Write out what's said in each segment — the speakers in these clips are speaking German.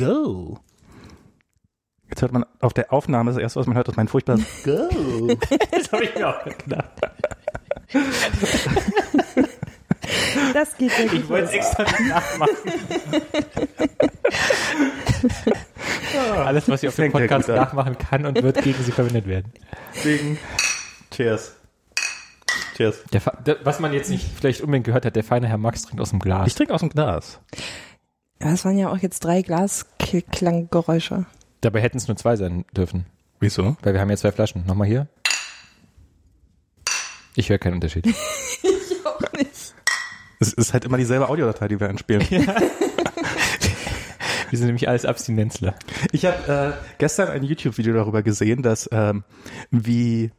Go. Jetzt hört man auf der Aufnahme, das erste, was man hört, ist mein furchtbares Go. Das habe ich mir auch gedacht. Das geht ja Ich wollte es extra nachmachen. Alles, was ich auf dem Podcast nachmachen kann und wird gegen sie verwendet werden. Deswegen, cheers. Cheers. Der, der, was man jetzt nicht vielleicht unbedingt gehört hat, der feine Herr Max trinkt aus dem Glas. Ich trinke aus dem Glas. Ja, es waren ja auch jetzt drei Glasklanggeräusche. Dabei hätten es nur zwei sein dürfen, Wieso? weil wir haben ja zwei Flaschen. Nochmal hier. Ich höre keinen Unterschied. Ich auch nicht. Es ist halt immer dieselbe Audiodatei, die wir einspielen. Wir sind nämlich alles Abstinenzler. Ich habe äh, gestern ein YouTube-Video darüber gesehen, dass ähm, wie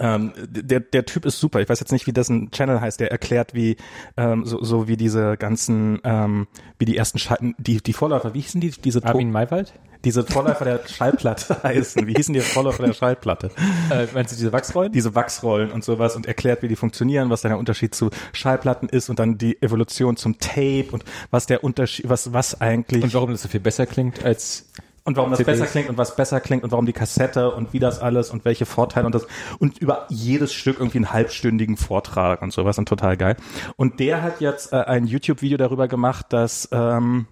ähm, der, der Typ ist super. Ich weiß jetzt nicht, wie das ein Channel heißt. Der erklärt, wie ähm, so, so wie diese ganzen, ähm, wie die ersten Schall, die die Vorläufer, wie hießen die diese Armin Maywald? diese Vorläufer der Schallplatte heißen? Wie hießen die Vorläufer der Schallplatte? Äh, meinst du diese Wachsrollen? Diese Wachsrollen und sowas und erklärt, wie die funktionieren, was dann der Unterschied zu Schallplatten ist und dann die Evolution zum Tape und was der Unterschied, was was eigentlich und warum das so viel besser klingt als und warum das CDs. besser klingt und was besser klingt und warum die Kassette und wie das alles und welche Vorteile und das und über jedes Stück irgendwie einen halbstündigen Vortrag und sowas und total geil. Und der hat jetzt äh, ein YouTube-Video darüber gemacht, dass ähm,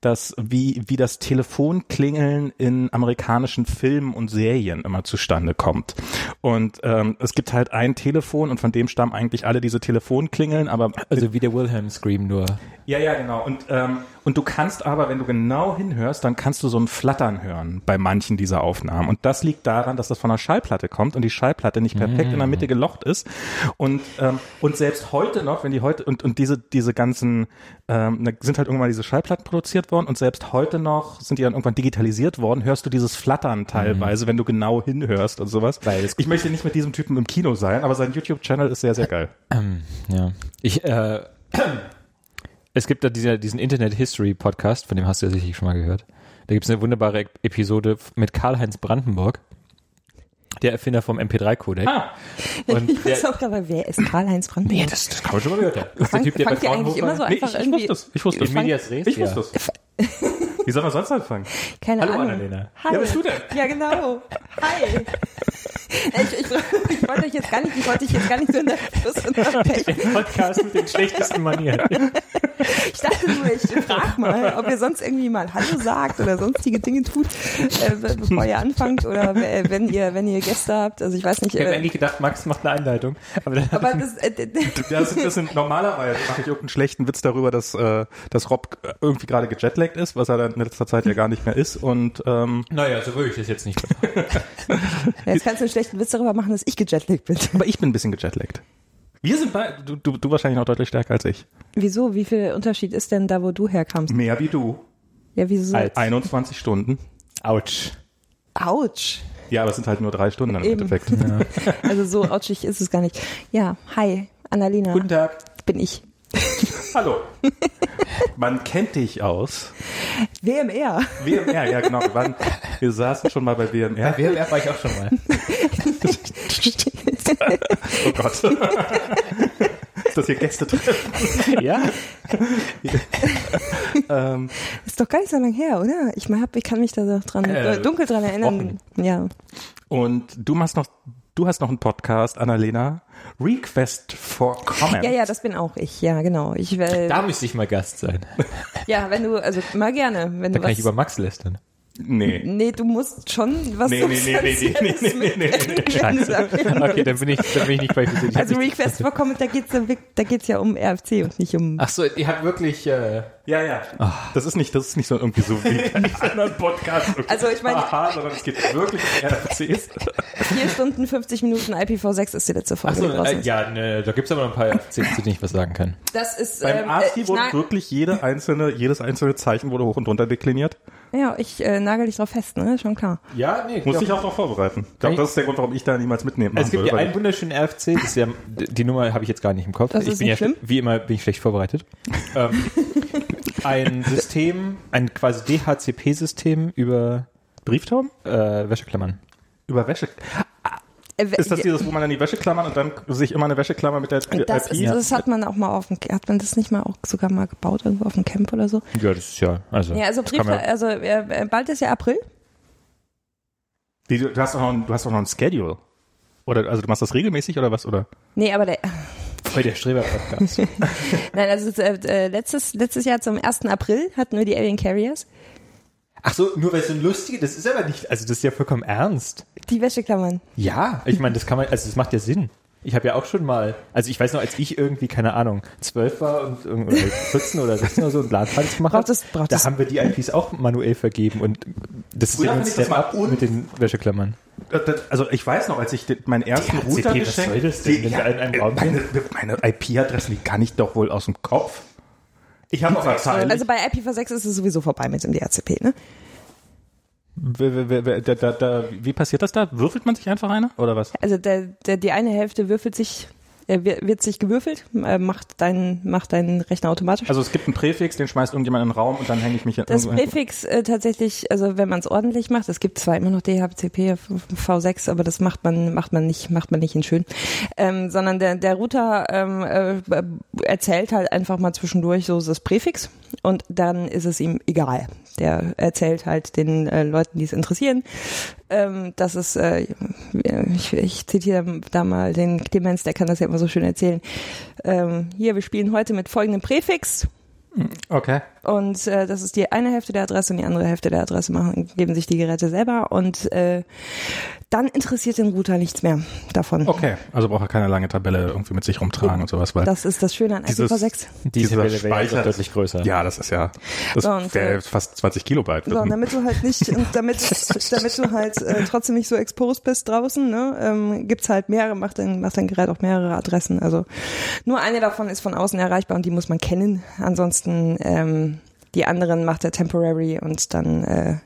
dass wie wie das Telefonklingeln in amerikanischen Filmen und Serien immer zustande kommt. Und ähm, es gibt halt ein Telefon und von dem stammen eigentlich alle diese Telefonklingeln, aber also wie der Wilhelm Scream nur. Ja, ja, genau. Und, ähm, und du kannst aber, wenn du genau hinhörst, dann kannst du so ein Flattern hören bei manchen dieser Aufnahmen. Und das liegt daran, dass das von einer Schallplatte kommt und die Schallplatte nicht perfekt in der Mitte gelocht ist. Und, ähm, und selbst heute noch, wenn die heute, und, und diese, diese ganzen, ähm, da sind halt irgendwann diese Schallplatten produziert worden und selbst heute noch sind die dann irgendwann digitalisiert worden, hörst du dieses Flattern teilweise, wenn du genau hinhörst und sowas. Weil es- ich möchte nicht mit diesem Typen im Kino sein, aber sein YouTube-Channel ist sehr, sehr geil. Ähm, ja. Ich, äh, es gibt da dieser, diesen Internet History Podcast, von dem hast du ja sicherlich schon mal gehört. Da gibt es eine wunderbare Episode mit Karl-Heinz Brandenburg, der Erfinder vom MP3-Codec. Ah, Und Ich weiß der, auch gerade, wer ist Karl-Heinz Brandenburg? nee, das, das kann man schon mal gehört. Das ist der Typ, der bei Fraunhofer... immer so nee, ich, wusste es. Ich wusste es. Ich wusste es. Wie soll man sonst anfangen? Keine Hallo, Ahnung. Annalena. Hi. Ja, bist du denn? Ja, genau. Hi. Ich, ich, ich wollte euch jetzt gar nicht, ich wollte dich jetzt gar nicht so in der. Podcast mit den schlechtesten Manieren. Ich dachte nur, ich frag mal, ob ihr sonst irgendwie mal Hallo sagt oder sonstige Dinge tut, äh, be- bevor ihr anfangt oder äh, wenn ihr, wenn ihr Gäste habt. Also ich weiß nicht. Ich habe Äh, eigentlich gedacht, Max macht eine Einleitung. Aber dann aber das, äh, das, das sind normalerweise mache ich irgendeinen schlechten Witz darüber, dass, äh, dass Rob irgendwie gerade gejetlaggt ist, was er dann in letzter Zeit ja gar nicht mehr ist. Und ähm, naja, so würde ich das jetzt nicht jetzt kannst du einen schlechten Witz darüber machen, dass ich gejetlaggt bin. aber ich bin ein bisschen gejetlaggt. Wir sind bei, du, du, du wahrscheinlich noch deutlich stärker als ich. Wieso? Wie viel Unterschied ist denn da, wo du herkamst? Mehr wie du. Ja, wieso? Als- 21 Stunden. Autsch. Autsch. Ja, aber es sind halt nur drei Stunden im Eben. Endeffekt. Also so autschig ist es gar nicht. Ja, hi, Annalena. Guten Tag. Bin ich. Hallo. Man kennt dich aus. WMR. WMR, ja genau. Wir, waren, wir saßen schon mal bei WMR. Bei WMR war ich auch schon mal. Oh Gott. Ist das hier Gästetreffen? ja? ähm, Ist doch gar nicht so lange her, oder? Ich, mein, hab, ich kann mich da so dran, Äh, äh, dunkel dran erinnern. Ja. Und du machst noch, du hast noch einen Podcast, Annalena. Request for Comments. ja, ja, das bin auch ich. Ja, genau. Ich, äh, Da müsste ich mal Gast sein. ja, wenn du, also mal gerne, wenn Da du kann ich was. über Max lästern. Nee. nee, nee, du schon was Nee, nee, nee, nee, nee, nee, nee, nee, nee, nee. Scheiße. Okay, dann bin ich, dann bin ich nicht bei ich Also Request for Comment, da geht's da geht's ja um RFC und nicht um. Ach so, ihr habt wirklich, äh, Ja, ja. Das ist nicht, das ist nicht so irgendwie so wie in anderen Podcasts. Okay. Also ich meine- Aha, sondern es geht wirklich um RFCs. Vier Stunden, 50 Minuten IPv6 ist die letzte Folge, ach so, äh, ja, ne, da gibt's aber noch ein paar FCs, zu denen ich was sagen kann. Das ist, Beim ähm, ASCII äh, wurde wirklich jede einzelne, jedes einzelne Zeichen wurde hoch und runter dekliniert. Ja, ich äh, nagel dich drauf fest, ne? Schon klar. Ja, nee, Muss ich auch darauf vorbereiten. Ich glaube, das ist der Grund, warum ich da niemals mitnehmen Es gibt ja einen wunderschönen RFC, das ist ja, die Nummer habe ich jetzt gar nicht im Kopf. Das ich ist bin ja, schlimm. wie immer bin ich schlecht vorbereitet. ähm, ein System, ein quasi DHCP-System über Brieftauben? äh, Wäscheklammern. Über Wäsche. Äh, Ist das dieses, wo man dann die Wäsche klammert und dann sich immer eine Wäscheklammer mit der das, ist, IP? das hat man auch mal auf dem, hat man das nicht mal auch sogar mal gebaut irgendwo auf dem Camp oder so? Ja, das ist ja, also. Ja, also das Brief, also äh, bald ist ja April. Wie, du, hast doch noch, ein- du hast doch noch ein Schedule. Oder, also du machst das regelmäßig oder was, oder? Nee, aber der, Voll der Streber-Podcast. nein, also äh, äh, letztes, letztes Jahr zum 1. April hatten wir die Alien Carriers. Ach so, nur weil es so ein lustige, das ist aber nicht, also das ist ja vollkommen ernst. Die Wäscheklammern. Ja, ich meine, das kann man, also das macht ja Sinn. Ich habe ja auch schon mal, also ich weiß noch, als ich irgendwie, keine Ahnung, zwölf war und irgend- oder 14 oder 16 oder so und LAN-Partys gemacht habe, da es- haben wir die IPs auch manuell vergeben und das ist ja ein fand ich das Step mal up un- mit den Wäscheklammern. Das- Also ich weiß noch, als ich meinen ersten Router was geschenkt das Raum meine, meine IP-Adressen, die kann ich doch wohl aus dem Kopf. Ich habe auch extra Also bei IPv6 ist es sowieso vorbei mit dem DHCP, ne? Wie, wie, wie, da, da, da, wie passiert das da? Würfelt man sich einfach eine oder was? Also der, der, die eine Hälfte würfelt sich, äh, wird wird sich gewürfelt, äh, macht deinen macht deinen Rechner automatisch. Also es gibt einen Präfix, den schmeißt irgendjemand in den Raum und dann hänge ich mich in das Präfix äh, tatsächlich, also wenn man es ordentlich macht, es gibt zwar immer noch DHCP V6, aber das macht man macht man nicht macht man nicht in schön, ähm, sondern der der Router ähm, äh, erzählt halt einfach mal zwischendurch so das Präfix und dann ist es ihm egal. Der erzählt halt den äh, Leuten, die es interessieren, ähm, dass es, äh, ich, ich zitiere da mal den Clemens, der kann das ja immer so schön erzählen. Ähm, hier, wir spielen heute mit folgendem Präfix. Okay. Und äh, das ist die eine Hälfte der Adresse und die andere Hälfte der Adresse machen, geben sich die Geräte selber und äh, dann interessiert den Router nichts mehr davon. Okay, also braucht er keine lange Tabelle irgendwie mit sich rumtragen und sowas, weil Das ist das Schöne an Dieses- IPv6. Diese Dieser Welle wäre Speicher- deutlich größer. ja, das ist ja, das So, und, wäre äh, fast 20 Kilobyte. So, und damit du halt nicht, damit, damit du halt äh, trotzdem nicht so exposed bist draußen, ne, ähm, gibt's halt mehrere, macht dein, macht dein Gerät auch mehrere Adressen. Also nur eine davon ist von außen erreichbar und die muss man kennen. Ansonsten ähm, die anderen macht er temporary und dann äh,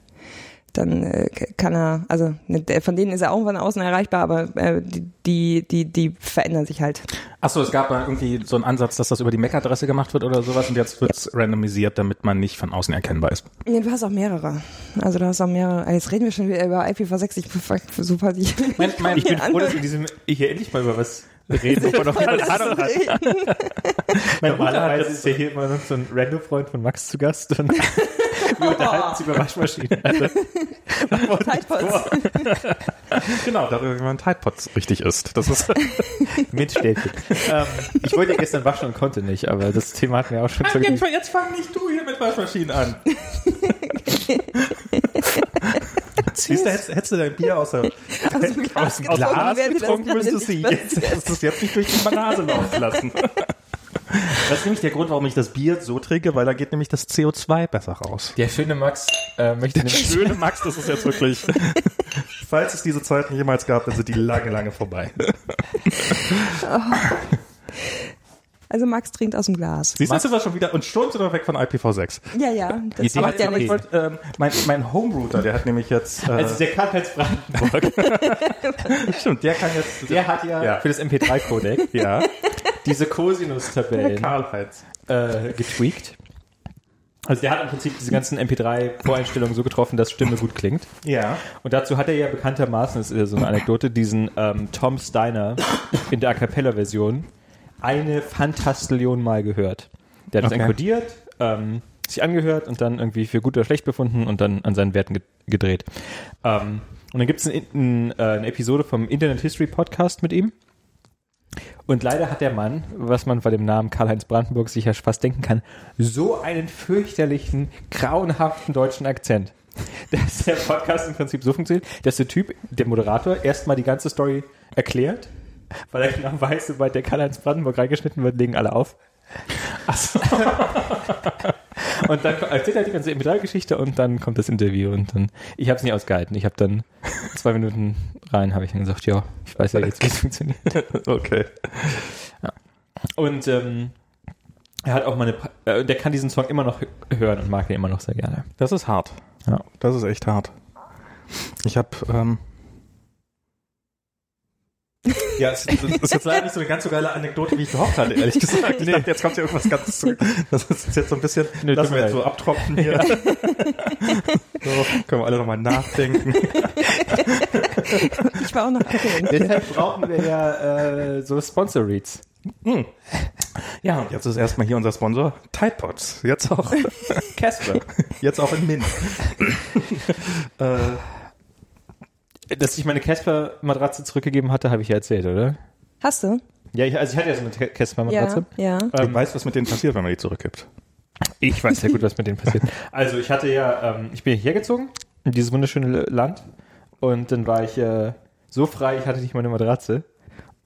dann äh, kann er, also ne, von denen ist er auch von außen erreichbar, aber äh, die, die, die, die verändern sich halt. Achso, es gab mal irgendwie so einen Ansatz, dass das über die MAC-Adresse gemacht wird oder sowas und jetzt wird's randomisiert, damit man nicht von außen erkennbar ist. Nee, du hast auch mehrere. Also du hast auch mehrere. ah, Jetzt reden wir schon wieder über IPv6. Ich super die. Mein, mein, Ich bin froh, dass wir diesem, hier endlich mal über was reden, wovon noch niemand Ahnung hat. Normalerweise ist ja hier immer noch so ein Random-Freund von Max zu Gast und wir unterhalten uns über Waschmaschinen. Also, Tidepods. genau, darüber, wie man Tide Pods richtig ist. Das ist mit Stäbchen. ähm, ich wollte ja gestern waschen und konnte nicht, aber das Thema hatten wir auch schon zu jetzt, jetzt fang nicht du hier mit Waschmaschinen an. Siehst du, hättest, hättest du dein Bier aus, der, Aus dem Glas aus Glas dir das getrunken, müsstest du nicht jetzt, hättest du es jetzt nicht durch die Nase laufen lassen. Das ist nämlich der Grund, warum ich das Bier so trinke, weil da geht nämlich das CO2 besser raus. Der schöne Max äh, möchte Der schöne Max, das ist jetzt wirklich. Falls es diese Zeiten jemals gab, dann sind die lange, lange vorbei. Also Max trinkt aus dem Glas. Siehst du, jetzt sind wir schon wieder und schon sind wir weg von IPv6. Ja, ja. Das hat ja Aber ich wollte, ähm, mein, mein Home-Router, der hat nämlich jetzt, äh, Also der Karl-Heinz Brandenburg, stimmt, der kann jetzt, der hat ja, Ja. für das MP3-Codec ja, diese Cosinus-Tabellen äh, getweakt. Also der hat im Prinzip diese ganzen MP3-Voreinstellungen so getroffen, dass Stimme gut klingt. Ja. Und dazu hat er ja bekanntermaßen, das ist ja so eine Anekdote, diesen ähm, Tom Steiner in der A Cappella-Version eine Fantastillion Mal gehört. Der hat das Okay. enkodiert, ähm, sich angehört und dann irgendwie für gut oder schlecht befunden und dann an seinen Werten ge gedreht. Ähm, und dann gibt es ein, ein, äh, eine Episode vom Internet History Podcast mit ihm. Und leider hat der Mann, was man bei dem Namen Karl-Heinz Brandenburg sich ja fast denken kann, so einen fürchterlichen, grauenhaften deutschen Akzent. Dass der Podcast im Prinzip so funktioniert, dass der Typ, der Moderator, erstmal die ganze Story erklärt, weil er genau weiß, sobald der Karl-Heinz Brandenburg reingeschnitten wird, legen alle auf. Und dann erzählt er die ganze MP3-Geschichte und dann kommt das Interview und dann, ich habe es nie ausgehalten. Ich habe dann zwei Minuten rein, habe ich dann gesagt, ja, ich weiß ja jetzt, wie es funktioniert. Okay. Und ähm, er hat auch mal eine, Pa- äh, der kann diesen Song immer noch hö- hören und mag den immer noch sehr gerne. Das ist hart. Ja. Das ist echt hart. Ich habe ähm ja, es, das ist jetzt leider nicht so eine ganz so geile Anekdote, wie ich gehofft hatte, ehrlich gesagt. Ich dachte, jetzt kommt ja irgendwas ganz, das ist jetzt so ein bisschen, Nee, lassen wir jetzt so abtropfen hier. So, können wir alle nochmal nachdenken. Ich war auch noch gucken. Deshalb brauchen wir ja äh, so Sponsor-Reads. Ja, und jetzt ist erstmal hier unser Sponsor Tide Pods. Jetzt auch, Casper. jetzt auch in Mint. äh, Dass ich meine Casper-Matratze zurückgegeben hatte, habe ich ja erzählt, oder? Hast du? Ja, ich, also ich hatte ja so eine Ja, Casper-Matratze. ja. du Ähm, weißt, was mit denen passiert, wenn man die zurückgibt. Ich weiß sehr gut, was mit denen passiert. Also ich hatte ja, ähm, ich bin hierher gezogen, in dieses wunderschöne Land. Und dann war ich äh, so frei, ich hatte nicht mal eine Matratze.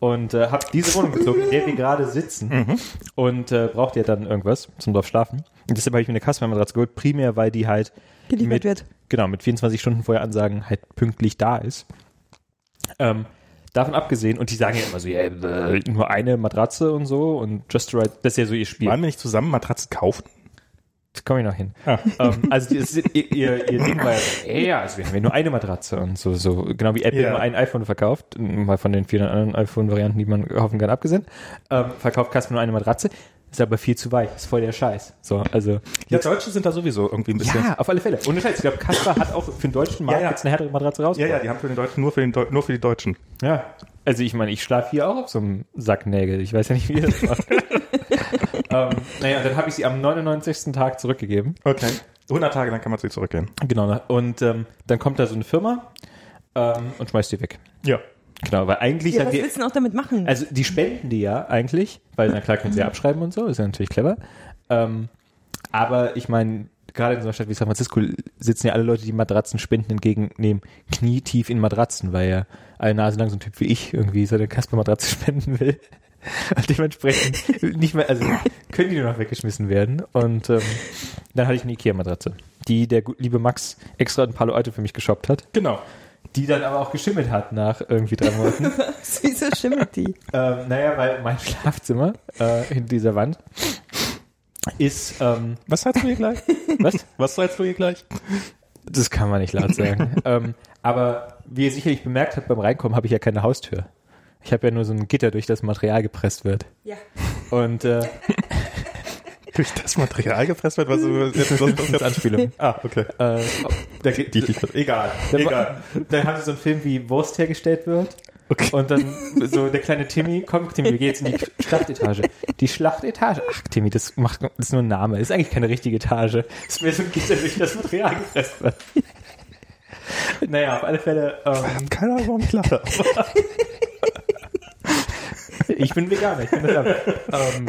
Und äh, habe diese Wohnung gezogen, in der wir gerade sitzen. Und äh, brauchte ja dann irgendwas zum drauf schlafen. Und deshalb habe ich mir eine Casper-Matratze geholt, primär, weil die halt Geliefert mit, wird. Genau, mit 24 Stunden vorher Ansagen halt pünktlich da ist. Ähm, davon abgesehen, und die sagen ja immer so, ja, äh, nur eine Matratze und so und Just Right, das ist ja so ihr Spiel. Wollen wir nicht zusammen Matratzen kaufen? Da komme ich noch hin. Ah. Ähm, also ist, ihr, ihr ihr Ding war ja, so, ey, ja, also wir haben ja nur eine Matratze und so, so genau wie Apple Ja. nur ein iPhone verkauft, mal von den vielen anderen iPhone-Varianten, die man hoffen kann, abgesehen, ähm, verkauft Casper nur eine Matratze, ist aber viel zu weich, ist voll der Scheiß. So, also Ja, Deutsche sind da sowieso irgendwie ein bisschen. ja, auf alle Fälle. Ohne Scheiß, ich glaube, Casper hat auch für den deutschen Markt Ja, ja. jetzt eine härtere Matratze raus. Ja, ja, die haben für den Deutschen nur für, den Deu nur für die Deutschen. Ja. Also ich meine, ich schlafe hier auch auf so einem Sack Nägel. Ich weiß ja nicht, wie ihr das macht. ähm, naja, dann habe ich sie am 99. Tag zurückgegeben. Okay. 100 Tage, dann kann man sie zurückgehen. Genau. Und ähm, dann kommt da so eine Firma ähm, und schmeißt die weg. Ja. Genau, weil eigentlich Ja, was die, willst du denn auch damit machen? also die spenden die ja eigentlich, weil na klar können sie ja abschreiben und so, ist ja natürlich clever. Ähm, aber ich meine, gerade in so einer Stadt wie San Francisco sitzen ja alle Leute, die Matratzen spenden, entgegennehmen, knietief in Matratzen, weil ja eine Nase lang so ein Typ wie ich irgendwie seine Casper-Matratze spenden will. Und dementsprechend nicht mehr, also können die nur noch weggeschmissen werden. Und ähm, dann hatte ich eine Ikea-Matratze, die der liebe Max extra in Palo Alto für mich geshoppt hat, Genau. Die dann aber auch geschimmelt hat nach irgendwie drei Monaten. Wieso schimmelt die? Ähm, naja, weil mein Schlafzimmer äh, hinter dieser Wand ist, ähm, Was sagst du hier gleich? was? Was sagst du hier gleich? Das kann man nicht laut sagen. ähm, aber wie ihr sicherlich bemerkt habt beim Reinkommen, habe ich ja keine Haustür. Ich habe ja nur so ein Gitter, durch das Material gepresst wird. Ja. Und äh, Durch das Material gepresst wird, was du jetzt ist Anspielung. Ah, okay. Äh, da, Die, die, egal. dann, Egal. dann haben sie so einen Film, wie Wurst hergestellt wird. Okay. Und dann so der kleine Timmy, komm Timmy, wir gehen jetzt in die Schlachtetage. Die Schlachtetage. Ach Timmy, das macht das ist nur ein Name. Das ist eigentlich keine richtige Etage. Das ist mehr so ein Gitter, durch das Material gepresst wird. Naja, auf alle Fälle, ähm, Keine Ahnung, warum ich lache. ich bin Veganer, ich bin das. Ähm,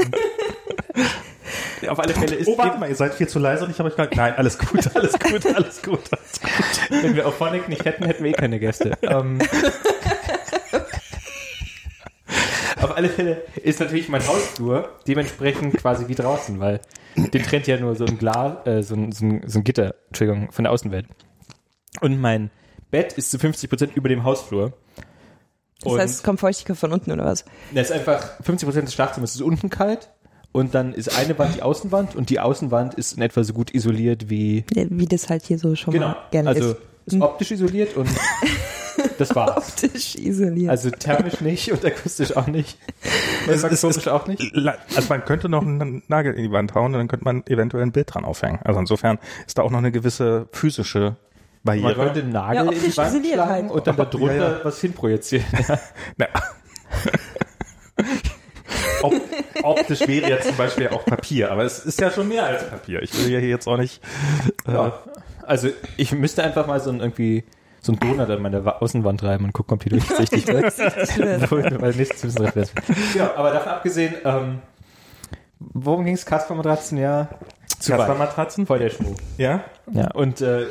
auf alle Fälle ist, Oh, warte mal, ihr seid viel zu leise und ich habe euch gar Nein, alles gut, alles gut, alles gut. Alles gut. wenn wir auf Phonic nicht hätten, hätten wir eh keine Gäste. Ähm, auf alle Fälle ist natürlich mein Hausflur dementsprechend quasi wie draußen, weil den trennt ja nur so ein Glas, äh, so, ein, so, ein, so ein Gitter, Entschuldigung, von der Außenwelt. Und mein Bett ist zu 50 Prozent über dem Hausflur. Das Und heißt, es kommt Feuchtigkeit von unten oder was? das ist einfach 50 Prozent des Schlafzimmers ist unten kalt und dann ist eine Wand die Außenwand und die Außenwand ist in etwa so gut isoliert wie Ja, Wie das halt hier so schon genau. mal gerne Also ist. ist optisch isoliert und das war's. Optisch isoliert. Also thermisch nicht und akustisch auch nicht. Olfaktorisch auch nicht. Also man könnte noch einen Nagel in die Wand hauen und dann könnte man eventuell ein Bild dran aufhängen. Also insofern ist da auch noch eine gewisse physische Man Barriere. könnte einen Nagel Ja, in die Wand schlagen halt. und dann darunter Ja, ja. was hinprojizieren. Na, Op optisch wäre jetzt zum Beispiel auch Papier, aber es ist ja schon mehr als Papier. Ich will ja hier jetzt auch nicht. Äh, Ja. Also ich müsste einfach mal so ein irgendwie so ein Donut an meine Wa- Außenwand reiben und gucken, ob die durchsichtig wird. Weil nächstes müssen das Ja, aber davon abgesehen, ähm, worum ging es? Kasper-Matratzen, ja. Kaspermatratzen? Voll der Schmuh. Ja. Ja, und äh,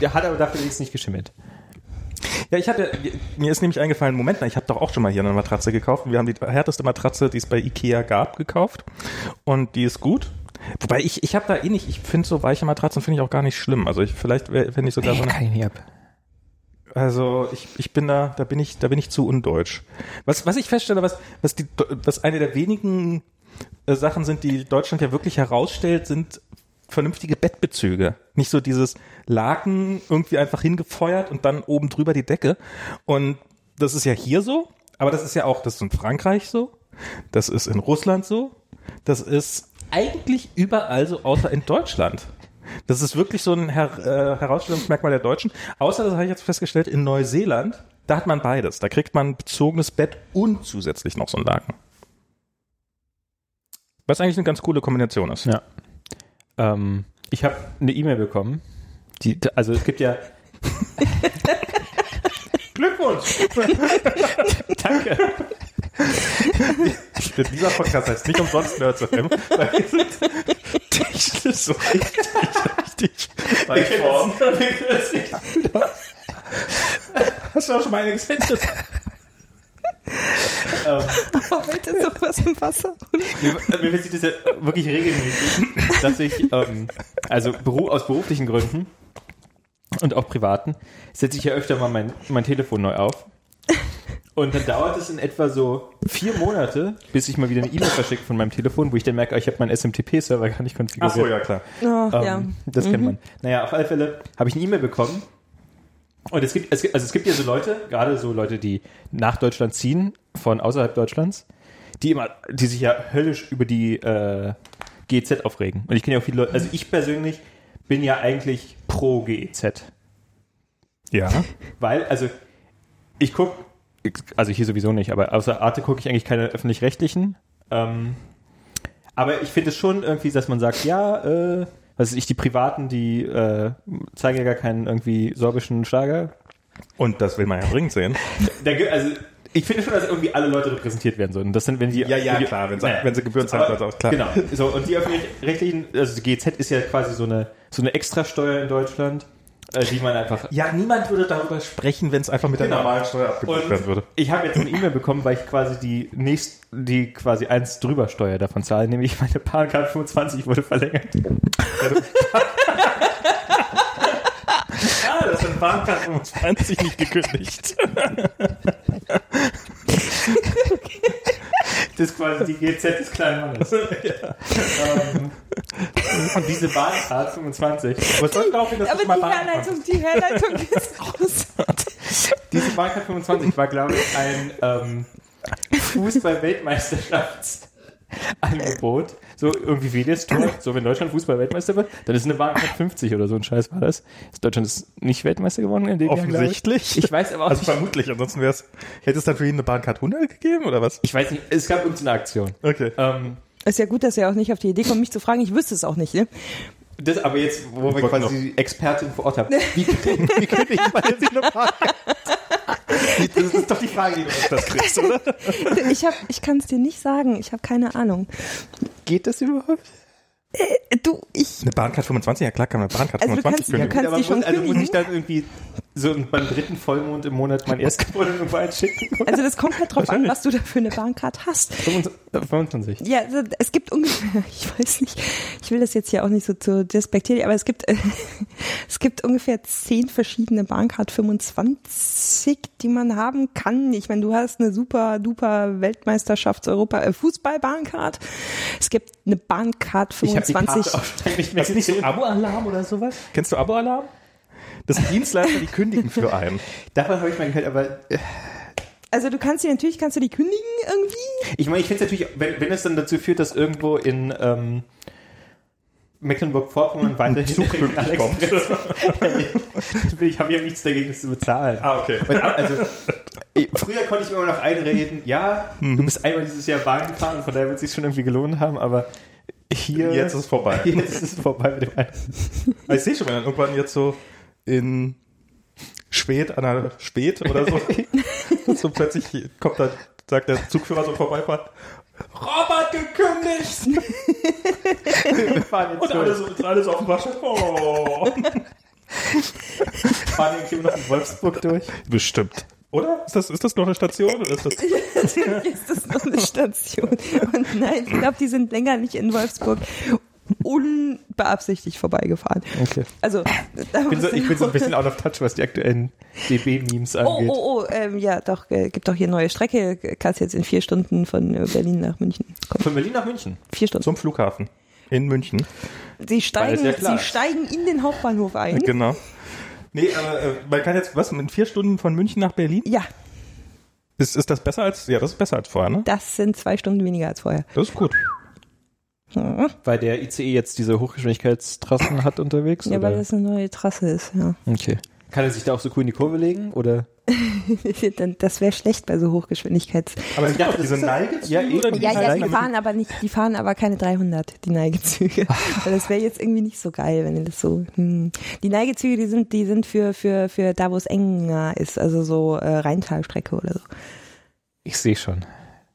der hat aber dafür wenigstens nicht geschimmelt. Ja, ich hatte, mir ist nämlich eingefallen, Moment ich habe doch auch schon mal hier eine Matratze gekauft. Wir haben die härteste Matratze, die es bei Ikea gab, gekauft. Und die ist gut. Wobei ich, ich habe da eh nicht, ich finde so weiche Matratzen finde ich auch gar nicht schlimm. Also ich, vielleicht finde ich sogar so eine, ich nicht ab. also ich, ich bin da, da bin ich, da bin ich zu undeutsch. Was, was ich feststelle, was, was die, was eine der wenigen äh, Sachen sind, die Deutschland ja wirklich herausstellt, sind vernünftige Bettbezüge. Nicht so dieses Laken irgendwie einfach hingefeuert und dann oben drüber die Decke. Und das ist ja hier so, aber das ist ja auch, das ist in Frankreich so, das ist in Russland so, das ist eigentlich überall so, außer in Deutschland. Das ist wirklich so ein Her äh, Herausstellungsmerkmal der Deutschen. Außer, das habe ich jetzt festgestellt, in Neuseeland, da hat man beides. Da kriegt man ein bezogenes Bett und zusätzlich noch so ein Laken. Was eigentlich eine ganz coole Kombination ist. Ja. Ähm, ich habe eine E-Mail bekommen. Die, also es gibt ja. Glückwunsch! Danke. Dieser Podcast heißt nicht umsonst Nerds FM, weil wir sind technisch so richtig, richtig weit vorn. Hast du auch schon mal eine gesendet? ähm, Oh, heute ist doch was im Wasser. mir, mir passiert das ja wirklich regelmäßig, dass ich, ähm, also beru aus beruflichen Gründen und auch privaten, setze ich ja öfter mal mein, mein Telefon neu auf. Und dann dauert es in etwa so vier Monate, bis ich mal wieder eine E-Mail verschicke von meinem Telefon, wo ich dann merke, ich habe meinen SMTP-Server gar nicht konfiguriert. Ach so, ja klar. Oh, Ähm, ja. Das kennt man. Naja, auf alle Fälle habe ich eine E-Mail bekommen. Und es gibt, es gibt, also es gibt ja so Leute, gerade so Leute, die nach Deutschland ziehen, von außerhalb Deutschlands, die immer, die sich ja höllisch über die äh, GEZ aufregen. Und ich kenne ja auch viele Leute, also ich persönlich bin ja eigentlich pro GEZ. Ja. Weil, also, ich gucke, also hier sowieso nicht, aber außer Arte gucke ich eigentlich keine öffentlich-rechtlichen. Ähm, aber ich finde es schon irgendwie, dass man sagt, ja, äh, was weiß ich, die Privaten, die äh, zeigen ja gar keinen irgendwie sorbischen Schlager. Und das will man ja dringend sehen. Da, also, ich finde schon, dass irgendwie alle Leute repräsentiert werden sollen. Das sind, wenn die, Ja, ja, die, klar, wenn Naja. wenn sie Gebühren zahlen, sollte auch klar. Genau. So, und die öffentlich-rechtlichen, also die GZ ist ja quasi so eine, so eine Extrasteuer in Deutschland, die man einfach Ja, niemand würde darüber sprechen, wenn es einfach mit der Genau. normalen Steuer abgebucht werden würde. ich habe jetzt eine E-Mail bekommen, weil ich quasi die nächst, die quasi eins drüber Steuer davon zahle, nämlich meine Bahncard 25 wurde verlängert. Ah, das sind Bahncard 25 nicht gekündigt. Das ist quasi die GZ des kleinen Mannes. ähm, und diese Bahncard 25, Was soll darauf hin, dass Aber du mal die Bahn Herleitung, die Herleitung ist groß. diese Bahncard 25 war, glaube ich, ein ähm, Fußball-Weltmeisterschaftsangebot. So irgendwie wie das Tor. So, wenn Deutschland Fußball-Weltmeister wird, dann ist eine Bahncard 50 oder so ein Scheiß war das. Ist Deutschland ist nicht Weltmeister geworden in dem Jahr, glaube ich. Offensichtlich. Ich weiß aber auch Also nicht. vermutlich, ansonsten wäre es, hätte es dann für ihn eine Bahncard 100 gegeben oder was? Ich weiß nicht, es gab irgendeine Aktion. Okay. Ähm, Ist ja gut, dass er auch nicht auf die Idee kommt, mich zu fragen. Ich wüsste es auch nicht, ne? das aber jetzt, wo wir Wollte quasi noch- die Expertin vor Ort haben. Wie, wie könnte ich mal jetzt eine Bahncard? Das ist doch die Frage, die du Das kriegst du, oder? Ich, hab, ich kann es dir nicht sagen. Ich habe keine Ahnung. Geht das überhaupt? Äh, Du, ich. Eine Bahncard 25, ja klar kann man Bahncard Also du 25 kannst- du kündigen. kannst- die schon muss, also muss ich kündigen? dann irgendwie so beim dritten Vollmond im Monat mein Erstgeborenen irgendwo einschicken? Also das kommt halt drauf an, was du da für eine Bahncard hast. 25. Ja, also es gibt ungefähr, ich weiß nicht, ich will das jetzt hier auch nicht so zu despektieren, aber es gibt, äh, es gibt ungefähr zehn verschiedene Bahncard 25, die man haben kann. Ich meine, du hast eine super duper Weltmeisterschafts-Europa äh, Fußball-Bahncard. Es gibt eine Bahncard Ich habe die 25. Karte auch nicht mehr Ist nicht so Abo-Alarm oder sowas? Kennst du Abo-Alarm? Das sind Dienstleister, die kündigen für einen. Davon habe ich mal gehört, aber äh, Also du kannst die natürlich, kannst du die kündigen irgendwie? ich meine, ich finde es natürlich, wenn, wenn es dann dazu führt, dass irgendwo in ähm, Mecklenburg-Vorpommern weiterhin Zug pünktlich kommt. ich habe ja nichts dagegen, das zu bezahlen. Ah, okay. Also, früher konnte ich mir immer noch einreden, ja, Mhm. du bist einmal dieses Jahr Bahn gefahren, von daher wird es sich schon irgendwie gelohnt haben, aber hier, Jetzt ist es vorbei. jetzt ist es vorbei mit dem einen. Aber Ich sehe schon, wenn dann irgendwann jetzt so in Spät, an der Spät oder so, so plötzlich kommt da, sagt der Zugführer so vorbeifahrt, Robert gekündigt! Wir fahren jetzt Und durch. alle so, und alle so auf dem Bahnhof. Oh. fahren irgendwie noch in Wolfsburg durch. Bestimmt. Oder? Ist das, ist das noch eine Station? Oder ist das, ist das noch eine Station. Und nein, ich glaube, die sind länger nicht in Wolfsburg unbeabsichtigt vorbeigefahren. Okay. Also, Ich bin, so, ich bin so ein bisschen out of touch, was die aktuellen DB-Memes Oh, angeht. oh, oh, ähm, ja, doch, äh, gibt doch hier neue Strecke. Kannst jetzt in vier Stunden von äh, Berlin nach München kommen. Von Berlin nach München. Vier Stunden. zum Flughafen in München. Sie steigen, ja sie steigen in den Hauptbahnhof ein. Genau. Nee, aber äh, man kann jetzt, was, in vier Stunden von München nach Berlin? Ja, Ist, ist das besser als, ja, das ist besser als vorher, ne? das sind zwei Stunden weniger als vorher. Das ist gut. Weil der ICE jetzt diese Hochgeschwindigkeitstrassen hat unterwegs? Ja, oder? weil das eine neue Trasse ist, ja. Okay. Kann er sich da auch so cool in die Kurve legen? Oder? Das wäre schlecht bei so Hochgeschwindigkeits. Aber Ja, doch diese Neigezüge. Ja, eh. die Ja, ja, die fahren aber nicht, die fahren aber keine 300, die Neigezüge. Weil das wäre jetzt irgendwie nicht so geil, wenn das so, hm. Die Neigezüge, die sind, die sind für, für, für da, wo es enger ist, also so äh, Rheintalstrecke oder so. Ich sehe schon.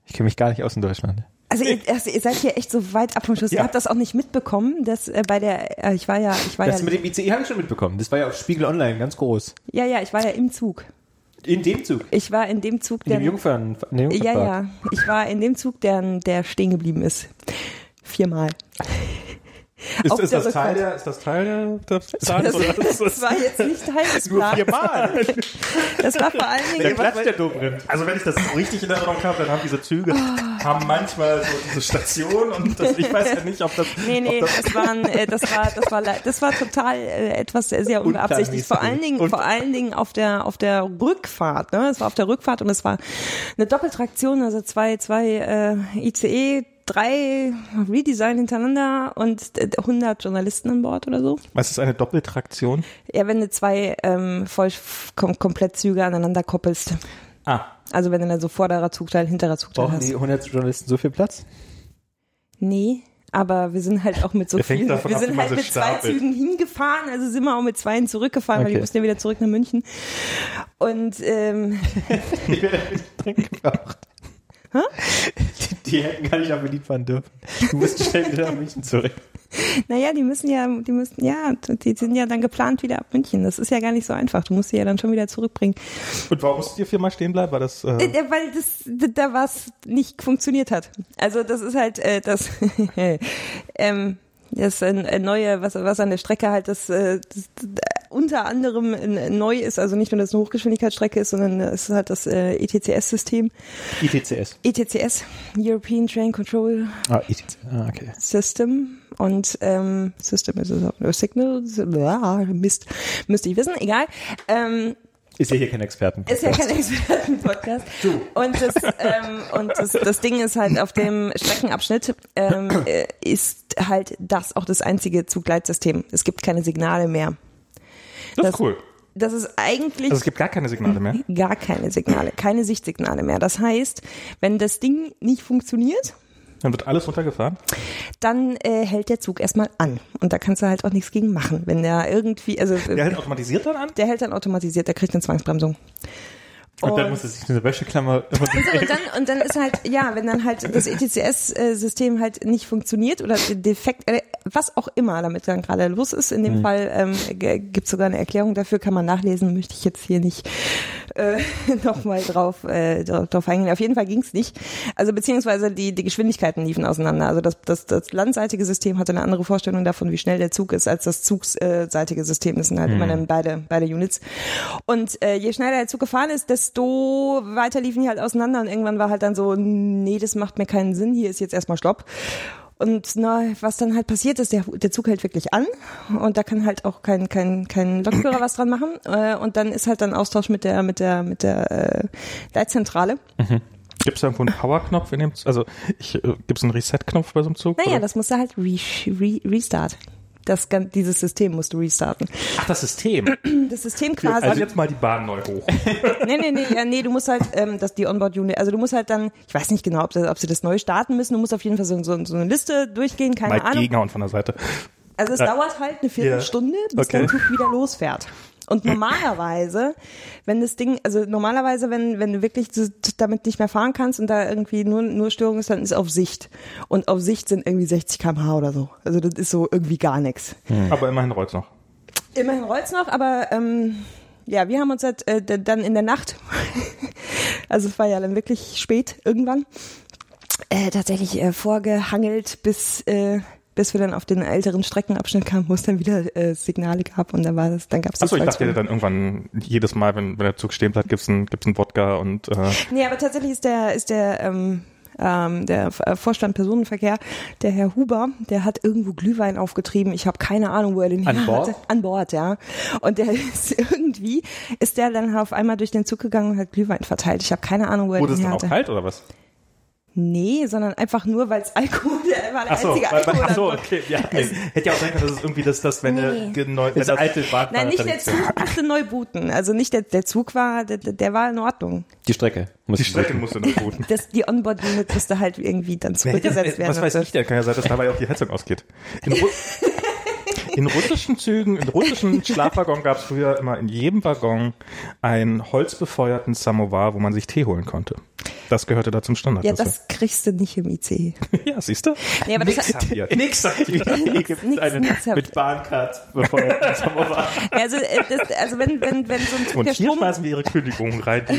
Ich kenne mich gar nicht aus in Deutschland. Also ihr, also ihr seid hier echt so weit ab vom Schuss. Ja. Ihr habt das auch nicht mitbekommen, dass äh, bei der, äh, ich war ja, ich war Das ja, mit dem ICE habe ich schon mitbekommen. Das war ja auf Spiegel Online ganz groß. ja, ja, ich war ja im Zug. In dem Zug. Ich war in dem Zug, In der, dem Jungfern. In dem ja, ja, ich war in dem Zug, der, der stehen geblieben ist. Viermal. Ist, ist, der das Teil der, ist das Teil der, der Plans? Das, oder? das war jetzt nicht Teil des Nur Plans. viermal. Das war vor allen Der Dingen, klatscht der Dobrindt. Also wenn ich das richtig in Erinnerung habe, dann haben diese Züge Ah. haben manchmal so diese Station und das, ich weiß ja nicht, ob das, nee, nee, das das waren, äh, das war, das war, das war total äh, etwas sehr, sehr unbeabsichtigt. Vor allen Dingen, vor allen Dingen auf der, auf der Rückfahrt. Ne, es war auf der Rückfahrt und es war eine Doppeltraktion, also zwei, zwei äh, ICE. Drei Redesign hintereinander und äh, 100 Journalisten an Bord oder so. was ist eine Doppeltraktion? Ja, wenn du zwei ähm, voll kom komplett Züge aneinander koppelst. Ah, Also wenn du dann so vorderer Zugteil, hinterer Zugteil Brauchen hast. die 100 Journalisten so viel Platz? Nee, aber wir sind halt auch mit so vielen, wir ab, sind halt sie mit zwei stapelt. Zügen hingefahren, also sind wir auch mit zweien zurückgefahren, weil Okay. wir mussten ja wieder zurück nach München. Und ähm, Ich werde dringend gebraucht. Die, die hätten gar nicht nach Berlin fahren dürfen. Du musst schnell wieder nach München zurück. naja, die müssen ja, die müssen, ja, die sind ja dann geplant wieder ab München. Das ist ja gar nicht so einfach. Du musst sie ja dann schon wieder zurückbringen. und warum musstet ihr viermal stehen bleiben? War das, äh, Äh, weil das da was nicht funktioniert hat. Also das ist halt äh, das ähm, das äh, neue, was was an der Strecke halt das, äh, das unter anderem äh, neu ist, also nicht nur, dass es eine Hochgeschwindigkeitsstrecke ist, sondern es ist halt das äh, ETCS-System. ITCS. ETCS, European Train Control Ah, ITCS. Ah, okay. System und ähm, System ist es auch, äh, Signal, ah, Mist, müsste ich wissen, egal. Ähm, Ist ja hier kein Experten. ist ja kein Experten-Podcast. Und, das, ähm, und das, das Ding ist halt, auf dem Streckenabschnitt ähm, äh, ist halt das auch das einzige Zugleitsystem. Es gibt keine Signale mehr. Das das- ist cool. Das ist eigentlich Also es gibt gar keine Signale mehr. gar keine Signale, keine Sichtsignale mehr. Das heißt, wenn das Ding nicht funktioniert, Dann wird alles runtergefahren. dann äh, hält der Zug erstmal an. Und da kannst du halt auch nichts gegen machen. Wenn der irgendwie, also Der hält automatisiert dann an? der hält dann automatisiert, der kriegt eine Zwangsbremsung. Und dann muss er sich eine Wäscheklammer So, und dann, und dann ist halt, ja, wenn dann halt das ETCS-System halt nicht funktioniert oder defekt, äh, was auch immer damit dann gerade los ist, in dem Fall ähm, gibt es sogar eine Erklärung dafür, kann man nachlesen, möchte ich jetzt hier nicht äh, nochmal drauf, äh, drauf eingehen. Auf jeden Fall ging es nicht. Also beziehungsweise die, die Geschwindigkeiten liefen auseinander. Also das, das, das landseitige System hatte eine andere Vorstellung davon, wie schnell der Zug ist, als das zugseitige System. Das sind halt immer dann beide, beide Units. Und äh, je schneller der Zug gefahren ist, desto weiter liefen die halt auseinander und irgendwann war halt dann so, nee, das macht mir keinen Sinn, hier ist jetzt erstmal Stopp. Und na, was dann halt passiert ist, der, der Zug hält wirklich an und da kann halt auch kein, kein, kein Lokführer was dran machen. Äh, und dann ist halt dann Austausch mit der, mit der, mit der äh, Leitzentrale. Gibt es da irgendwo einen Powerknopf in dem Also ich, äh, gibt es einen Reset-Knopf bei so einem Zug? Naja, oder? das musst du halt re, re, restart. Das, dieses System musst du restarten. Ach, das System. Das System Wir quasi. fahren jetzt mal die Bahn neu hoch. nee, nee, nee, ja, nee, du musst halt, ähm, das die Onboard-Unit, also du musst halt dann, ich weiß nicht genau, ob, sie- ob sie das neu starten müssen, du musst auf jeden Fall so, so, so eine Liste durchgehen, keine mal Ahnung. gegenhauen von der Seite. Also es Äh, dauert halt eine Viertelstunde, bis Okay. dein Zug wieder losfährt. Und normalerweise, wenn das Ding, also normalerweise, wenn, wenn du wirklich damit nicht mehr fahren kannst und da irgendwie nur, nur Störung ist, dann ist auf Sicht. Und auf Sicht sind irgendwie 60 km/h oder so. Also das ist so irgendwie gar nichts. Aber immerhin rollt's noch. Immerhin rollt's noch, aber ähm, ja, wir haben uns halt, äh, dann in der Nacht, also es war ja dann wirklich spät irgendwann, äh, tatsächlich äh, vorgehangelt, bis äh, bis wir dann auf den älteren Streckenabschnitt kamen, wo es dann wieder äh, Signale gab und dann war das, dann gab es Achso, ich dachte, dann irgendwann jedes Mal, wenn, wenn der Zug stehen bleibt, gibt's einen, gibt's einen Wodka und äh, Nee, aber tatsächlich ist der, ist der, ähm, ähm, der äh, Vorstand Personenverkehr, der Herr Huber, der hat irgendwo Glühwein aufgetrieben. Ich habe keine Ahnung, wo er den An her Bord? hatte. An Bord, ja. Und der ist irgendwie, ist der dann auf einmal durch den Zug gegangen und hat Glühwein verteilt. Ich habe keine Ahnung, wo er wurde den es her dann auch hatte. kalt oder was? Nee, sondern einfach nur, weil es Alkohol, der war der Ach so, einzige weil, Alkohol. ach so, okay. Ja, nee. Hätte ja auch sein können, dass es irgendwie das, das wenn, Nee. der neu, wenn Das das, alte Nein, nicht der Zug musste neu booten. Also nicht der, der Zug war, der, der war in Ordnung. Die Strecke. Muss die Strecke musste neu booten. Das, die Onboard-Unit musste halt irgendwie dann zurückgesetzt werden. Was weiß ich, der kann ja sein, dass dabei auch die Heizung ausgeht. In, in russischen Zügen, in russischen Schlafwaggon gab es früher immer in jedem Waggon einen holzbefeuerten Samovar, wo man sich Tee holen konnte. Das gehörte da zum Standard. Ja, das kriegst du nicht im IC. ja siehst du? Nee, aber das Nix hat, haben wir. Nix sagt die Hier gibt es einen habt- mit Bahncard befeuerten Samovar. also, äh, das, also wenn, wenn, wenn so ein Zug Und der hier Strom, schmeißen wir ihre Kündigungen rein.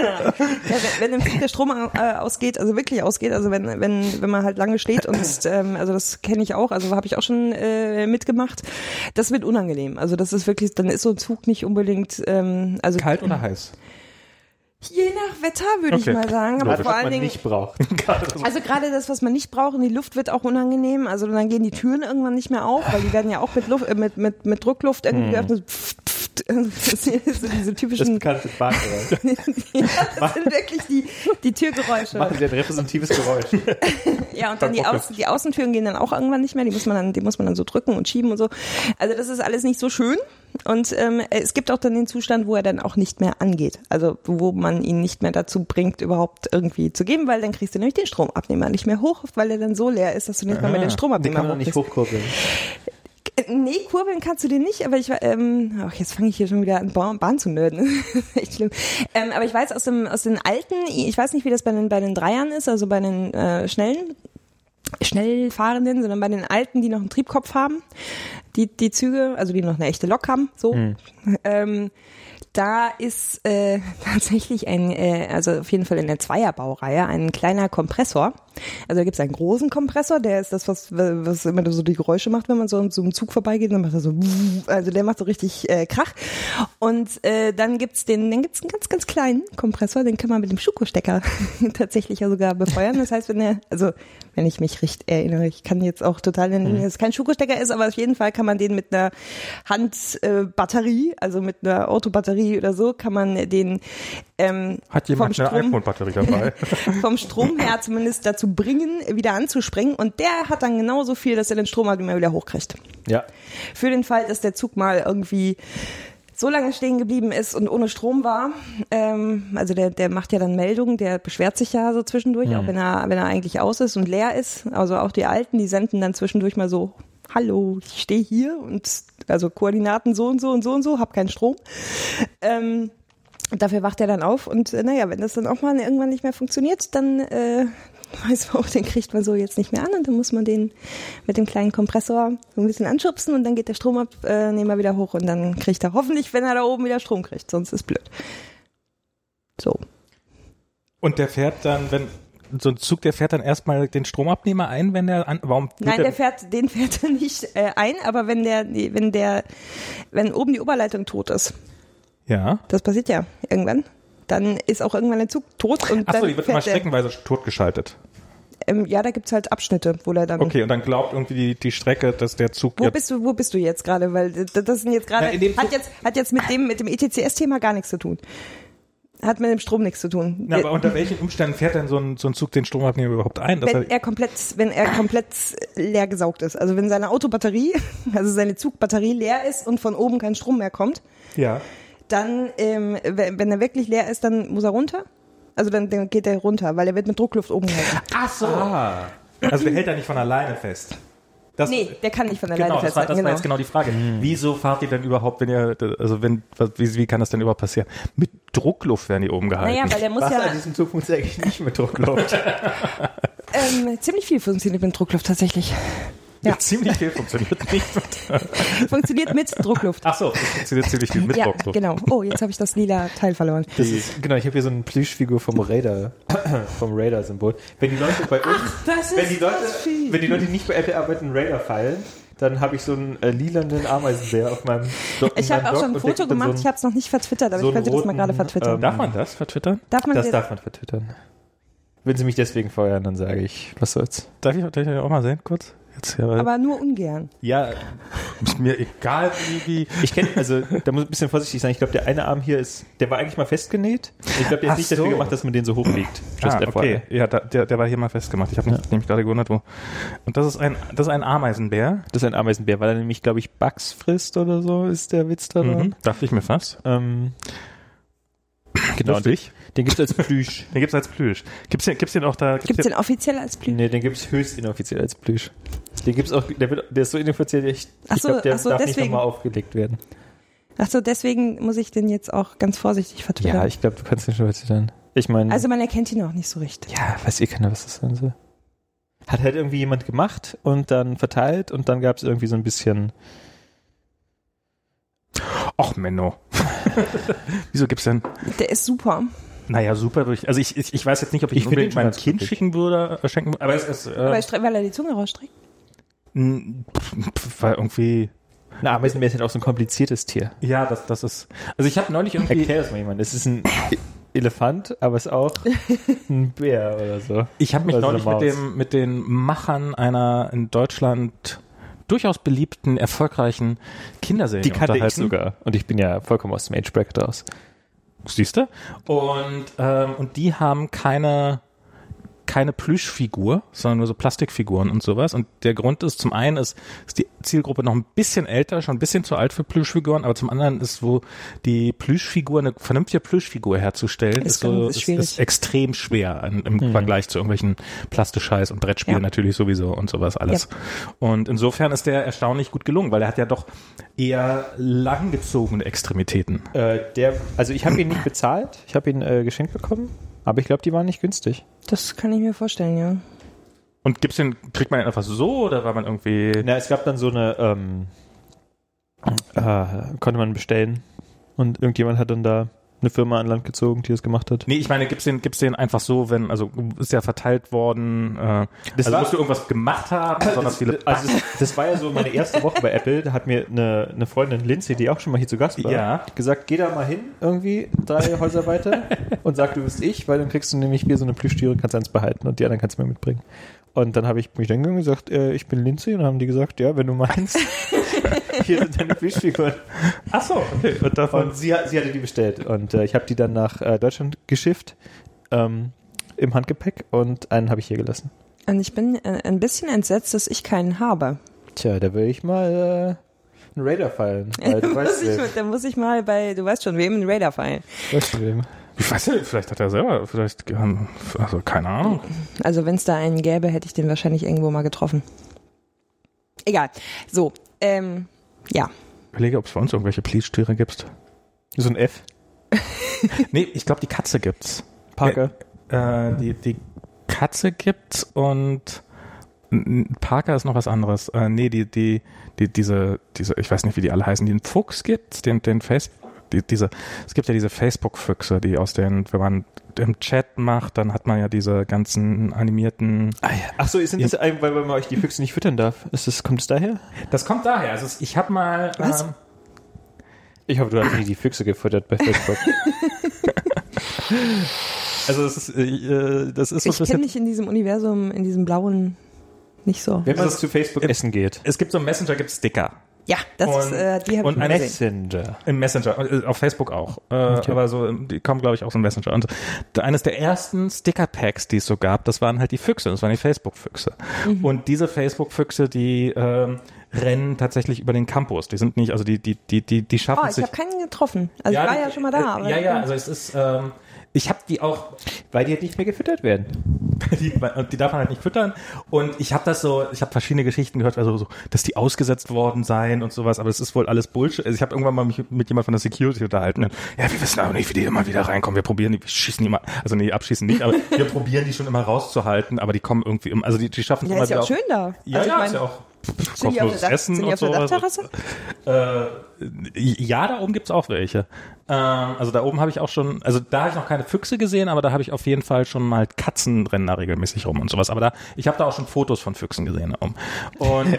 Ja, wenn, wenn im Zug der Strom äh, ausgeht, also wirklich ausgeht, also wenn, wenn, wenn man halt lange steht und ähm, also das kenne ich auch, also habe ich auch schon äh, mitgemacht, das wird unangenehm. Also das ist wirklich, dann ist so ein Zug nicht unbedingt, ähm, also Kalt oder heiß? Je nach Wetter würde Okay. ich mal sagen, aber Was vor allen man Dingen nicht braucht. Also gerade das, was man nicht braucht, und die Luft wird auch unangenehm. Also dann gehen die Türen irgendwann nicht mehr auf, weil die werden ja auch mit Luft, äh, mit, mit, mit Druckluft irgendwie geöffnet. Pft, pft. Das sind diese Das typischen, bekannte Bahngeräusch. ja, das sind wirklich die, die Türgeräusche. Machen Sie ein repräsentatives Geräusch. Ja, und dann die, Außen, die Außentüren gehen dann auch irgendwann nicht mehr. Die muss man dann, die muss man dann so drücken und schieben und so. Also das ist alles nicht so schön. Und ähm, es gibt auch dann den Zustand, wo er dann auch nicht mehr angeht. Also wo man ihn nicht mehr dazu bringt, überhaupt irgendwie zu geben, weil dann kriegst du nämlich den Stromabnehmer nicht mehr hoch, weil er dann so leer ist, dass du nicht mal mit dem Den Stromabnehmer kann man nicht hochkurbeln. Äh, Nee, kurbeln kannst du den nicht, aber ich war, ähm, ach, jetzt fange ich hier schon wieder an Bahn, Bahn zu nörden. Echt schlimm. Ähm, aber ich weiß aus dem aus den alten, ich weiß nicht, wie das bei den bei den Dreiern ist, also bei den äh, schnellen schnell fahrenden, sondern bei den alten, die noch einen Triebkopf haben, die die Züge, also die noch eine echte Lok haben, so. Ähm, da ist äh, tatsächlich ein, äh, also auf jeden Fall in der Zweierbaureihe, ein kleiner Kompressor. Also da gibt es einen großen Kompressor, der ist das, was, was immer so die Geräusche macht, wenn man so, so einem Zug vorbeigeht, dann macht er so, also der macht so richtig äh, Krach. Und äh, dann gibt's den, dann gibt's einen ganz, ganz kleinen Kompressor, den kann man mit dem Schuko-Stecker tatsächlich ja sogar befeuern. Das heißt, wenn der, also wenn ich mich richtig erinnere, ich kann jetzt auch total nennen, dass es kein Schuko-Stecker ist, aber auf jeden Fall kann man den mit einer Handbatterie, äh, also mit einer Autobatterie oder so, kann man den ähm, Hat jemand vom eine Strom, iPhone-Batterie dabei? vom Strom her zumindest dazu bringen, wieder anzuspringen. Und der hat dann genauso viel, dass er den Strom halt immer wieder hochkriegt. Ja. Für den Fall, dass der Zug mal irgendwie so lange stehen geblieben ist und ohne Strom war, ähm, also der, der macht ja dann Meldungen, der beschwert sich ja so zwischendurch, auch wenn er, wenn er eigentlich aus ist und leer ist. Also auch die Alten, die senden dann zwischendurch mal so, hallo, ich stehe hier und also Koordinaten so und so und so und so, hab keinen Strom. Ähm, dafür wacht er dann auf und äh, naja, wenn das dann auch mal irgendwann nicht mehr funktioniert, dann äh, weiß man auch, den kriegt man so jetzt nicht mehr an und dann muss man den mit dem kleinen Kompressor so ein bisschen anschubsen und dann geht der Stromabnehmer wieder hoch und dann kriegt er hoffentlich, wenn er da oben wieder Strom kriegt, sonst ist blöd. So. Und der fährt dann, wenn so ein Zug, der fährt dann erstmal den Stromabnehmer ein, wenn der an, warum? Nein, der fährt, den fährt er nicht äh, ein, aber wenn der, wenn der, wenn oben die Oberleitung tot ist, ja. das passiert ja irgendwann, dann ist auch irgendwann der Zug tot und Achso, dann die wird immer streckenweise totgeschaltet. ähm, ja, da gibt's halt Abschnitte, wo der dann Okay, und dann glaubt irgendwie die, die Strecke, dass der Zug Wo jetzt bist du, wo bist du jetzt gerade? Weil das das sind jetzt gerade, hat jetzt, hat jetzt mit dem, mit dem ETCS-Thema gar nichts zu tun. Hat mit dem Strom nichts zu tun. Na, aber unter welchen Umständen fährt denn so ein, so ein Zug den Stromabnehmer überhaupt ein? Dass wenn er, er komplett, wenn er komplett leer gesaugt ist. Also wenn seine Autobatterie, also seine Zugbatterie leer ist und von oben kein Strom mehr kommt, ja. Dann, ähm, wenn wenn er wirklich leer ist, dann muss er runter. Also dann, dann geht er runter, weil er wird mit Druckluft oben gehalten. Ach so. Also der hält da nicht von alleine fest. Das, Nee, der kann nicht von alleine Genau, das, war, festhalten. das Genau. war jetzt genau die Frage. Wieso fahrt ihr denn überhaupt, wenn ihr, also wenn, was- wie, wie kann das denn überhaupt passieren? Mit Druckluft werden die oben gehalten. Naja, weil der muss Was ja an diesem Zug funktioniert eigentlich nicht mit Druckluft. ähm, ziemlich viel funktioniert mit Druckluft tatsächlich. Ja. Ziemlich viel funktioniert nicht. Funktioniert mit Druckluft. Ach so, das funktioniert ziemlich viel mit ja, Druckluft. genau. Oh, jetzt habe ich das lila Teil verloren. Das ist, genau, ich habe hier so eine Plüschfigur vom Raider, vom Raider-Symbol. Wenn die Leute bei uns, das wenn die Leute, wenn die Leute nicht bei Apple arbeiten, Raider feilen, dann habe ich so einen äh, lilanen Ameisenbär auf meinem Dock. Ich habe auch schon ein Foto gemacht, ich habe es noch nicht vertwittert, aber so ich könnte einen das mal gerade roten, vertwittern. ähm, Darf man das vertwittern? darf man Das darf man vertwittern. Wenn sie mich deswegen feuern, dann sage ich, was soll's. Darf ich, darf ich auch mal sehen, kurz? Jetzt hier. Aber nur ungern. ja, ist mir egal, wie, wie. Ich kenne, also da muss ich ein bisschen vorsichtig sein. Ich glaube, der eine Arm hier ist, der war eigentlich mal festgenäht. Ich glaube, der ist nicht dafür so. gemacht, dass man den so hochlegt. Just Ah, okay. Ja, da, der, der war hier mal festgemacht. Ich habe mich nämlich gerade gewundert, wo. Und das ist ein, das ist ein Ameisenbär. Das ist ein Ameisenbär, weil er nämlich, glaube ich, Bugs frisst oder so, ist der Witz daran. Mhm. Dachte ich mir fast. Ähm, genau, Lustig. Den gibt's als Plüsch. Den gibt's als Plüsch. Gibt's den, gibt's den auch da? Gibt's den offiziell als Blüten? nee, den gibt's höchst inoffiziell als Plüsch. Den gibt's auch, der, wird, der ist so inoffiziell, ich, Ach ich so, glaube, der so, darf nicht deswegen. nochmal aufgelegt werden. Achso, deswegen muss ich den jetzt auch ganz vorsichtig vertwittern. Ja, ich glaube, du kannst den schon verzittern. Ich meine, also man erkennt ihn auch nicht so richtig. ja, weiß eh keiner, was das sein soll. Hat halt irgendwie jemand gemacht und dann verteilt und dann gab's irgendwie so ein bisschen Och, Menno. Wieso gibt's denn? Der ist super. Naja, super. durch- Also ich, ich, ich weiß jetzt nicht, ob ich, Ich unbedingt ganz Kind glücklich. schicken würde, äh, schenken, aber es ist, Weil, äh, stre- weil er die Zunge rausstreckt. weil irgendwie, Ein Ameisenbär ist halt auch so ein kompliziertes Tier. ja, das, das ist, also ich habe neulich irgendwie, Erklär das mal jemand. Es ist ein E- Elefant, aber es ist auch ein Bär oder so. ich habe mich Oder so eine neulich mit dem, mit den Machern einer in Deutschland durchaus beliebten, erfolgreichen Kinderserie Die kannte ich unterhalten. sogar. Und ich bin ja vollkommen aus dem Age Bracket raus. Siehst du? Und, ähm, und die haben keine, keine Plüschfigur, sondern nur so Plastikfiguren und sowas. Und der Grund ist, zum einen ist, ist die Zielgruppe noch ein bisschen älter, schon ein bisschen zu alt für Plüschfiguren, aber zum anderen ist, wo die Plüschfigur, eine vernünftige Plüschfigur herzustellen, Ist ist, so, ist, ist extrem schwer im, im Vergleich zu irgendwelchen Plastischeiß und Brettspielen Ja. natürlich sowieso und sowas alles. Und insofern ist der erstaunlich gut gelungen, weil er hat ja doch eher langgezogene Extremitäten. Äh, der, also ich habe ihn nicht bezahlt. Ich habe ihn äh, geschenkt bekommen. Aber ich glaube, die waren nicht günstig. Das kann ich mir vorstellen, ja. Und gibt's den, kriegt man den einfach so oder war man irgendwie. Na, es gab dann so eine, ähm, äh, konnte man bestellen. Und irgendjemand hat dann da eine Firma an Land gezogen, die das gemacht hat. Nee, ich meine, gibt's den, gibt's den einfach so, wenn, also ist ja verteilt worden, äh, Das also war- musst du irgendwas gemacht haben, besonders viele. Also das, das war ja so meine erste Woche bei Apple. Da hat mir eine, eine Freundin Lindsay, die auch schon mal hier zu Gast war, Ja. gesagt, geh da mal hin, irgendwie drei Häuser weiter und sag, du bist ich, weil dann kriegst du nämlich wieder so eine Plüschtiere, kannst eins behalten und die anderen kannst du mir mitbringen. Und dann habe ich mich dann gesagt, äh, ich bin Lindsay und haben die gesagt, ja, wenn du meinst, hier sind deine Plüschfiguren. Ach so, okay. Und davon. Und sie, sie hatte die bestellt und äh, ich habe die dann nach äh, Deutschland geschifft ähm, im Handgepäck und einen habe ich hier gelassen. Und ich bin äh, ein bisschen entsetzt, dass ich keinen habe. Tja, da will ich mal äh, einen Radar fallen. Weil du muss ich, da muss ich mal bei, du weißt schon, wem einen Radar fallen. Weißt du wem. Ich weiß nicht, vielleicht hat er selber, vielleicht, ähm, also keine Ahnung. Also wenn es da einen gäbe, hätte ich den wahrscheinlich irgendwo mal getroffen. Egal. So, ähm, ja. Ich überlege, ob es bei uns irgendwelche Plüschtiere gibt. So ein F. Nee, ich glaube, die Katze gibt's. Parker. Äh, die, die Katze gibt's und Parker ist noch was anderes. Äh, nee, die, die, die, diese, diese, ich weiß nicht, wie die alle heißen, den Fuchs gibt's, den, den Face, die, diese, es gibt ja diese Facebook-Füchse, die aus den, wenn man im Chat macht, dann hat man ja diese ganzen animierten. Ah, ja. Ach so, sind das, weil, man euch die Füchse nicht füttern darf? Ist das, kommt es daher? Das kommt daher. Also es- ich habe mal. Was? Ähm, Ich hoffe, du hast nie die Füchse gefüttert bei Facebook. also es ist, äh, das ist so Ich kenne mich in diesem Universum, in diesem blauen nicht so. Wenn man Das ist- zu Facebook essen geht. Es gibt so im Messenger gibt Sticker. Ja, das ist, Und- äh, die habe ich gesehen. Messenger. Im Messenger, äh, auf Facebook auch. Äh, Aber so, die kommen, glaube ich, auch so im Messenger. Und eines der ersten Sticker-Packs, die es so gab, das waren halt die Füchse, das waren die Facebook-Füchse. Mhm. Und diese Facebook-Füchse, die ähm, rennen tatsächlich über den Campus. Die sind nicht, also die, die, die, die, die schaffen Oh, ich habe keinen getroffen. Also ich war die- ja schon mal da. Äh, aber ja, ja, also es ist, ähm, ich habe die auch, Weil die halt nicht mehr gefüttert werden. die, die darf man halt nicht füttern. Und ich habe das so, ich habe verschiedene Geschichten gehört, also so, dass die ausgesetzt worden seien und sowas, aber es ist wohl alles Bullshit. Also ich habe irgendwann mal mich mit jemand von der Security unterhalten. Ja, wir wissen aber nicht, wie die immer wieder reinkommen. Wir probieren die, wir schießen die mal, also nee, abschießen nicht, aber wir probieren die schon immer rauszuhalten, aber die kommen irgendwie, also die, die schaffen es ja, immer ist ja wieder. auch schön da. Ja, also ja, ich ist ja mein, auch sind die auf kostenloses Essen sind die und sowas. Dachterrasse? Äh, ja, da oben gibt's auch welche. Ähm, also da oben habe ich auch schon, also da habe ich noch keine Füchse gesehen, aber da habe ich auf jeden Fall schon mal Katzen rennen da regelmäßig rum und sowas. Aber da, ich habe da auch schon Fotos von Füchsen gesehen da oben. Und,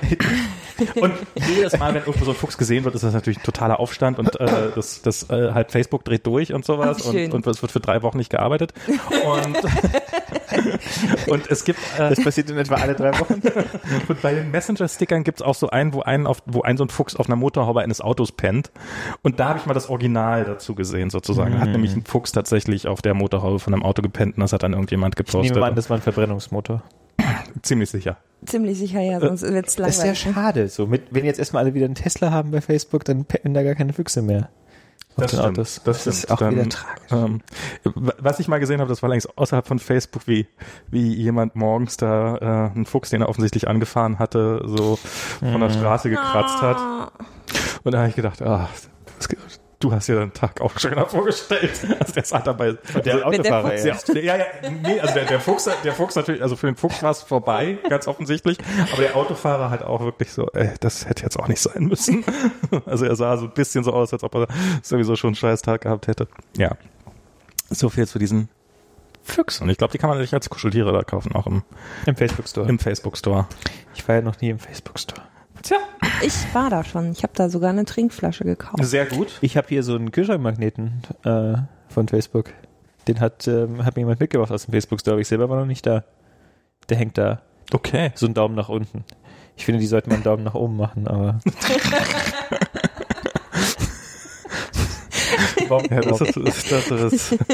und jedes Mal, wenn irgendwo so ein Fuchs gesehen wird, ist das natürlich ein totaler Aufstand und äh, das, das äh, halt Facebook dreht durch und sowas Ach, schön. und, und es wird für drei Wochen nicht gearbeitet. Und, und es gibt äh, Das passiert in etwa alle drei Wochen. und bei den Messenger-Stickern gibt's auch so einen, wo einen auf, wo ein so ein Fuchs auf einer Motorhaube eines Autos pennt. Und da habe ich mal das Original dazu gesehen, sozusagen. Hat nämlich ein Fuchs tatsächlich auf der Motorhaube von einem Auto gepennt und das hat dann irgendjemand Ich gepostet. nehme mal an, das war ein Verbrennungsmotor. Ziemlich sicher. Ziemlich sicher, ja, sonst wird's Das ist ja langweilig. schade. So, mit, wenn jetzt erstmal alle wieder einen Tesla haben bei Facebook, dann pennen da gar keine Füchse mehr. Auf den Autos. Das, ist stimmt. auch Dann, wieder tragisch. Ähm, was ich mal gesehen habe, das war längst außerhalb von Facebook, wie, wie jemand morgens da äh, einen Fuchs, den er offensichtlich angefahren hatte, so von der Straße gekratzt hat. Ah. Und da habe ich gedacht, ah, das, du hast dir deinen Tag auch schöner vorgestellt. Also der ist dabei. Der Autofahrer Fuchs- erst. Ja, ja, ja, nee, also der, der Fuchs, der Fuchs natürlich, also für den Fuchs war es vorbei, ganz offensichtlich. Aber der Autofahrer halt auch wirklich so, ey, das hätte jetzt auch nicht sein müssen. Also er sah so ein bisschen so aus, als ob er sowieso schon einen scheiß Tag gehabt hätte. Ja. So viel zu diesen Füchsen. Und ich glaube, die kann man sich als Kuscheltiere da kaufen, auch im, Im Facebook Store. im Facebook Store. Ich war ja noch nie im Facebook Store. Tja, Ich war da schon. Ich habe da sogar eine Trinkflasche gekauft. sehr gut. Ich habe hier so einen Kühlschrankmagneten äh, von Facebook. Den hat, ähm, hat mir jemand mitgebracht aus dem Facebook Store, aber ich selber war noch nicht da. Der hängt da. Okay. So einen Daumen nach unten. Ich finde, die sollten mal einen Daumen nach oben machen, aber. warum, Ja, das ist, das ist.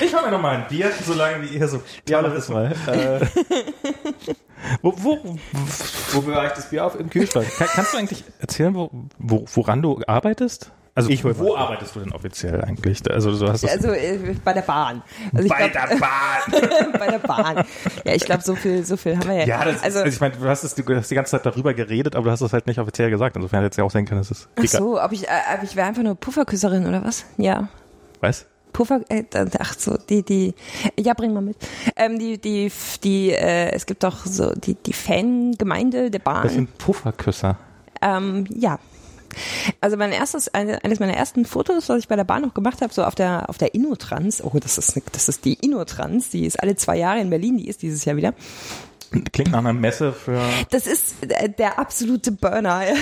Ich hol mir noch mal ein Bier, solange wie ihr so Ja, mach das mal. Äh, Wo, wo, wo bewahre ich das Bier auf? Im Kühlschrank. kann, kannst du eigentlich erzählen, wo, wo, woran du arbeitest? Also Ich wo mal. arbeitest du denn offiziell eigentlich? Also du hast Also äh, bei der Bahn. Also ich bei glaub, der Bahn. bei der Bahn. Ja, ich glaube, so viel, so viel haben wir ja. Ja, das also, also ich meine, du hast, es, du hast die ganze Zeit darüber geredet, aber du hast es halt nicht offiziell gesagt. Insofern hätte es ja auch sein können, dass es ach egal. so, ob ich, äh, ob ich wäre einfach nur Pufferküsserin oder was? Ja. Was? Puffer, äh, ach so, die, die, ja, bring mal mit. Ähm, die, die, die, äh, es gibt doch so die, die Fangemeinde der Das Bahn. sind Pufferküsser. Ähm, ja. Also mein erstes, eine, eines meiner ersten Fotos, was ich bei der Bahn noch gemacht habe, so auf der auf der Innotrans. Oh, das ist das ist die Innotrans. Die ist alle zwei Jahre in Berlin. Die ist dieses Jahr wieder. Klingt nach einer Messe für. Das ist äh, der absolute Burner.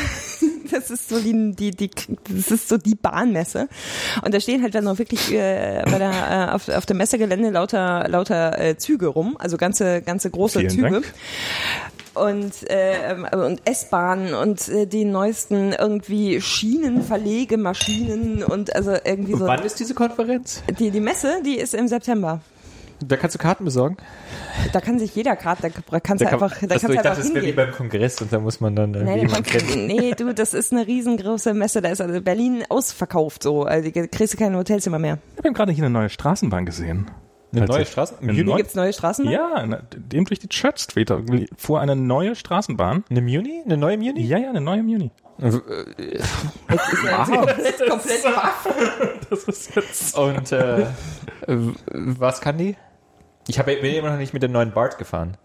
Das ist so die, die, die, das ist so die Bahnmesse. Und da stehen halt dann auch wirklich äh, bei der, äh, auf, auf dem Messegelände lauter, lauter äh, Züge rum, also ganze, ganze große Vielen Züge. Dank. Und, äh, und S-Bahnen und äh, die neuesten irgendwie Schienenverlegemaschinen und also irgendwie so. Wann ist diese Konferenz? Die, die Messe, die ist im September. Da kannst du Karten besorgen. Da kann sich jeder gerade, da kannst du Da kann, einfach, da kannst du ich dachte, einfach das wäre wie beim Kongress und da muss man dann irgendwie Nee, jemanden kennen. nee, du, das ist eine riesengroße Messe. Da ist also Berlin ausverkauft so. Also kriegst du keine Hotelzimmer mehr. Ich habe gerade hier eine neue Straßenbahn gesehen. Eine neue Tatsächlich. Straße? Im Juni neue- Gibt's neue Straßen? Ja, na, dem durch die Church Street da fuhr eine neue Straßenbahn. Eine Muni? Eine neue Muni? Ja, ja, eine neue im Juni. Jetzt ist er komplett, komplett baff. Das ist jetzt. Und äh, äh, was kann die? Ich hab, bin immer noch nicht mit dem neuen BART gefahren.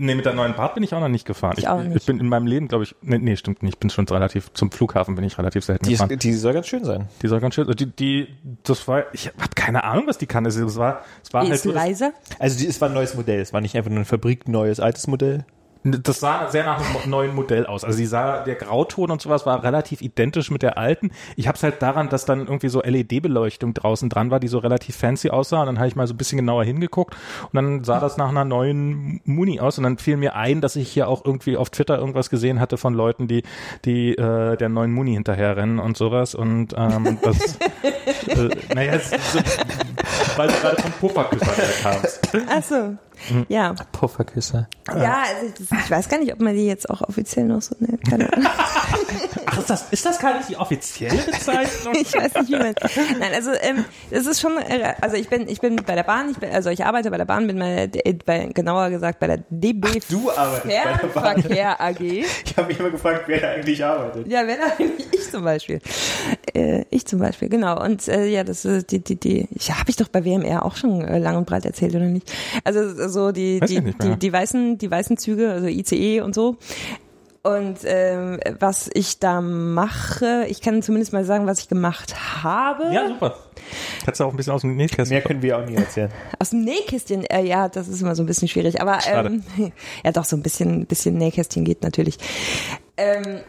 Nee, mit der neuen Bart bin ich auch noch nicht gefahren. Ich auch nicht. Ich bin in meinem Leben, glaube ich, nee, nee, stimmt nicht. Ich bin schon relativ, zum Flughafen bin ich relativ selten Die, gefahren. ist, die soll ganz schön sein. Die soll ganz schön, die, die, das war, ich habe keine Ahnung, was die kann. Also, Das war, es war Wie halt ist so, das, leise? Also die, es war ein neues Modell. Es war nicht einfach nur ein fabrikneues altes Modell. Das sah sehr nach einem neuen Modell aus. Also die sah, der Grauton und sowas war relativ identisch mit der alten. Ich habe es halt daran, dass dann irgendwie so LED-Beleuchtung draußen dran war, die so relativ fancy aussah. Und dann habe ich mal so ein bisschen genauer hingeguckt und dann sah das nach einer neuen Muni aus. Und dann fiel mir ein, dass ich hier auch irgendwie auf Twitter irgendwas gesehen hatte von Leuten, die, die äh, der neuen Muni hinterherrennen und sowas. Und ähm, das, äh, naja, so, weil du gerade vom Pufferküsser kamst. Ach so. Mhm. Ja. Pufferküsse. Ja, also das, ich weiß gar nicht, ob man die jetzt auch offiziell noch so nennt. Keine Ahnung. Ach, ist das, ist das gar nicht die offizielle Bezeichnung? Ich weiß nicht, wie man. Nein, also ähm, das ist schon. äh, Also ich bin, ich bin bei der Bahn. Ich bin, also ich arbeite bei der Bahn. Bin bei, äh, bei genauer gesagt bei der DB du arbeitest bei der Bahn. Fernverkehr AG. Ich habe mich immer gefragt, wer da eigentlich arbeitet. Ja, wenn eigentlich ich zum Beispiel. Äh, ich zum Beispiel, genau. Und äh, ja, das ist die, die, die. Ich habe ich doch bei WMR auch schon äh, lang und breit erzählt oder nicht? Also so die, Weiß die, die, die weißen, die weißen Züge, also ICE und so. Und ähm, was ich da mache, ich kann zumindest mal sagen, was ich gemacht habe. Ja, super. Kannst du auch ein bisschen aus dem Nähkästchen. Mehr können wir auch nicht erzählen. Aus dem Nähkästchen, äh, ja, das ist immer so ein bisschen schwierig, aber ähm, ja doch, so ein bisschen, bisschen Nähkästchen geht natürlich. Ähm,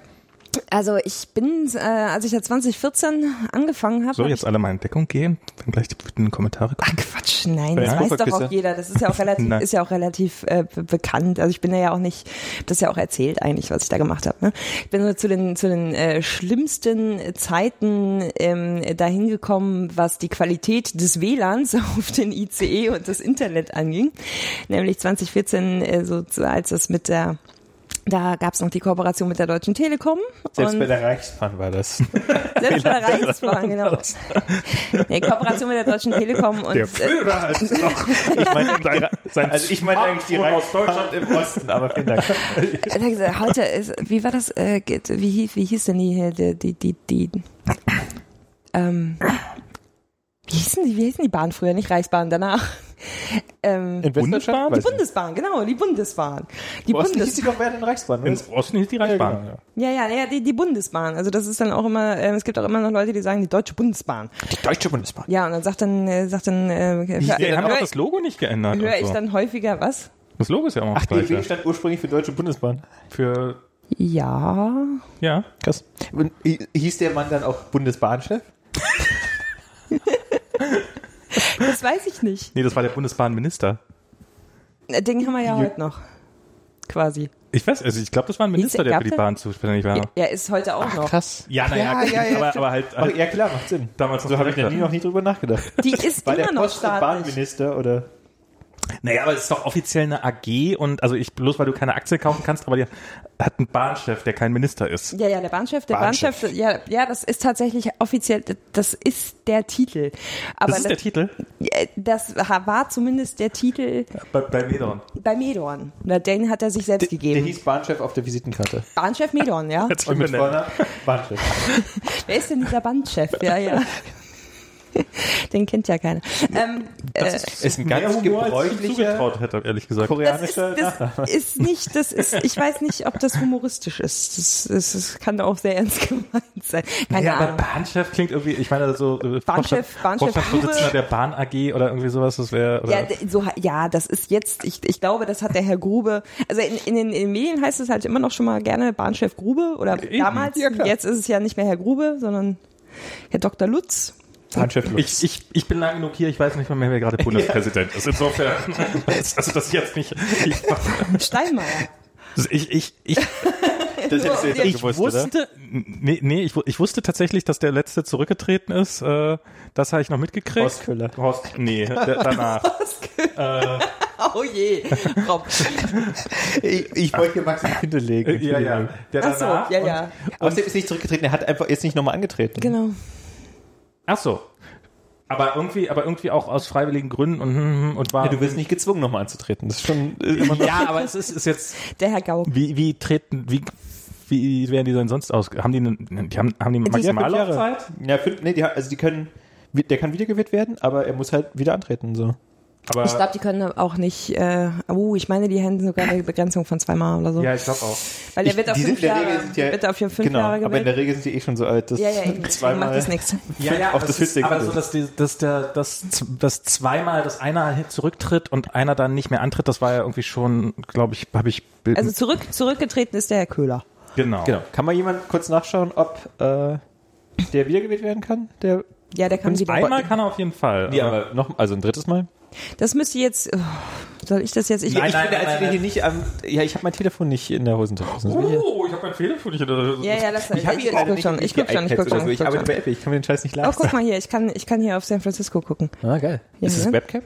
also ich bin, äh, als ich ja 2014 angefangen habe. So, hab jetzt alle mal in Deckung gehen, dann gleich die, die Kommentare Ach kommen. Quatsch, nein, Ja, das weiß doch auch jeder. Das ist ja auch relativ, ist ja auch relativ äh, be- bekannt. Also ich bin ja auch nicht, das ja auch erzählt eigentlich, was ich da gemacht habe. Ne? Ich bin so zu den zu den äh, schlimmsten Zeiten ähm, dahin gekommen, was die Qualität des WLANs auf den ICE und das Internet anging. Nämlich 2014, äh, so als es mit der da gab es noch die Kooperation mit der Deutschen Telekom. Selbst und bei der Reichsbahn war das. selbst bei der Reichsbahn, genau. Nee, Kooperation mit der Deutschen Telekom und äh, Führer heißt es noch. Ich meine, Sein- sein also ich meine eigentlich die Reichsbahn im Osten, aber vielen Dank. Heute ist, wie war das, äh, wie, hieß- wie hieß denn die, hier, die, die, die, die ähm, wie hießen die, wie hießen die Bahn früher, nicht Reichsbahn, danach? Ähm, In Bundesbahn? Die Bundesbahn, genau, die Bundesbahn. Die. Osten hieß die doch während den Reichsbahn? Im Osten ist die Reichsbahn. Ja, genau, ja, ja, ja, die, die Bundesbahn. Also das ist dann auch immer, ähm, es gibt auch immer noch Leute, die sagen, die Deutsche Bundesbahn. ja. Die Deutsche Bundesbahn. Ja, und dann sagt dann, äh, sagt dann, äh, hör, Die haben doch das Logo nicht geändert. höre ich so. dann häufiger was? Das Logo ist ja auch noch Ach, DB gleiche. stand ursprünglich für Deutsche Bundesbahn. Für, Ja. ja. Krass. Und hi- hieß der Mann dann auch Bundesbahnchef? Das weiß ich nicht. Nee, das war der Bundesbahnminister. Äh, Den haben wir ja heute noch. Quasi. Ich weiß, also ich glaube, das war ein Minister, der für die? Bahn zuständig war. Er ist heute auch noch. Krass. Ja, naja, Ja, ja, ja, aber, aber halt, Ach, halt ja, klar, macht Sinn. damals noch So habe ich noch nie, noch nie drüber nachgedacht. Die ist War immer der noch Post- und staatlich. Bahnminister oder? Naja, aber es ist doch offiziell eine AG und also ich bloß weil du keine Aktie kaufen kannst, aber die hat einen Bahnchef, der kein Minister ist. Ja, ja, der Bahnchef, der Bahnchef. Bahnchef, ja, ja, das ist tatsächlich offiziell, das ist der Titel. Aber Das ist der Titel Ja, das war zumindest der Titel bei, bei Medon. bei Medorn. Na, Den hat er sich selbst Der gegeben. hieß Bahnchef auf der Visitenkarte. Bahnchef Medorn, ja. Herzlich Und mit. Vornamen Bahnchef. Wer ist denn dieser Bahnchef? Ja, ja. Den kennt ja keiner. Ähm, äh, Ist ein Mehr ganz gebräuchlicher zugetraut hätte, ehrlich gesagt. das ist, koreanischer das ist nicht, das ist, ich weiß nicht, ob das humoristisch ist. Das, das, das kann auch sehr ernst gemeint sein. Keine Ja, aber Ahnung. Bahnchef klingt irgendwie, ich meine so äh, Bahnchef- Vorstand- Bahnchef Vorstandsvorsitzender der Bahn AG oder irgendwie sowas, das wäre Ja, so, ja, das ist jetzt, ich, ich glaube, das hat der Herr Grube, also in, in, den, in den Medien heißt es halt immer noch schon mal gerne Bahnchef Grube oder Eben. damals, Ja, jetzt ist es ja nicht mehr Herr Grube, sondern Herr Dr. Lutz. Ich, ich, ich bin lang genug hier, ich weiß nicht mal mehr, wer gerade Bundespräsident ist. Insofern, also das jetzt nicht. Ich, Steinmeier. ich, ich, ich, Das hättest du jetzt ich gewusst, oder? wusste, nee, nee, ich, ich wusste tatsächlich, dass der letzte zurückgetreten ist. Äh, das habe ich noch mitgekriegt. Horst Köhler. Horst, nee, der, danach. Oh je, Rob. Ich, ich wollte hier Max in legen. ja, ja. Der Ach so, ja, ja. Außerdem ist nicht zurückgetreten, er hat einfach jetzt nicht nochmal angetreten. Genau. Ach so. Aber irgendwie, aber irgendwie auch aus freiwilligen Gründen und, hm, hm, und war. Ja, du wirst nicht gezwungen, nochmal anzutreten. Das ist schon äh, immer noch. ja, aber es ist, ist jetzt, Der Herr Gauck. wie, wie treten, wie, wie werden die denn sonst aus? Haben die, einen, die haben, haben die Maximallaufzeit? Ja, fünf, nee, die, also die können, der kann wiedergewählt werden, aber er muss halt wieder antreten, so. Aber, Ich glaube, die können auch nicht, äh, oh, ich meine, die hätten sogar eine Begrenzung von zweimal oder so. ja, ich glaube auch. Weil der Ich- wird auf fünf sind in der Jahre, Regel sind ja- wird auf fünf genau, Jahre aber in gewählt. der Regel sind die eh schon so alt, dass Ja, ja, eben. zweimal Macht das nichts. Ja, ja, auf aber das ist aber so, dass, die, dass der, dass, dass zweimal, dass einer zurücktritt und einer dann nicht mehr antritt, das war ja irgendwie schon, glaube ich, habe ich, Also zurück, zurückgetreten ist der Herr Köhler. genau. Genau. Kann mal jemand kurz nachschauen, ob äh, der wiedergewählt werden kann? Der, Ja, der kann wieder. Einmal kann er auf jeden Fall. nee, aber noch, also ein drittes Mal? Das müsste jetzt, oh, soll ich das jetzt? Ich, Nein, ich nein, finde, nein, als wir nein. hier nicht am, ja, ich habe mein Telefon nicht in der Hosentasche. Oh, ich habe mein Telefon nicht. ja, ja, lass Ich habe ich, hier ich leider guck schon, nicht ich guck die schon, ich guck schon. so. Ich Ich arbeite bei Apple, ich kann mir den Scheiß nicht Oh, leisten. guck mal hier, ich kann, ich kann hier auf San Francisco gucken. Ah, geil. Ja, ist es ne? Webcam?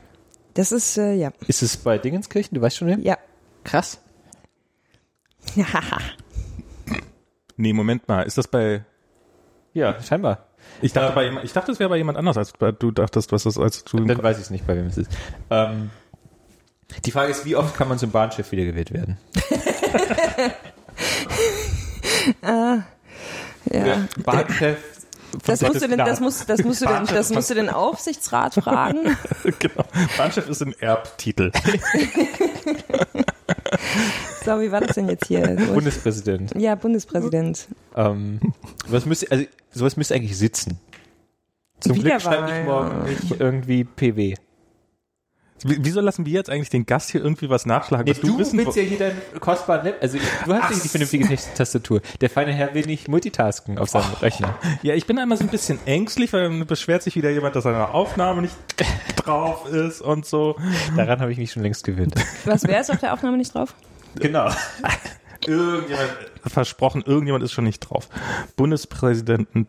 Das ist, äh, ja. Ist es bei Dingenskirchen? Du weißt schon, wer? Ja. Krass. Nee, Moment mal, ist das bei Ja, scheinbar. Ich dachte bei jemand, ich dachte es wäre bei jemand anders als bei, du dachtest, was das als du Dann weiß ich es nicht, bei wem es ist. Ähm, die Frage ist, wie oft kann man zum Bahnschiff wiedergewählt werden? ja. Bahnchef Das musst du denn, das musst, das musst du denn, das musst du den Aufsichtsrat fragen. genau. Bahnchef ist ein Erbtitel. So, wie war das denn jetzt hier? Bundespräsident. ja, Bundespräsident. Ähm, was müsste, also, sowas müsste eigentlich sitzen. Zum Glück schreibe ich morgen nicht irgendwie PW. Wie- Wieso lassen wir jetzt eigentlich den Gast hier irgendwie was nachschlagen, was du, wissen willst ja hier deinen kostbaren Lab, also ich, du hast nicht die vernünftige Tast- Tastatur. Der feine Herr will nicht multitasken auf seinem Rechner. Ja, ich bin einmal so ein bisschen ängstlich, weil dann beschwert sich wieder jemand, dass seine Aufnahme nicht drauf ist und so. Daran habe ich mich schon längst gewöhnt. Was wäre es auf der Aufnahme nicht drauf? Genau. Irgendjemand versprochen, irgendjemand ist schon nicht drauf. Bundespräsidenten,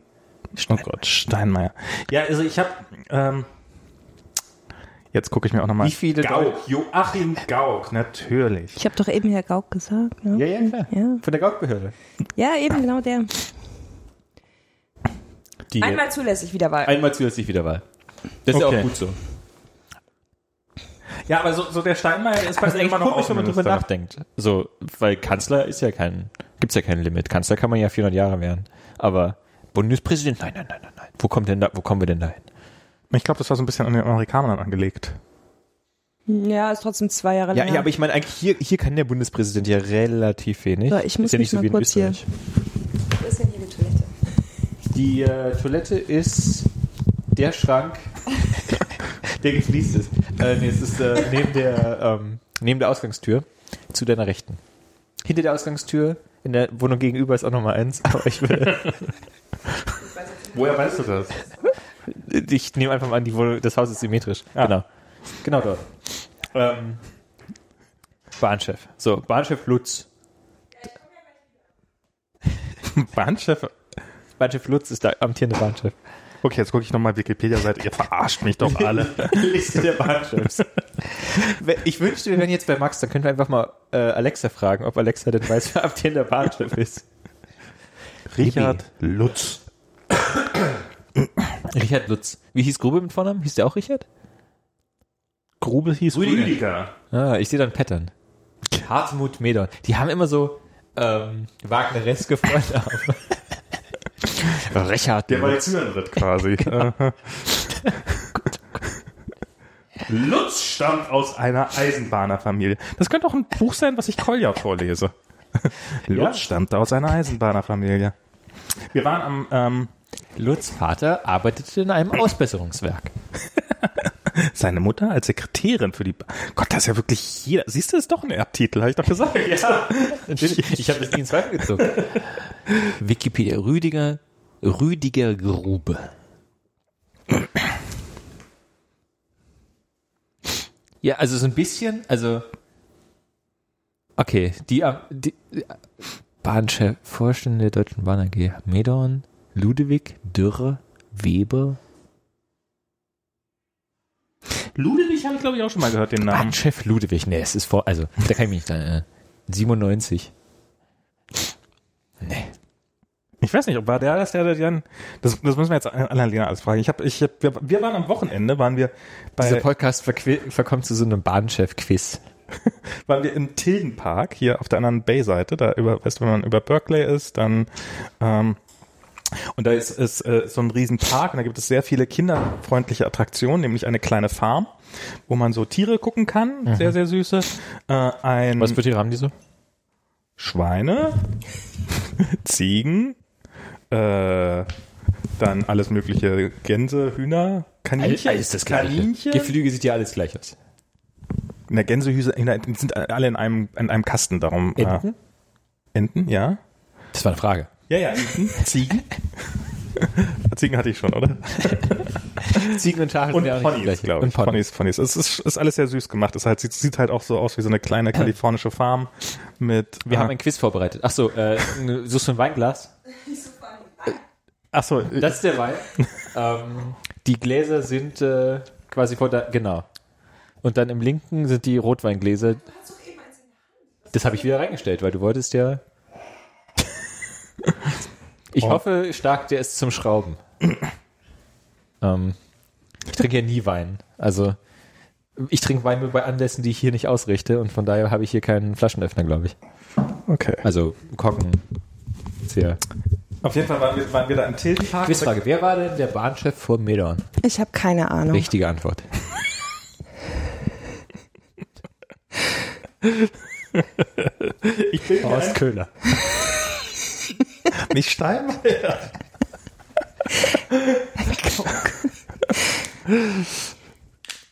oh Gott, Steinmeier. Ja, also ich habe, ähm, jetzt gucke ich mir auch nochmal. Wie viele Gauck, Joachim Gauck, natürlich. Ich habe doch eben Herr Gauck gesagt. Ne? Ja, ja, klar. Ja. Von der Gaukbehörde. ja, eben genau der. Die Einmal zulässig Wiederwahl. einmal zusätzlich Wiederwahl. Das ist ja Okay. auch gut so. Ja, aber so, so der Steinmeier ist bei ist eigentlich immer noch komisch, wenn man drüber nachdenkt. So, weil Kanzler ist ja kein, gibt's ja kein Limit. Kanzler kann man ja 400 Jahre werden. Aber Bundespräsident, nein, nein, nein, nein, nein. Wo kommt denn da, wo kommen wir denn da hin? Ich glaube, das war so ein bisschen an den Amerikanern angelegt. Ja, ist trotzdem zwei Jahre Ja, länger. ja, aber ich meine, eigentlich hier, hier kann der Bundespräsident ja relativ wenig. So, ich muss ist ja nicht so wie in kurz hier- Österreich. Wo ist denn hier die Toilette? Die äh, Toilette ist der Schrank, der gefliest ist. Äh, nee, es ist äh, neben, der, ähm, neben der Ausgangstür zu deiner Rechten. Hinter der Ausgangstür, in der Wohnung gegenüber ist auch nochmal eins, aber ich will, Woher weißt du das? Ich nehme einfach mal an, die Wohnung, das Haus ist symmetrisch. Genau. Genau dort. Ähm, Bahnchef. So, Bahnchef Lutz. Bahnchef. Bahnchef Lutz ist der amtierende Bahnchef. Okay, jetzt gucke ich nochmal Wikipedia-Seite. Ihr verarscht mich doch alle. Liste der Bahnchefs. Ich wünschte, wir wären jetzt bei Max, dann können wir einfach mal äh, Alexa fragen, ob Alexa denn weiß, wer amtierender Bahnchef ist. Richard Lutz. Richard Lutz. Wie hieß Grube mit Vornamen? Hieß der auch Richard? Grube hieß Rüdiger. Ah, ich sehe dann Pattern. Hartmut Medon. Die haben immer so ähm, Wagnereske Vornamen. Richard Der war Lutz. jetzt Zürenritt quasi. Lutz stammt aus einer Eisenbahnerfamilie. Das könnte auch ein Buch sein, was ich Kolja vorlese. Lutz stammt aus einer Eisenbahnerfamilie. Wir waren am, ähm, Lutz Vater arbeitete in einem Ausbesserungswerk. seine Mutter als Sekretärin für die, ba Gott, das ist ja wirklich jeder, siehst du, das ist doch ein Erbtitel, habe ich doch gesagt. Ja, natürlich. Ich habe das nie in Zweifel gezogen. Wikipedia Rüdiger, Rüdiger Grube. Ja, also so ein bisschen, also okay, die, äh, die äh, Bahnchef, Vorstände der Deutschen Bahn AG, Medorn, Ludewig, Dürre, Weber, Ludwig habe ich, glaube ich, auch schon mal gehört, den Namen. Bahnchef Ludewig, nee, es ist vor, also, da kann ich mich nicht dran erinnern. 97. Nee. Ich weiß nicht, ob war der das, der, der, der das, das müssen wir jetzt Annalena alles fragen. Ich habe, ich hab, wir, wir waren am Wochenende, waren wir Dieser bei, Podcast verqui- verkommt zu so einem Bahnchef-Quiz. waren wir im Tildenpark, hier auf der anderen Bay-Seite, da über, weißt du, wenn man über Berkeley ist, dann, ähm, und da ist, ist äh, so ein riesen Park und da gibt es sehr viele kinderfreundliche Attraktionen, nämlich eine kleine Farm, wo man so Tiere gucken kann, sehr, sehr süße, äh, ein Was für Tiere haben die so? Schweine, Ziegen, äh, dann alles mögliche Gänse, Hühner, Kaninchen. Kaninchen. Geflügel sieht ja alles gleich aus. In der Gänsehüse, sind alle in einem, in einem Kasten, darum. Enten? Äh, Enten, ja. Das war eine Frage. Ja, ja, Enten. Ziegen. Ziegen hatte ich schon, oder? Ziegen und Schafe Und Ponys, glaube Und ich. Ponys. Ponys, Ponys. Es ist, ist alles sehr süß gemacht. Es halt, sieht, sieht halt auch so aus wie so eine kleine kalifornische Farm mit. Wir äh, haben ein Quiz vorbereitet. Ach so, äh, suchst du ein Weinglas? ach so, Das ist der Wein. ähm, die Gläser sind äh, quasi vor der, genau. Und dann im linken sind die Rotweingläser. Das habe ich wieder reingestellt, weil du wolltest ja. Ich Oh. hoffe stark, der ist zum Schrauben. ähm, ich trinke ja nie Wein. Also ich trinke Wein nur bei Anlässen, die ich hier nicht ausrichte und von daher habe ich hier keinen Flaschenöffner, glaube ich. okay. Also Korken. Sehr. Auf jeden Fall waren wir, waren wir da im Tildenpark. Quizfrage, wer war denn der Bahnchef vor Medorn? Ich habe keine Ahnung. Richtige Antwort. Ich bin Horst Köhler. nicht Steinmeier.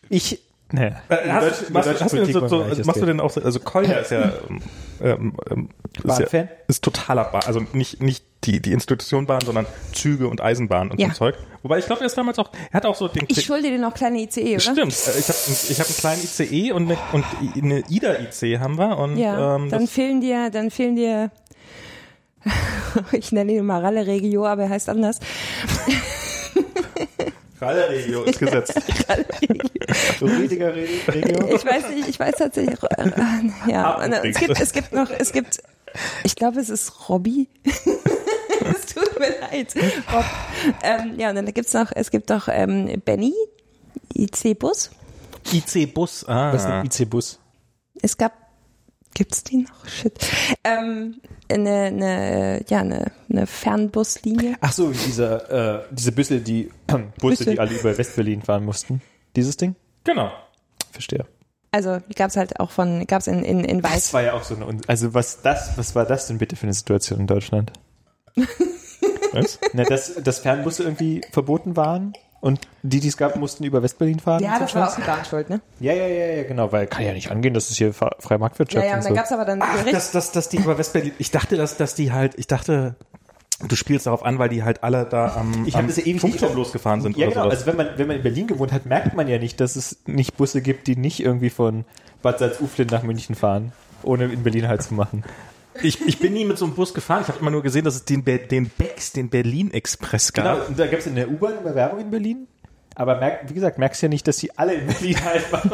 Ich, ne. Hast, machst, hast du denn so, so, machst du denn auch so, also Kolja ist ja, ähm, ähm, ist, ja ist totaler Bahn, also nicht, nicht die, die Institution Bahn, sondern Züge und Eisenbahn und Ja. so Zeug. Wobei ich glaube, er ist damals auch, er hat auch so den, Ich schulde dir noch kleine ICE, oder? Stimmt, äh, ich habe ich hab einen kleinen ICE und eine, und eine IDA-IC haben wir und Ja, ähm, dann fehlen dir, dann fehlen dir, ich nenne ihn mal Ralle Regio, aber er heißt anders. Regio ist gesetzt. Rüdiger Regio. Ich weiß nicht, ich weiß tatsächlich, äh, ja, und es gibt, es gibt noch, es gibt, ich glaube, es ist Robby. es tut mir leid, Rob. Ähm, ja, und dann gibt's noch, es gibt noch ähm, Benny, IC-Bus. IC-Bus, ah. Was ist IC-Bus? Es gab, gibt's die noch? Shit. Ähm, eine, eine, ja, eine, eine Fernbuslinie. Ach so, diese, äh, diese Büsse, die Busse, Büsse. die alle über Westberlin fahren mussten. Dieses Ding? Genau. Verstehe. Also die gab's halt auch von, gab's in, in, in Das Weiß. war ja auch so eine, also was das, was war das denn bitte für eine Situation in Deutschland? Was? Na, dass, dass Fernbusse irgendwie verboten waren und die, die es gab, mussten über Westberlin fahren? Ja, das war auch die Bahn schuld, ne? Ja, ja, ja, ja, genau, weil kann ja nicht angehen, dass es hier freie Marktwirtschaft Ja, ja, und und dann so. gab's aber dann Ach, Gericht. dass, dass, dass die über Westberlin, ich dachte, dass, dass die halt, ich dachte, du spielst darauf an, weil die halt alle da am, Ich am das ja ewig Funkturm nicht- losgefahren sind Ja, oder genau. sowas. Also wenn man, wenn man in Berlin gewohnt hat, merkt man ja nicht, dass es nicht Busse gibt, die nicht irgendwie von Bad Salzuflen nach München fahren, ohne in Berlin halt zu machen. Ich, ich bin nie mit so einem Bus gefahren. Ich habe immer nur gesehen, dass es den, Be den Bex, den Berlin Express gab. Genau, und da gab es in der U-Bahn immer Werbung in Berlin. Aber merk, wie gesagt, merkst ja nicht, dass sie alle in Berlin halt machen,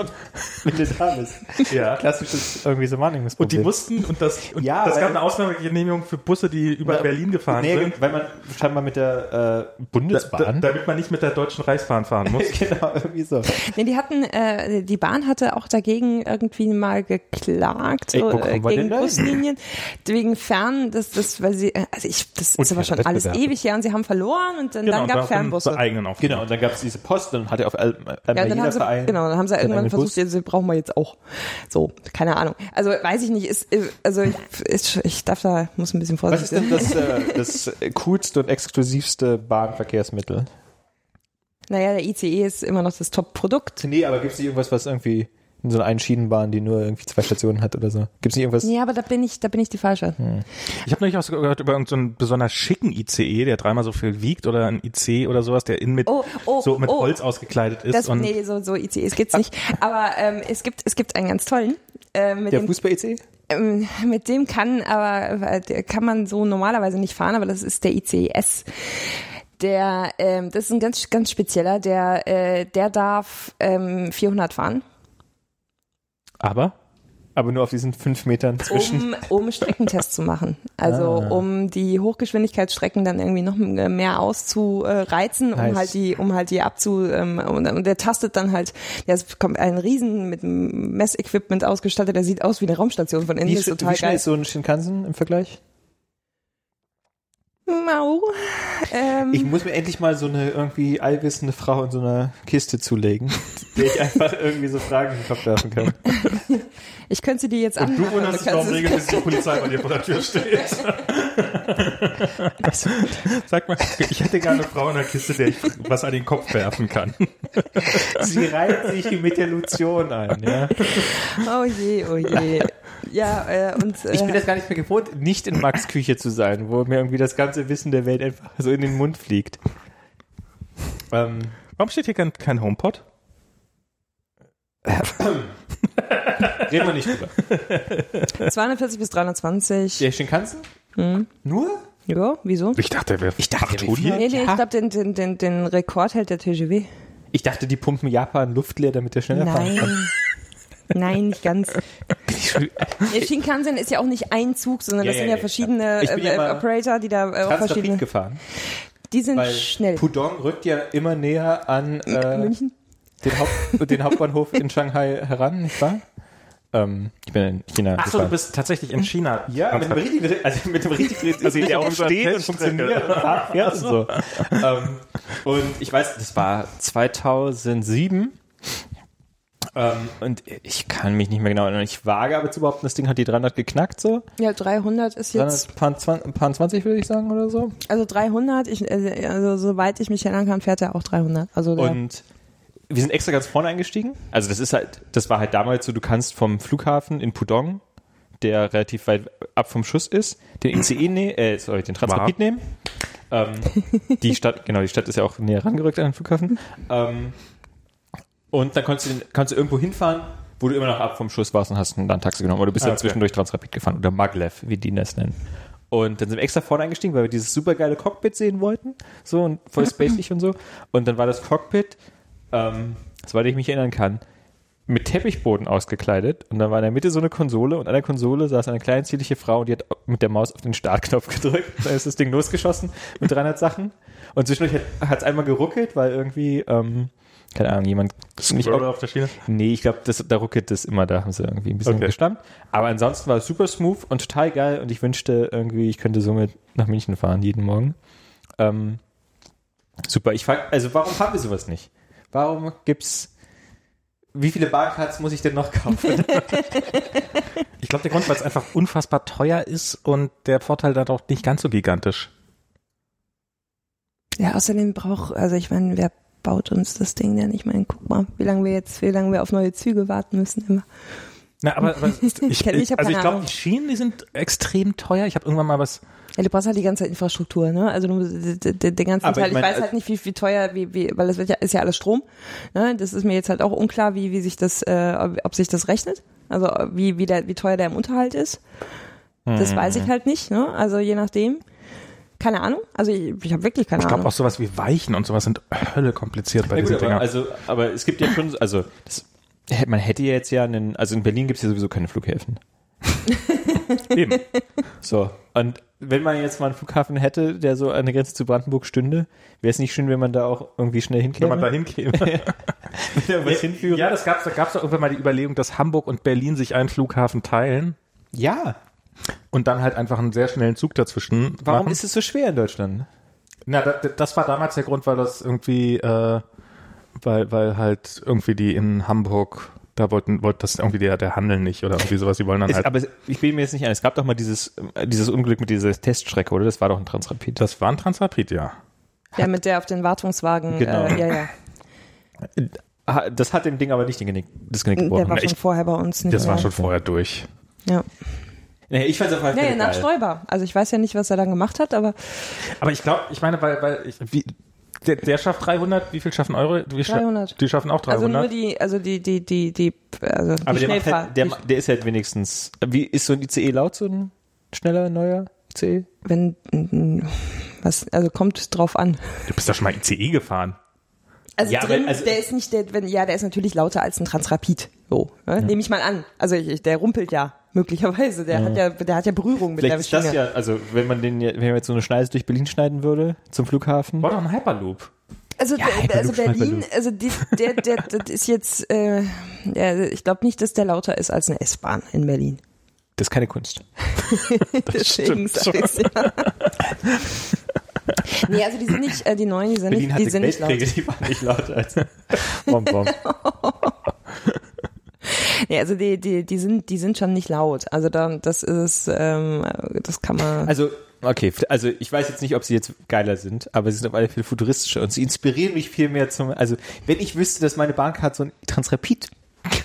wenn du da bist. Ja. Klassisches irgendwie so Und die Wahrnehmungsproblem. wussten, und das, und Ja, das gab eine Ausnahmegenehmigung für Busse, die über Ja, Berlin gefahren nee, sind. weil man scheinbar mit der äh, Da, Bundesbahn. damit man nicht mit der Deutschen Reichsbahn fahren muss. genau, irgendwie so. Nee, die hatten, äh, die Bahn hatte auch dagegen irgendwie mal geklagt, Ey, so, wo äh, gegen da? Buslinien, wegen Fern, das, das, weil sie, äh, also ich, das Und ist aber schon alles ewig her und sie haben verloren und dann, Genau, dann gab daraufhin Fernbusse. Eigenen. Genau, und dann gab es diese Post, dann hatte auf einmal Ja, und dann jeder haben sie, Verein. genau, dann haben sie seinen irgendwann versucht, jetzt brauchen wir jetzt auch. So, keine Ahnung. Also weiß ich nicht, ist, äh, also ich, ist, ich darf da, muss ein bisschen Was ist vorsichtig denn sein. das, äh, das coolste und exklusivste Bahnverkehrsmittel? Naja, der ICE ist immer noch das Top-Produkt. Nee, aber gibt es nicht irgendwas, was irgendwie in so einer Einschienenbahn, die nur irgendwie zwei Stationen hat oder so? Gibt es nicht irgendwas? Ja, aber da bin ich, da bin ich die falsche. Ich habe neulich auch so gehört über irgendeinen so einen besonders schicken ICE, der dreimal so viel wiegt oder ein IC oder sowas, der innen mit Oh, oh, so mit oh. Holz ausgekleidet ist. Das, und nee, so, so ICEs gibt's nicht. Aber ähm, es gibt, es gibt einen ganz tollen. Äh, mit, Der dem, Fußball-EC? ähm, mit dem kann aber der kann man so normalerweise nicht fahren, aber das ist der ICES. Der, ähm, das ist ein ganz, ganz spezieller. Der, äh, der darf ähm, 400 fahren, Aber? Aber nur auf diesen fünf Metern zwischen. um, um Streckentests zu machen. Also Ah. um die Hochgeschwindigkeitsstrecken dann irgendwie noch mehr auszureizen, um Nice. halt die, um halt die abzu ähm, und, und der tastet dann halt, der ist, kommt ein Riesen mit Messequipment ausgestattet, der sieht aus wie eine Raumstation von innen, Wie, ist total wie schnell geil. ist so ein Shinkansen im Vergleich? Mau. Ähm, Ich muss mir endlich mal so eine irgendwie allwissende Frau in so einer Kiste zulegen, der ich einfach irgendwie so Fragen in den Kopf werfen kann. ich könnte sie dir jetzt und du anmachen, wunderst dich, warum es- regelmäßig die Polizei bei dir vor der Tür steht. Sag mal, ich hätte gerne eine Frau in der Kiste, der ich was an den Kopf werfen kann. Sie reiht sich mit der Lotion ein, ja. Oh je, oh je. Ja, äh, und äh, Ich bin das gar nicht mehr gewohnt, nicht in Max Küche zu sein, wo mir irgendwie das ganze Wissen der Welt einfach so in den Mund fliegt. Ähm, Warum steht hier kein, kein HomePod? reden wir nicht drüber. 240 bis 320. Der Shinkansen? Hm. Nur? Ja, wieso? Ich dachte, der wäre Ich dachte, 800. viel? Nee, nee, ich glaube, den, den, den, den Rekord hält der TGW. Ich dachte, die pumpen Japan Luft leer, damit der schneller fahren kann. Nein. Nicht ganz. Der Shinkansen ist ja auch nicht ein Zug, sondern Ja, das ja, sind ja ja, verschiedene äh, mal Operator, die da äh, auch verschiedene. gefahren. Die sind Weil schnell. Pudong rückt ja immer näher an äh, München? den, Haupt, den Hauptbahnhof in Shanghai heran, nicht wahr? Ähm, ich bin in China Achso, du bist tatsächlich in China. Ja, mit dem richtigen, also mit dem richtigen, also der auch steht und funktioniert und fährt und so. ähm, und ich weiß, das war 2007. Ähm, und ich kann mich nicht mehr genau erinnern. Ich wage aber zu behaupten, das Ding hat die 300 geknackt so. Ja, 300 ist 300, jetzt, paar, 20, paar 20 würde ich sagen oder so. also 300, ich, äh, also soweit ich mich erinnern kann, fährt er auch 300. Also Und wir sind extra ganz vorne eingestiegen. Also das ist halt, das war halt damals so, du kannst vom Flughafen in Pudong, der relativ weit ab vom Schuss ist, den ICE nehmen, äh, sorry, den Transrapid nehmen. Ähm, die Stadt, genau, die Stadt ist ja auch näher rangerückt an den Flughafen. Ähm, und dann kannst du, kannst du irgendwo hinfahren, wo du immer noch ab vom Schuss warst und hast dann ein Taxi genommen. Oder du bist Ah, dann okay. zwischendurch Transrapid gefahren oder Maglev, wie die das nennen. Und dann sind wir extra vorne eingestiegen, weil wir dieses super geile Cockpit sehen wollten. So und voll spacig und so. Und dann war das Cockpit, ähm, soweit ich mich erinnern kann, mit Teppichboden ausgekleidet. Und dann war in der Mitte so eine Konsole und an der Konsole saß eine kleine zierliche Frau und die hat mit der Maus auf den Startknopf gedrückt. Dann ist das Ding losgeschossen mit 300 Sachen. Und zwischendurch hat es einmal geruckelt, weil irgendwie, ähm, keine Ahnung, jemand nicht Oder auf der Schiene? Nee, ich glaube, das, da ruckelt es immer, da haben sie irgendwie ein bisschen Okay. gestammt. Aber ansonsten war es super smooth und total geil und ich wünschte irgendwie, ich könnte somit nach München fahren jeden Morgen. Ähm, super, ich frag, also warum haben wir sowas nicht? Warum gibt's, wie viele Barcards muss ich denn noch kaufen? Ich glaube, der Grund, weil es einfach unfassbar teuer ist und der Vorteil da doch nicht ganz so gigantisch. ja, außerdem braucht, also ich meine, wer baut uns das Ding denn? Ich meine, guck mal, wie lange wir jetzt, wie lange wir auf neue Züge warten müssen immer. Na, aber, aber ich, ich, ich also ich glaube, die Schienen, die sind extrem teuer. Ich habe irgendwann mal was. Ja, du brauchst halt die ganze Infrastruktur, ne? Also du, den, den ganzen Aber Teil. ich Ich, mein, weiß halt nicht, wie, wie teuer, wie, wie, weil das wird ja, ist ja alles Strom. Ne? Das ist mir jetzt halt auch unklar, wie, wie sich das, äh, ob, ob sich das rechnet. Also wie, wie, der, wie teuer der im Unterhalt ist. Das weiß ich halt nicht, ne? Also je nachdem. Keine Ahnung. Also ich, ich habe wirklich keine Ich glaube Ahnung. auch sowas wie Weichen und sowas sind Hölle kompliziert bei Ja, gut, diesen aber, Dingern. also, aber es gibt ja schon, also das, man hätte ja jetzt ja einen, also in Berlin gibt es ja sowieso keine Flughäfen. Eben. So, und wenn man jetzt mal einen Flughafen hätte, der so an der Grenze zu Brandenburg stünde, wäre es nicht schön, wenn man da auch irgendwie schnell Wenn hinkäme? man da hinkäme. Wenn? Ja, das gab's, da gab's doch irgendwann mal die Überlegung, dass Hamburg und Berlin sich einen Flughafen teilen ja. Und dann halt einfach einen sehr schnellen Zug dazwischen Warum machen. ist es so schwer in Deutschland? Na, da, das war damals der Grund, weil das irgendwie, äh, weil, weil halt irgendwie die in Hamburg, da wollten, wollte das irgendwie der, der Handel nicht oder irgendwie sowas, die wollen dann Es, halt. aber ich bin mir jetzt nicht ein. Es gab doch mal dieses, äh, dieses Unglück mit dieser Teststrecke, oder? Das war doch ein Transrapid. das war ein Transrapid, ja. ja, mit der auf den Wartungswagen. Genau. Äh, ja, ja. Ah, Das hat dem Ding aber nicht den Genick, das Genick gebrochen. Der war schon ich- vorher bei uns. Nicht Das war schon vorher durch. Ja. Nee, ich fand's auf jeden Ja, Fall ja, nach geil. Stoiber. Also ich weiß ja nicht, was er dann gemacht hat, aber Aber ich glaube, ich meine, weil, weil ich, wie, der, der schafft 300, wie viel schaffen? Wie scha- 300. Die schaffen auch also 300. nur die, also die, die, die, die, also die Aber der, macht halt, der, die- der ist halt wenigstens. Wie ist so ein ICE laut, so ein schneller, neuer ICE? wenn was, also kommt drauf an. du bist doch schon mal ICE gefahren. Also Ja, drin, aber- also- der ist nicht, der, wenn, ja, der ist natürlich lauter als ein Transrapid. So, ne? nehme ich mal an. Also ich, ich, der rumpelt ja möglicherweise. Der hat ja, der hat ja Berührung mit Vielleicht der ist das ja, also wenn man den, ja- wenn man jetzt so eine Schneise durch Berlin schneiden würde zum Flughafen. War doch ein Hyperloop. Also, der, also Berlin, also die, der, der, das ist jetzt, äh, ja, ich glaube nicht, dass der lauter ist als eine S-Bahn in Berlin. Das ist keine Kunst. Deswegen stimmt sag ich's ja. nee, also die sind nicht, äh, die neuen, die sind Berlin nicht, die sind nicht laut. Weltkriege, die waren nicht lauter als Bom, bom. Nee, also die, die, die sind, die sind schon nicht laut. Also da, das ist, ähm, das kann man. Also, okay, also ich weiß jetzt nicht, ob sie jetzt geiler sind, aber sie sind auf alle Fälle futuristischer und sie inspirieren mich viel mehr zum, also wenn ich wüsste, dass meine Bahncard so ein Transrapid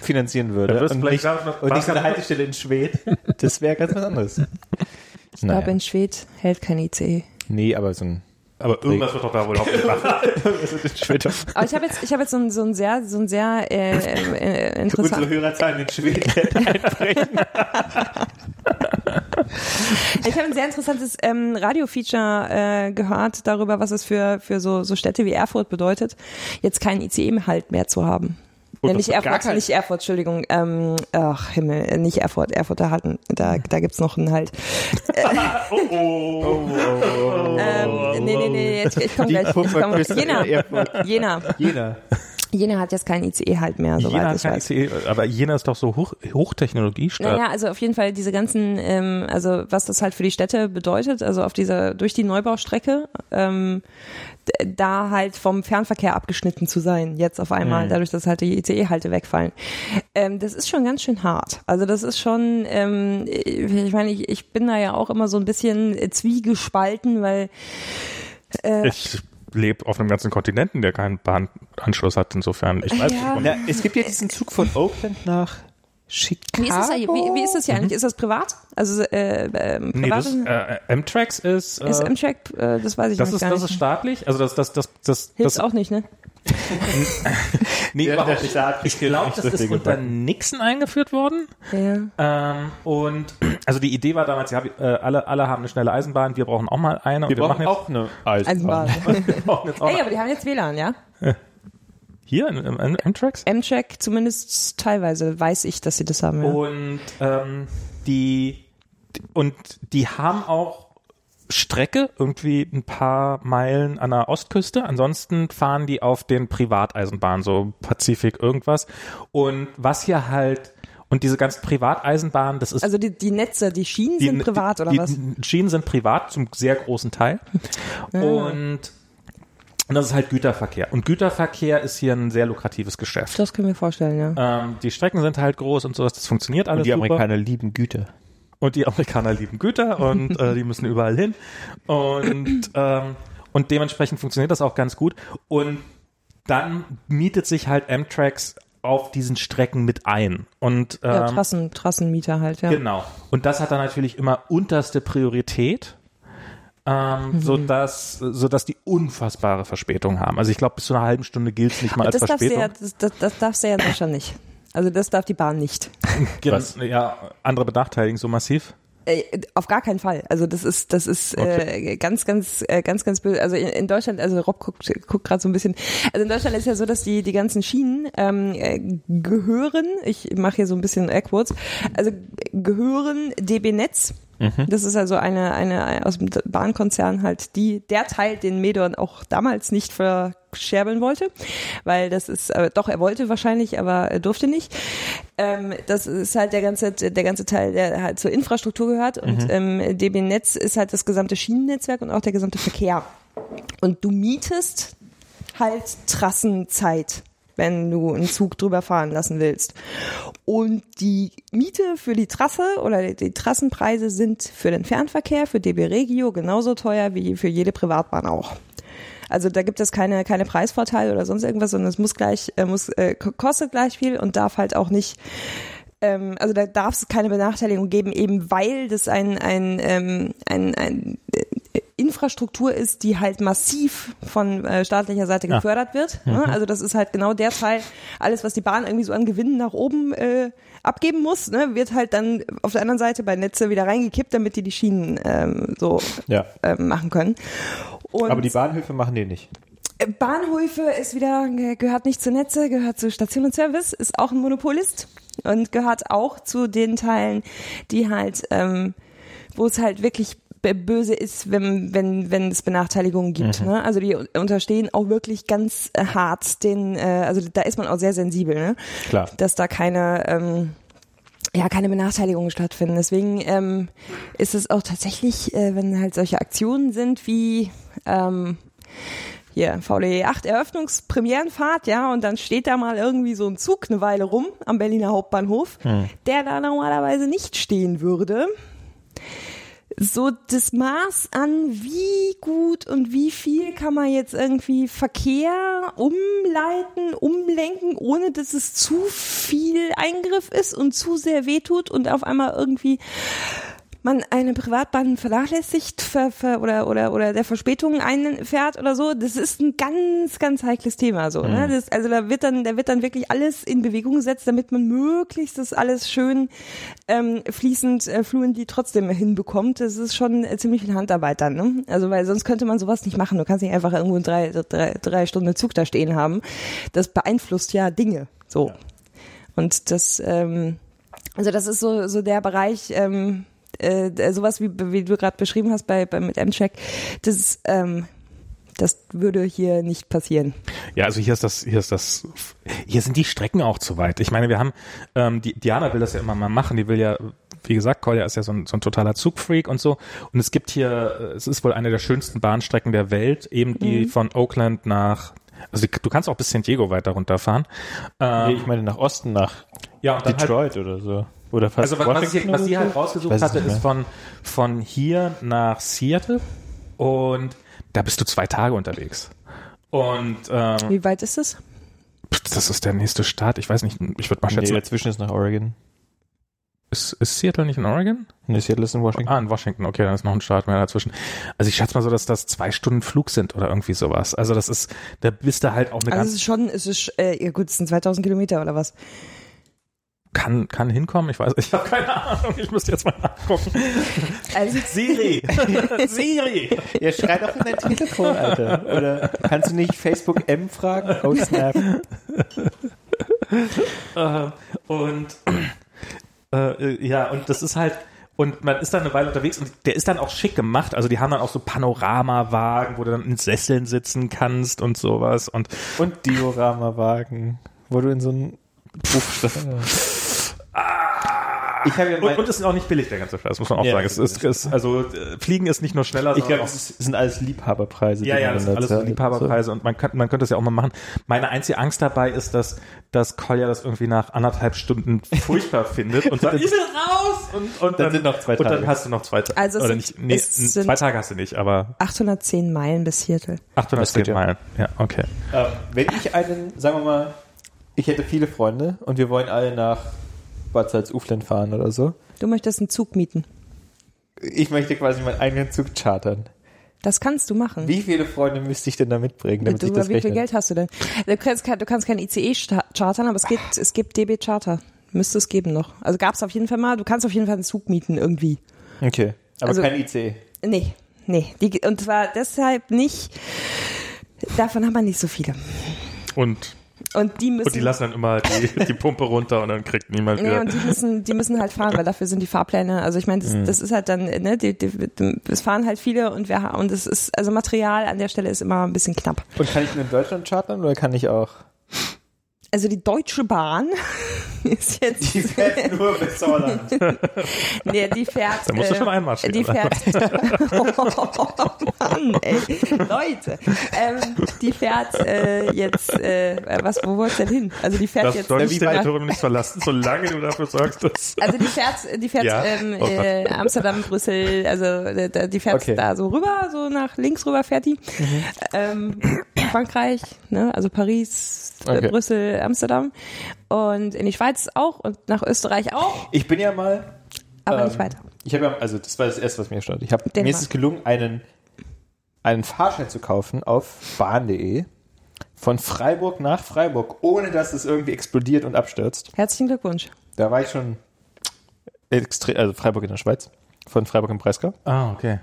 finanzieren würde und vielleicht nicht, und nicht so eine Haltestelle in Schwedt, das wäre ganz was anderes. ich glaube, in Schwedt hält kein ICE. Nee, aber so ein Aber irgendwas wird doch da wohl hoffentlich machen. Aber ich habe jetzt, ich habe jetzt so ein, so ein sehr, so ein sehr äh, äh, Unsere interessant. Hörerzahlen in Schweden einbrechen. Ich habe ein sehr interessantes ähm, Radio-Feature äh, gehört darüber, was es für für so so Städte wie Erfurt bedeutet, jetzt keinen ICE-Halt mehr zu haben. Ja, das nicht Erfurt, nicht Erfurt, Entschuldigung. Ähm, ach Himmel, äh, nicht Erfurt. Erfurt, da hatten, da, da gibt's noch einen Halt. oh, oh. Ähm, nee, nee, nee, jetzt, ich komme gleich. Ich komm, Jena. Jena. Jena. Jena hat jetzt keinen ICE halt mehr, soweit Jena hat ich kein weiß. ICE, aber Jena ist doch so Hoch, Hochtechnologiestadt. Naja, also auf jeden Fall diese ganzen, ähm, also was das halt für die Städte bedeutet, also auf dieser, durch die Neubaustrecke, ähm, da halt vom Fernverkehr abgeschnitten zu sein, jetzt auf einmal, dadurch, dass halt die ICE-Halte wegfallen. Ähm, das ist schon ganz schön hart. Also das ist schon, ähm, ich meine, ich, ich bin da ja auch immer so ein bisschen äh, zwiegespalten, weil äh, Ich lebe auf einem ganzen Kontinenten, der keinen Bahnanschluss hat, insofern. Ich weiß Ja. nicht. Na, es gibt ja diesen Zug von Oakland nach Chicago. wie ist das, ja, wie, wie ist das hier eigentlich? Ist das privat? Also äh, ähm, Nee, privat das, äh, M-Trax ist, äh, ist M-Track, äh, das weiß ich das ist, gar das nicht. ist staatlich. Also das, das, das, das, Hilft das, auch nicht, ne? nee, Ja, überhaupt der nicht. Staat Ich glaube, das so ist unter. Nixon eingeführt worden. Ja. Ähm, und also die Idee war damals, ja, wir, äh, alle, alle haben eine schnelle Eisenbahn, wir brauchen auch mal eine. Wir und brauchen jetzt, auch eine Eisenbahn. Eisenbahn. wir Ey, aber die haben jetzt WLAN, ja? hier in, in, in M-Trax. M-Track zumindest teilweise weiß ich, dass sie das haben, ja. Und ähm, die und die haben auch Strecke, irgendwie ein paar Meilen an der Ostküste. Ansonsten fahren die auf den Privateisenbahnen, so Pazifik irgendwas. Und was hier halt, und diese ganzen Privateisenbahnen, das ist Also die, die Netze, die Schienen die, sind privat oder die, was? Die Schienen sind privat zum sehr großen Teil. Und, und das ist halt Güterverkehr. Und Güterverkehr ist hier ein sehr lukratives Geschäft. Das können wir vorstellen, ja. Ähm, die Strecken sind halt groß und sowas, das funktioniert alles Und die super. Amerikaner lieben Güter. Und die Amerikaner lieben Güter und äh, die müssen überall hin. Und, ähm, und dementsprechend funktioniert das auch ganz gut. Und dann mietet sich halt Amtrax auf diesen Strecken mit ein. Und ähm, ja, Trassen, Trassenmieter halt, ja. Genau. Und das hat dann natürlich immer unterste Priorität, ähm, so dass so dass die unfassbare Verspätung haben. Also ich glaube, bis zu einer halben Stunde gilt es nicht mal als das, darfst Verspätung. ja, das, das, das darfst du ja in Deutschland nicht. Also das darf die Bahn nicht. Was? Ja, andere benachteiligen so massiv. Äh, auf gar keinen Fall. Also das ist, das ist äh, ganz, ganz, äh, ganz, ganz böse. Also in, in Deutschland, also Rob guckt, guckt gerade so ein bisschen. Also in Deutschland ist ja so, dass die die ganzen Schienen ähm, äh, gehören. Ich mache hier so ein bisschen Airquotes. Also gehören DB Netz. Das ist also eine eine aus dem Bahnkonzern halt die der Teil, den Medon auch damals nicht verscherbeln wollte, weil das ist äh, doch er wollte wahrscheinlich, aber er durfte nicht. Ähm, das ist halt der ganze der ganze Teil, der halt zur Infrastruktur gehört und ähm, DB Netz ist halt das gesamte Schienennetzwerk und auch der gesamte Verkehr. Und du mietest halt Trassenzeit wenn du einen Zug drüber fahren lassen willst. Und die Miete für die Trasse oder die Trassenpreise sind für den Fernverkehr, für DB Regio genauso teuer wie für jede Privatbahn auch. Also da gibt es keine, keine Preisvorteile oder sonst irgendwas, sondern es muss gleich, äh, muss, äh, ko- kostet gleich viel und darf halt auch nicht ähm, also da darf es keine Benachteiligung geben, eben weil das ein, ein, ähm, ein, ein äh, Infrastruktur ist, die halt massiv von äh, staatlicher Seite Ja. gefördert wird. Ne? Also das ist halt genau der Teil, alles, was die Bahn irgendwie so an Gewinnen nach oben äh, abgeben muss, ne, wird halt dann auf der anderen Seite bei Netze wieder reingekippt, damit die die Schienen ähm, so Ja. ähm, machen können. Und Aber die Bahnhöfe machen die nicht. äh, Bahnhöfe ist wieder, gehört nicht zu Netze, gehört zu Station und Service, ist auch ein Monopolist und gehört auch zu den Teilen, die halt, ähm, wo es halt wirklich böse ist, wenn, wenn, wenn es Benachteiligungen gibt. Ne? Also die unterstehen auch wirklich ganz äh, hart den, äh, also da ist man auch sehr sensibel, ne? Klar. dass da keine, ähm, ja, keine Benachteiligungen stattfinden. Deswegen ähm, ist es auch tatsächlich, äh, wenn halt solche Aktionen sind wie ähm, hier VDE 8 Eröffnungspremierenfahrt, ja, und dann steht da mal irgendwie so ein Zug eine Weile rum am Berliner Hauptbahnhof, der da normalerweise nicht stehen würde. So das Maß an, wie gut und wie viel kann man jetzt irgendwie Verkehr umleiten, umlenken, ohne dass es zu viel Eingriff ist und zu sehr wehtut und auf einmal irgendwie man eine Privatbahn vernachlässigt ver, ver, oder, oder, oder der Verspätung einfährt oder so, das ist ein ganz, ganz heikles Thema, so, ne? Das, also da wird dann, da wird dann wirklich alles in Bewegung gesetzt, damit man möglichst das alles schön, ähm, fließend, äh, fluently trotzdem hinbekommt. Das ist schon äh, ziemlich viel Handarbeit dann, ne? Also, weil sonst könnte man sowas nicht machen. Du kannst nicht einfach irgendwo einen drei, drei, drei Stunden Zug da stehen haben. Das beeinflusst ja Dinge, so. Und das, ähm, also das ist so, so der Bereich, ähm, äh, sowas wie, wie du gerade beschrieben hast bei, bei mit M-Check, das, ähm, Das würde hier nicht passieren. Ja, also hier ist das, hier ist das, hier sind die Strecken auch zu weit. Ich meine, wir haben, ähm, die Diana will das ja immer mal machen, die will ja, wie gesagt, Kolja ist ja so ein, so ein totaler Zugfreak und so. Und es gibt hier, äh, es ist wohl eine der schönsten Bahnstrecken der Welt, eben die von Oakland nach, also du kannst auch bis San Diego weiter runterfahren. Ähm, Nee, ich meine nach Osten, nach ja, halt, Detroit oder so. Oder fast also was, was, ich, was sie halt rausgesucht es hatte, ist von, von hier nach Seattle und da bist du zwei Tage unterwegs. Und ähm, Wie weit ist es? das ist der nächste Staat. Ich weiß nicht, ich würde mal Nee, schätzen, dazwischen ist nach Oregon. ist, ist Seattle nicht in Oregon? Nee, Seattle ist in Washington. Ah, in Washington, okay, dann ist noch ein Staat mehr dazwischen. Also ich schätze mal so, dass das zwei Stunden Flug sind oder irgendwie sowas. Also das ist, da bist du halt auch eine Also es ganz, ist schon, es ist, äh, ja gut, es sind 2000 Kilometer oder was? Kann, kann hinkommen, ich weiß, ich habe keine Ahnung, ich müsste jetzt mal nachgucken. Also, Siri, Siri. Ja, schrei doch in dein Telefon, Alter. Oder kannst du nicht Facebook M fragen? Oh, Snap. Äh, und äh, ja, und das ist halt, und man ist dann eine Weile unterwegs und der ist dann auch schick gemacht. Also die haben dann auch so Panoramawagen, wo du dann in Sesseln sitzen kannst und sowas. Und Und Diorama-Wagen, wo du in so einen Puff Ich habe ja Und, es ist auch nicht billig, der ganze Scheiß, muss man auch Ja, sagen. Es ist, es, also äh, Fliegen ist nicht nur schneller, ich sondern glaube, es ist- sind alles Liebhaberpreise. Ja, ja, das dann sind alles so. Liebhaberpreise und man könnte, man könnte es ja auch mal machen. Meine einzige Angst dabei ist, dass, dass Kolja das irgendwie nach anderthalb Stunden furchtbar findet und sagt, ich will raus! Und, und Dann sind noch zwei Und dann Tage. hast du noch zwei Tage. Also Oder sind- nicht, nee, zwei Tage hast du nicht, aber 810 Meilen bis Seattle. 810 geht ja. Meilen. Ja, okay. Ähm, wenn ich einen, sagen wir mal, ich hätte viele Freunde und wir wollen alle nach Bad Salzuflen fahren oder so. Du möchtest einen Zug mieten. Ich möchte quasi meinen eigenen Zug chartern. Das kannst du machen. Wie viele Freunde müsste ich denn da mitbringen, damit du, sich das wie viel rechnet? Geld hast du denn? Du kannst, kein- du kannst kein ICE chartern, aber es gibt, es gibt DB Charter. Müsste es geben noch. Also gab es auf jeden Fall mal. Du kannst auf jeden Fall einen Zug mieten irgendwie. Okay, aber Also- kein ICE. Nee, nee. Die, und zwar deshalb nicht. Davon haben wir nicht so viele. Und, Und die müssen. und die lassen dann immer die, die Pumpe runter und dann kriegt niemand Nee, wieder. und die müssen, die müssen halt fahren, weil dafür sind die Fahrpläne. Also ich meine, das, das ist halt dann, ne, die, die, es fahren halt viele und wir und es ist, also Material an der Stelle ist immer ein bisschen knapp. Und kann ich nur in Deutschland chartern oder kann ich auch? Also die Deutsche Bahn ist jetzt, fährt nur bis Holland. nee, die fährt, Da musst du äh, schon einmarschieren. die fährt, oh Mann, ey, Leute, ähm, die fährt äh, jetzt, äh, was, wo wollt's denn hin? Also die fährt Das jetzt nicht du nach- Territorium nicht verlassen, solange du dafür sorgst, dass... Also die fährt, die fährt Ja? ähm, Oh äh, Amsterdam, Brüssel, also äh, die fährt Okay. da so rüber, so nach links rüber fährt die. Ähm, Frankreich, ne, also Paris, äh, Okay. Brüssel, Amsterdam und in die Schweiz auch und nach Österreich auch, Ich bin ja mal. aber ähm, nicht weiter. Ich habe ja, also das war das erste, was mir stand. Ich habe mir ist es gelungen, einen einen Fahrschein zu kaufen auf bahn.de von Freiburg nach Freiburg, ohne dass es irgendwie explodiert und abstürzt. Herzlichen Glückwunsch. Da war ich schon extrem, also Freiburg in der Schweiz, von Freiburg im Breisgau. Ah, okay.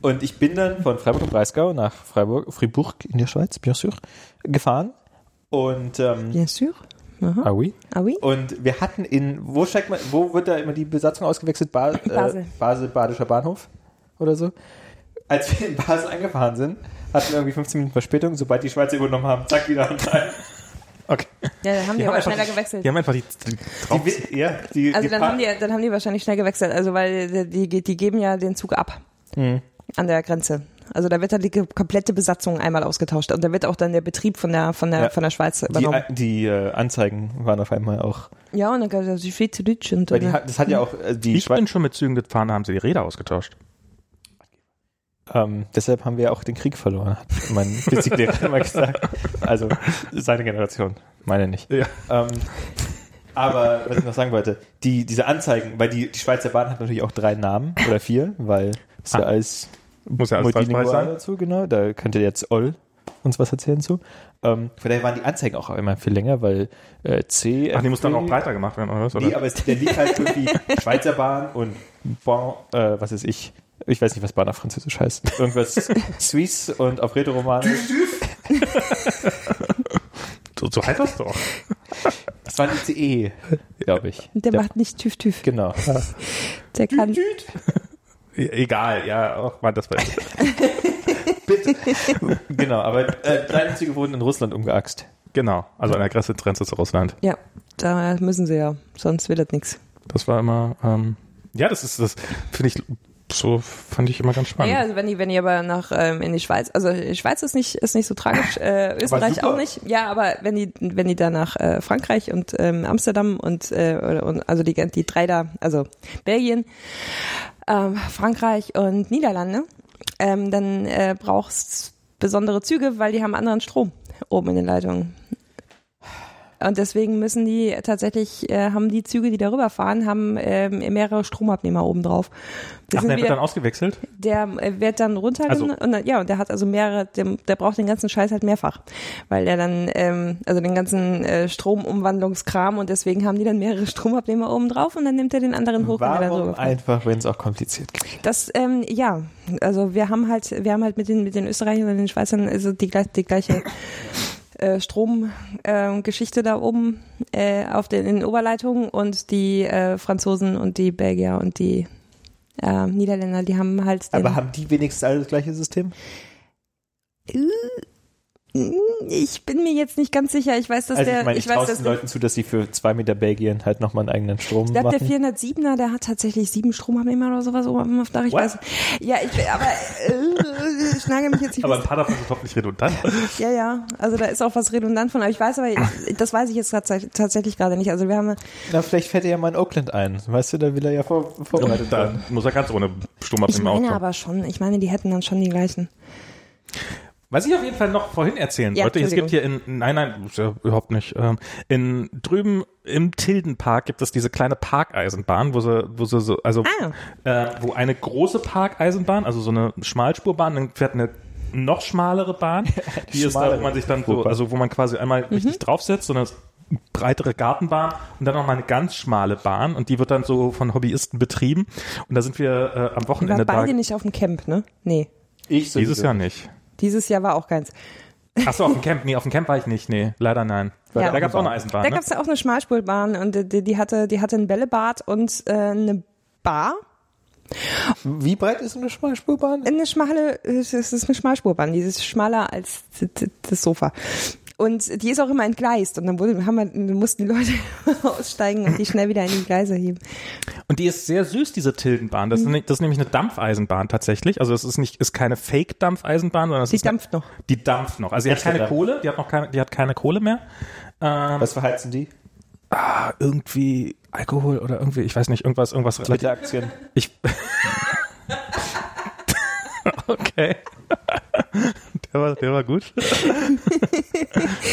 Und ich bin dann von Freiburg im Breisgau nach Freiburg, Fribourg in der Schweiz, bien sûr, gefahren. Und ähm, Bien sûr. Aha. ah oui. Ah oui? Und wir hatten in, wo steigt man, wo wird da immer die Besatzung ausgewechselt? Ba äh, Basel. Basel, Badischer Bahnhof oder so. Als wir in Basel angefahren sind, hatten wir irgendwie 15 Minuten Verspätung. Sobald die Schweizer übernommen haben, zack, wieder an rein. Okay. Ja, dann haben die, Die aber einfach schneller die, gewechselt. Die haben einfach die, die. Die, ja, die, also die dann haben die, dann haben die wahrscheinlich schnell gewechselt, also weil die, die geben ja den Zug ab Mhm. an der Grenze. Also da wird dann die komplette Besatzung einmal ausgetauscht und da wird auch dann der Betrieb von der von der Ja. von der Schweiz die, übernommen. die äh, Anzeigen waren auf einmal auch, ja, und dann gab es die Schweizerdeutsch und weil die, das hat ja auch äh, die Ich Schweiz, bin schon mit Zügen gefahren, da haben sie die Räder ausgetauscht. ähm, deshalb haben wir auch den Krieg verloren, hat mein Physiklehrer immer gesagt. Also seine Generation, meine nicht. Ja. Ähm, aber was ich noch sagen wollte, die, diese Anzeigen, weil die, die Schweizer Bahn hat natürlich auch drei Namen oder vier, weil ja Ah. alles Muss ja alles multilingual sein. dazu, genau. Da könnte jetzt Oll uns was erzählen zu. Ähm, von daher waren die Anzeigen auch immer viel länger, weil äh, C. Ach, die muss dann auch breiter gemacht werden, oder was? Oder? Nee, aber es, der liegt halt irgendwie Schweizer Bahn und Bon, äh, was ist ich? Ich weiß nicht, was Bahn auf Französisch heißt. Irgendwas Suisse und auf Rätoromanisch. so, so heißt das doch. Das war ein ICE, glaube ich. der Ja, macht nicht TÜV TÜV. Genau. Der kann, E- Egal, ja, auch mal das war Bitte. genau, aber äh, deine Züge wurden in Russland umgeaxt. Genau, also eine Grenzgrenze zu Russland. Ja, da müssen sie ja, sonst wird das nichts. Das war immer, ähm, ja, das ist, das finde ich, so fand ich immer ganz spannend. Ja, also wenn die, wenn die aber nach ähm, in die Schweiz, also die Schweiz ist nicht ist nicht so tragisch, äh, Österreich auch nicht. Ja, aber wenn die wenn die da nach äh, Frankreich und ähm, Amsterdam und äh, oder- und also die die drei da, also Belgien, ähm, Frankreich und Niederlande, ähm, dann äh, brauchst besondere Züge, weil die haben anderen Strom oben in den Leitungen. Und deswegen müssen die tatsächlich, äh, haben die Züge, die darüber fahren, haben ähm, mehrere Stromabnehmer oben drauf. Ach, der wird wieder- dann ausgewechselt? der äh, wird dann runtergenommen Also- und dann, ja und der hat also mehrere der, der braucht den ganzen Scheiß halt mehrfach weil der dann ähm, also den ganzen äh, Stromumwandlungskram und deswegen haben die dann mehrere Stromabnehmer oben drauf und dann nimmt er den anderen hoch Warum einfach, wenn es auch kompliziert geht? das ähm, ja also wir haben halt wir haben halt mit den mit den Österreichern und den Schweizern also die, die gleiche äh, Stromgeschichte äh, da oben äh, auf den, in den Oberleitungen und die äh, Franzosen und die Belgier und die äh, Niederländer, die haben halt Aber haben die wenigstens alle das gleiche System? Ich bin mir jetzt nicht ganz sicher. Ich weiß, dass also der, ich meine, ich, ich weiß, dass den Leuten zu, dass sie für zwei Meter Belgien halt nochmal einen eigenen Strom ich glaube, der machen. 407er, der hat tatsächlich sieben Stromabnehmer oder sowas oben auf dem Dach. Ich What? weiß. Ja, ich, aber äh, ich nagel mich jetzt nicht. Aber ein paar davon sind hoffentlich redundant. ja, ja. Also da ist auch was redundant von. Aber ich weiß, aber ich, das weiß ich jetzt tats- tatsächlich gerade nicht. Also wir haben Na, vielleicht fährt er ja mal in Oakland ein. Weißt du, da will er ja vor, vorbereitet da muss er ganz ohne Ich Stromabnehmer meine auskommen. aber schon, ich meine, die hätten dann schon die gleichen. Was ich auf jeden Fall noch vorhin erzählen Ja, wollte, es gibt hier in, nein, nein, überhaupt nicht, ähm, in drüben im Tildenpark gibt es diese kleine Parkeisenbahn, wo sie, wo sie so, also, Ah. äh, wo eine große Parkeisenbahn, also so eine Schmalspurbahn, dann fährt eine noch schmalere Bahn, die ist da, wo man sich dann so, also wo man quasi einmal Mhm. richtig draufsetzt, so eine breitere Gartenbahn und dann noch mal eine ganz schmale Bahn und die wird dann so von Hobbyisten betrieben und da sind wir äh, am Wir waren Wochenende da. beide nicht auf dem Camp, ne? Nee. Ich Dieses Jahr nicht. Dieses Jahr war auch keins. Achso, auf dem Camp. Nee, auf dem Camp war ich nicht. Nee, leider nein. Ja. Da gab es auch eine Eisenbahn. Da ne? gab es ja auch eine Schmalspurbahn und die, die hatte, die hatte ein Bällebad und äh, eine Bar. Wie breit ist eine Schmalspurbahn? Eine schmale, es ist eine Schmalspurbahn, die ist schmaler als das Sofa. Und die ist auch immer entgleist und dann wurde, haben wir, mussten die Leute aussteigen und die schnell wieder in die Gleise heben. Und die ist sehr süß, diese Tildenbahn. Mhm. Das, ist, nicht- das ist nämlich eine Dampfeisenbahn tatsächlich. Also es ist nicht, ist keine Fake-Dampfeisenbahn, sondern es Die ist eine- dampft noch. Die dampft noch. Also die hat keine Dampf. Kohle, die hat noch keine, die hat keine Kohle mehr. Ähm, Was verheizen die? ah, irgendwie Alkohol oder irgendwie, ich weiß nicht, irgendwas, irgendwas. Twitter-Aktien. Ich. okay. Der war, der war gut.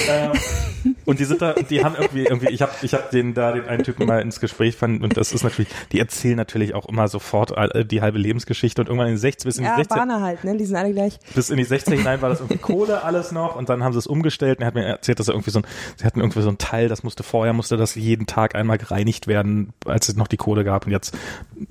ähm, und die sind da, die haben irgendwie, irgendwie, ich habe ich hab den da, den einen Typen mal ins Gespräch fand und das ist natürlich, die erzählen natürlich auch immer sofort all- die halbe Lebensgeschichte und irgendwann in den 60 bis in die Ja, 60 Bahner halt, ne? Die sind alle gleich. bis in die 60er hinein war das irgendwie Kohle alles noch und dann haben sie es umgestellt und er hat mir erzählt, dass er irgendwie so ein, sie hatten irgendwie so ein Teil, das musste vorher, musste das jeden Tag einmal gereinigt werden, als es noch die Kohle gab und jetzt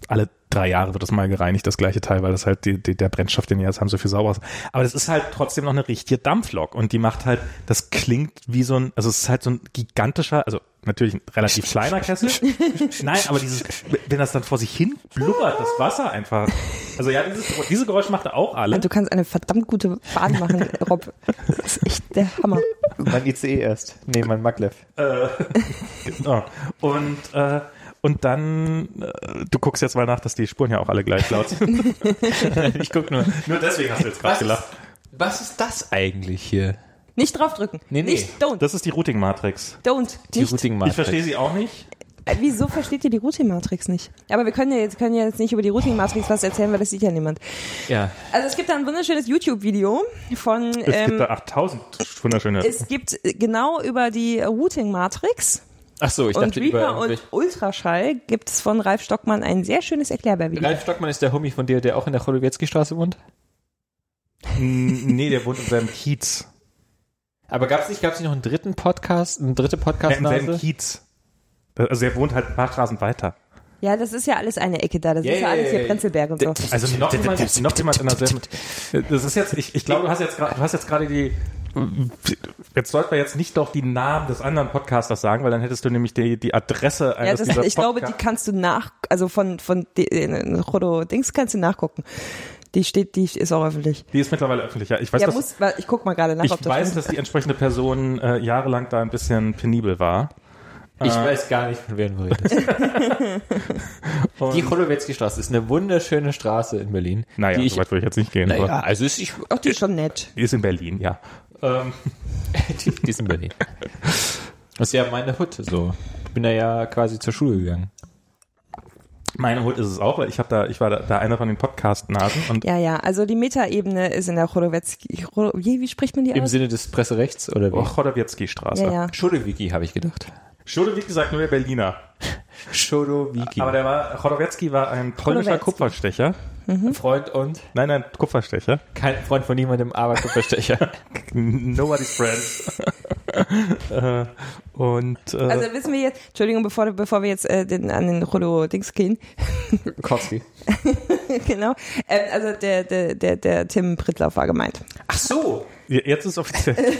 alle drei Jahre wird das mal gereinigt, das gleiche Teil, weil das halt die, die, der Brennstoff, den die jetzt haben, so viel sauber ist. Aber das ist halt trotzdem noch eine richtige Dampflok und die macht halt, das klingt wie so ein, also es ist halt so ein gigantischer, also natürlich ein relativ kleiner Kessel. Nein, aber dieses, wenn das dann vor sich hin blubbert, das Wasser einfach. Also ja, dieses, diese Geräusche macht er auch alle. Du kannst eine verdammt gute Bahn machen, Rob. Das ist echt der Hammer. Mein ICE erst. Nee, mein Maglev. Genau. Und, äh, und dann, äh, du guckst jetzt mal nach, dass die Spuren ja auch alle gleich laut sind. ich guck nur. Nur deswegen hast du jetzt gerade gelacht. Was ist das eigentlich hier? Nicht draufdrücken. Nee, nee. Nicht, don't, Das ist die Routing-Matrix. don't. Die nicht. Routing Ich verstehe sie auch nicht. Äh, Wieso versteht ihr die Routing-Matrix nicht? Aber wir können ja jetzt, können ja jetzt nicht über die Routing-Matrix was erzählen, weil das sieht ja niemand. Ja. Also es gibt da ein wunderschönes YouTube-Video von, Es ähm, gibt da 8000 wunderschöne. es gibt äh, genau über die Routing-Matrix Ach so, ich und dachte über Reaper und irgendwelche- Ultraschall gibt es von Ralf Stockmann ein sehr schönes Erklärbär-Video. Ralf Stockmann ist der Homie von dir, der auch in der Cholowiecki-Straße wohnt? Nee, der wohnt im selben Kiez. Aber gab's nicht, gab's nicht noch einen dritten Podcast, eine dritte Ja, Im selben Podcast-Nase? Kiez. Also der wohnt halt ein paar Straßen weiter. Ja, das ist ja alles eine Ecke da. Das Ja, ist ja, ja, alles ja, hier ja. Prenzlberg und so. Also noch jemand, noch jemand in derselben. Das ist jetzt, ich, ich glaube, du hast jetzt gerade, du hast jetzt gerade die, Jetzt sollten wir jetzt nicht doch die Namen des anderen Podcasters sagen, weil dann hättest du nämlich die, die Adresse Ja, eines das, dieser ich glaube, die Podca- kannst du nach, also von, von äh, Rodo Dings kannst du nachgucken. Die steht, die ist auch öffentlich. Die ist mittlerweile öffentlich, ja. Ich weiß, Ja, dass, muss, ich guck mal gerade nach, ich ob das weiß stimmt. dass die entsprechende Person äh, jahrelang da ein bisschen penibel war. Ich weiß gar nicht, von wem du redest. die Cholowetzki-Straße ist eine wunderschöne Straße in Berlin. Naja, die ich, so weit würde ich jetzt nicht gehen. naja, aber also ist, ich, Ach, die ist schon nett. die ist in Berlin, ja. Ähm, die, die ist in Berlin. Das ist ja meine Hut, so. Ich bin da ja quasi zur Schule gegangen. meine Hut ist es auch, weil ich habe da, ich war da, da einer von den Podcast-Nasen und Ja, ja, also die Metaebene ist in der Cholowetzki, Cholo- wie, wie spricht man die Im aus? Sinne des Presserechts oder wie? Chodowiecki-Straße. Ja, ja. Chodowiki habe ich gedacht. Schode, wie gesagt, nur der Berliner. Chodowiki. Aber der war, Chodowiecki war ein polnischer. Kupferstecher. Freund und Nein, nein, Kupferstecher. kein Freund von niemandem, aber Kupferstecher. Nobody's friend. äh, und äh, Also wissen wir jetzt, Entschuldigung, bevor, bevor wir jetzt äh, den, an den Cholo Dings gehen, Kowski. genau, äh, also der, der, der, der Tim Prittlauf war gemeint. Ach so. jetzt ist offiziell.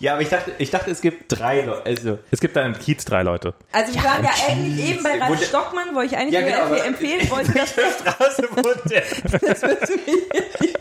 Ja, aber ich dachte, ich dachte, es gibt drei Leute. Also, es gibt da im Kiez drei Leute. Also wir waren ja eigentlich eben bei Ralf der- Stockmann, wo ich eigentlich Ja, nur genau, aber- empfehlen wollte, dass Straße wohnt der. das müssen wir,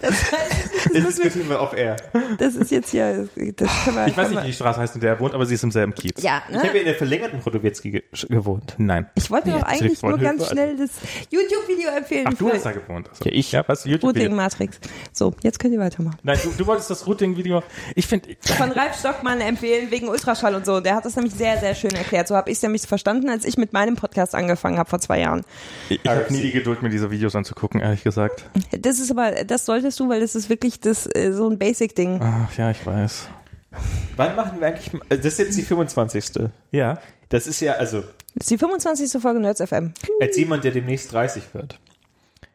das, heißt, Das diskutieren wir off air. das ist jetzt hier, das wir, Ich weiß nicht, wie die Straße heißt, in der er wohnt, aber sie ist im selben Kiez. wir, ja, Ich habe ne? ja in der verlängerten Chodowiecki ge gewohnt. Nein. Ich wollte doch eigentlich nur ganz schnell das YouTube-Video empfehlen. Ach, du hast da gewohnt. Also. Ja, ich. Ja, was? Routing YouTube-Video. Matrix. So, jetzt könnt ihr weitermachen. Nein, du, du wolltest das Routing-Video. Ich finde, Von Ralf Stockmann empfehlen wegen Ultraschall und so. Der hat das nämlich sehr, sehr schön erklärt. So habe ich es nämlich verstanden, als ich mit meinem Podcast angefangen habe vor zwei Jahren. ich, ich habe nie die Geduld, mir diese Videos anzugucken, ehrlich gesagt. Das ist aber, das solltest du, weil das ist wirklich das äh, so ein Basic-Ding. Ach, ja, ich weiß. Wann machen wir eigentlich. mal- Das ist jetzt die 25. Ja. Das ist ja, also, Das ist die 25. Folge Nerds FM. als jemand, der demnächst 30 wird,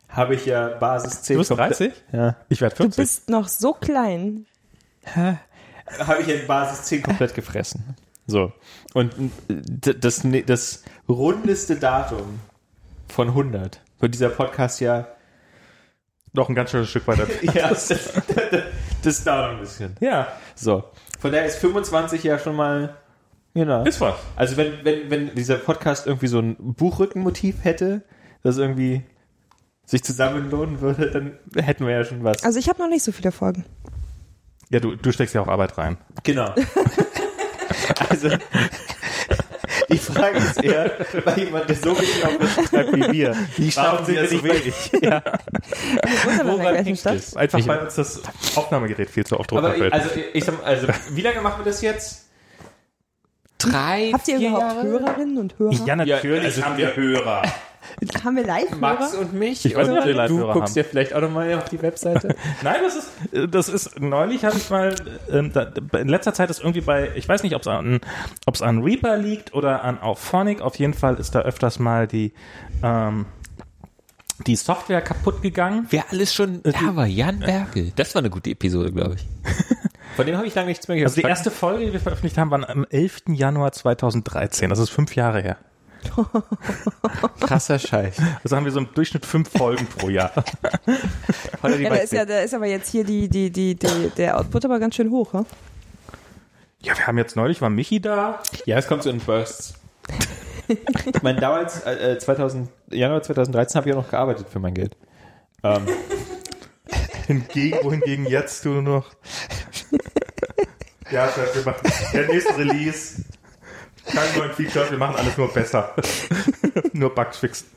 habe ich ja Basis 10. Du bist komplett- 30? Ja. Ich werde Du 40. bist noch so klein. habe ich in Basis 10 komplett gefressen. So. Und d- das, ne- das rundeste Datum von 100 wird dieser Podcast ja. Noch ein ganz schönes Stück weiter. Ja, das, das dauert ein bisschen. ja, So. Von daher ist 25 ja schon mal. Genau. ist was. Also wenn, wenn, wenn dieser Podcast irgendwie so ein Buchrückenmotiv hätte, das irgendwie sich zusammen lohnen würde, dann hätten wir ja schon was. Also ich habe noch nicht so viele Folgen. Ja, du, du steckst ja auch Arbeit rein. Genau. also, die Frage ist eher, bei jemand, der so wenig auf das schreibt wie wir. Warum sind wir so wenig? ja. Woran Stadt. es? Einfach Ich- weil uns das Aufnahmegerät viel zu oft Aber runterfällt. also, ich also, wie lange machen wir das jetzt? Drei, Habt ihr vier überhaupt Jahre? Hörerinnen und Hörer? ja, natürlich Ja, also haben wir Hörer. Haben wir Live-Hörer? Max und mich. Ich weiß nicht, du guckst haben. ja vielleicht auch nochmal auf die Webseite. Nein, das ist, äh, das ist, neulich habe ich mal, ähm, da, in letzter Zeit ist irgendwie bei, ich weiß nicht, ob es an, ob es an Reaper liegt oder an Auphonic, auf jeden Fall ist da öfters mal die, ähm, die Software kaputt gegangen. Wer alles schon da war, Jan Berkel. Das war eine gute Episode, glaube ich. Von dem habe ich lange nichts mehr gehört. Also die erste Folge, die wir veröffentlicht haben, war am 11. Januar 2013. Das ist fünf Jahre her. krasser Scheiß. Also haben wir so im Durchschnitt fünf Folgen pro Jahr. Ja, da ist ja, da ist aber jetzt hier die, die, die, die, der Output aber ganz schön hoch, ne? Ja, wir haben jetzt neulich, war Michi da. Ja, es kommt so in Bursts. ich meine, damals, äh, 2000, Januar 2013 habe ich ja noch gearbeitet für mein Geld. Ähm, Hingegen, wohingegen jetzt du noch. ja, Chef, wir machen der nächste Release. Kein neuen Feature, wir machen alles nur besser. nur Bugs fixen.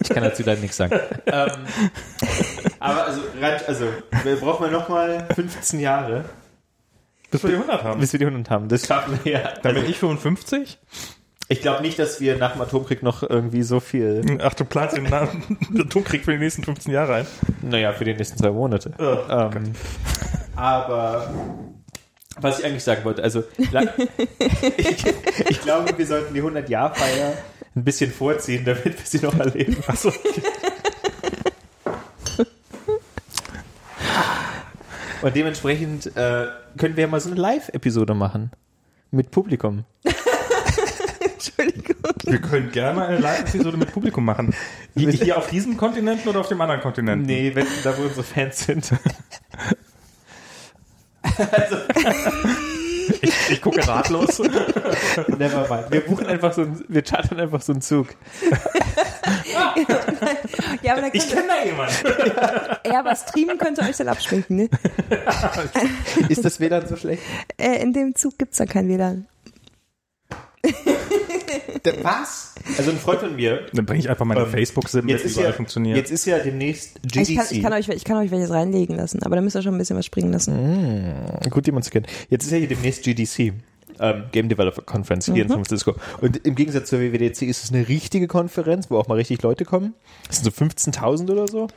ich kann dazu leider nichts sagen. ähm, aber also, also, wir brauchen wir nochmal 15 Jahre, Bis wir die 100 haben. bis wir die 100 haben. Das schaffen wir ja. Dann Also, bin ich 55. ich glaube nicht, dass wir nach dem Atomkrieg noch irgendwie so viel, Ach, du planst den Atomkrieg für die nächsten 15 Jahre ein. naja, für die nächsten zwei Monate. Oh, Ähm, aber was ich eigentlich sagen wollte, also ich, ich glaube, wir sollten die 100-Jahr-Feier ein bisschen vorziehen, damit wir sie noch erleben. Achso. Und dementsprechend äh, können wir ja mal so eine Live-Episode machen. Mit Publikum. Entschuldigung. Wir können gerne mal eine Live-Episode mit Publikum machen. Hier, auf diesem Kontinenten oder auf dem anderen Kontinenten? Nee, wenn da wo unsere Fans sind. Ich, ich gucke ratlos. Never mind. Wir buchen einfach so einen, wir chartern einfach so einen Zug. Ja, aber, da Ich kenne da jemanden. ja, aber streamen könnt ihr euch dann abschminken, ne? Ist das WLAN so schlecht? Äh, in dem Zug gibt's da kein WLAN. Was? Also ein Freund von mir. Dann bringe ich einfach meine Ähm, Facebook-Sim mit, ist, überall ja, funktioniert. jetzt ist ja demnächst GDC. Ich kann, ich, kann euch, ich kann euch welches reinlegen lassen, aber da müsst ihr schon ein bisschen was springen lassen. Gut, jemand zu kennen. Jetzt ist ja hier demnächst GDC. Ähm, Game Developer Conference hier in San Francisco. Und im Gegensatz zur WWDC ist es eine richtige Konferenz, wo auch mal richtig Leute kommen. Das sind so 15.000 oder so.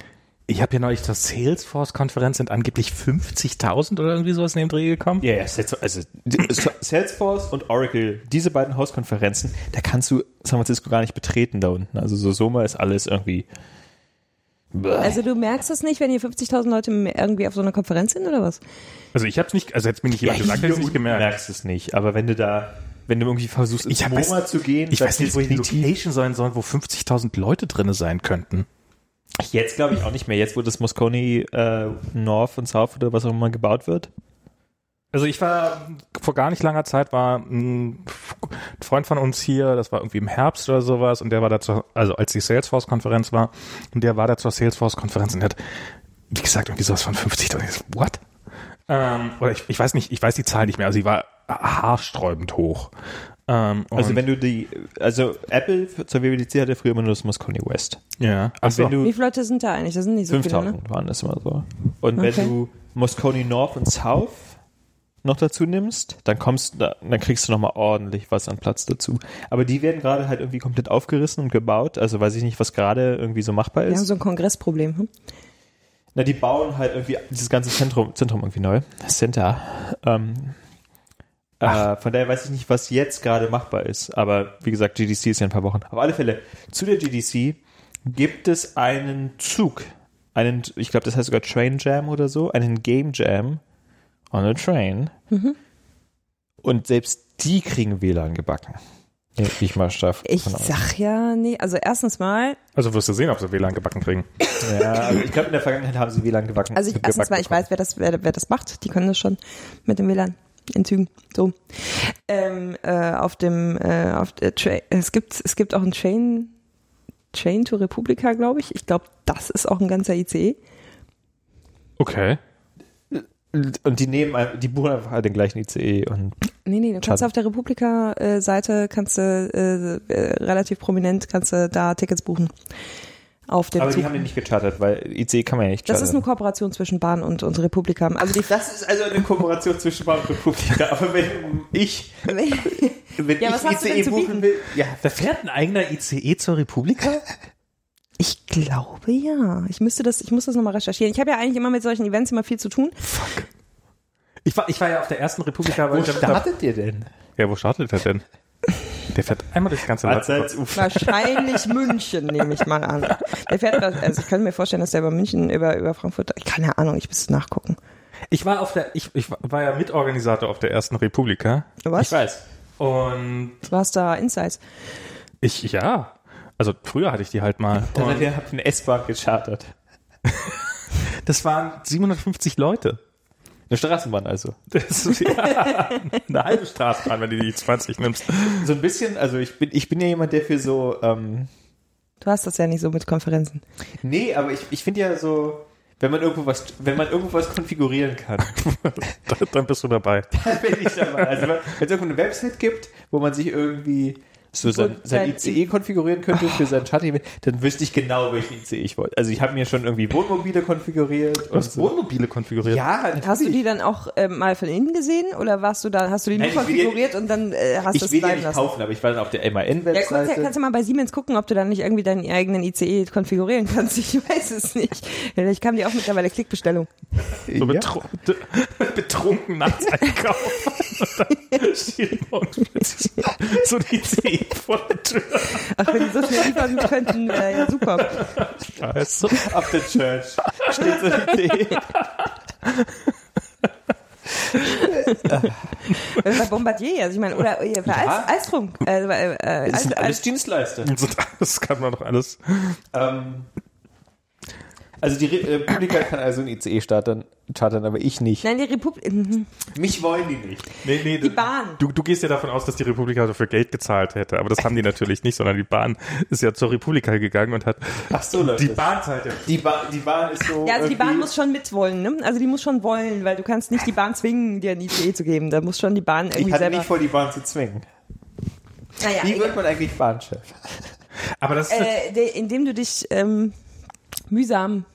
Ich habe ja neulich zur Salesforce-Konferenz sind angeblich 50.000 oder irgendwie sowas in dem Dreh gekommen. Ja, ja, Salesforce, also die- Salesforce und Oracle, diese beiden Hauskonferenzen, da kannst du San Francisco gar nicht betreten da unten. Also so Soma ist alles irgendwie. Also du merkst das nicht, wenn hier 50.000 Leute irgendwie auf so einer Konferenz sind oder was? Also ich habe es nicht, also jetzt mir nicht jemand gesagt, hätte ich es nicht Du gemerkt. merkst es nicht, aber wenn du da, wenn du irgendwie versuchst, ins Ich MoMA weiß- zu gehen, Ich weiß nicht, wo die Location sein soll, wo 50.000 Leute drinne sein könnten. Jetzt glaube ich auch nicht mehr. Jetzt, wo das Moscone äh, North und South oder was auch immer gebaut wird. Also ich war vor gar nicht langer Zeit war ein Freund von uns hier, das war irgendwie im Herbst oder sowas und der war da zur, also als die Salesforce-Konferenz war und der war da zur Salesforce-Konferenz und der hat, wie gesagt, irgendwie sowas von 50. Und what? Ähm, oder ich, ich weiß nicht, ich weiß die Zahl nicht mehr, also die war haarsträubend hoch. Ähm, Also wenn du die, also Apple zur WWDC hatte früher immer nur das Moscone West. ja, also wenn du Wie viele Leute sind da eigentlich? Das sind nicht so viele, ne? 5000 waren das immer so. Und Okay. wenn du Moscone North und South noch dazu nimmst, dann kommst da, dann kriegst du nochmal ordentlich was an Platz dazu. Aber die werden gerade halt irgendwie komplett aufgerissen und gebaut. Also weiß ich nicht, was gerade irgendwie so machbar Wir haben ist. so ein Kongressproblem. Hm? Na, die bauen halt irgendwie dieses ganze Zentrum, Zentrum irgendwie neu. Center. Ähm, äh, von daher weiß ich nicht, was jetzt gerade machbar ist. Aber wie gesagt, GDC ist ja in ein paar Wochen. Auf alle Fälle, zu der GDC gibt es einen Zug. Einen, ich glaube, das heißt sogar Train Jam oder so. Einen Game Jam on a train. Und selbst die kriegen WLAN gebacken. Ich mal stark Ich sag ja, nee, also erstens mal, also wirst du sehen, ob sie WLAN gebacken kriegen. Ja, also ich glaube, in der Vergangenheit haben sie WLAN gebacken. also ich, gebacken erstens mal, ich bekommen. weiß, wer das, wer, wer das macht. Die können das schon mit dem WLAN in Zügen. So. Ähm, äh, auf dem, äh, auf der Tra es gibt, es gibt auch einen Train, Train to Republica, glaube ich. Ich glaube, das ist auch ein ganzer ICE. Okay. Und die nehmen, ein- die buchen einfach halt den gleichen ICE und Nee, nee, du kannst auf der Republika-Seite, kannst du äh, äh, relativ prominent, kannst du da Tickets buchen. Auf dem aber Zug. die haben den nicht gechartert, weil ICE kann man ja nicht das chartern. ist eine Kooperation zwischen Bahn und, und Republika. Also die das ist also eine Kooperation zwischen Bahn und Republika. Aber wenn ich, wenn Ja, ich ICE buchen will, ja, Da fährt ein eigener ICE zur Republika? Ich glaube ja. Ich müsste das, ich muss das nochmal recherchieren. Ich habe ja eigentlich immer mit solchen Events immer viel zu tun. Ich war, ich war ja auf der ersten Republika. wo startet ihr denn? Ja, wo startet der denn? Der fährt einmal durchs ganze Land. Wahrscheinlich München, nehme ich mal an. Der fährt, also ich könnte mir vorstellen, dass der über München, über, über Frankfurt, keine Ahnung, ich müsste nachgucken. Ich war auf der, ich, ich war ja Mitorganisator auf der ersten Republika. Was? Ich weiß. Und Du warst da Insights. ich, ja. Also früher hatte ich die halt mal. Dann hat Und ihr habt eine S-Bahn gechartert. das waren 750 Leute. Eine Straßenbahn also. Das ist ja eine halbe Straßenbahn, wenn du die 20 nimmst. So ein bisschen, also ich bin, ich bin ja jemand, der für so, ähm, Du hast das ja nicht so mit Konferenzen. nee, aber ich, ich finde ja so, wenn man irgendwo was, wenn man irgendwo was konfigurieren kann, Dann bist du dabei. dann bin ich dabei. Also wenn es irgendwo eine Website gibt, wo man sich irgendwie so sein, sein ICE konfigurieren könnte für sein Charting, dann wüsste ich genau, welchen ICE ich wollte. Also ich habe mir schon irgendwie Wohnmobile konfiguriert. Du hast Wohnmobile konfiguriert. Ja, Hast du die dann auch äh, mal von innen gesehen oder warst du da, hast du die nur Nein, ich konfiguriert und dann äh, hast du ich es will ja bleiben nicht lassen? kaufen, aber ich war dann auf der Ja, kannst, MAN-Webseite. ja, kannst du mal bei Siemens gucken, ob du dann nicht irgendwie deinen eigenen ICE konfigurieren kannst. Ich weiß es nicht. Vielleicht kam die auch mittlerweile Klickbestellung. So betru betrunken nachts einkaufen. So die ICE vor der Tür. Ach, wenn die so schnell liefern könnten, wäre ja super. Scheiße. Auf der Church steht so die Idee. Äh, Bei Bombardier, also ich meine, oder äh, bei Ja. Alst, Alstrom. Äh, äh, äh, Das sind alles Dienstleister. Das kann man doch alles. Ähm, Also die Re Republika kann also ein ICE startern, chartern, aber ich nicht. Nein, die Republik. Mich wollen die nicht. Nee, nee, Die Bahn. Du, du gehst ja davon aus, dass die Republika dafür Geld gezahlt hätte, aber das haben die natürlich nicht, sondern die Bahn ist ja zur Republika gegangen und hat Ach so, läuft die. Bahn zahlt ja. Die, ba die Bahn ist so. Ja, also die Bahn muss schon mitwollen, ne? Also die muss schon wollen, weil du kannst nicht die Bahn zwingen, dir ein ICE zu geben. Da muss schon die Bahn Ich irgendwie hatte selber. nicht vor, die Bahn zu zwingen. naja, Wie wird man eigentlich Bahnchef? Aber das ist äh, de, indem du dich ähm, mühsam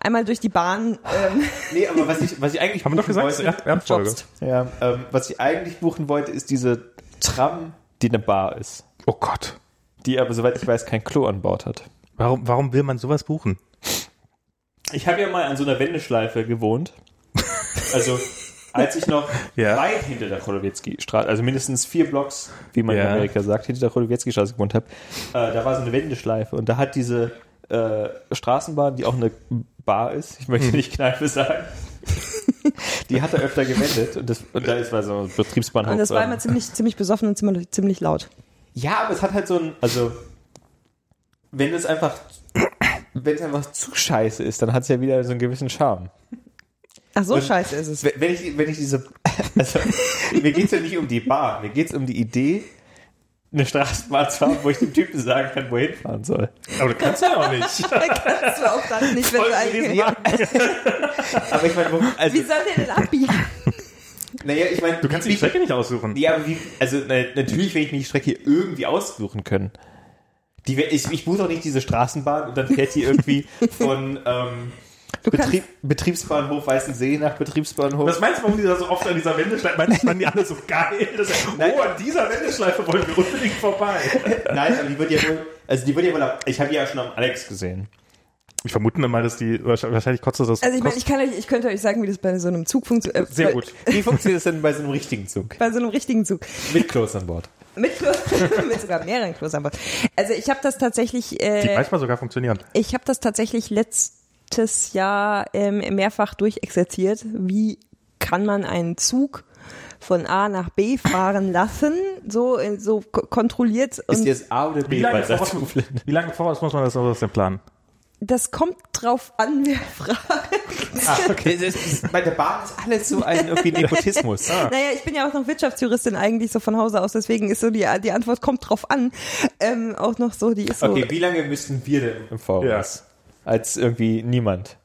einmal durch die Bahn ähm, Nee, aber was ich, was ich eigentlich haben wir doch buchen gesagt, wollte, Erd- Erdfolge. ja, ähm, was ich eigentlich buchen wollte, ist diese Tram, die eine Bar ist. Oh Gott. Die aber, soweit ich weiß, kein Klo an Bord hat. Warum, warum will man sowas buchen? Ich habe ja mal an so einer Wendeschleife gewohnt. Also, als ich noch Ja. weit hinter der Cholowiecki-Straße, also mindestens vier Blocks, wie man in Ja. Amerika sagt, hinter der Cholowiecki-Straße gewohnt habe, äh, da war so eine Wendeschleife und da hat diese äh, Straßenbahn, die auch eine Bar ist, ich möchte nicht Kneipe sagen, die hat er öfter gewendet und, das, und da ist war so ein Betriebsbahnhof. und das war immer ziemlich, ziemlich besoffen und ziemlich, ziemlich laut. Ja, aber es hat halt so ein, also wenn es einfach, wenn es einfach zu scheiße ist, dann hat es ja wieder so einen gewissen Charme. Ach so Und- scheiße ist es. Wenn ich, wenn ich diese, also mir geht's ja nicht um die Bahn, mir geht's um die Idee, eine Straßenbahn zu haben, wo ich dem Typen sagen kann, wohin fahren soll. Aber du kannst ja auch nicht. Das war auch dann nicht, wenn du eigentlich, Aber ich meine, wo, also, Wie soll der denn abbiegen? naja, ich meine, Du kannst die Strecke nicht aussuchen. Ja, aber wie, also na, natürlich werde ich mir die Strecke irgendwie aussuchen können. Die, ich, ich buche doch nicht diese Straßenbahn und dann fährt die irgendwie von ähm, Betrieb, Betriebsbahnhof Weißensee nach Betriebsbahnhof. Was meinst du, warum die da so oft an dieser Wendeschleife, meinst du, fanden die alle so geil? Das Nein. oh, an dieser Wendeschleife wollen wir unbedingt vorbei. Nein, aber die wird ja wohl, also die wird ja wohl, am- ich habe die ja schon am Alex gesehen. Ich vermute mal, dass die, wahrscheinlich kostet das. Also ich meine, ich kann euch, ich könnte euch sagen, wie das bei so einem Zug funktioniert. Äh, sehr gut. Wie funktioniert das denn bei so einem richtigen Zug? Bei so einem richtigen Zug. Mit Klos an Bord. Mit, Klo, mit sogar mehreren Klos an Bord. Also ich habe das tatsächlich, Die äh, manchmal sogar funktionieren. ich habe das tatsächlich letztes Jahr ähm, mehrfach durchexerziert. Wie kann man einen Zug von A nach B fahren lassen, so äh, so ko- kontrolliert Ist jetzt A oder B Wie lange, bei voraus, wie lange voraus muss man das aus dem planen? das kommt drauf an, wer fragt. Ah, okay. Ist, bei der Bahn ist alles so ein irgendwie Nepotismus. Ah. Naja, ich bin ja auch noch Wirtschaftsjuristin eigentlich so von Hause aus, deswegen ist so die, die Antwort kommt drauf an. Ähm, auch noch so, die ist so. Okay, wie lange müssten wir denn im Voraus? Als irgendwie niemand.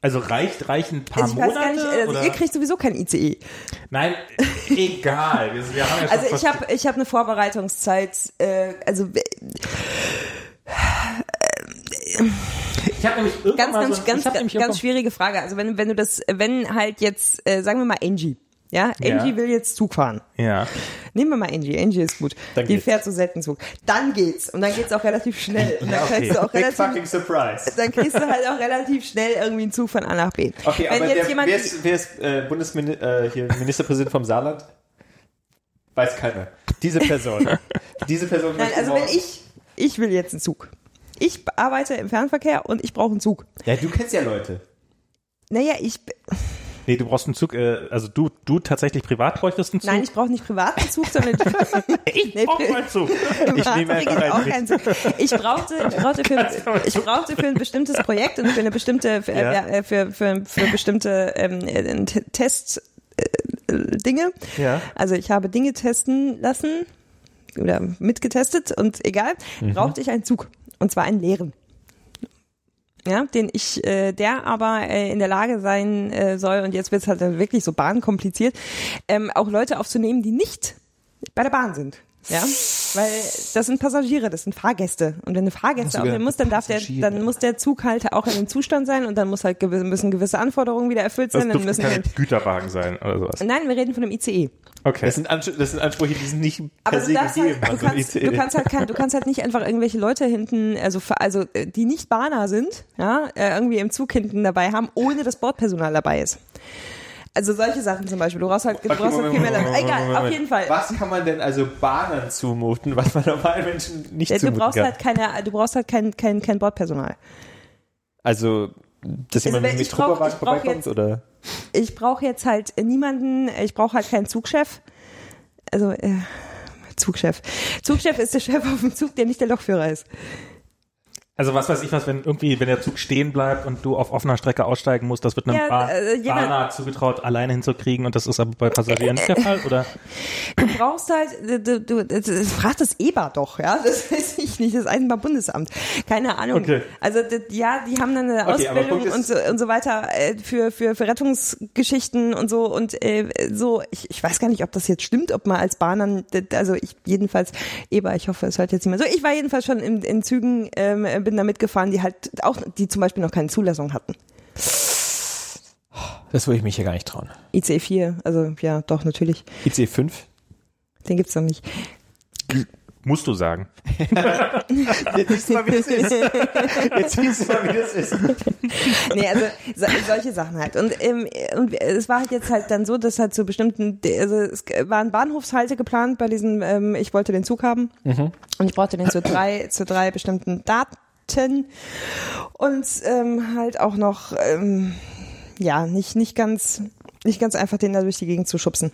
Also reicht, reichen ein paar ich weiß Monate? gar nicht, also oder? ihr kriegt sowieso kein ICE. Nein, egal. Wir, wir haben ja Also ich habe ich hab eine Vorbereitungszeit, äh, also äh, ich habe nämlich irgendwann ganz, mal ganz, so, ganz, ganz, ganz schwierige Frage. Also wenn, wenn du das, wenn halt jetzt, äh, sagen wir mal Angie. Ja, Ja. Angie will jetzt Zug fahren. Ja. Nehmen wir mal Angie. Angie ist gut. Dann Die geht's. fährt so selten Zug. Dann geht's. Und dann geht's auch relativ schnell. Und dann okay. kriegst du auch Big relativ, fucking surprise. dann kriegst du halt auch relativ schnell irgendwie einen Zug von A nach B. Okay, Wenn aber der, jemand, wer ist, wer ist äh, Bundesminister, äh, hier, Ministerpräsident vom Saarland? Weiß keiner. Diese Person. Diese Person Nein, also wenn ich, ich will jetzt einen Zug. Ich arbeite im Fernverkehr und ich brauche einen Zug. Ja, du kennst ja Leute. Naja, ich, Nee, du brauchst einen Zug, äh, also du, du tatsächlich privat bräuchtest einen Zug? nein, ich brauche nicht privaten Zug, sondern ich nee, brauch pri- einen Zug. Ich nehme Privat einfach auch einen keinen Zug. Ich brauchte, ich brauchte für, ich brauchte für ein bestimmtes Projekt und für eine bestimmte, für, Ja. äh, für, für, für bestimmte ähm, äh, T- Test äh, Dinge. Ja. Also ich habe Dinge testen lassen oder mitgetestet und egal, brauchte ich einen Zug und zwar einen leeren. Ja, den ich, äh, der aber äh, in der Lage sein äh, soll, und jetzt wird es halt wirklich so bahnkompliziert, ähm, auch Leute aufzunehmen, die nicht bei der Bahn sind. Ja, weil das sind Passagiere, das sind Fahrgäste. Und wenn du Fahrgäste aufnehmen musst, dann darf der, dann muss der Zug halt auch in dem Zustand sein und dann muss halt gewisse, müssen gewisse Anforderungen wieder erfüllt Das sein. Dann dürften müssen keine Güterwagen sein oder sowas. Nein, wir reden von einem ICE. Okay. Das sind, Anspr das sind Ansprüche, die sind nicht per Aber se du, darfst gegeben. halt, du, also ein kannst, ICE. du kannst halt kein, du kannst halt nicht einfach irgendwelche Leute hinten, also also äh, die nicht Bahner sind, ja, äh, irgendwie im Zug hinten dabei haben, ohne dass Bordpersonal dabei ist. Also solche Sachen zum Beispiel. Du brauchst halt, du Okay, brauchst halt viel Moment, mehr. Moment, Egal, Moment, auf jeden Fall. Was kann man denn also Bahnern zumuten, was man normalen Menschen nicht Ja, du zumuten brauchst kann? halt keine, du brauchst halt kein, kein, kein Bordpersonal. also, dass jemand wenn- mit Trupperwagen vorbeikommt, jetzt- oder? Ich brauche jetzt halt niemanden, ich brauche halt keinen Zugchef. Also, äh, Zugchef. Zugchef ist der Chef auf dem Zug, der nicht der Lokführer ist. Also was weiß ich was, wenn irgendwie, wenn der Zug stehen bleibt und du auf offener Strecke aussteigen musst, das wird einem Ja, Bahn, äh, Bahner zugetraut, alleine hinzukriegen und das ist aber bei Passagieren nicht der Fall, oder? Du brauchst halt, du, du, das, das fragt das EBA doch, ja, das weiß ich nicht, das Eisenbahnbundesamt, keine Ahnung. Okay. Also ja, die haben dann eine Okay, Ausbildung und so, und so weiter äh, für, für, für Rettungsgeschichten und so und äh, so, ich, ich weiß gar nicht, ob das jetzt stimmt, ob man als Bahnern, also ich jedenfalls, EBA, ich hoffe, es hört jetzt nicht mehr so, ich war jedenfalls schon in, in Zügen, ähm, bin da mitgefahren, die halt auch, die zum Beispiel noch keine Zulassung hatten. Das würde ich mich hier gar nicht trauen. IC 4, also ja, doch, natürlich, IC 5? den gibt's noch nicht. Musst du sagen. Jetzt siehst du mal, wie das ist. Jetzt siehst du mal, wie das ist. nee, also so, solche Sachen halt. Und, ähm, und es war halt jetzt halt dann so, dass halt zu bestimmten, also es waren Bahnhofshalte geplant bei diesem, ähm, ich wollte den Zug haben und ich brauchte den zu drei, zu drei bestimmten Daten und ähm, halt auch noch, ähm, ja, nicht, nicht ganz, nicht ganz einfach den da durch die Gegend zu schubsen.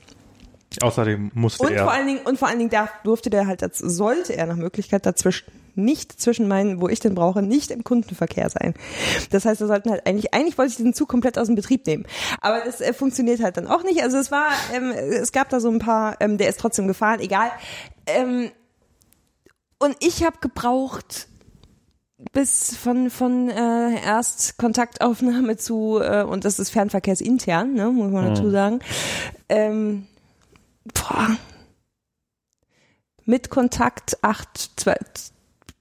Außerdem musste Und er. vor allen Dingen, und vor allen Dingen darf, durfte der halt, sollte er nach Möglichkeit dazwischen nicht zwischen meinen, wo ich den brauche, nicht im Kundenverkehr sein. Das heißt, wir sollten halt eigentlich, eigentlich wollte ich diesen Zug komplett aus dem Betrieb nehmen. Aber das äh, funktioniert halt dann auch nicht. Also es war, ähm, es gab da so ein paar, ähm, der ist trotzdem gefahren, egal. Ähm, und ich habe gebraucht bis von von äh, erst Kontaktaufnahme zu äh, und das ist Fernverkehrsintern, ne, muss man dazu sagen. Ähm, boah, mit Kontakt acht, zwei,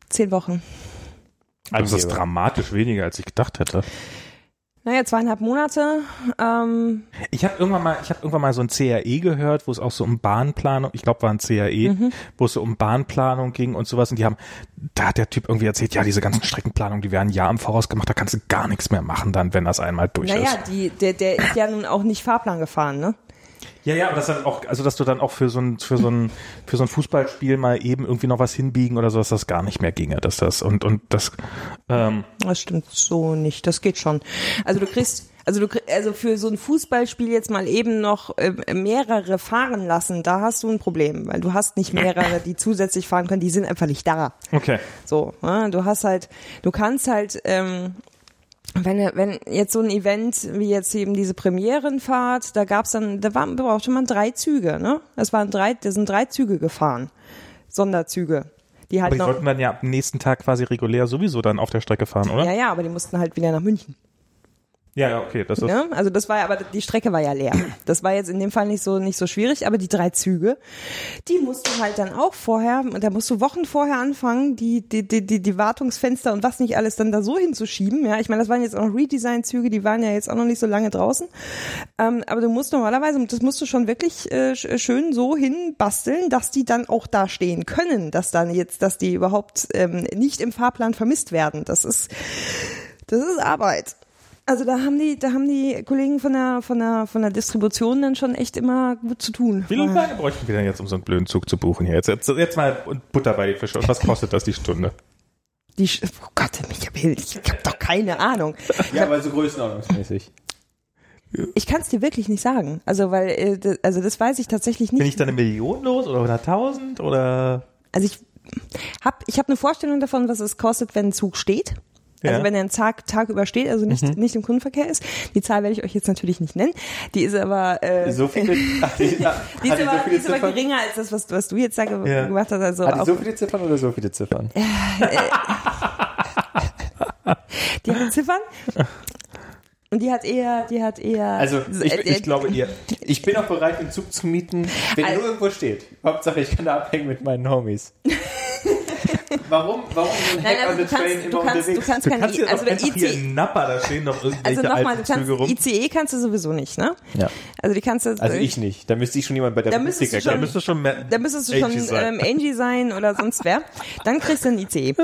zehn Wochen. Also das ist dramatisch weniger, als ich gedacht hätte. Naja, zweieinhalb Monate. Ähm, Ich habe irgendwann mal, ich habe irgendwann mal so ein CRE gehört, wo es auch so um Bahnplanung, ich glaube war ein CRE, wo es so um Bahnplanung ging und sowas. Und die haben, da hat der Typ irgendwie erzählt, ja, diese ganzen Streckenplanungen, die werden ein Jahr im Voraus gemacht, da kannst du gar nichts mehr machen dann, wenn das einmal durch naja, ist. die, der, der ist ja nun auch nicht Fahrplan gefahren, ne? Ja, ja, aber das dann auch, also dass du dann auch für so ein, für so ein, für so ein Fußballspiel mal eben irgendwie noch was hinbiegen oder so, dass das gar nicht mehr ginge, dass das und und das, ähm, Das stimmt so nicht. Das geht schon. Also du kriegst, also du kriegst, also für so ein Fußballspiel jetzt mal eben noch äh, mehrere fahren lassen, da hast du ein Problem, weil du hast nicht mehrere, die zusätzlich fahren können, die sind einfach nicht da. okay. So, ne? du hast halt, du kannst halt, ähm, wenn, wenn jetzt so ein Event wie jetzt eben diese Premierenfahrt, da gab's dann, da war, brauchte man drei Züge, ne? Es waren drei, da sind drei Züge gefahren. Sonderzüge. Die halt Aber die noch. sollten dann ja am nächsten Tag quasi regulär sowieso dann auf der Strecke fahren, oder? Ja, ja, aber die mussten halt wieder nach München. Ja, ja, okay, das ist. Ne? Also das war ja, aber die Strecke war ja leer. Das war jetzt in dem Fall nicht so nicht so schwierig, aber die drei Züge, die musst du halt dann auch vorher, und da musst du Wochen vorher anfangen, die die die die, die Wartungsfenster und was nicht alles dann da so hinzuschieben. Ja, ich meine, das waren jetzt auch noch Redesign-Züge, die waren ja jetzt auch noch nicht so lange draußen. Ähm, aber du musst normalerweise, das musst du schon wirklich äh, sch- schön so hinbasteln, dass die dann auch da stehen können, dass dann jetzt, dass die überhaupt ähm, nicht im Fahrplan vermisst werden. Das ist das ist Arbeit. Also da haben die, da haben die Kollegen von der, von der, von der Distribution dann schon echt immer gut zu tun. Wie lange bräuchten wir denn jetzt, um so einen blöden Zug zu buchen hier? Jetzt, jetzt, jetzt mal Butter bei die Fische. Und was kostet das die Stunde? Die, oh Gott, ich habe doch keine Ahnung. Ja, aber so größenordnungsmäßig. Ich kann es dir wirklich nicht sagen. Also weil, äh, also das weiß ich tatsächlich Bin nicht. ich da eine Million los oder 100.000 oder? Also ich habe, ich habe eine Vorstellung davon, was es kostet, wenn ein Zug steht. Ja. Also wenn er einen Tag, Tag übersteht, also nicht, nicht im Kundenverkehr ist. Die Zahl werde ich euch jetzt natürlich nicht nennen. Die ist aber, äh, So viele, ach, die, ist die aber, so die viele ist aber Ziffern? geringer als das, was, was du jetzt da ge Ja. gemacht hast. Also Hat die so viele Ziffern oder so viele Ziffern? die hat Ziffern. Und die hat eher, die hat eher. Also, ich, äh, ich glaube ihr. Ich bin auch bereit, den Zug zu mieten, wenn er Also- nur irgendwo steht. Hauptsache, ich kann da abhängen mit meinen Homies. Warum, warum so ein Nein, Hack also on du the Train kannst, immer du kannst, du unterwegs? kannst Du kannst hier also einfach hier ICE, in Nappa, da stehen noch irgendwelche also nochmal, alten du kannst, Züge rum. ICE kannst du sowieso nicht, ne? Ja. Also die kannst du, Also ich nicht. Da müsste ich schon jemand bei der Da müsstest du erkennen. Da müsste schon mehr da müsstest du schon Angie sein. ähm, Angie sein oder sonst wer. Dann kriegst du einen ICE.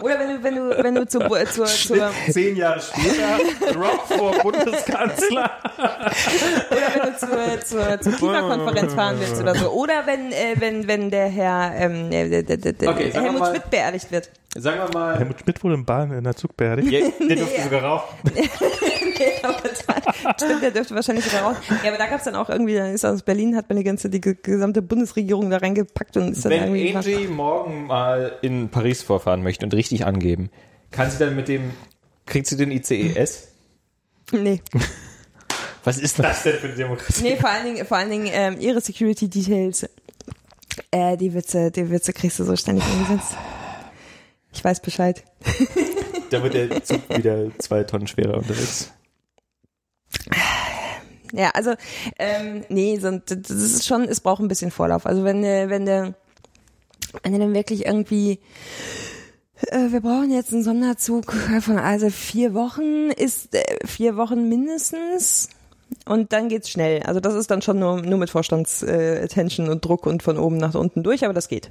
Oder wenn du, wenn du, wenn du zur, zur, zur Zehn Jahre später, Rock vor Bundeskanzler. oder wenn du zur, zur, zur Klimakonferenz fahren willst oder so. Oder wenn, äh, wenn, wenn der Herr ähm, der, der, der, der Okay, wir Helmut Schmidt beerdigt wird. Sagen wir mal, Helmut Schmidt wurde im Bahn in der Zug beerdigt. ja, der durfte sogar rauchen. Nee, aber da, stimmt, der dürfte wahrscheinlich sogar raus. Ja, aber da gab's dann auch irgendwie, dann ist aus Berlin, hat man die ganze, die ge- gesamte Bundesregierung da reingepackt und ist dann Wenn irgendwie. Angie morgen mal in Paris vorfahren möchte und richtig angeben, Kann sie dann mit dem, kriegt sie den ICES? Nee. Was ist das denn für eine Demokratie? Nee, vor allen Dingen, vor allen Dingen ähm, ihre Security Details. Äh, die Witze, die Witze kriegst du so ständig umgesetzt. Ich weiß Bescheid. Da wird der Zug wieder zwei Tonnen schwerer unterwegs. Ja, also ähm, nee, so, das ist schon, es braucht ein bisschen Vorlauf. Also wenn du, wenn du, wenn du dann wirklich irgendwie äh, wir brauchen jetzt einen Sonderzug von also vier Wochen ist äh, vier Wochen mindestens und dann geht's schnell. Also das ist dann schon nur, nur mit Vorstandsattention äh, und Druck und von oben nach unten durch, aber das geht.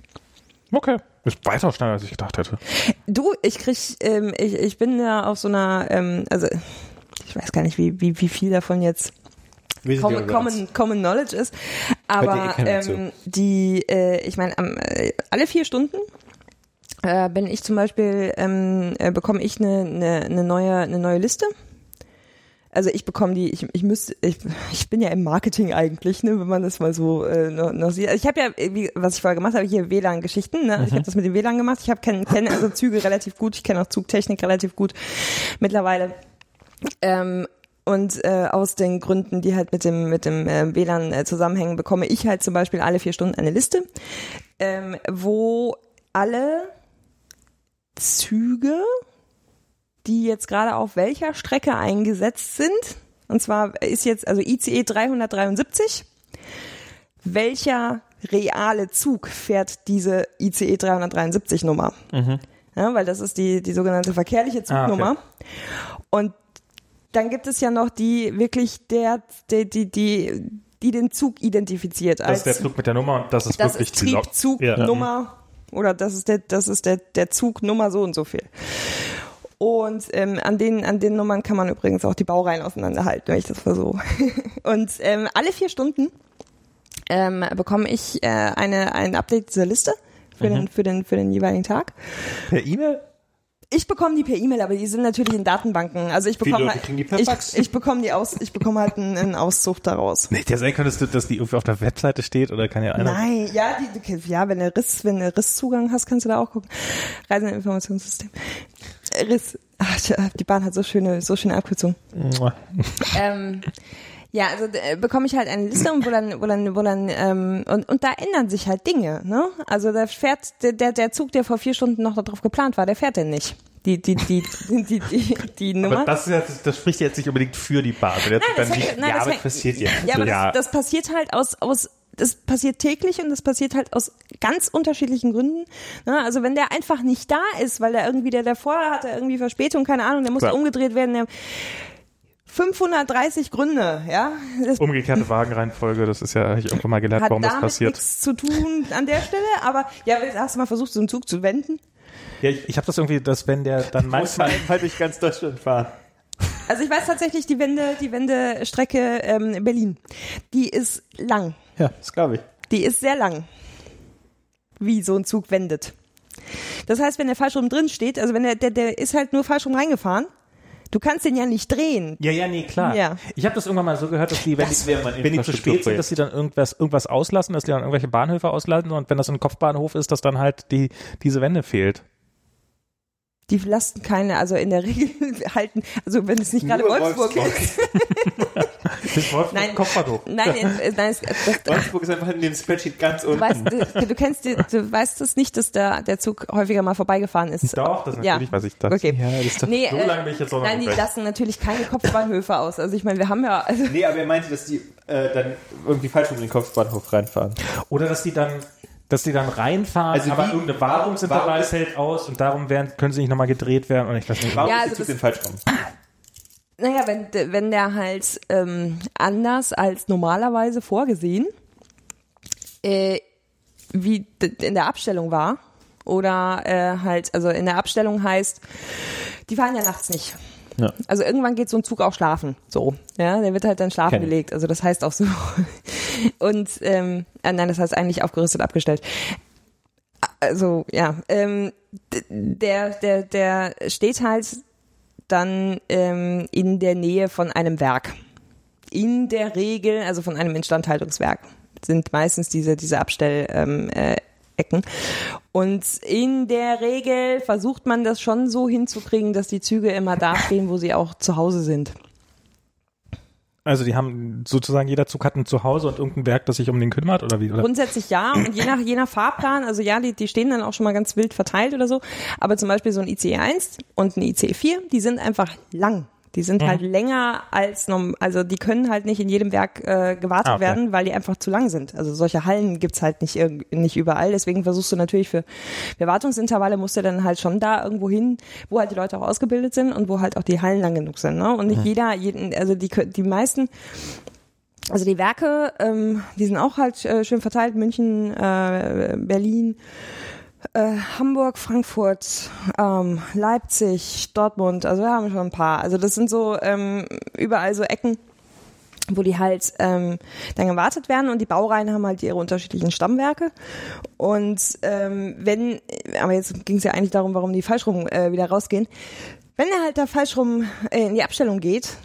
Okay. Ist weiter schneller, als ich gedacht hätte. Du, ich krieg, ähm, ich, ich bin da auf so einer, ähm, also ich weiß gar nicht, wie, wie, wie viel davon jetzt common, common, common Knowledge ist, aber ähm, die, äh, ich meine, äh, alle vier Stunden äh, bin ich zum Beispiel, ähm, äh, bekomme ich eine, eine, eine, neue, eine neue Liste. Also ich bekomme die, ich, ich müsste, ich, ich bin ja im Marketing eigentlich, ne, wenn man das mal so äh, noch, noch sieht. Also ich habe ja, wie, was ich vorher gemacht habe, hier WLAN-Geschichten. Ne? Mhm. Ich habe das mit dem WLAN gemacht. Ich habe kenne kenn also Züge relativ gut. Ich kenne auch Zugtechnik relativ gut mittlerweile. Ähm, und äh, aus den Gründen, die halt mit dem mit dem äh, WLAN äh, zusammenhängen, bekomme ich halt zum Beispiel alle vier Stunden eine Liste, ähm, wo alle Züge, die jetzt gerade auf welcher Strecke eingesetzt sind. Und zwar ist jetzt also ICE 373. Welcher reale Zug fährt diese ICE 373 Nummer? Mhm. Ja, weil das ist die, die sogenannte verkehrliche Zugnummer. Ah, okay. Und dann gibt es ja noch die wirklich der, die, die, die, die den Zug identifiziert. Das ist der Zug mit der Nummer und das ist das wirklich ist Triebzugnummer. Ja oder das ist der, das ist der, der Zug Nummer so und so viel. Und ähm, an den an den Nummern kann man übrigens auch die Baureihen auseinanderhalten, wenn ich das versuche. und ähm, alle vier Stunden ähm, bekomme ich äh, eine ein Update dieser Liste für mhm. den für den für den jeweiligen Tag. Per E-Mail? Ich bekomme die per E-Mail, aber die sind natürlich in Datenbanken. Also ich bekomme halt, ich, ich bekomme die aus, ich bekomme halt einen, einen Auszug daraus. Nicht ja sein könntest du, dass die irgendwie auf der Webseite steht oder kann ja einer. Nein, ja, die, ja, wenn du Riss, wenn du Risszugang hast, kannst du da auch gucken. Reiseinformationssystem. Riss. Ach, die Bahn hat so schöne, so schöne Abkürzungen. ähm, ja, also äh, bekomme ich halt eine Liste und wo dann, wo dann, wo dann, ähm, und, und da ändern sich halt Dinge, ne? Also da fährt der, der, der Zug, der vor vier Stunden noch darauf geplant war, der fährt denn nicht. Die, die, die, die, die, die, die Nummer. Aber das, ist jetzt, das spricht jetzt nicht unbedingt für die Bahn. Nein, dann das, hängt, nein, ja, das aber passiert ja. Ja, aber ja. Das, das passiert halt aus, aus das passiert täglich und das passiert halt aus ganz unterschiedlichen Gründen. Ne? Also wenn der einfach nicht da ist, weil der irgendwie, der davor hatte irgendwie Verspätung, keine Ahnung, der musste Klar. umgedreht werden, der, 530 Gründe, ja. Das Umgekehrte Wagenreihenfolge, das ist ja, habe ich irgendwann mal gelernt, warum das passiert. Hat nichts zu tun an der Stelle, aber ja, hast du mal versucht, so einen Zug zu wenden? Ja, ich, ich habe das irgendwie, dass wenn der dann manchmal halt durch ganz Deutschland fahren. Also ich weiß tatsächlich die Wende, die Wendestrecke ähm, Berlin, die ist lang. Ja, das glaube ich. Die ist sehr lang, wie so ein Zug wendet. Das heißt, wenn der falsch rum drin steht, also wenn der, der, der ist halt nur falsch rum reingefahren, Du kannst den ja nicht drehen. Ja, ja, nee, klar. Ja. Ich habe das irgendwann mal so gehört, dass die, wenn, das die, wenn die zu spät sind, dass sie dann irgendwas, irgendwas auslassen, dass die dann irgendwelche Bahnhöfe auslassen und wenn das ein Kopfbahnhof ist, dass dann halt die, diese Wende fehlt. Die lasten keine, also in der Regel halten, also wenn es nicht gerade Wolfsburg, Wolfsburg ist. ist Wolfsburg nein, Kopfbahnhof. Nein, nein, es, das, Wolfsburg ist einfach in dem Spreadsheet ganz unten. Du weißt, du, du kennst, du, du weißt es nicht, dass der, der Zug häufiger mal vorbeigefahren ist. Doch, das natürlich ja. weiß ich das. Okay. Ja, das ist doch, nee, so lange bin ich jetzt auch noch Nein, die lassen natürlich keine Kopfbahnhöfe aus. Also ich meine, wir haben ja... Also nee, aber er meinte, dass die äh, dann irgendwie falsch um den Kopfbahnhof reinfahren. Oder dass die dann dass die dann reinfahren, also aber wie, irgendeine Wartungsintervall fällt aus und darum werden, können sie nicht nochmal gedreht werden und ich weiß nicht. Warum ja, also ist den falsch rum? Naja, wenn, wenn der halt ähm, anders als normalerweise vorgesehen, äh, wie in der Abstellung war, oder äh, halt, also in der Abstellung heißt, die fahren ja nachts nicht. Ja. Also irgendwann geht so ein Zug auch schlafen. So. Ja, der wird halt dann schlafen Kenn. gelegt. Also das heißt auch so. Und ähm, äh, nein, das heißt eigentlich aufgerüstet abgestellt. Also ja, ähm, der, der, der steht halt dann ähm, in der Nähe von einem Werk. In der Regel, also von einem Instandhaltungswerk, sind meistens diese, diese Abstellecken. Ähm, äh, Und in der Regel versucht man das schon so hinzukriegen, dass die Züge immer da stehen, wo sie auch zu Hause sind. Also die haben sozusagen jeder Zug hat ein Zuhause und irgendein Werk, das sich um den kümmert oder wie? Oder? Grundsätzlich ja und je nach, je nach Fahrplan, also ja, die, die stehen dann auch schon mal ganz wild verteilt oder so, aber zum Beispiel so ein ICE 1 und ein ICE 4, die sind einfach lang. Die sind Mhm. halt länger als norm also die können halt nicht in jedem Werk äh, gewartet Ah, okay. werden, weil die einfach zu lang sind. Also solche Hallen gibt's halt nicht nicht überall. Deswegen versuchst du natürlich für, für Wartungsintervalle musst du dann halt schon da irgendwo hin, wo halt die Leute auch ausgebildet sind und wo halt auch die Hallen lang genug sind. Ne? Und nicht jeder, jeden, also die die meisten also die Werke, ähm, die sind auch halt äh, schön verteilt. München, äh, Berlin, äh, Hamburg, Frankfurt, ähm, Leipzig, Dortmund. Also wir haben schon ein paar. Also das sind so ähm, überall so Ecken wo die halt ähm, dann gewartet werden und die Baureihen haben halt ihre unterschiedlichen Stammwerke und ähm, wenn, aber jetzt ging es ja eigentlich darum, warum die falsch rum äh, wieder rausgehen, wenn er halt da falsch rum äh, in die Abstellung geht,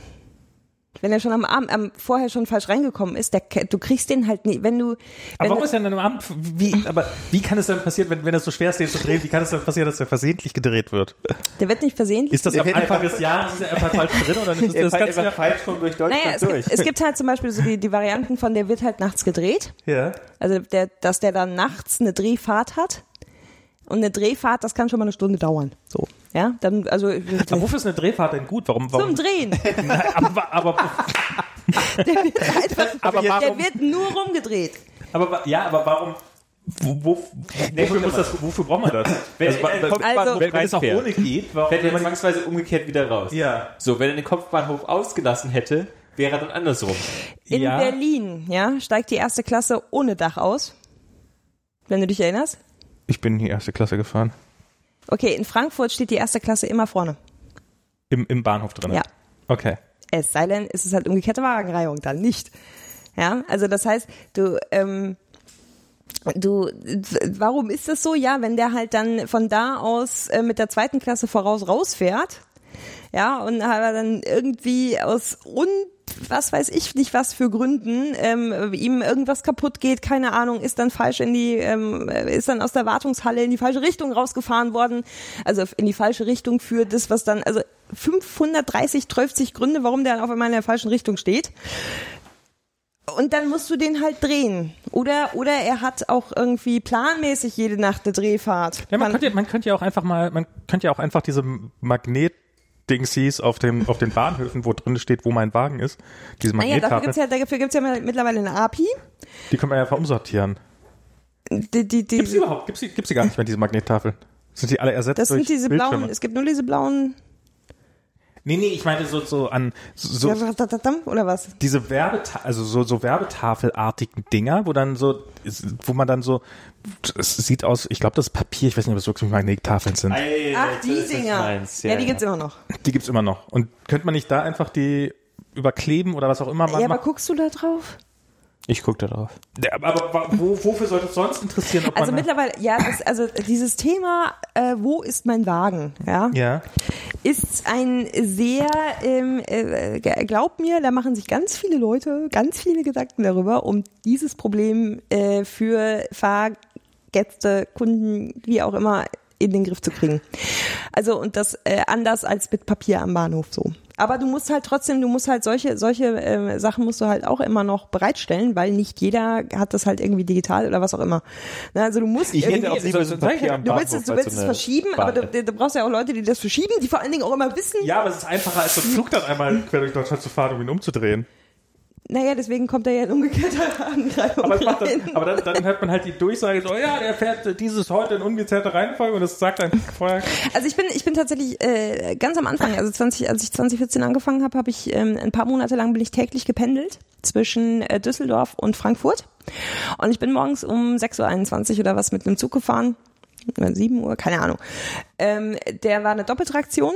wenn er schon am Abend, am, vorher schon falsch reingekommen ist, der, du kriegst den halt nie, wenn du, Aber wenn warum du, ist denn dann am Abend, wie, aber wie kann es dann passieren, wenn, wenn es so schwer ist, den zu drehen, wie kann es dann passieren, dass der versehentlich gedreht wird? der wird nicht versehentlich. Ist das Der am Anfang einfach- des Jahres, ist er einfach falsch drin oder ist Er das fährt ganz einfach falsch rum durch Deutschland Naja, es durch. gibt, es gibt halt zum Beispiel so die, die Varianten von, der wird halt nachts gedreht. Ja. Also der, dass der dann nachts eine Drehfahrt hat. Und eine Drehfahrt, das kann schon mal eine Stunde dauern. So. Ja, dann, also Aber wofür ist eine Drehfahrt denn gut? Warum, zum warum? Drehen. Nein, aber, aber, Der wird einfach, Aber der warum- wird nur rumgedreht. aber, ja, aber warum, wo, wo, wofür, muss das, wofür braucht man das? Wenn Also, wa- Kopfbahnhof Also- wenn, wenn es auch ohne geht, warum, fährt er man, zwangsweise umgekehrt wieder raus. ja. So, wenn er den Kopfbahnhof ausgelassen hätte, wäre er dann andersrum. In Ja. Berlin, ja, steigt die erste Klasse ohne Dach aus. Wenn du dich erinnerst. Ich bin in die erste Klasse gefahren. Okay, in Frankfurt steht die erste Klasse immer vorne. Im, im Bahnhof drin. Ja. Okay. Es sei denn, es ist halt umgekehrte Wagenreihung, dann nicht. Ja, also das heißt, du, ähm, du, warum ist das so? Ja, wenn der halt dann von da aus äh, mit der zweiten Klasse voraus rausfährt, ja, und aber dann irgendwie aus un was weiß ich nicht was für Gründen ähm, ihm irgendwas kaputt geht, keine Ahnung, ist dann falsch in die, ähm, ist dann aus der Wartungshalle in die falsche Richtung rausgefahren worden, also in die falsche Richtung für das, was dann, also 530, 30 Gründe, warum der auf einmal in der falschen Richtung steht. Und dann musst du den halt drehen. Oder, oder er hat auch irgendwie planmäßig jede Nacht eine Drehfahrt. Ja, man Kann- könnte, ja- man könnte ja auch einfach mal, man könnte ja auch einfach diese Magnet-Dingsies auf dem, auf den Bahnhöfen, wo drin steht, wo mein Wagen ist, diese naja, dafür gibt's ja, dafür gibt's ja mittlerweile eine API. die kann man ja verumsortieren. Die, die, die, Gibt's die überhaupt? Gibt's die, gibt's die gar nicht mehr, diese Magnettafeln? Sind die alle ersetzt das durch sind diese Bildschirme? blauen, es gibt nur diese blauen, Nee, nee, ich meine so, so an, so, oder was? diese Werbeta also so, so Werbetafelartigen Dinger, wo dann so, wo man dann so, es sieht aus, ich glaube, das ist Papier, ich weiß nicht, ob es wirklich Magnettafeln sind. Ach, die Dinger. Ja, die gibt's immer noch. Die gibt's immer noch. Und könnte man nicht da einfach die überkleben oder was auch immer man Ja, aber macht? guckst du da drauf? Ich gucke da drauf. Ja, aber, wo, wofür sollte es sonst interessieren, ob Also man mittlerweile, ja, das, also dieses Thema, äh, wo ist mein Wagen, ja, ja, ist ein sehr, ähm, äh, g- glaub mir, da machen sich ganz viele Leute ganz viele Gedanken darüber, um dieses Problem äh, für Fahrgäste, Kunden, wie auch immer, in den Griff zu kriegen. Also und das äh, anders als mit Papier am Bahnhof so. Aber du musst halt trotzdem, du musst halt solche solche äh, Sachen musst du halt auch immer noch bereitstellen, weil nicht jeder hat das halt irgendwie digital oder was auch immer. Na, also du musst Ich irgendwie- hätte auch lieber so ein Papier am Du willst es, du willst es verschieben, aber Bahn-App. du, du brauchst ja auch Leute, die das verschieben, die vor allen Dingen auch immer wissen. ja, aber es ist einfacher als so ein Flug dann einmal quer durch Deutschland zu fahren, um ihn umzudrehen. Naja, deswegen kommt er ja in umgekehrter Angreifung Aber, dann, aber dann, dann hört man halt die Durchsage so, ja, der fährt dieses heute in ungezählter Reihenfolge und das sagt dann vorher. Also ich bin, ich bin tatsächlich äh, ganz am Anfang, also 20, als ich 2014 angefangen habe, habe ich ähm, ein paar Monate lang bin ich täglich gependelt zwischen äh, Düsseldorf und Frankfurt. Und ich bin morgens um 6.21 Uhr oder was mit einem Zug gefahren. Oder 7 Uhr, keine Ahnung. Ähm, der war eine Doppeltraktion.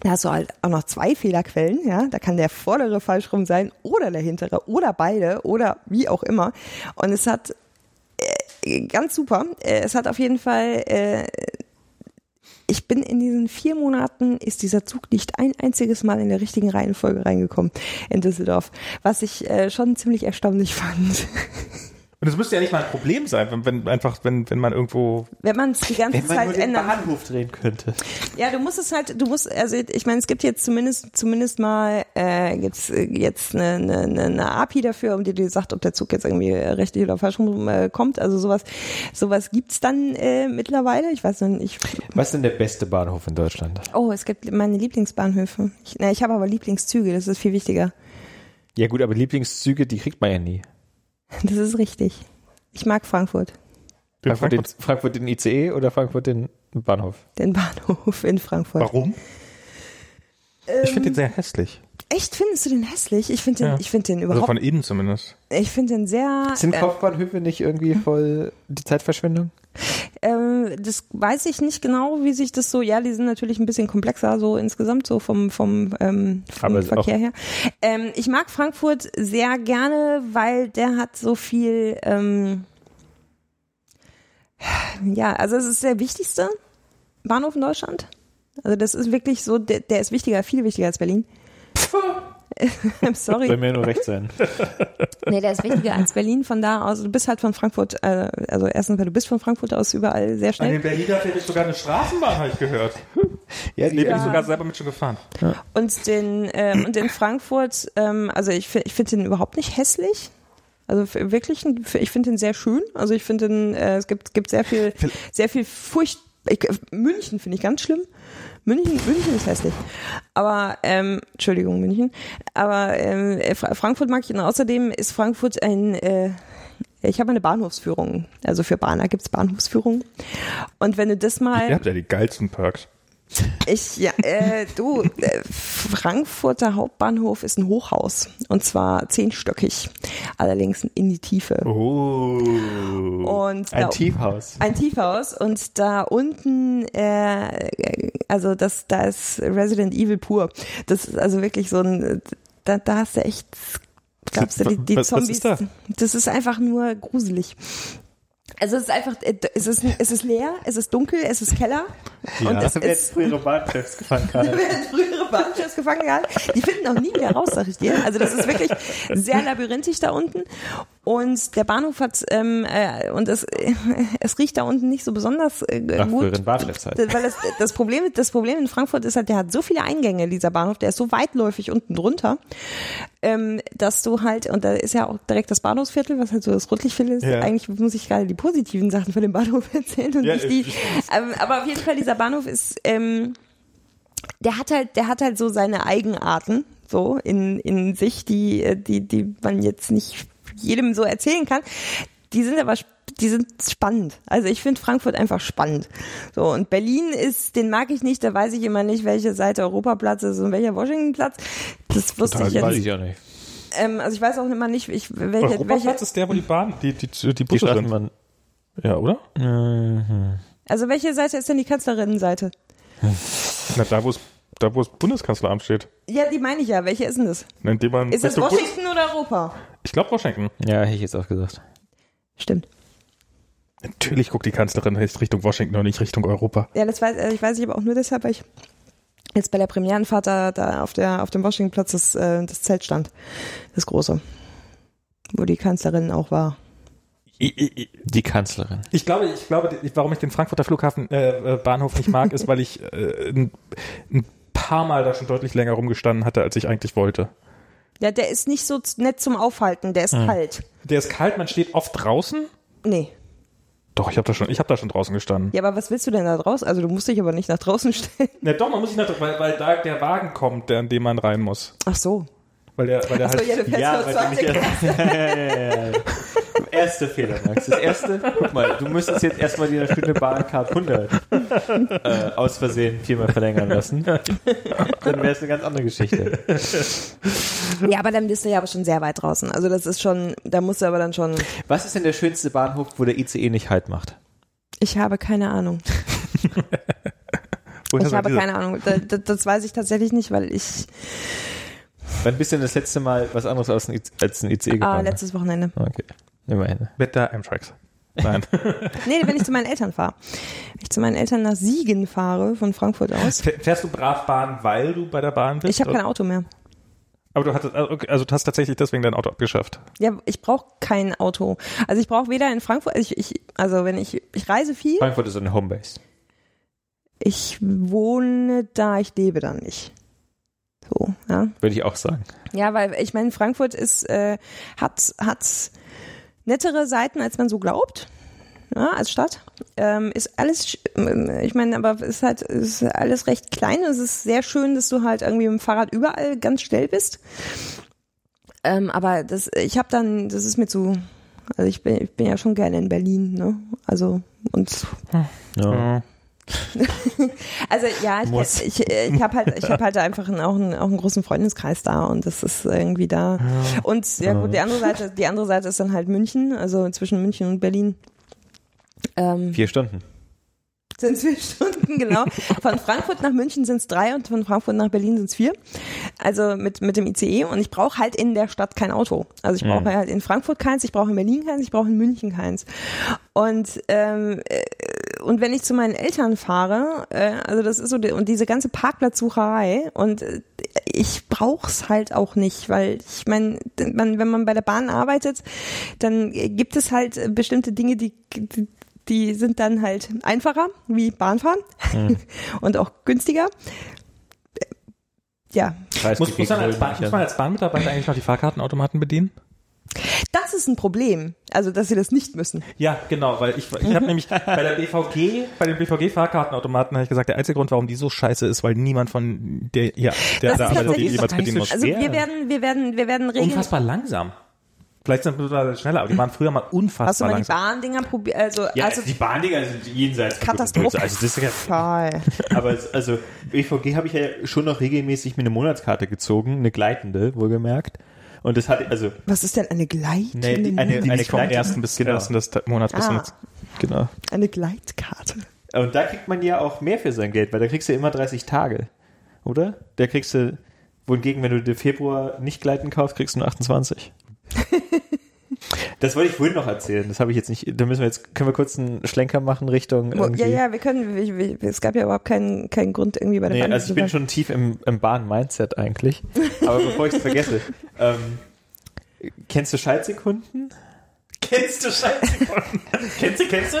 Da hast du halt auch noch zwei Fehlerquellen, ja. Da kann der vordere falsch rum sein oder der hintere oder beide oder wie auch immer. Und es hat äh, ganz super. Äh, es hat auf jeden Fall äh, ich bin in diesen vier Monaten, ist dieser Zug nicht ein einziges Mal in der richtigen Reihenfolge reingekommen in Düsseldorf, was ich äh, schon ziemlich erstaunlich fand. Und es müsste ja nicht mal ein Problem sein, wenn, wenn einfach, wenn, wenn man irgendwo. Wenn man es die ganze Wenn man Zeit nur den ändern Bahnhof drehen könnte. Ja, du musst es halt, du musst, also ich meine, es gibt jetzt zumindest zumindest mal äh, gibt's äh, jetzt eine, eine, eine API dafür, um die dir sagt, ob der Zug jetzt irgendwie richtig oder falsch rum äh, kommt. Also sowas, sowas gibt's dann äh, mittlerweile. Ich weiß noch nicht. Was ist denn der beste Bahnhof in Deutschland? Oh, es gibt meine Lieblingsbahnhöfe. Ich, na, ich habe aber Lieblingszüge. Das ist viel wichtiger. Ja gut, aber Lieblingszüge, die kriegt man ja nie. Das ist richtig. Ich mag Frankfurt, Frankfurt, den, Frankfurt- den ICE oder Frankfurt den Bahnhof? den Bahnhof in Frankfurt. Warum? Ich finde den sehr hässlich. Echt findest du den hässlich? Ich finde den, Ja. ich finde den Also überhaupt, von innen zumindest. ich finde den sehr. Sind äh, Kopfbahnhöfe nicht irgendwie voll die Zeitverschwendung? Ähm, das weiß ich nicht genau, wie sich das so, ja, die sind natürlich ein bisschen komplexer so insgesamt, so vom, vom, ähm, vom Verkehr her. Ähm, ich mag Frankfurt sehr gerne, weil der hat so viel, ähm, ja, also es ist der wichtigste Bahnhof in Deutschland. Also das ist wirklich so, der, der ist wichtiger, viel wichtiger als Berlin. I'm sorry. Soll mir nur recht sein. Nee, der ist wichtiger als Berlin. Von da aus, du bist halt von Frankfurt, äh, also erstens, weil du bist von Frankfurt aus überall sehr An schnell. den Berliner fährt jetzt sogar eine Straßenbahn, habe ich gehört. Ja, Nee, bin Ja. ich sogar selber mit schon gefahren. Und den ähm, und in Frankfurt, ähm, also ich, ich finde den überhaupt nicht hässlich. Also wirklich, ich finde den sehr schön. Also ich finde den, äh, es gibt gibt sehr viel sehr viel Furcht. Ich, München finde ich ganz schlimm. München, München ist hässlich. Aber ähm, Entschuldigung München. Aber ähm, Fra- Frankfurt mag ich und außerdem ist Frankfurt ein äh, ich habe eine Bahnhofsführung. Also für Bahner gibt's Bahnhofsführung. Und wenn du das mal Ihr habt ja die geilsten Perks. Ich, ja, äh, du, äh, Frankfurter Hauptbahnhof ist ein Hochhaus. Und zwar zehnstöckig. Allerdings in die Tiefe. Oh. Und Ein da, Tiefhaus. ein Tiefhaus. Und da unten, äh, also das, da ist Resident Evil pur. Das ist also wirklich so ein, da, da hast du echt, glaubst du, die, die Was- was Zombies. ist da? Das ist einfach nur gruselig. Also es ist einfach, äh, es ist, es ist leer, es ist dunkel, es ist Keller. Und es ist, frühere Bahnchefs gefangen gerade. werden frühere Bahnchefs gefangen gehalten. Die finden auch nie wieder raus, sag ich dir. Also das ist wirklich sehr labyrinthisch da unten. Und der Bahnhof hat, ähm, äh, und es, äh, es riecht da unten nicht so besonders äh, Nach gut. halt. Weil das, das, Problem, das Problem in Frankfurt ist halt, der hat so viele Eingänge, dieser Bahnhof, der ist so weitläufig unten drunter, ähm, dass du halt, und da ist ja auch direkt das Bahnhofsviertel, was halt so das Rotlichtviertel ist. Ja. Eigentlich muss ich gerade die positiven Sachen von dem Bahnhof erzählen und Ja, nicht die. ich- Ähm, aber auf jeden Fall, dieser Bahnhof ist, ähm, der hat halt, der hat halt so seine Eigenarten, so in, in sich, die, äh, die, die man jetzt nicht jedem so erzählen kann. Die sind aber, die sind spannend. Also ich finde Frankfurt einfach spannend. So, und Berlin ist, den mag ich nicht, da weiß ich immer nicht, welche Seite Europaplatz ist und welcher Washingtonplatz. Das wusste Total ich Weiß jetzt. ich auch nicht. Ähm, also ich weiß auch immer nicht, ich, welche, welche, Europaplatz ist der, wo die Bahn, die, die, die Die Busse sind. Ja, oder? also welche Seite ist denn die Kanzlerinnenseite? Na, da, wo es, da, wo das Bundeskanzleramt steht. Ja, die meine ich ja. Welche ist denn das? Indem man Ist es Washington oder Europa? Ich glaube Washington. Ja, hätte ich jetzt auch gesagt. Stimmt. Natürlich guckt die Kanzlerin Richtung Washington und nicht Richtung Europa. Ja, das weiß, äh, ich weiß ich aber auch nur deshalb, weil ich jetzt bei der Premierenfahrt da, da auf, der, auf dem Washingtonplatz das, äh, das Zelt stand. Das große. Wo die Kanzlerin auch war. Die Kanzlerin. Ich glaube, ich glaube, warum ich den Frankfurter Flughafen äh, äh, Bahnhof nicht mag, ist, weil ich äh, ein, ein paar Mal da schon deutlich länger rumgestanden hatte, als ich eigentlich wollte. Ja, der ist nicht so nett zum Aufhalten, der ist kalt. Der ist kalt, man steht oft draußen. Nee. Doch, ich habe da schon, ich habe da schon draußen gestanden. Ja, aber was willst du denn da draußen? Also du musst dich aber nicht nach draußen stellen. Ja, doch, man muss sich nach, weil, weil da der Wagen kommt, der, an dem man rein muss. Ach so. Weil der, weil der Achso, halt, ja, du Ja, weil du 20 nicht Erste Fehler, Max. Das erste, guck mal, du müsstest jetzt erstmal die Stunde Bahncard 100 äh, aus Versehen viermal verlängern lassen. Dann wäre es eine ganz andere Geschichte. Ja, aber dann bist du ja aber schon sehr weit draußen. Also das ist schon, da musst du aber dann schon. Was ist denn der schönste Bahnhof, wo der ICE nicht Halt macht? Ich habe keine Ahnung. Ich habe diese- keine Ahnung. Das, das, weiß ich tatsächlich nicht, weil ich. Wann bist du denn das letzte Mal was anderes als ein, ICE Ah, gefahren? letztes Wochenende. okay, immerhin. Mit der Amtrak. Nein. Nee, wenn ich zu meinen Eltern fahre. Wenn ich zu meinen Eltern nach Siegen fahre, von Frankfurt aus. Fährst du brav Bahn, weil du bei der Bahn bist? Ich habe kein Auto mehr. Aber du hattest, also also du hast tatsächlich deswegen dein Auto abgeschafft. Ja, ich brauche kein Auto. Also ich brauche weder in Frankfurt, ich, ich, also wenn ich, ich reise viel, Frankfurt ist eine Homebase. ich wohne da, ich lebe da nicht. So, ja. Würde ich auch sagen. Ja, weil ich meine, Frankfurt ist, äh, hat, hat nettere Seiten, als man so glaubt. Ja, als Stadt. Ähm, ist alles, ähm, ich meine, aber ist halt, ist alles recht klein. Es ist sehr schön, dass du halt irgendwie mit dem Fahrrad überall ganz schnell bist. Ähm, aber das, ich habe dann, das ist mir zu, also ich bin, ich bin ja schon gerne in Berlin, ne? Also, und Ja. Also ja, ich, ich, ich habe halt, ich habe halt einfach auch, einen, auch einen großen Freundeskreis da und das ist irgendwie da. Und ja gut, die andere Seite, die andere Seite ist dann halt München, also zwischen München und Berlin. Ähm, Vier Stunden. sind vier Stunden, genau. Von Frankfurt nach München sind es drei und von Frankfurt nach Berlin sind es vier. Also mit, mit dem ICE und ich brauche halt in der Stadt kein Auto. Also ich brauche Mhm. halt in Frankfurt keins, ich brauche in Berlin keins, ich brauche in München keins. Und ähm, äh, und wenn ich zu meinen Eltern fahre, äh, also das ist so die, und diese ganze Parkplatzsucherei und äh, ich brauch's halt auch nicht, weil ich meine, man, wenn man bei der Bahn arbeitet, dann gibt es halt bestimmte Dinge, die, die die sind dann halt einfacher, wie Bahnfahren und auch günstiger. Ja, Muss, muss, man als Bahn, muss man als Bahnmitarbeiter eigentlich noch die Fahrkartenautomaten bedienen? Das ist ein Problem. Also, dass sie das nicht müssen. Ja, genau, weil ich, ich habe nämlich bei der BVG, bei den BVG-Fahrkartenautomaten habe ich gesagt, der einzige Grund, warum die so scheiße ist, weil niemand von der, ja, der Das da arbeitet, jemals bedienen muss. Also wir werden, wir werden, wir werden regeln. Unfassbar langsam. Vielleicht sind wir schneller, aber die waren früher mal unfassbar Hast du mal die langsam. Bahndinger probiert? Also, Ja, also die Bahndinger sind jenseits Katastrophe. Also das ist ja. Aber es, also BVG habe ich ja schon noch regelmäßig mir eine Monatskarte gezogen, eine gleitende, wohlgemerkt. Und das hatte, also, Was ist denn eine Gleitende? Nee, die- eine- Die eine vom ersten bis genau. ersten des Monats bis zum Ah. jetzt. genau. eine Gleitkarte. Und da kriegt man ja auch mehr für sein Geld, weil da kriegst du immer 30 Tage, oder? Da kriegst du, wohingegen, wenn du dir Februar nicht gleiten kaufst, kriegst du nur 28. das wollte ich vorhin noch erzählen, das habe ich jetzt nicht, da müssen wir jetzt, können wir kurz einen Schlenker machen Richtung irgendwie. Ja, ja, wir können, wir, wir, es gab ja überhaupt keinen, keinen Grund irgendwie bei der Nee, Bahn. also ich bin schon tief im, im Bahn-Mindset eigentlich. Aber bevor ich es vergesse, ähm, kennst du Schaltsekunden? Kennst du Scheißsekunden? kennst du, kennst du?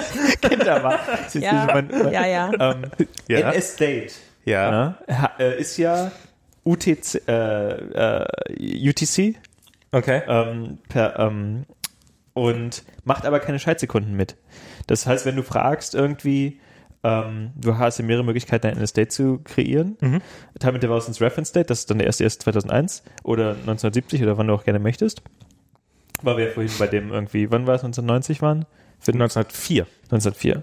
Kennt er mal. Ja, mein- mein- ja, ja. Ähm, Ja. NS Date Ja. ja, äh, ist ja UTC, äh, äh, UTC Okay. ähm, per, ähm, und macht aber keine Schaltsekunden mit. Das heißt, wenn du fragst irgendwie, ähm, du hast ja mehrere Möglichkeiten, ein NS Date zu kreieren. Mhm. Time Intervals Reference Date, das ist dann der erste erst 2001 oder 1970 oder wann du auch gerne möchtest. War wir ja vorhin bei dem irgendwie, wann war es 1990 waren? Für 1904. 1904.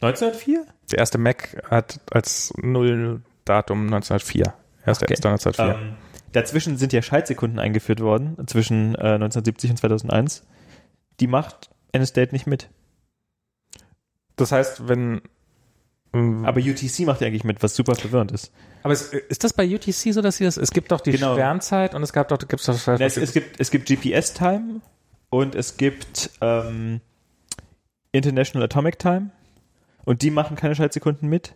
1904? Der erste Mac hat als Null-Datum 1904. Erster Okay. erster 1904. Ähm, dazwischen sind ja Schaltsekunden eingeführt worden, zwischen äh, 1970 und 2001. Die macht NS-Date nicht mit. Das heißt, wenn. ähm, Aber UTC macht ja eigentlich mit, was super verwirrend ist. aber es, ist das bei UTC so, dass sie das? Es gibt doch die Genau. Sternzeit und es gab doch, gibt's doch Na, es, es gibt, es gibt GPS-Time und es gibt ähm, International Atomic Time und die machen keine Schaltsekunden mit.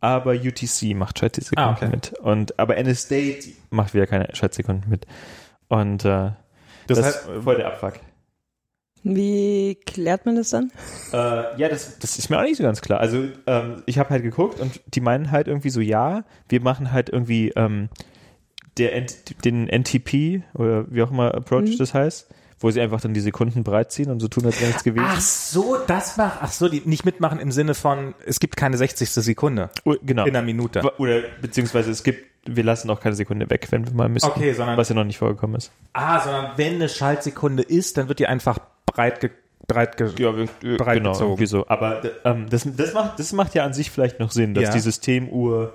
Aber UTC macht Schaltsekunden Ah, okay. mit. Und, aber NS-Date macht wieder keine Schaltsekunden mit. Und äh, das, Das heißt, ist voll der Abfuck. Wie klärt man das dann? Äh, ja, das, das ist mir auch nicht so ganz klar. Also ähm, ich habe halt geguckt und die meinen halt irgendwie so, ja, wir machen halt irgendwie ähm, der, den NTP oder wie auch immer Approach Mhm. das heißt, wo sie einfach dann die Sekunden breit ziehen und so tun, als wäre nichts gewesen. Ach so, das macht. Ach so, die nicht mitmachen im Sinne von, es gibt keine 60. Sekunde Oh, genau. in einer Minute. Oder beziehungsweise es gibt, wir lassen auch keine Sekunde weg, wenn wir mal müssen. Okay, sondern- was ja noch nicht vorgekommen ist. Ah, sondern wenn eine Schaltsekunde ist, dann wird die einfach breit ge breit ge Ja, wir, Breit genau, gezogen. so. Aber ähm, das, das, macht, das macht ja an sich vielleicht noch Sinn, dass Ja. die Systemuhr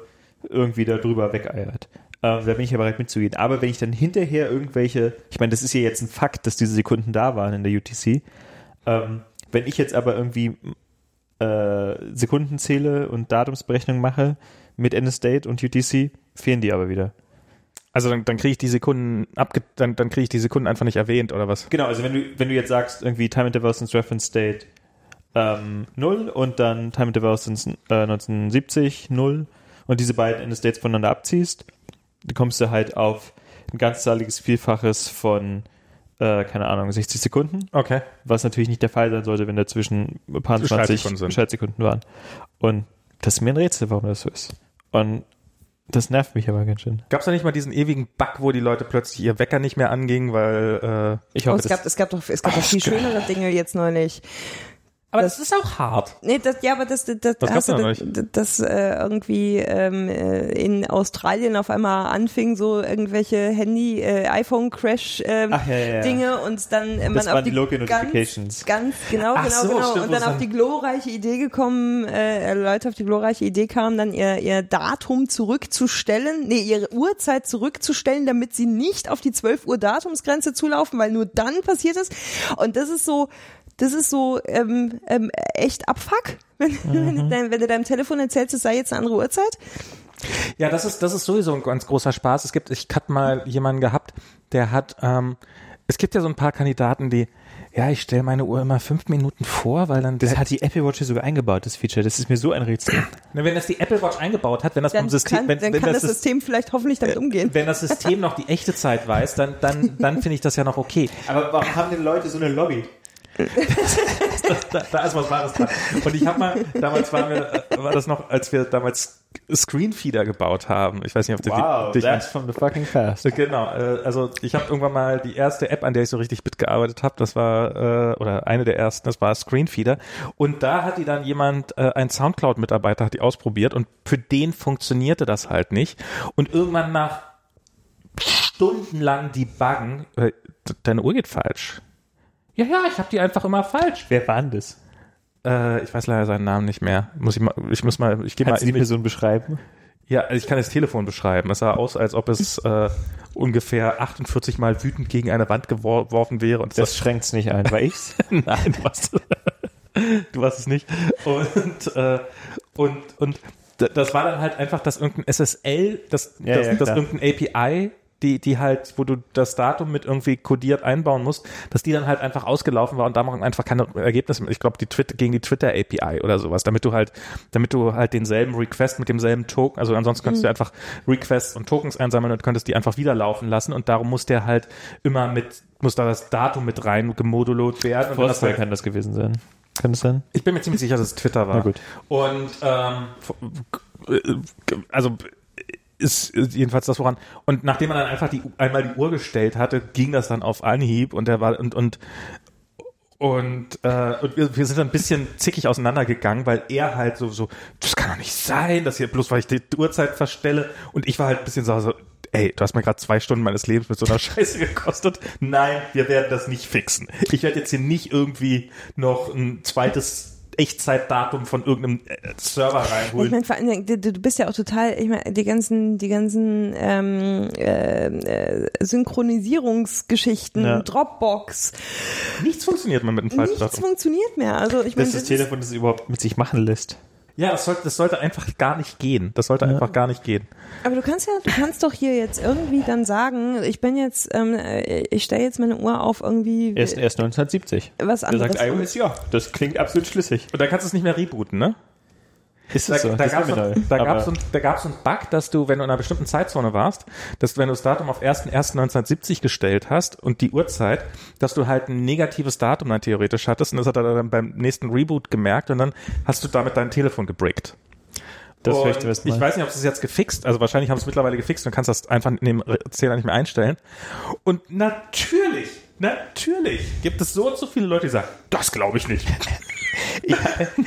irgendwie da drüber wegeiert. Ähm, da bin ich ja bereit mitzugehen. Aber wenn ich dann hinterher irgendwelche, ich meine, das ist ja jetzt ein Fakt, dass diese Sekunden da waren in der UTC. Ähm, wenn ich jetzt aber irgendwie äh, Sekunden zähle und Datumsberechnung mache mit NS-Date und UTC, fehlen die aber wieder. Also dann, dann kriege ich die Sekunden abge dann, dann kriege ich die Sekunden einfach nicht erwähnt oder was? Genau, also wenn du, wenn du jetzt sagst, irgendwie Time Interval since Reference Date ähm, 0 und dann Time Interval since äh, 1970 0 und diese beiden End States voneinander abziehst, dann kommst du halt auf ein ganzzahliges Vielfaches von, äh, keine Ahnung, 60 Sekunden. Okay. Was natürlich nicht der Fall sein sollte, wenn dazwischen ein paar So 20 Schaltsekunden sind. Schaltsekunden waren. Und das ist mir ein Rätsel, warum das so ist. Und das nervt mich aber ganz schön. Gab es da nicht mal diesen ewigen Bug, wo die Leute plötzlich ihr Wecker nicht mehr anging, weil äh, Ich Oh, hoffe, es das, gab, es gab doch, es gab doch viel schönere Dinge jetzt neulich. Aber Das- das, ist auch hart. Nee, das, ja, aber das, das, das, hast du, das, das äh, irgendwie ähm, äh, in Australien auf einmal anfing, so irgendwelche Handy, äh, iPhone-Crash ähm, Ach, ja, ja. Dinge und dann äh, man Das auf waren die die ganz, ganz genau, Ach genau, so, genau stimmt, und dann auf die glorreiche Idee gekommen, äh, Leute auf die glorreiche Idee kamen, dann ihr ihr Datum zurückzustellen, nee, ihre Uhrzeit zurückzustellen, damit sie nicht auf die 12 Uhr Datumsgrenze zulaufen, weil nur dann passiert es und das ist so das ist so ähm, ähm, echt Abfuck, wenn, wenn, du dein, wenn du deinem Telefon erzählst, es sei jetzt eine andere Uhrzeit. Ja, das ist, das ist sowieso ein ganz großer Spaß. Es gibt, ich hatte mal jemanden gehabt, der hat, ähm, es gibt ja so ein paar Kandidaten, die, ja, ich stelle meine Uhr immer fünf Minuten vor, weil dann, das hat die Apple Watch hier sogar eingebaut, das Feature. Das ist mir so ein Rätsel. Na, wenn das die Apple Watch eingebaut hat, wenn das Dann, vom System, kann, wenn, dann wenn kann das, das System vielleicht hoffentlich damit umgehen. wenn das System noch die echte Zeit weiß, dann, dann, dann finde ich das ja noch okay. Aber warum haben denn Leute so eine Lobby? da, da ist was Wahres dran. Und ich habe mal, damals waren wir, war das noch, als wir damals Screenfeeder gebaut haben. Ich weiß nicht, ob du Wow, dich that's from the fucking past. Genau, äh, also ich habe irgendwann mal die erste App, an der ich so richtig mitgearbeitet habe, das war, äh, oder eine der ersten, das war Screenfeeder. Und da hat die dann jemand, äh, ein Soundcloud-Mitarbeiter hat die ausprobiert und für den funktionierte das halt nicht. Und irgendwann nach stundenlang Debuggen, äh, deine Uhr geht falsch. Ja, ja, ich habe die einfach immer falsch. Wer war denn das? Äh, ich weiß leider seinen Namen nicht mehr. Muss ich mal, ich muss mal, ich gehe mal Kannst du die Person beschreiben? ja, also ich kann das Telefon beschreiben. Es sah aus, als ob es äh, ungefähr 48 Mal wütend gegen eine Wand gewor- geworfen wäre. Und Das schränkt's nicht ein. War ich's? Nein, du warst, du warst es nicht. Und, äh, und, und das war dann halt einfach, dass irgendein SSL, das, Ja, das, ja, das klar. irgendein API, die, die halt, wo du das Datum mit irgendwie kodiert einbauen musst, dass die dann halt einfach ausgelaufen war und da machen einfach keine Ergebnisse mehr. Ich glaube, die Twitter, gegen die Twitter API oder sowas, damit du halt, damit du halt denselben Request mit demselben Token, also ansonsten könntest du einfach Requests und Tokens einsammeln und könntest die einfach wieder laufen lassen und darum muss der halt immer mit, muss da das Datum mit rein gemodulot werden. Und wenn das Forcefield halt kann das gewesen sein. Kann das sein? ich bin mir ziemlich sicher, dass es Twitter war. Na gut. Und ähm, also ist jedenfalls das woran. Und nachdem man dann einfach die einmal die Uhr gestellt hatte, ging das dann auf Anhieb und der war und und und, äh, und wir, wir sind dann ein bisschen zickig auseinandergegangen, weil er halt so, so, das kann doch nicht sein, dass hier bloß, weil ich die Uhrzeit verstelle. Und ich war halt ein bisschen so, so ey, du hast mir gerade zwei Stunden meines Lebens mit so einer Scheiße gekostet. Nein, wir werden das nicht fixen. Ich werde jetzt hier nicht irgendwie noch ein zweites Echtzeitdatum von irgendeinem äh, Server Ich reinholen. meine, vor allen Dingen, du, du bist ja auch total, ich meine, die ganzen, die ganzen ähm, äh, äh, Synchronisierungsgeschichten, Ja. Dropbox, Nichts funktioniert mehr mit dem falschen nichts funktioniert mehr. Also ich meine, Das ist das Telefon, das überhaupt mit sich machen lässt. Ja, das sollte, das sollte einfach gar nicht gehen. Das sollte einfach gar nicht gehen. aber du kannst ja, du kannst doch hier jetzt irgendwie dann sagen, ich bin jetzt, ähm, äh, ich stelle jetzt meine Uhr auf irgendwie Er ist erst 1970. was Da anderes. sagt iOS, ja, das klingt absolut schlüssig. Und dann kannst du es nicht mehr rebooten, ne? Ist Da, so? da gab es ist mir so, neu. da Aber gab's so, ein- da gab's so einen Bug, dass du, wenn du in einer bestimmten Zeitzone warst, dass du, wenn du das Datum auf 1.1.1970 gestellt hast und die Uhrzeit, dass du halt ein negatives Datum dann theoretisch hattest und das hat er dann beim nächsten Reboot gemerkt und dann hast du damit dein Telefon gebrickt. Das Und was ich weiß nicht, ob sie es jetzt gefixt, also wahrscheinlich haben sie es mittlerweile gefixt und kannst das einfach in dem Zähler nicht mehr einstellen. Und natürlich, natürlich gibt es so und so viele Leute, die sagen, das glaube ich nicht. ich,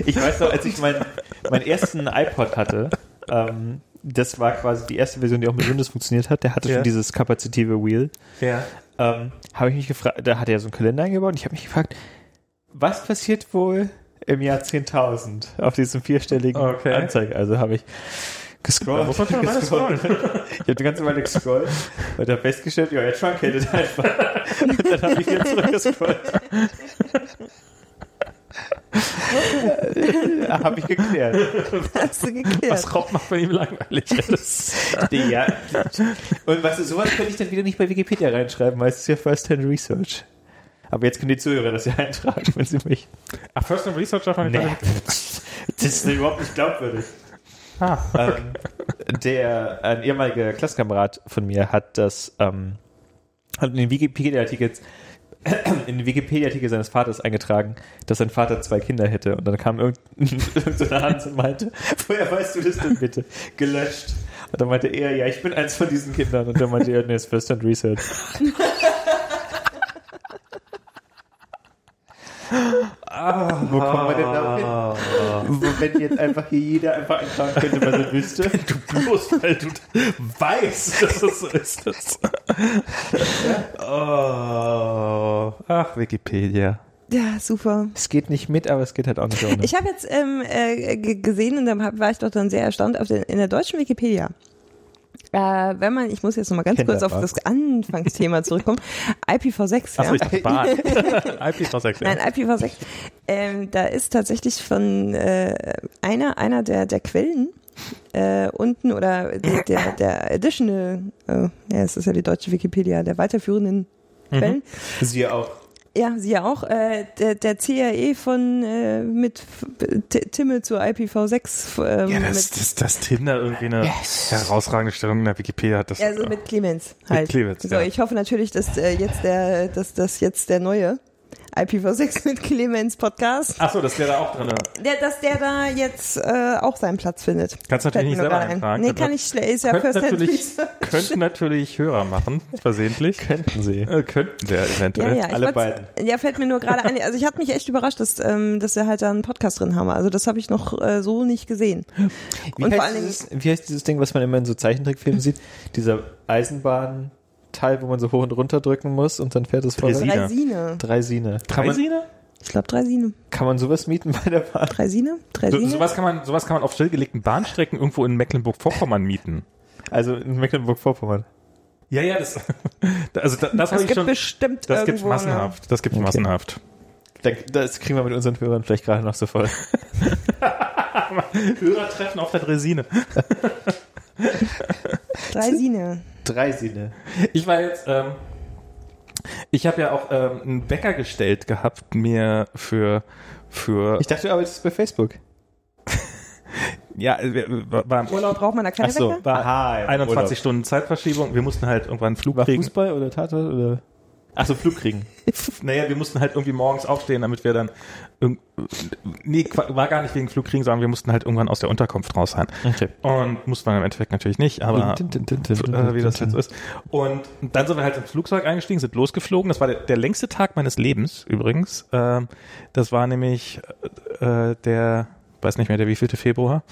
ich weiß noch, als ich meinen meinen ersten iPod hatte, ähm, das war quasi die erste Version, die auch mit Windows funktioniert hat. Der hatte Ja. schon dieses kapazitive Wheel. Ja. Ähm, habe ich mich gefragt, da hat er so einen Kalender eingebaut und ich habe mich gefragt, was passiert wohl im Jahr 10.000 auf diesem vierstelligen Okay. Anzeige? Also habe ich gescrollt. Da muss man schon mal scrollen. Ich habe die ganze Weile gescrollt und habe festgestellt, ja, er truncated einfach. Und dann habe ich wieder zurückgescrollt. habe ich geklärt. Hast du geklärt. Was Rob macht bei ihm langweilig ist. Ja. Und weißt du, sowas könnte ich dann wieder nicht bei Wikipedia reinschreiben, weil es ist ja First-Hand Research. Aber jetzt können die Zuhörer das ja eintragen, wenn sie mich. Ach, First and Research darf man nicht Nee. Das ist überhaupt nicht glaubwürdig. Ah, Ähm, der, ein ehemaliger Klassenkamerad von mir hat das, ähm, hat in den Wikipedia-Artikel in den Wikipedia-Artikel seines Vaters eingetragen, dass sein Vater zwei Kinder hätte. Und dann kam irgendeine irgend Hans und meinte, woher weißt du das denn bitte? Gelöscht. Und dann meinte er, ja, ich bin eins von diesen Kindern. Und dann meinte er, nee, ist First Hand Research. Wo kommen wir denn da hin? Wo, wenn jetzt einfach hier jeder einfach eintragen könnte, was er wüsste. Du bloß, weil du weißt, dass es so ist. Das. oh. Ach, Wikipedia. Ja, super. Es geht nicht mit, aber es geht halt auch nicht ohne. Ich habe jetzt ähm, äh, g- gesehen und dann hab, war ich doch dann sehr erstaunt auf den, in der deutschen Wikipedia. Äh, wenn man, ich muss jetzt nochmal ganz kurz auf das Anfangsthema zurückkommen. IPv6, Achso, ja. ich dachte Bahn. IPv6, ja. Nein, IPv6. Ähm, da ist tatsächlich von äh, einer, einer der, der Quellen äh, unten oder der, der, der additional, äh, ja, es ist ja die deutsche Wikipedia, der weiterführenden Quellen. Sie auch. Ja, sie ja auch. Äh, der, der CRE von äh, mit T- Timme zur IPv6 ähm, Ja, das, mit, das, das Tinder irgendwie eine herausragende Stellung in der Wikipedia hat. Das, also mit Clemens halt. Clemens, so, ja. ich hoffe natürlich, dass äh, jetzt der, dass das jetzt der neue IPv6 mit Clemens Podcast, Achso, das wäre da auch drin. der, dass der da jetzt äh, auch seinen Platz findet. Kannst du natürlich nicht Fällt selber eintragen. Nee, kann ich schlecht. Ist ja Könnten First natürlich, könnten natürlich Hörer machen, versehentlich. Könnten Sie. Äh, könnten der Ja, eventuell. ja, ich alle beiden. Ja, fällt mir nur gerade ein. Also ich hatte mich echt überrascht, dass, ähm, dass wir halt da einen Podcast drin haben. Also das habe ich noch äh, so nicht gesehen. Wie, Und vor heißt allen Dingen- dieses, wie heißt dieses Ding, was man immer in so Zeichentrickfilmen sieht? Dieser Eisenbahnteil, wo man so hoch und runter drücken muss und dann fährt es. Draisine. Dreisine. Dreisine. Dreisine? Ich glaube Dreisine. kann man sowas mieten bei der Bahn? Dreisine? So, Dreisine? sowas, kann man, sowas kann man auf stillgelegten Bahnstrecken irgendwo in Mecklenburg-Vorpommern mieten. Also in Mecklenburg-Vorpommern. Ja, ja, das, also das, das habe ich gibt schon, bestimmt das gibt's irgendwo eine- massenhaft, das gibt's Okay. massenhaft. Da- Das kriegen wir mit unseren Hörern vielleicht gerade noch so voll. Hörertreffen auf der Dresine. Dreisine. Dreisine. Ich war jetzt, ähm, ich habe ja auch ähm, einen Wecker gestellt gehabt, mir für, für, Ich dachte, du arbeitest bei Facebook. ja, wir- war war im Urlaub, Braucht man da keine Ach so, Wecker? war Aha, im 21 Urlaub. Stunden Zeitverschiebung, wir mussten halt irgendwann einen Flug War kriegen. Fußball oder Tatort oder? Ach so, Flug kriegen. Naja, wir mussten halt irgendwie morgens aufstehen, damit wir dann, nee, war gar nicht wegen Flug kriegen, sondern wir mussten halt irgendwann aus der Unterkunft raus sein. Okay. Und mussten wir im Endeffekt natürlich nicht, aber äh, wie das jetzt so ist. Und dann sind wir halt ins Flugzeug eingestiegen, sind losgeflogen. Das war der, der längste Tag meines Lebens übrigens. Ähm, das war nämlich äh, der, weiß nicht mehr, der wievielte Februar.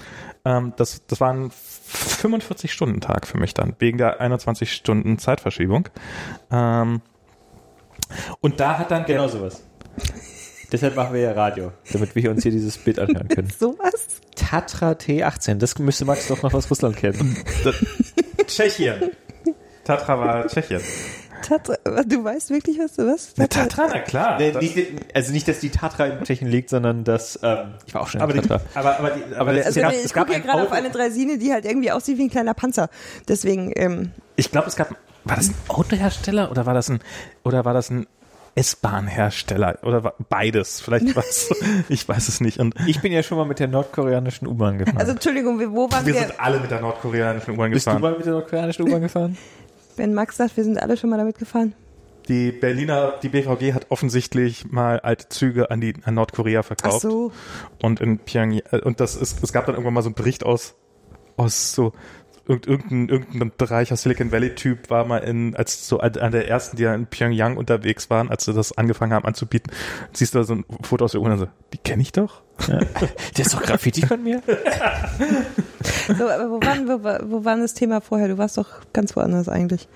Ähm, das, das war ein 45-Stunden-Tag für mich dann, wegen der 21 Stunden Zeitverschiebung. Ähm, und da hat dann der, Genau sowas. Deshalb machen wir ja Radio, damit wir uns hier dieses Bild anhören können. Sowas? Tatra T18, das müsste Max doch noch aus Russland kennen. Tschechien. Tatra war Tschechien. Tatra, du weißt wirklich, was du was? Na, Tatra, na klar. Nee, nicht, also nicht, dass die Tatra in Tschechien liegt, sondern dass, ähm, ich war auch schon in aber, die, Tatra. aber, aber, die, aber der- es Also gab, ich gucke hier ein gerade auf eine Dreisine, die halt irgendwie aussieht wie ein kleiner Panzer. Deswegen, ähm, ich glaube, es gab, war das ein Autohersteller oder war das ein, oder war das ein S-Bahn-Hersteller oder war beides? Vielleicht was, ich weiß es nicht. Und Ich bin ja schon mal mit der nordkoreanischen U-Bahn gefahren. also Entschuldigung, wo waren wir wir? sind alle mit der nordkoreanischen U-Bahn Bist du gefahren. mal mit der nordkoreanischen U-Bahn gefahren? Wenn Max sagt, wir sind alle schon mal damit gefahren. Die Berliner, die BVG hat offensichtlich mal alte Züge an die an Nordkorea Ach verkauft. so. Und in Pyongyang, äh, und das ist, es gab dann irgendwann mal so einen Bericht aus, aus so, irgend- irgendein, irgendein reicher Silicon Valley Typ war mal in, als so an der ersten, die ja in Pyongyang unterwegs waren, als sie das angefangen haben anzubieten, siehst du da so ein Foto aus der U und dann so, die kenne ich doch. Der ist doch Graffiti von mir? So, aber wo waren, wo, war- wo war denn das Thema vorher? Du warst doch ganz woanders eigentlich.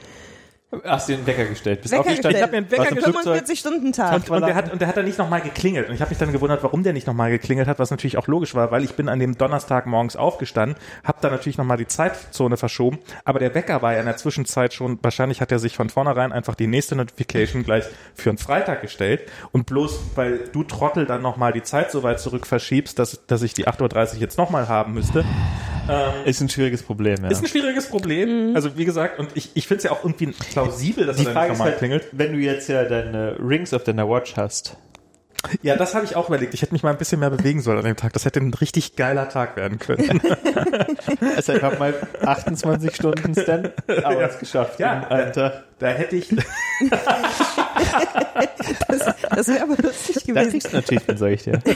Hast du den Wecker gestellt? Bist Wecker aufgestanden? gestellt. Ich hab mir einen Wecker gestellt. Flugzeug? 45 Stunden Tag. Und, und, der hat, und der hat dann nicht nochmal geklingelt. Und ich habe mich dann gewundert, warum der nicht nochmal geklingelt hat, was natürlich auch logisch war, weil ich bin an dem Donnerstag morgens aufgestanden, habe dann natürlich nochmal die Zeitzone verschoben, aber der Wecker war ja in der Zwischenzeit schon, wahrscheinlich hat er sich von vornherein einfach die nächste Notification gleich für einen Freitag gestellt und bloß, weil du Trottel dann nochmal die Zeit so weit zurück verschiebst, dass, dass ich die 8.30 Uhr jetzt nochmal haben müsste, Ist ein schwieriges Problem, ja. ist ein schwieriges Problem. Also wie gesagt, und ich, ich finde es ja auch irgendwie plausibel, dass die er Frage ist halt, klingelt. wenn du jetzt ja deine Rings auf deiner Watch hast, Ja, das habe ich auch überlegt. Ich hätte mich mal ein bisschen mehr bewegen sollen an dem Tag. Das hätte ein richtig geiler Tag werden können. Also ich habe mal 28 Stunden Stand geschafft Ja. in einem Tag. Da hätte ich, Das wäre aber lustig Da gewesen. kriegst du natürlich, sag ich dir.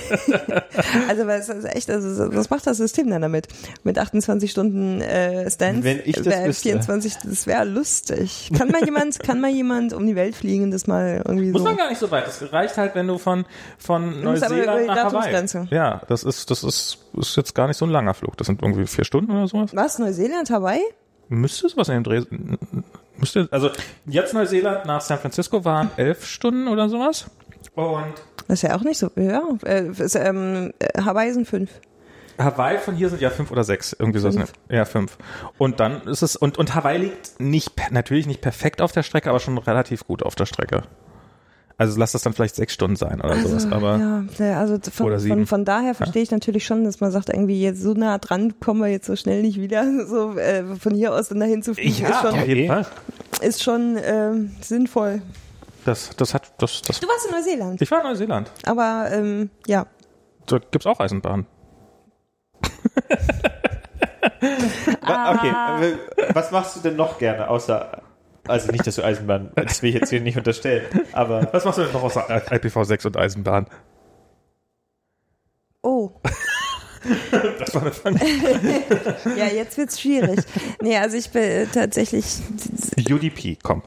Also weil es ist echt, also was macht das System dann damit? Mit 28 Stunden äh, Stand, Wenn ich das wär wüsste. 24, das wäre lustig. Kann mal jemand, kann mal jemand um die Welt fliegen, das mal irgendwie muss so. man gar nicht so weit. Es reicht halt, wenn du von, von musst aber über Neuseeland die nach Hawaii. Datumsgrenze. Ja, das ist, das ist, ist jetzt gar nicht so ein langer Flug. Das sind irgendwie vier Stunden oder sowas. Was? Neuseeland, Hawaii? Müsste sowas in dem Dreh, müsste, also jetzt Neuseeland nach San Francisco waren elf Stunden oder sowas. Und Das ist ja auch nicht so. Ja, äh, ist, ähm, äh, Hawaii sind fünf. Hawaii von hier sind ja fünf oder sechs, irgendwie so. Fünf. Ja, fünf. Und dann ist es, und, und Hawaii liegt nicht, natürlich nicht perfekt auf der Strecke, aber schon relativ gut auf der Strecke. Also lass das dann vielleicht sechs Stunden sein oder sowas, aber ja, ja, also Oder von, sieben. von, von daher verstehe ich natürlich schon, dass man sagt, irgendwie jetzt so nah dran kommen wir jetzt so schnell nicht wieder. So äh, von hier aus dann dahin zu fliegen ist schon, auf jeden Fall. ist schon ähm, sinnvoll. Das, das hat, das, das, Du warst in Neuseeland, ich war in Neuseeland. aber ähm, ja. Da gibt's auch Eisenbahn. Wa- Okay, aber was machst du denn noch gerne, außer, also nicht, dass du Eisenbahn, das will ich jetzt hier nicht unterstellen, aber Was machst du denn noch außer IPv6 und Eisenbahn? Oh, Das war eine Frage. ja, jetzt wird's schwierig. nee, also ich bin äh, tatsächlich, UDP, komm.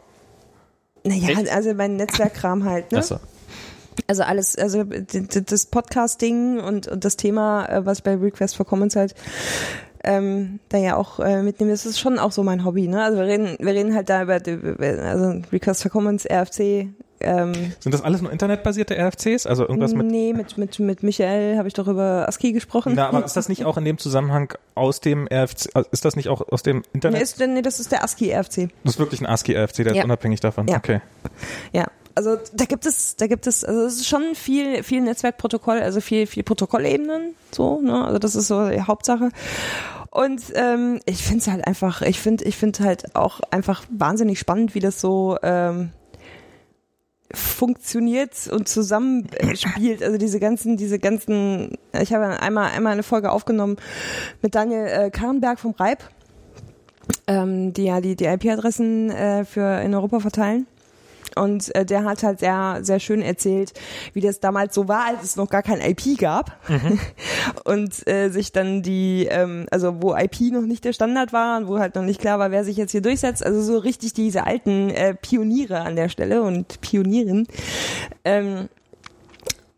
naja, also mein Netzwerkkram halt, ne? Achso. Also alles, also das Podcasting und, und das Thema, äh, was ich bei Request for Commons halt ähm, da ja auch äh, mitnehme, das ist schon auch so mein Hobby, ne? Also wir reden, wir reden halt da über, also Request for Commons, RFC, ähm, Sind das alles nur internetbasierte RFCs? Also irgendwas mit. nee, mit, mit, mit Michael habe ich doch über ASCII gesprochen. Na, aber ist das nicht auch in dem Zusammenhang aus dem RFC, äh, ist das nicht auch aus dem Nee, Internet? ist, nee, das ist der ASCII RFC. Das ist wirklich ein ASCII-RFC, der Ja. ist unabhängig davon. Ja. Okay. Ja, also da gibt es, da gibt es, also es ist schon viel, viel Netzwerkprotokoll, also viel, viel Protokollebenen, so, ne? Also das ist so die Hauptsache. Und ähm, ich finde es halt einfach, ich finde, ich finde halt auch einfach wahnsinnig spannend, wie das so ähm, funktioniert und zusammenspielt. Also diese ganzen, diese ganzen, ich habe einmal, einmal eine Folge aufgenommen mit Daniel äh, Karrenberg vom Reib, ähm, die ja die, die IP-Adressen äh, für in Europa verteilen. Und äh, der hat halt sehr, sehr schön erzählt, wie das damals so war, als es noch gar kein IP gab. und äh, sich dann die, ähm, also wo IP noch nicht der Standard war und wo halt noch nicht klar war, wer sich jetzt hier durchsetzt. Also so richtig diese alten äh, Pioniere an der Stelle und Pionieren. Ähm,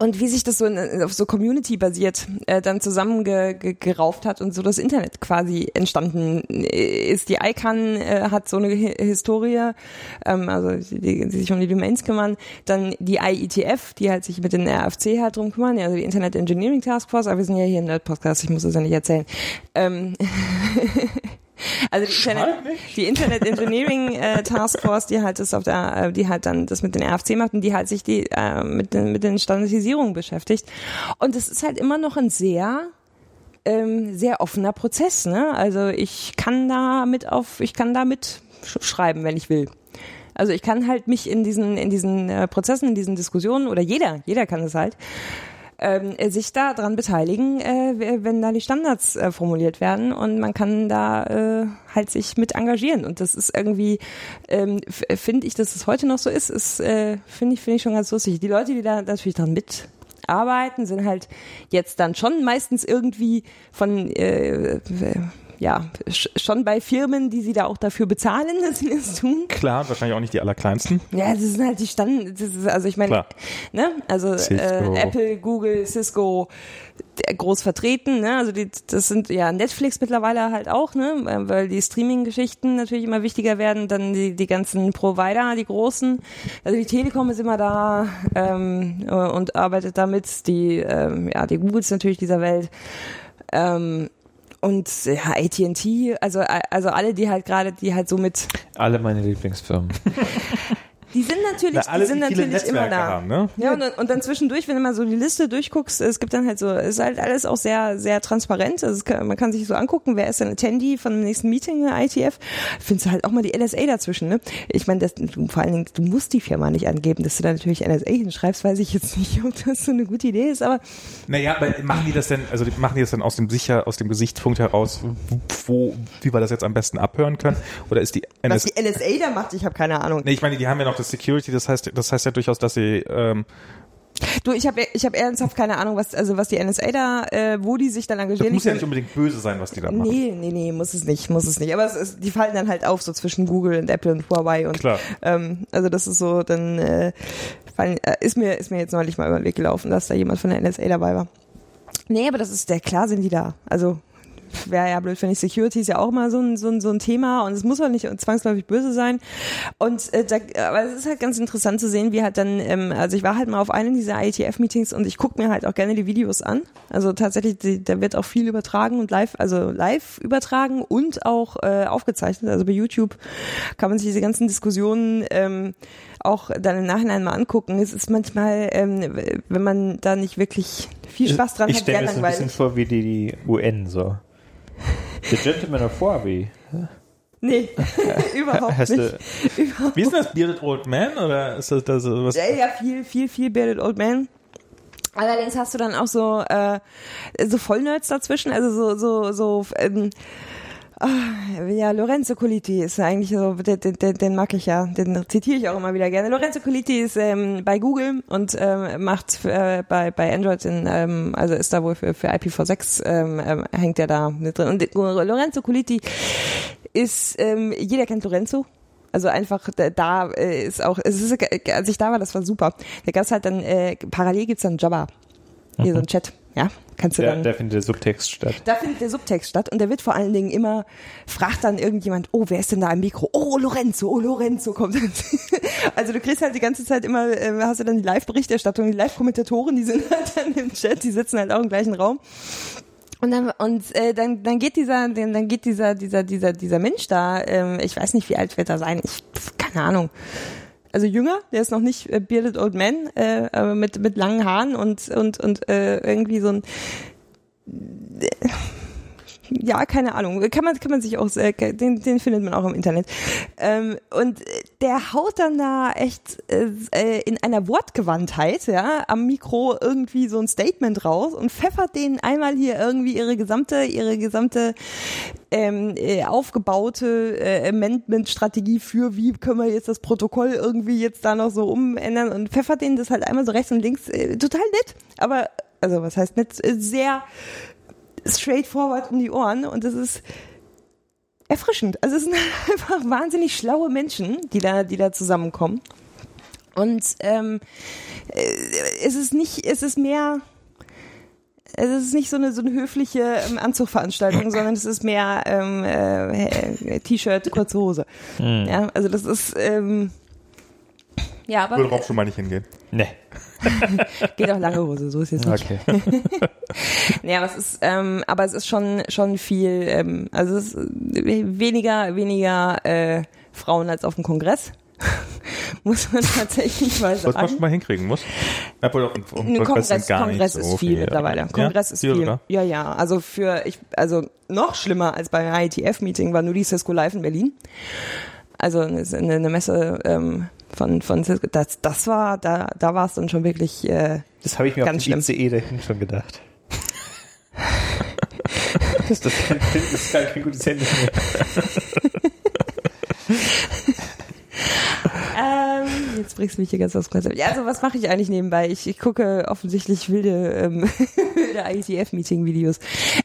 und wie sich das so in, auf so Community basiert äh, dann zusammengerauft hat und so das Internet quasi entstanden ist. Die ICANN äh, hat so eine Hi- Historie, ähm, also die, die sich um die Domains kümmern. Dann die IETF, die halt sich mit den RFC halt drum kümmern, also die Internet Engineering Task Force. Aber wir sind ja hier in der Podcast, ich muss das ja nicht erzählen. Ähm, Also die Internet, die Internet Engineering äh, Task Force, die halt das auf der, äh, die halt dann das mit den RFC macht und die halt sich die äh, mit den mit den Standardisierungen beschäftigt. Und es ist halt immer noch ein sehr ähm, sehr offener Prozess. Ne? Also ich kann da mit auf, ich kann da mit sch- schreiben, wenn ich will. Also ich kann halt mich in diesen in diesen äh, Prozessen, in diesen Diskussionen oder jeder, jeder kann es halt ähm, äh, sich da dran beteiligen, äh, wenn da die Standards äh, formuliert werden und man kann da äh, halt sich mit engagieren und das ist irgendwie ähm, finde ich, dass es heute noch so ist, ist äh, finde ich finde ich schon ganz lustig. Die Leute, die da natürlich dran mitarbeiten, sind halt jetzt dann schon meistens irgendwie von äh, ja, sch- schon bei Firmen, die sie da auch dafür bezahlen, dass sie das tun. Klar, wahrscheinlich auch nicht die allerkleinsten. Ja, das sind halt die Stand, das ist, also ich meine, Klar. ne, also äh, Apple, Google, Cisco groß vertreten, ne, also die, das sind ja Netflix mittlerweile halt auch, ne, weil die Streaming-Geschichten natürlich immer wichtiger werden, dann die die ganzen Provider, die großen, also die Telekom ist immer da ähm, äh, und arbeitet damit, die ähm, ja die Googles natürlich dieser Welt. Ähm, und ja, AT&T, also also alle, die halt gerade, die halt so mit Alle meine Lieblingsfirmen. Die sind natürlich, Na, die sind natürlich immer da. haben, ne? Ja, und, dann- und dann zwischendurch, wenn du mal so die Liste durchguckst, es gibt dann halt so, es ist halt alles auch sehr, sehr transparent. Also es kann, man kann sich so angucken, wer ist denn Attendee von dem nächsten Meeting in der ITF. Findest du halt auch mal die NSA dazwischen, ne? Ich meine, das, vor allen Dingen, du musst die Firma nicht angeben, dass du da natürlich NSA hinschreibst, weiß ich jetzt nicht, ob das so eine gute Idee ist, aber Naja, aber machen die das denn, also machen die das dann aus dem sicher, aus dem Gesichtspunkt heraus, wo, wie wir das jetzt am besten abhören können? Oder ist die was NSA die NSA da macht, ich habe keine Ahnung. Nee, ich meine, die haben ja noch das Security, das heißt, das heißt ja durchaus, dass sie ähm, Du, ich habe ich hab ernsthaft keine Ahnung, was, also was die NSA da, äh, wo die sich dann das engagieren. muss ja Ich- nicht unbedingt böse sein, was die da machen. Nee, nee, nee, muss es nicht, muss es nicht. Aber es ist, die fallen dann halt auf, so zwischen Google und Apple und Huawei und Klar. ähm, also das ist so, dann äh, fallen, äh, ist mir ist mir jetzt neulich mal über den Weg gelaufen, dass da jemand von der NSA dabei war. Nee, aber das ist der klar sind die da. Also wäre ja blöd, finde ich. Security ist ja auch immer so ein, so ein, so ein Thema und es muss auch nicht zwangsläufig böse sein. Und äh, da, aber es ist halt ganz interessant zu sehen, wie halt dann, ähm, also ich war halt mal auf einem dieser IETF-Meetings und ich gucke mir halt auch gerne die Videos an. Also tatsächlich, die, da wird auch viel übertragen und live, also live übertragen und auch äh, aufgezeichnet. Also bei YouTube kann man sich diese ganzen Diskussionen ähm, auch dann im Nachhinein mal angucken. Es ist manchmal, ähm, wenn man da nicht wirklich viel Spaß dran ich hat, stelle sehr mir so ein bisschen langweilig. vor wie die, die UN so. The Gentleman of Huawei. Nee, überhaupt Hast nicht. du, Überhaupt. Wie ist denn das Bearded Old Man oder ist das, das was? Ja, ja, viel, viel, viel Bearded Old Man. Allerdings hast du dann auch so äh, so Vollnerds dazwischen, also so so so ähm, ah, ja Lorenzo Coliti ist eigentlich so den, den, den, den mag ich ja, den zitiere ich auch immer wieder gerne. Lorenzo Coliti ist ähm, bei Google und ähm, macht äh, bei bei Android in, ähm, also ist da wohl für für IPv6 ähm, ähm, hängt er da mit drin und Lorenzo Coliti ist ähm, jeder kennt Lorenzo also einfach da, äh, ist auch, es ist, als ich da war, das war super. Da gab's halt dann, äh, parallel gibt's dann Jabba. Hier so ein Chat, ja, kannst du da, dann. da findet der Subtext statt. Da findet der Subtext statt und der wird vor allen Dingen immer, fragt dann irgendjemand, oh, wer ist denn da am Mikro? Oh, Lorenzo, oh, Lorenzo kommt dann. Also du kriegst halt die ganze Zeit immer, äh, hast du dann die Live-Berichterstattung, die Live-Kommentatoren, die sind halt dann im Chat, die sitzen halt auch im gleichen Raum. Und dann und äh, dann dann geht dieser dann dann geht dieser dieser dieser dieser Mensch da ähm, ich weiß nicht wie alt wird er sein ich keine Ahnung also jünger der ist noch nicht äh, bearded old man äh, aber mit mit langen Haaren und und und äh, irgendwie so ein ja, keine Ahnung. Kann man, kann man sich auch, den, den findet man auch im Internet. Ähm, und der haut dann da echt äh, äh, in einer Wortgewandtheit, ja, am Mikro irgendwie so ein Statement raus und pfeffert denen einmal hier irgendwie ihre gesamte, ihre gesamte ähm, äh, aufgebaute äh, Amendment-Strategie für, wie können wir jetzt das Protokoll irgendwie jetzt da noch so umändern und pfeffert denen das halt einmal so rechts und links. Äh, total nett, aber, also was heißt nett, äh, sehr straightforward um die Ohren und das ist erfrischend. Also es sind einfach wahnsinnig schlaue Menschen, die da, die da zusammenkommen. Und ähm, äh, es ist nicht, es ist mehr, es ist nicht so eine so eine höfliche ähm, Anzugveranstaltung, sondern es ist mehr ähm, äh, T-Shirt, kurze Hose. Ja, also das ist ähm, ja, aber Würde darauf schon mal nicht hingehen. Nee. geht auch lange Hose, so ist jetzt nicht. Okay. Ja, aber es ist, ähm, aber es ist schon schon viel, ähm, also es ist weniger weniger äh, Frauen als auf dem Kongress, muss man tatsächlich mal Was man schon sagen. mal hinkriegen muss. Obwohl auf dem Kongress Kongress, gar Kongress nicht ist so viel viele. mittlerweile. Kongress ja? ist viel. sogar? Ja, ja. Also für ich, also noch schlimmer als beim IETF-Meeting war nur die Cisco Live in Berlin. Also eine, eine Messe ähm, von von Cisco. Das, das war da da war es dann schon wirklich. Äh, Das habe ich mir Ganz auf dem ICE dahin schon gedacht. das, das, ist gar kein gutes Ende mehr. Ähm, jetzt bringst du mich hier ganz aufs Konzept. Ja, also was mache ich eigentlich nebenbei? Ich, ich gucke offensichtlich wilde, ähm, wilde IETF-Meeting-Videos.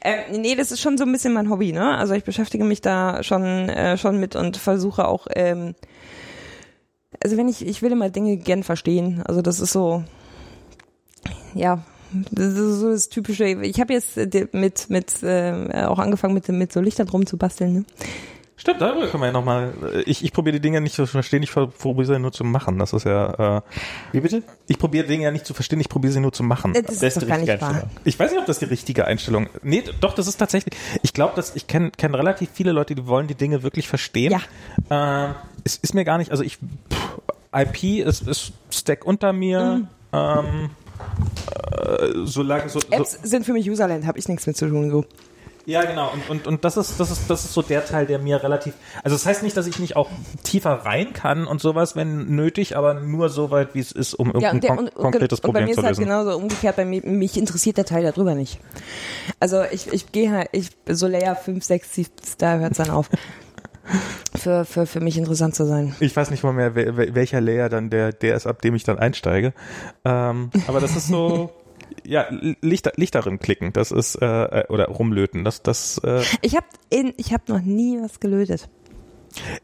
Ähm, nee, das ist schon so ein bisschen mein Hobby, ne? Also ich beschäftige mich da schon, äh, schon mit und versuche auch, ähm, also wenn ich, ich will immer Dinge gern verstehen. Also das ist so, ja, das ist so das typische. Ich habe jetzt äh, mit, mit äh, auch angefangen mit, mit so Lichtern drum zu basteln, ne? Stimmt, darüber können wir ja nochmal. Ich, ich probiere die Dinge nicht zu verstehen, ich probiere sie nur zu machen. Das ist ja. Äh, Wie bitte? ich probiere Dinge ja nicht zu verstehen, ich probiere sie nur zu machen. Äh, Das, Das ist doch gar nicht richtige wahr. Einstellung. Ich weiß nicht, ob das die richtige Einstellung. Nee, doch, das ist tatsächlich. Ich glaube, dass ich kenne kenn relativ viele Leute, die wollen die Dinge wirklich verstehen. Ja. Äh, es ist mir gar nicht, also ich pff, IP ist, ist Stack unter mir. Ähm, äh, solange so, so Apps sind für mich Userland, habe ich nichts mit zu tun. So. Ja, genau. Und, und, und das ist, das ist, das ist so der Teil, der mir relativ, also das heißt nicht, dass ich nicht auch tiefer rein kann und sowas, wenn nötig, aber nur so weit, wie es ist, um Ja, irgendein und, der, und, konkretes und bei Problem mir zu ist halt lösen. genauso umgekehrt, bei mir, mich interessiert der Teil darüber nicht. Also ich, ich gehe halt, ich, so Layer 5, 6, 7, da hört es dann auf. Für, für, für mich interessant zu sein. Ich weiß nicht mal mehr, wel- wel- welcher Layer dann der, der ist, ab dem ich dann einsteige. Ähm, aber das ist so, ja, Licht, Licht darin klicken, das ist, äh, oder rumlöten, das, das, äh, Ich habe ich hab noch nie was gelötet.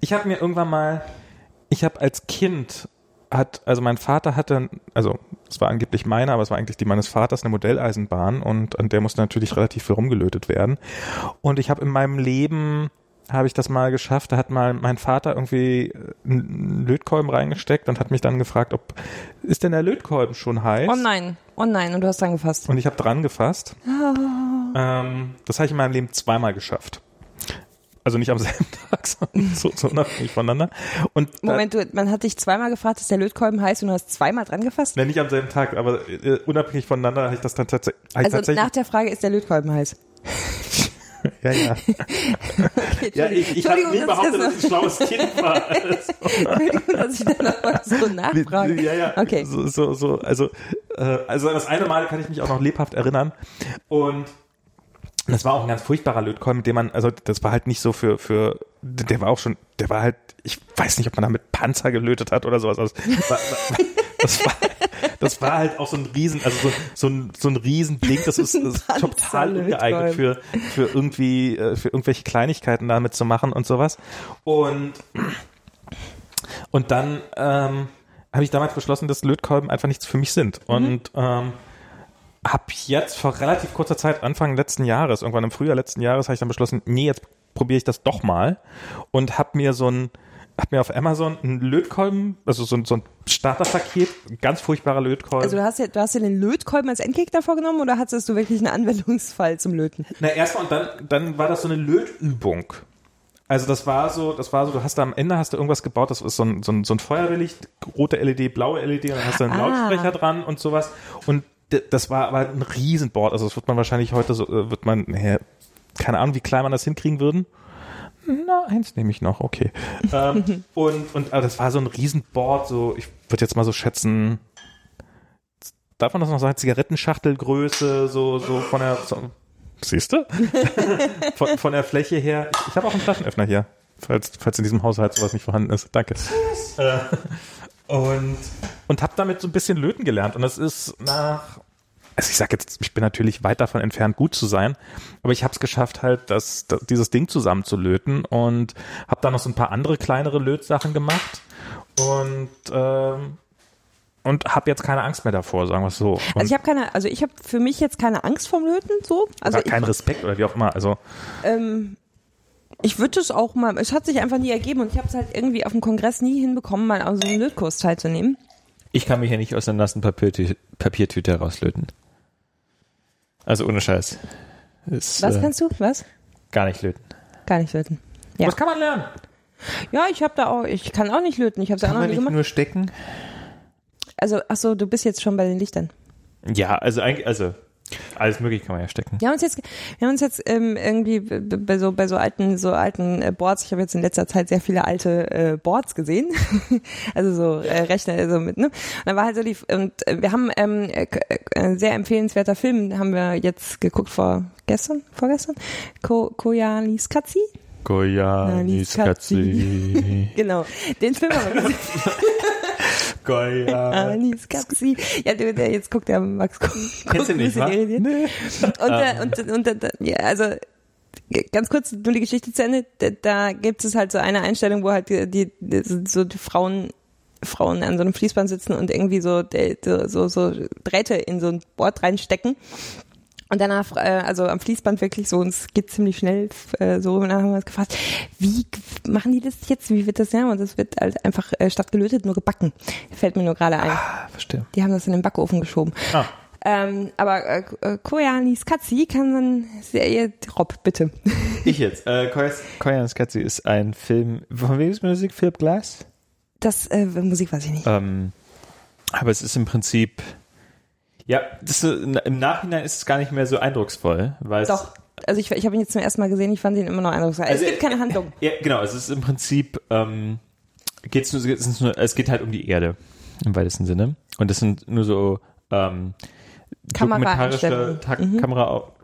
Ich habe mir irgendwann mal, ich habe als Kind hat, also mein Vater hatte, also es war angeblich meine, aber es war eigentlich die meines Vaters, eine Modelleisenbahn und an der musste natürlich relativ viel rumgelötet werden. Und ich habe in meinem Leben habe ich das mal geschafft, da hat mal mein Vater irgendwie äh, einen Lötkolben reingesteckt und hat mich dann gefragt, ob ist denn der Lötkolben schon heiß? Oh nein, oh nein, und du hast dran gefasst. Und ich habe dran gefasst. Ähm, das habe ich in meinem Leben zweimal geschafft. Also nicht am selben Tag, sondern so, so unabhängig voneinander. Und da- Moment, du, man hat dich zweimal gefragt, ist der Lötkolben heiß und du hast zweimal dran gefasst? Ne, nicht am selben Tag, aber äh, unabhängig voneinander habe ich das dann tats ich Also tatsächlich. nach der Frage, ist der Lötkolben heiß? ja, ja. ja, ich, ich habe dass behauptet, dass ich ein schlaues Kind war. Entschuldigung, dass ich da nochmal so nachfrage. ja, ja. Okay. So, so, so, also, äh, also das eine Mal kann ich mich auch noch lebhaft erinnern. Und das war auch ein ganz furchtbarer Lötkolben, mit dem man, also das war halt nicht so für, für, der war auch schon, der war halt, ich weiß nicht, ob man da mit Panzer gelötet hat oder sowas. Also, das, war, das, war, das war halt auch so ein Riesen, also so, so ein, so ein Riesending, das ist, das ist total ungeeignet für, für irgendwie, äh, für irgendwelche Kleinigkeiten damit zu machen und sowas. Und und dann ähm, habe ich damals beschlossen, dass Lötkolben einfach nichts für mich sind. Und ähm, habe jetzt vor relativ kurzer Zeit, Anfang letzten Jahres, irgendwann im Frühjahr letzten Jahres, habe ich dann beschlossen, nee, jetzt probiere ich das doch mal und habe mir so ein hab mir auf Amazon einen Lötkolben, also so ein, so ein Starterpaket, ganz furchtbarer Lötkolben. Also du hast ja, du hast ja den Lötkolben als Endgegner vorgenommen oder hattest du wirklich einen Anwendungsfall zum Löten? Na, erstmal und dann, dann war das so eine Lötübung. Also das war so, das war so, du hast da am Ende hast du irgendwas gebaut, das ist so ein, so ein, so ein Feuerwehrlicht, rote LED, blaue LED, und dann hast du einen Ah. Lautsprecher dran und sowas. Und das war aber ein Riesenboard. Also das wird man wahrscheinlich heute so, äh, wird man, keine Ahnung, wie klein man das hinkriegen würden. Na, eins nehme ich noch, okay. ähm, und, und aber das war so ein Riesenboard, so, ich würde jetzt mal so schätzen, darf man das noch sagen, Zigarettenschachtelgröße, so, so von der, so, siehst du? von, von der Fläche her. Ich, ich habe auch einen Flaschenöffner hier, falls, falls in diesem Haushalt sowas nicht vorhanden ist. Danke. Äh, und und habe damit so ein bisschen löten gelernt. Und das ist nach, also ich sage jetzt, ich bin natürlich weit davon entfernt, gut zu sein, aber ich habe es geschafft, halt das, das, dieses Ding zusammen zu löten und habe dann noch so ein paar andere kleinere Lötsachen gemacht und ähm, und habe jetzt keine Angst mehr davor, sagen wir es so. Und Also ich habe keine, also ich habe für mich jetzt keine Angst vorm Löten, so. Also gar ich, keinen Respekt oder wie auch immer. Also ähm, ich würde es auch mal, es hat sich einfach nie ergeben und ich habe es halt irgendwie auf dem Kongress nie hinbekommen, mal an so einem Lötkurs teilzunehmen. Ich kann mich ja nicht aus einer nassen Papiertü Papiertüte herauslöten. Also ohne Scheiß. Ist, Was äh, kannst du? Was? gar nicht löten. Gar nicht löten. Ja. was kann man lernen? Ja, ich habe da auch, ich kann auch nicht löten. Ich habe es auch Kann noch nicht gemacht. nur stecken? Also, ach so, du bist jetzt schon bei den Lichtern. Ja, also eigentlich, also alles mögliche kann man ja stecken. Wir haben uns jetzt, wir haben uns jetzt ähm, irgendwie bei so bei so alten so alten äh, Boards. Ich habe jetzt in letzter Zeit sehr viele alte äh, Boards gesehen, also so äh, Rechner so mit. Ne? Und da war halt so die und äh, wir haben ähm, äh, äh, sehr empfehlenswerter Film haben wir jetzt geguckt vor gestern, vorgestern. Ko Koyanis Katzi. Goyanis Katzi. Genau, den Film haben wir gesehen. Goya. Anis Katzi. Ja, der, der jetzt guckt der Max guckt, guckt du ein nicht, bisschen irritiert. Und, äh, und, und, und, ja, also ganz kurz nur die Geschichte zu Ende. Da, gibt es halt so eine Einstellung, wo halt die, die, so die Frauen Frauen an so einem Fließband sitzen und irgendwie so so so, so Drähte in so ein Board reinstecken. Und danach, äh, also am Fließband wirklich so, und es geht ziemlich schnell äh, so, und dann haben wir uns gefragt, wie machen die das jetzt, wie wird das ja? Und das wird halt einfach äh, statt gelötet nur gebacken. Fällt mir nur gerade ein. Ah, verstehe. Die haben das in den Backofen geschoben. Ah. Ähm, aber äh, äh, Koyanis Katzi kann man sehr, Rob, bitte. Ich jetzt. Äh, Goyanis Katzi ist ein Film, von wem ist Musik? Philip Glass? Das äh, Musik weiß ich nicht. Ähm, aber es ist im Prinzip, ja, das, ist, im Nachhinein ist es gar nicht mehr so eindrucksvoll, weil es, Doch. Also ich, ich habe ihn jetzt zum ersten Mal gesehen, ich fand ihn immer noch eindrucksvoll. Also, es gibt keine Handlung. Ja, genau, es ist im Prinzip, ähm, geht's nur, es, nur, es geht halt um die Erde im weitesten Sinne. Und das sind nur so ähm, dokumentarische Kameraeinstellungen. Ta Mhm.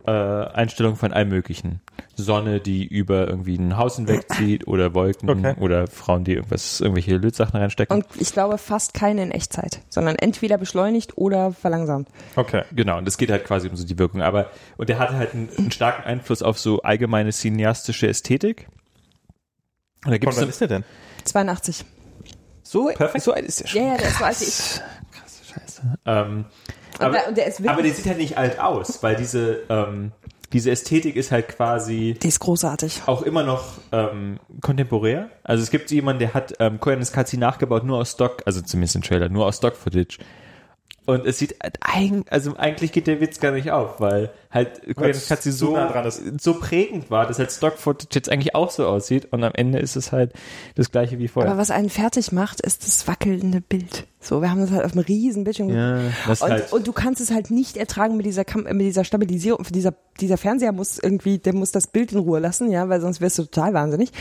Kameraeinstellungen von allem möglichen. Sonne, die über irgendwie ein Haus hinwegzieht oder Wolken Okay. oder Frauen, die irgendwas, irgendwelche Lötsachen reinstecken. Und ich glaube fast keine in Echtzeit, sondern entweder beschleunigt oder verlangsamt. Okay. Genau, und es geht halt quasi um so die Wirkung. Aber, und der hatte halt einen, einen starken Einfluss auf so allgemeine cineastische Ästhetik. Und da gibt Von es wann so, ist der denn? 82. so, Perfekt. so alt ist der schon. Ja, ja, der ist so alt wie ich. Krasse Scheiße. Ähm, aber, der ist aber der wirklich, sieht halt nicht alt aus, weil diese, ähm, diese Ästhetik ist halt quasi die ist großartig. auch immer noch ähm, kontemporär. Also es gibt jemanden, der hat ähm, Koyanis Katzi nachgebaut, nur aus Stock, also zumindest im Trailer, nur aus Stock-Footage. Und es sieht halt eigen, also eigentlich geht der Witz gar nicht auf, weil halt Katzi so so, nah dran ist. so prägend war, dass halt Stock-Footage jetzt eigentlich auch so aussieht und am Ende ist es halt das gleiche wie vorher. Aber was einen fertig macht, ist das wackelnde Bild. So, wir haben das halt auf einem riesen Bildschirm ja, das Und, halt, und du kannst es halt nicht ertragen mit dieser Kam mit dieser Stabilisierung. Dieser, dieser Fernseher muss irgendwie, der muss das Bild in Ruhe lassen, ja, weil sonst wirst du total wahnsinnig.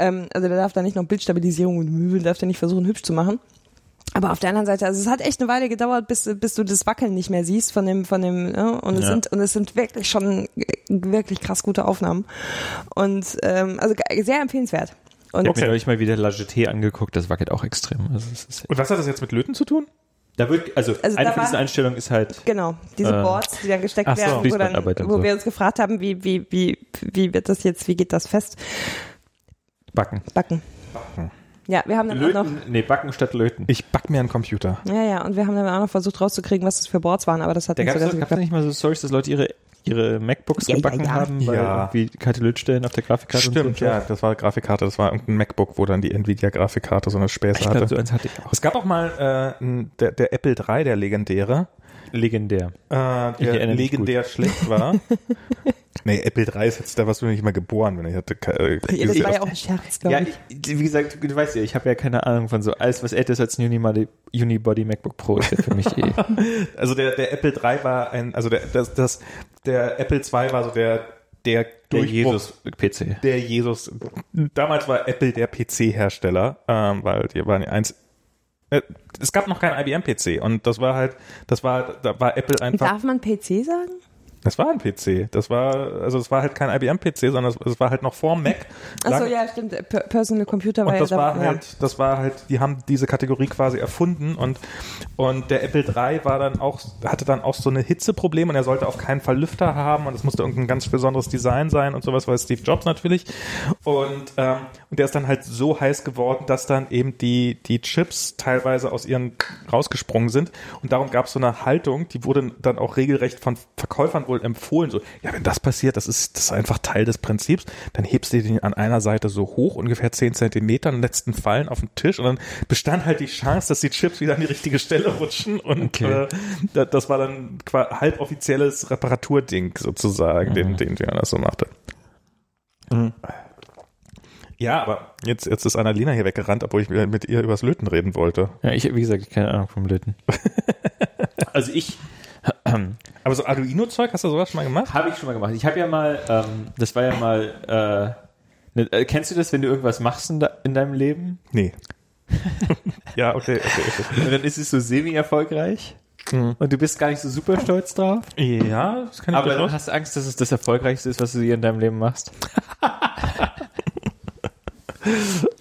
Ähm, also der darf da nicht noch Bildstabilisierung und Möbel, darf der nicht versuchen, hübsch zu machen. Aber auf der anderen Seite, also es hat echt eine Weile gedauert, bis, bis du das Wackeln nicht mehr siehst von dem, von dem, ne? und es Ja. sind, und es sind wirklich schon wirklich krass gute Aufnahmen. Und ähm, also sehr empfehlenswert. Und ich habe mir neulich mal wieder La Jetée angeguckt, das wackelt auch extrem. Also es ist, Und was hat das jetzt mit Löten zu tun? da wird, also, Also eine von diesen Einstellungen ist halt, Genau, diese Äh, Boards, die dann gesteckt so, werden, wo, dann, wo so. wir uns gefragt haben, wie, wie, wie, wie wird das jetzt, wie geht das fest? Backen. Backen. Ja, wir haben dann auch noch, Löten, nee, Backen statt Löten. Ich back mir einen Computer. ja, ja, und wir haben dann auch noch versucht rauszukriegen, was das für Boards waren, aber das hat Da nicht gab so es ganz da geklappt. nicht mal so Stories, dass Leute ihre, ihre MacBooks Ja, ja, gebacken ja. haben, weil Ja. irgendwie kalte Lötstellen auf der Grafikkarte und Stimmt, so. ja, das war Grafikkarte, das war irgendein MacBook, wo dann die Nvidia-Grafikkarte so eine Späße Ich glaube, hatte. so eins hatte ich auch. Es gab auch mal äh, der, der Apple III, der legendäre, Legendär. äh, der legendär schlecht war. nee, Apple III ist jetzt, da warst du nicht mal geboren, wenn ich hatte. Äh, Ja, das war ja auch ein Scherz, glaube Ja, ich. wie gesagt, du weißt ja, ich habe ja keine Ahnung von so alles, was älter ist als ein Unibody, Unibody MacBook Pro, ist ja für mich eh. Also der, der Apple III war ein, also der, das, das, der Apple II war so der, der, Der Durchbruch- Jesus-PC. Der Jesus. Damals war Apple der PC-Hersteller, ähm, weil die waren die eins. Äh, es gab noch keinen IBM-PC und das war halt, das war, da war Apple einfach. Darf man PC sagen? Das war ein PC. Das war, also es war halt kein IBM-PC, sondern es, war halt noch vor Mac. Achso, ja, stimmt. Per Personal Computer war Und ja das da- war ja. halt, das war halt, die haben diese Kategorie quasi erfunden und, und der Apple III war dann auch, hatte dann auch so eine Hitzeproblem und er sollte auf keinen Fall Lüfter haben und es musste irgendein ganz besonderes Design sein und sowas, weil Steve Jobs natürlich. Und, ähm, und der ist dann halt so heiß geworden, dass dann eben die, die Chips teilweise aus ihren rausgesprungen sind und darum gab es so eine Haltung, die wurde dann auch regelrecht von Verkäufern wohl empfohlen, so, ja, wenn das passiert, das ist, das ist einfach Teil des Prinzips, dann hebst du den an einer Seite so hoch, ungefähr 10 Zentimeter, und letzten fallen auf den Tisch und dann bestand halt die Chance, dass die Chips wieder an die richtige Stelle rutschen und Okay. äh, da- das war dann halboffizielles Reparaturding sozusagen, den, den, den er das so machte. Ja, aber jetzt, jetzt ist Annalena hier weggerannt, obwohl ich mit ihr übers Löten reden wollte. Ja, ich, wie gesagt, keine Ahnung vom Löten. also ich Aber so Arduino-Zeug, hast du sowas schon mal gemacht? habe ich schon mal gemacht. Ich habe ja mal, ähm, das war ja mal, äh, ne, äh, kennst du das, wenn du irgendwas machst in, de in deinem Leben Nee. ja, okay, okay, okay. und dann ist es so semi-erfolgreich und du bist gar nicht so super stolz drauf, Ja, das kann ich aber dann durchaus. hast du Angst, dass es das Erfolgreichste ist, was du hier in deinem Leben machst.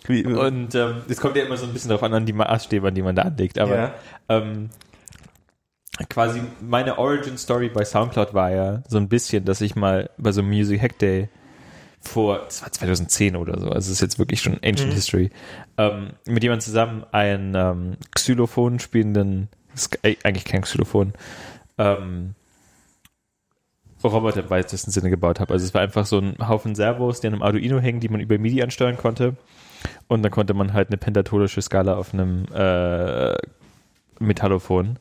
Wie, Und ähm, es kommt ja immer so ein bisschen darauf an, an die Maßstäbe, an die man da anlegt. Aber Ja. ähm, quasi meine Origin Story bei Soundcloud war ja so ein bisschen, dass ich mal bei so einem Music Hack Day vor, das war 2010 oder so, also es ist jetzt wirklich schon Ancient History, ähm, mit jemandem zusammen einen ähm, Xylophon spielenden, eigentlich kein Xylophon, ähm, Roboter im weitesten Sinne gebaut habe. Also es war einfach so ein Haufen Servos, die an einem Arduino hängen, die man über MIDI ansteuern konnte. Und dann konnte man halt eine pentatonische Skala auf einem äh, Metallophon,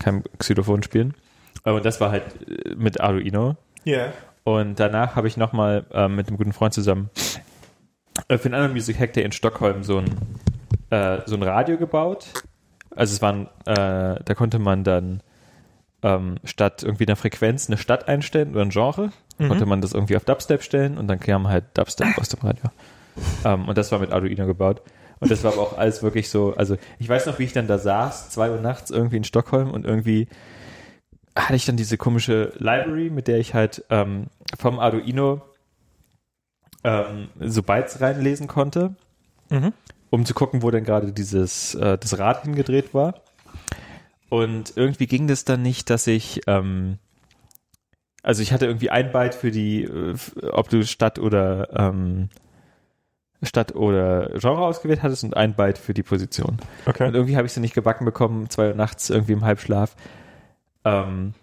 kein Xylophon spielen. Aber das war halt äh, mit Arduino. Ja. Und danach habe ich nochmal ähm, mit einem guten Freund zusammen äh, für einen anderen Music Hack Day in Stockholm so ein äh, so ein Radio gebaut. Also es waren, äh, da konnte man dann ähm, statt irgendwie einer Frequenz eine Stadt einstellen oder ein Genre, konnte man das irgendwie auf Dubstep stellen und dann kam halt Dubstep aus dem Radio. Ähm, und das war mit Arduino gebaut. Und das war aber auch alles wirklich so, also ich weiß noch, wie ich dann da saß, zwei Uhr nachts irgendwie in Stockholm und irgendwie hatte ich dann diese komische Library, mit der ich halt ähm, vom Arduino ähm, so Bytes reinlesen konnte, Mhm. um zu gucken, wo denn gerade dieses äh, das Rad hingedreht war. Und irgendwie ging das dann nicht, dass ich ähm, also ich hatte irgendwie ein Byte für die, äh, ob du Stadt oder ähm, Stadt oder Genre ausgewählt hattest und ein Byte für die Position. Und Okay. irgendwie habe ich sie nicht gebacken bekommen, zwei Uhr nachts irgendwie im Halbschlaf. Ähm,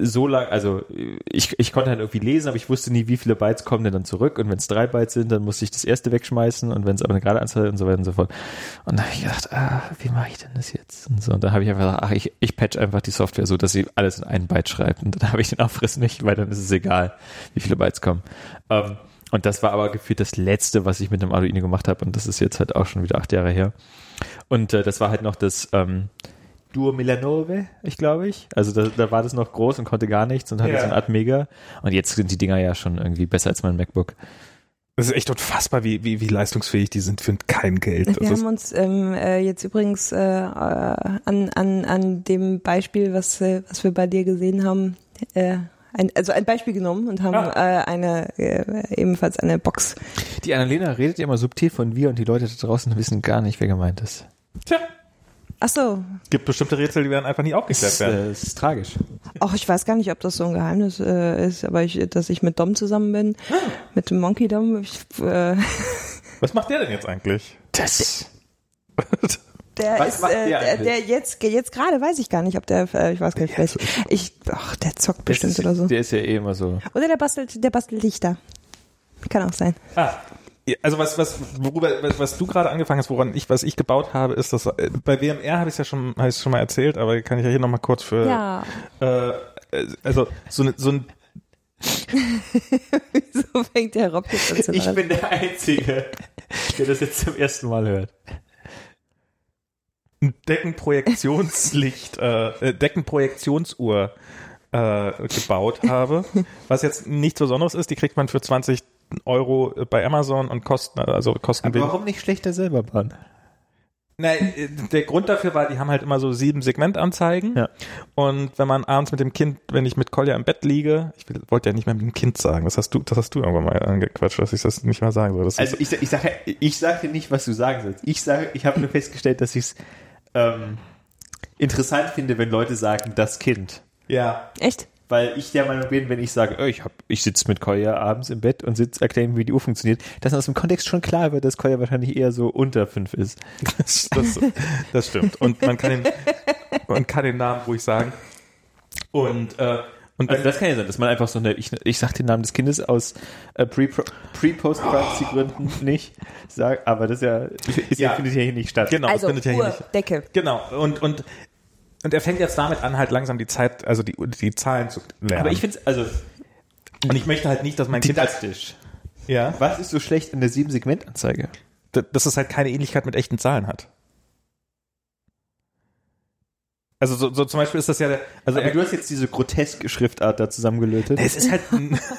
so lang, also ich, ich konnte halt irgendwie lesen, aber ich wusste nie, wie viele Bytes kommen denn dann zurück. Und wenn es drei Bytes sind, dann musste ich das erste wegschmeißen und wenn es aber eine gerade Anzahl und so weiter und so fort. Und da habe ich gedacht, ah, wie mache ich denn das jetzt? Und so, und dann habe ich einfach gesagt, ach, ich, ich patch einfach die Software so, dass sie alles in einen Byte schreibt. Und dann habe ich den Aufriss nicht, weil dann ist es egal, wie viele Bytes kommen. Ähm, und das war aber gefühlt das Letzte, was ich mit dem Arduino gemacht habe. Und das ist jetzt halt auch schon wieder acht Jahre her. Und äh, das war halt noch das ähm, Duo Milanove, ich glaube ich. Also da, da war das noch groß und konnte gar nichts und hatte Ja. so ein Art Mega. Und jetzt sind die Dinger ja schon irgendwie besser als mein MacBook. Das ist echt unfassbar, wie, wie, wie leistungsfähig die sind für kein Geld. Wir ist, haben uns ähm, äh, jetzt übrigens äh, an, an, an dem Beispiel, was, äh, was wir bei dir gesehen haben, äh, ein, also ein Beispiel genommen und haben Ah. äh, eine äh, ebenfalls eine Box. Die Annalena redet ja immer subtil von wir und die Leute da draußen wissen gar nicht, wer gemeint ist. tja, Ach so, gibt bestimmte Rätsel, die werden einfach nie aufgeklärt Das, werden. äh, das ist tragisch. ach ich weiß gar nicht, ob das so ein Geheimnis äh, ist, aber ich, dass ich mit Dom zusammen bin, mit dem Monkey Dom. Ich, äh, Was macht der denn jetzt eigentlich? Das. der Was ist, äh, der der, jetzt jetzt gerade weiß ich gar nicht, ob der, äh, ich weiß gar nicht, vielleicht, ich, ach der zockt bestimmt ist, oder so. Der ist ja eh immer so. Oder der bastelt, der bastelt Lichter. Kann auch sein. Ah, also was, was, worüber, was, was du gerade angefangen hast, woran ich, was ich gebaut habe, ist das, äh, bei WMR habe ich es ja schon, habe ich schon mal erzählt, aber kann ich ja hier nochmal kurz für, Ja. äh, also so, ne, so ein So fängt der Rob jetzt an zu Ich bin der Einzige, der das jetzt zum ersten Mal hört. Deckenprojektionslicht, äh, äh, Deckenprojektionsuhr äh, gebaut habe, was jetzt nichts Besonderes ist, die kriegt man für 20 Euro bei Amazon und kosten, also kosten wenig. Warum nicht schlechter selber bauen? Nein, äh, der Grund dafür war, die haben halt immer so sieben Segmentanzeigen. Ja. Und wenn man abends mit dem Kind, wenn ich mit Kolja im Bett liege, ich will, wollte ja nicht mehr mit dem Kind sagen, das hast du, das hast du irgendwann mal angequatscht, dass ich das nicht mal sagen soll. Das Also ich, ich sage ich sag dir nicht, was du sagen sollst. Ich sage, ich habe nur festgestellt, dass ich es ähm, interessant finde, wenn Leute sagen, das Kind. ja. Echt? Weil ich der Meinung bin, wenn ich sage, oh, ich, hab, ich sitze mit Kolja abends im Bett und sitz, erkläre ihm, wie die Uhr funktioniert, dass aus dem Kontext schon klar wird, dass Kolja wahrscheinlich eher so unter fünf ist. Das, das, das stimmt. Und man kann den, man kann den Namen ruhig sagen. Und, äh, und Also das kann ja sein, dass man einfach so eine, ich, ich sag den Namen des Kindes aus äh, Pre-Post-Privacy-Gründen nicht, sag, aber das ist ja, ist ja. Ja. findet ja hier nicht statt. genau, Also das findet ja hier Uhr, nicht. Decke. Genau. Und, und, und er fängt jetzt damit an, halt langsam die Zeit, also die, die Zahlen zu lernen. Aber ich finde es, also und ich möchte halt nicht, dass mein Kind als, didaktisch. ja, Was ist so schlecht an der Sieben-Segment-Anzeige? d- dass es halt keine Ähnlichkeit mit echten Zahlen hat. Also so, so zum Beispiel ist das ja, der, also Aber er, du hast jetzt diese groteske Schriftart da zusammengelötet. es ist halt, ein-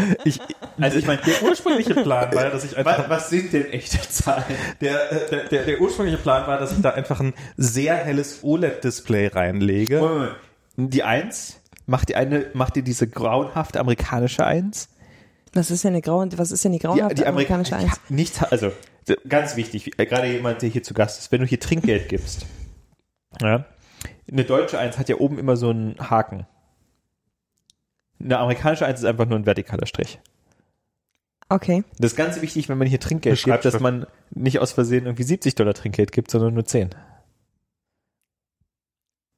ich, Also ich meine, der ursprüngliche Plan war ja, dass ich einfach was, sind denn echte Zahlen? Der, äh, der, der, der ursprüngliche Plan war, dass ich da einfach ein sehr helles OLED-Display reinlege. Moment, Moment. Die Eins, macht die eine, macht ihr diese grauenhafte amerikanische Eins? Was ist denn eine graue, was ist denn die grauenhafte amerikanische Amerikaner- Eins? Ja, nichts, also ganz wichtig, äh, gerade jemand, der hier zu Gast ist, wenn du hier Trinkgeld gibst, ja, eine deutsche Eins hat ja oben immer so einen Haken. Eine amerikanische Eins ist einfach nur ein vertikaler Strich. Okay. Das ist ganz wichtig, wenn man hier Trinkgeld gibt, dass man nicht aus Versehen irgendwie 70 Dollar Trinkgeld gibt, sondern nur 10.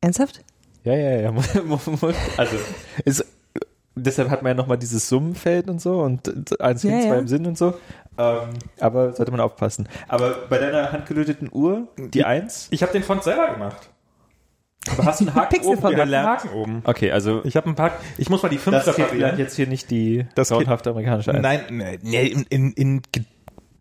Ernsthaft? Ja, ja, ja. Also, ist, deshalb hat man ja nochmal dieses Summenfeld und so und eins Ja, hin, zwei ja. im Sinn und so. Ähm, aber sollte man aufpassen. Aber bei deiner handgelöteten Uhr, die Eins, Ich habe den Font selber gemacht. Aber hast du einen Haken oben? Ja, einen gelernt? Haken oben. okay, also Ich habe einen Haken. Ich muss mal die fünf das Kind reparieren. lernt jetzt hier nicht die Das grauenhafte amerikanische Eins. Nein, nee, nee, in, in, in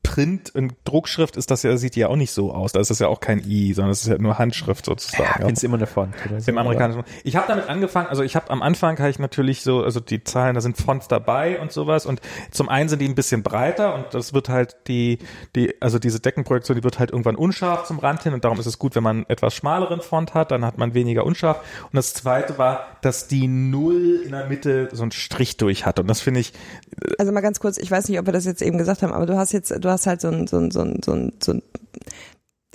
Print in Druckschrift ist das ja, sieht ja auch nicht so aus. Da ist das ja auch kein I, sondern es ist ja nur Handschrift sozusagen. Ja, findest immer eine Font. Im amerikanischen. Ich habe damit angefangen, also ich habe am Anfang habe ich natürlich so, also die Zahlen, da sind Fonts dabei und sowas und zum einen sind die ein bisschen breiter und das wird halt die, die, also diese Deckenprojektion, die wird halt irgendwann unscharf zum Rand hin und darum ist es gut, wenn man einen etwas schmaleren Font hat, dann hat man weniger unscharf. Und das zweite war, dass die Null in der Mitte so einen Strich durch hat und das finde ich, Also mal ganz kurz, ich weiß nicht, ob wir das jetzt eben gesagt haben, aber du hast jetzt, du hast halt so ein, so ein, so ein, so ein, so ein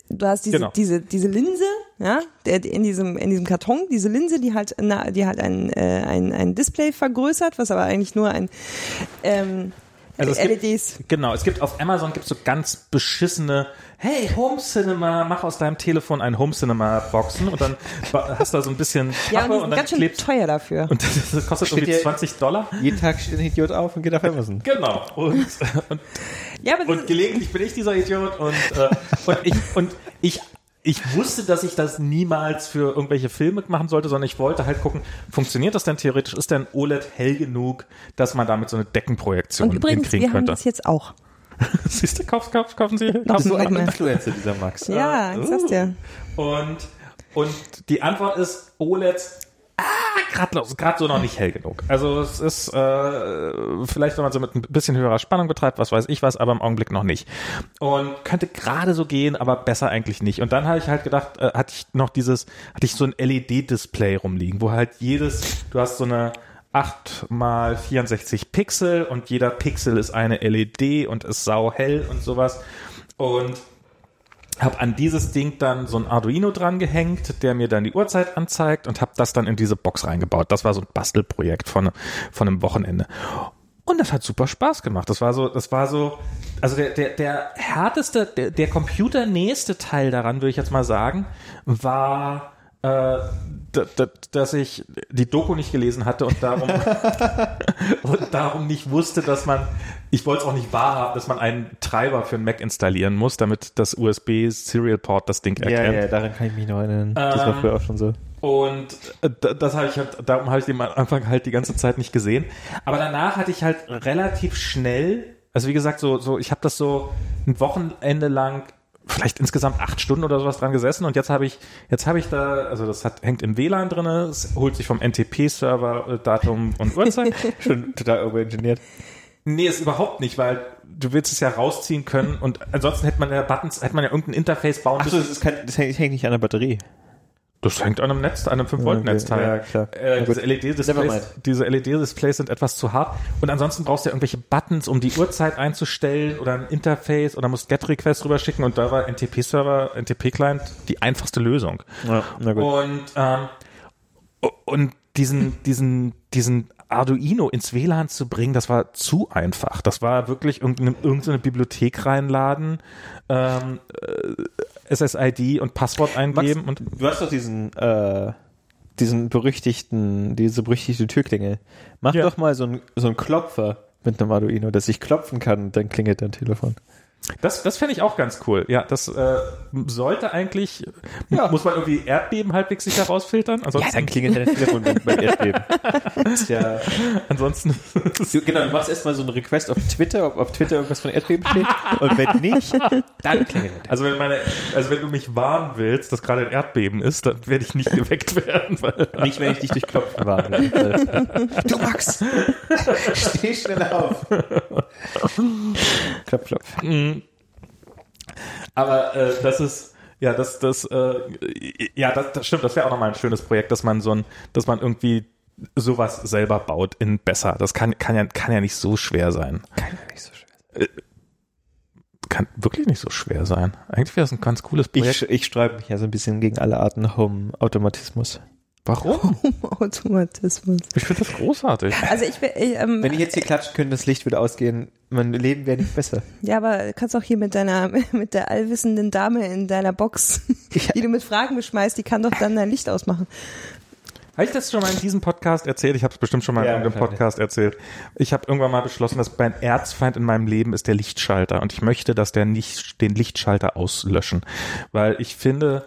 du hast diese, Genau. diese, diese Linse, ja, der, in diesem, in diesem Karton, diese Linse, die halt, na, die halt ein, äh, ein, ein Display vergrößert, was aber eigentlich nur ein, ähm, Also es gibt- LEDs. Genau, es gibt auf Amazon gibt so ganz beschissene, hey, Home Cinema, mach aus deinem Telefon ein Home Cinema Boxen und dann hast du da so ein bisschen Ja, Pappe und die und dann ganz schön klebt teuer dafür. und das kostet Steht irgendwie hier- 20 Dollar. Jeden Tag steht ein Idiot auf und geht auf Amazon. Genau. Und, und, Ja, aber und gelegentlich bin ich dieser Idiot und, äh, und ich und ich ich wusste, dass ich das niemals für irgendwelche Filme machen sollte, sondern ich wollte halt gucken, funktioniert das denn theoretisch? Ist denn OLED hell genug, dass man damit so eine Deckenprojektion und übrigens, hinkriegen wir haben könnte? das jetzt auch. Siehst du, kaufen, kaufen, kaufen Sie? Noch Kaufen so Sie ein Influencer, dieser Max. Ja, ich sag's dir. Und, und die Antwort ist OLED, ah, gerade grad so noch nicht hell genug. Also es ist äh, vielleicht, wenn man so mit ein bisschen höherer Spannung betreibt, was weiß ich was, aber im Augenblick noch nicht. Und könnte gerade so gehen, aber besser eigentlich nicht. Und dann habe ich halt gedacht, äh, hatte ich noch dieses, hatte ich so ein LED-Display rumliegen, wo halt jedes, du hast so eine 8 mal 64 Pixel und jeder Pixel ist eine LED und ist sauhell und sowas. Und habe an dieses Ding dann so ein Arduino dran gehängt, der mir dann die Uhrzeit anzeigt und habe das dann in diese Box reingebaut. Das war so ein Bastelprojekt von, von einem Wochenende. Und das hat super Spaß gemacht. Das war so, das war so, also der, der, der härteste, der, der computernächste Teil daran, würde ich jetzt mal sagen, war, äh, dass ich die Doku nicht gelesen hatte und darum, und darum nicht wusste, dass man, ich wollte es auch nicht wahrhaben, dass man einen Treiber für einen Mac installieren muss, damit das USB Serial Port das Ding Ja, erkennt. ja, daran kann ich mich noch erinnern. Das war Ähm, früher auch schon so. Und äh, das habe ich halt, darum habe ich den am Anfang halt die ganze Zeit nicht gesehen. Aber danach hatte ich halt relativ schnell, also wie gesagt, so, so, ich habe das so ein Wochenende lang, vielleicht insgesamt acht Stunden oder sowas dran gesessen und jetzt habe ich, jetzt habe ich da, also das hat, hängt im WLAN drinne, es holt sich vom NTP-Server äh, Datum und Uhrzeit. Schon total overengineert. Nee, ist überhaupt nicht, weil du willst es ja rausziehen können und ansonsten hätte man ja Buttons, hätte man ja irgendein Interface bauen Achso, müssen. das, kein, das hängt hängt nicht an der Batterie. Das hängt an einem Netz, an einem 5-Volt-Netzteil. Ja, klar. Äh, diese LED-Displays, diese LED-Displays sind etwas zu hart. Und ansonsten brauchst du ja irgendwelche Buttons, um die Uhrzeit einzustellen oder ein Interface oder musst GET-Request rüberschicken und da war NTP-Server, NTP-Client die einfachste Lösung. Ja, na gut. Und, ähm, und diesen, diesen, diesen Arduino ins WLAN zu bringen, das war zu einfach. Das war wirklich irgendeine, irgendeine Bibliothek reinladen, ähm, äh, SSID und Passwort eingeben und Du hast doch diesen, äh, diesen berüchtigten, diese berüchtigte Türklingel. Mach Ja. doch mal so einen so einen Klopfer mit einem Arduino, dass ich klopfen kann und dann klingelt dein Telefon. Das, das fände ich auch ganz cool. Ja, das äh, sollte eigentlich, Ja. muss man irgendwie Erdbeben halbwegs sicher rausfiltern. Ansonsten, klingelt dein Telefon beim, Erdbeben. Das ist ja, ansonsten du, genau, du machst erstmal so einen Request auf Twitter, ob auf Twitter irgendwas von Erdbeben steht. Und wenn nicht, dann klingelt er. also wenn meine, also wenn du mich warnen willst, dass gerade ein Erdbeben ist, dann werde ich nicht geweckt werden. Weil, Nicht, wenn ich dich durch Klopfen warne. Du Max! Steh schnell auf! Klopf, klopf. Aber äh, das ist, ja, das, das, äh, ja, das, das stimmt. Das wäre auch nochmal ein schönes Projekt, dass man so ein, dass man irgendwie sowas selber baut in besser. Das kann, kann ja, kann ja nicht so schwer sein. Kann ja nicht so schwer. Kann wirklich nicht so schwer sein. Eigentlich wäre es ein ganz cooles Projekt. Ich, ich sträube mich ja so ein bisschen gegen alle Arten Home-Automatismus. Warum? Automatismus. Ich finde das großartig. Also ich, ich ähm, Wenn ich jetzt hier klatschen könnte, das Licht würde ausgehen, mein Leben wäre nicht besser. ja, aber kannst auch hier mit deiner, mit der allwissenden Dame in deiner Box, die du mit Fragen beschmeißt, die kann doch dann dein Licht ausmachen. Habe ich das schon mal in diesem Podcast erzählt? Ich habe es bestimmt schon mal Ja, in irgendeinem wahrscheinlich. Podcast erzählt. Ich habe irgendwann mal beschlossen, dass mein Erzfeind in meinem Leben ist der Lichtschalter und ich möchte, dass der nicht den Lichtschalter auslöschen, weil ich finde,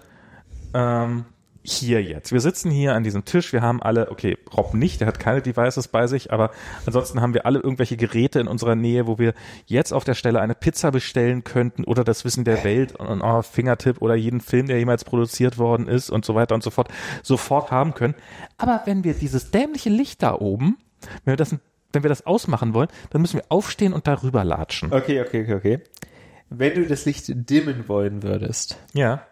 ähm, hier jetzt. Wir sitzen hier an diesem Tisch, wir haben alle, okay, Rob nicht, der hat keine Devices bei sich, aber ansonsten haben wir alle irgendwelche Geräte in unserer Nähe, wo wir jetzt auf der Stelle eine Pizza bestellen könnten oder das Wissen der Welt und oh, Fingertipp oder jeden Film, der jemals produziert worden ist und so weiter und so fort, sofort haben können. Aber wenn wir dieses dämliche Licht da oben, wenn wir das, wenn wir das ausmachen wollen, dann müssen wir aufstehen und darüber latschen. Okay, okay, okay, okay. Wenn du das Licht dimmen wollen würdest, Ja.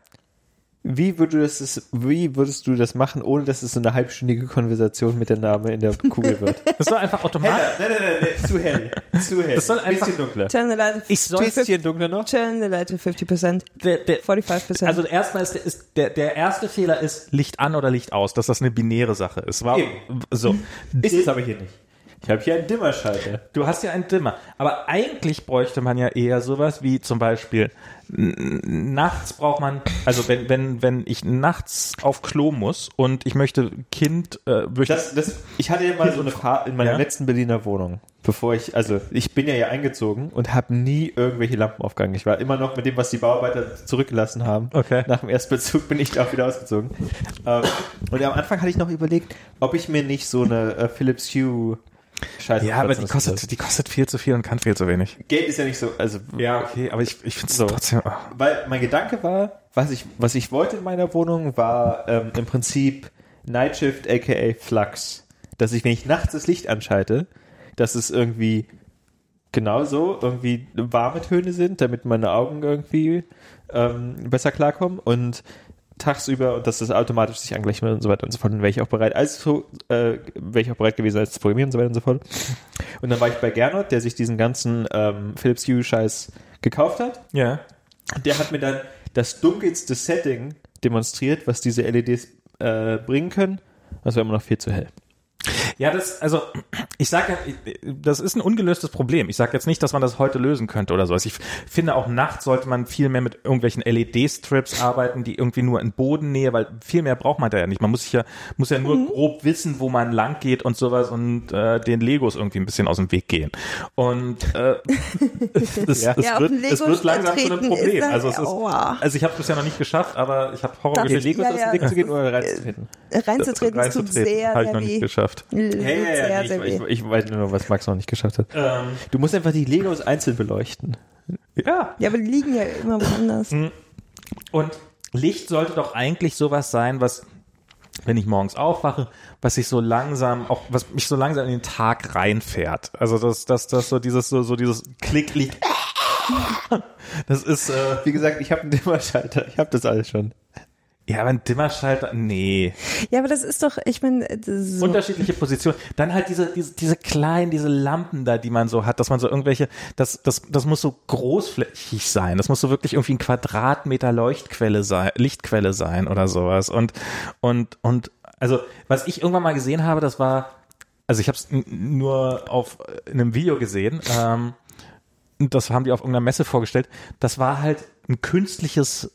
Wie würdest, es, wie würdest du das machen, ohne dass es so eine halbstündige Konversation mit der Name in der Kugel wird? Das soll einfach automatisch. nein, nein, nein, nein, zu hell. Zu hell. Das soll einfach- Bisschen dunkler. Turn the light, Ich soll Bisschen dunkler noch? turn the light to 50%, der, der, 45%. Also erstmal ist, der, ist der, der erste Fehler ist Licht an oder Licht aus, dass das eine binäre Sache ist. War, Eben. so. Ist es aber hier nicht. Ich habe hier einen Dimmerschalter. Du hast ja einen Dimmer. Aber eigentlich bräuchte man ja eher sowas wie zum Beispiel nachts braucht man, also wenn, wenn, wenn ich nachts auf Klo muss und ich möchte Kind, äh, möchte, Das, das, ich hatte ja mal so eine Fahrt in meiner Ja? letzten Berliner Wohnung, bevor ich, also ich bin ja hier eingezogen und habe nie irgendwelche Lampen aufgegangen. Ich war immer noch mit dem, was die Bauarbeiter zurückgelassen haben. Okay. Nach dem Erstbezug bin ich da auch wieder ausgezogen. ähm, und am Anfang hatte ich noch überlegt, ob ich mir nicht so eine äh, Philips Hue Scheiße. ja, aber die kostet, die kostet viel zu viel und kann viel zu wenig. Geld ist ja nicht so, also Ja, okay, aber ich, ich finde es So. trotzdem, oh. Weil mein Gedanke war, was ich, was ich wollte in meiner Wohnung, war ähm, im Prinzip Nightshift aka Flux. Dass ich, wenn ich nachts das Licht anschalte, dass es irgendwie genauso irgendwie warme Töne sind, damit meine Augen irgendwie ähm, besser klarkommen und tagsüber und dass das automatisch sich angleicht wird und so weiter und so fort. Und wäre ich auch bereit, also äh, wäre ich auch bereit gewesen, als zu programmieren und so weiter und so fort. Und dann war ich bei Gernot, der sich diesen ganzen ähm, Philips Hue Scheiß gekauft hat ja. der hat mir dann das dunkelste Setting demonstriert, was diese LEDs äh, bringen können. Das war immer noch viel zu hell. Ja, das, also ich sage ja, das ist ein ungelöstes Problem. Ich sage jetzt nicht, dass man das heute lösen könnte oder so. Also ich finde auch nachts sollte man viel mehr mit irgendwelchen LED-Strips arbeiten, die irgendwie nur in Bodennähe, weil viel mehr braucht man da ja nicht. Man muss sich ja, muss ja nur grob wissen, wo man lang geht und sowas und äh, den Legos irgendwie ein bisschen aus dem Weg gehen. Und äh, es, es, Ja. es, Ja, wird, es wird langsam zu einem ist Problem. Also es ist, Aua. also ich habe es bisher noch nicht geschafft, aber ich habe Das- Horrorgeschichten Legos Ja, aus dem Weg zu gehen oder reinzutreten? reinzutreten, es tut sehr, habe ich noch nicht Tut sehr, ich, sehr ich, weh. ich weiß nur, was Max noch nicht geschafft hat. Ähm, Du musst einfach die Legos einzeln beleuchten. ja, Ja, aber die liegen ja immer woanders. Und Licht sollte doch eigentlich sowas sein, was, wenn ich morgens aufwache, was sich so langsam, auch, was mich so langsam in den Tag reinfährt. Also das, das, das so dieses, so, so dieses Klicklicht. Das ist, äh, Wie gesagt, ich habe einen Dimmerschalter. Ich habe das alles schon. Ja, aber ein Dimmerschalter, nee. Ja, aber das ist doch, ich meine, so. Unterschiedliche Positionen. Dann halt diese, diese, diese kleinen, diese Lampen da, die man so hat, dass man so irgendwelche, das, das, das muss so großflächig sein. Das muss so wirklich irgendwie ein Quadratmeter Leuchtquelle sein, Lichtquelle sein oder sowas. Und, und, und, also, was ich irgendwann mal gesehen habe, das war, also ich habe es nur auf in einem Video gesehen, ähm, das haben die auf irgendeiner Messe vorgestellt. Das war halt ein künstliches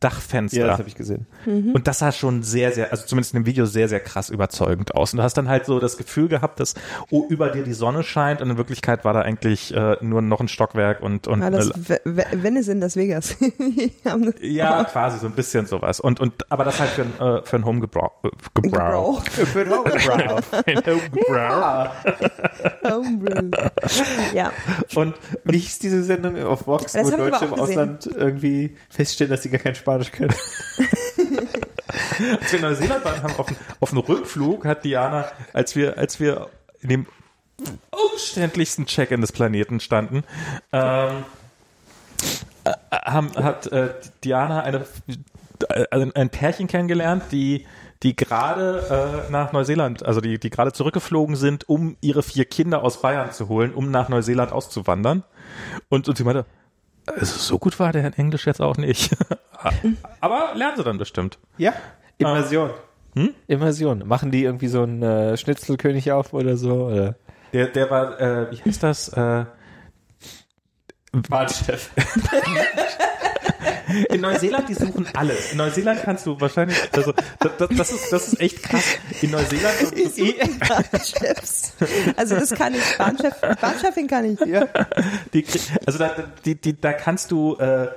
Dachfenster. Ja, das habe ich gesehen. Und das sah schon sehr, sehr, also zumindest in dem Video sehr, sehr krass überzeugend aus. Und du hast dann halt so das Gefühl gehabt, dass oh, über dir die Sonne scheint und in Wirklichkeit war da eigentlich äh, nur noch ein Stockwerk und, und Ah, das äh, V- Venice in Las Vegas. Ja, quasi so ein bisschen sowas. Und, und aber das halt für ein, äh, für ein Homegebrauch. Äh, Gebrauch. gebraucht. Für den Homebrau. Ein Homegebrauch. Homebrew. Ja, Und Wie hieß diese Sendung auf Vox, Das wo Deutsche im. Ausland irgendwie feststellen, dass sie gar kein Spanisch können? als wir in Neuseeland waren, haben auf, dem- auf dem Rückflug hat Diana, als wir, als wir in dem umständlichsten Check-in des Planeten standen, ähm, äh, haben, hat äh, Diana eine, äh, ein ein Pärchen kennengelernt, die die gerade äh, nach Neuseeland, also die, die gerade zurückgeflogen sind, um ihre vier Kinder aus Bayern zu holen, um nach Neuseeland auszuwandern. Und, und sie meinte, also so gut war der in Englisch jetzt auch nicht. Aber lernen sie dann bestimmt. Ja. Immersion. Immersion. Machen die irgendwie so einen äh, Schnitzelkönig auf oder so? Oder? Der, der war, äh, wie heißt das? Äh, Bahnchef. in Neuseeland, die suchen alles. In Neuseeland kannst du wahrscheinlich, also das, das, das ist, das ist echt krass. In Neuseeland, Bahnchefs. Also das kann ich. Bahnchef, Bahnchefin kann ich. Ja. die, also da, die, die, da kannst du äh,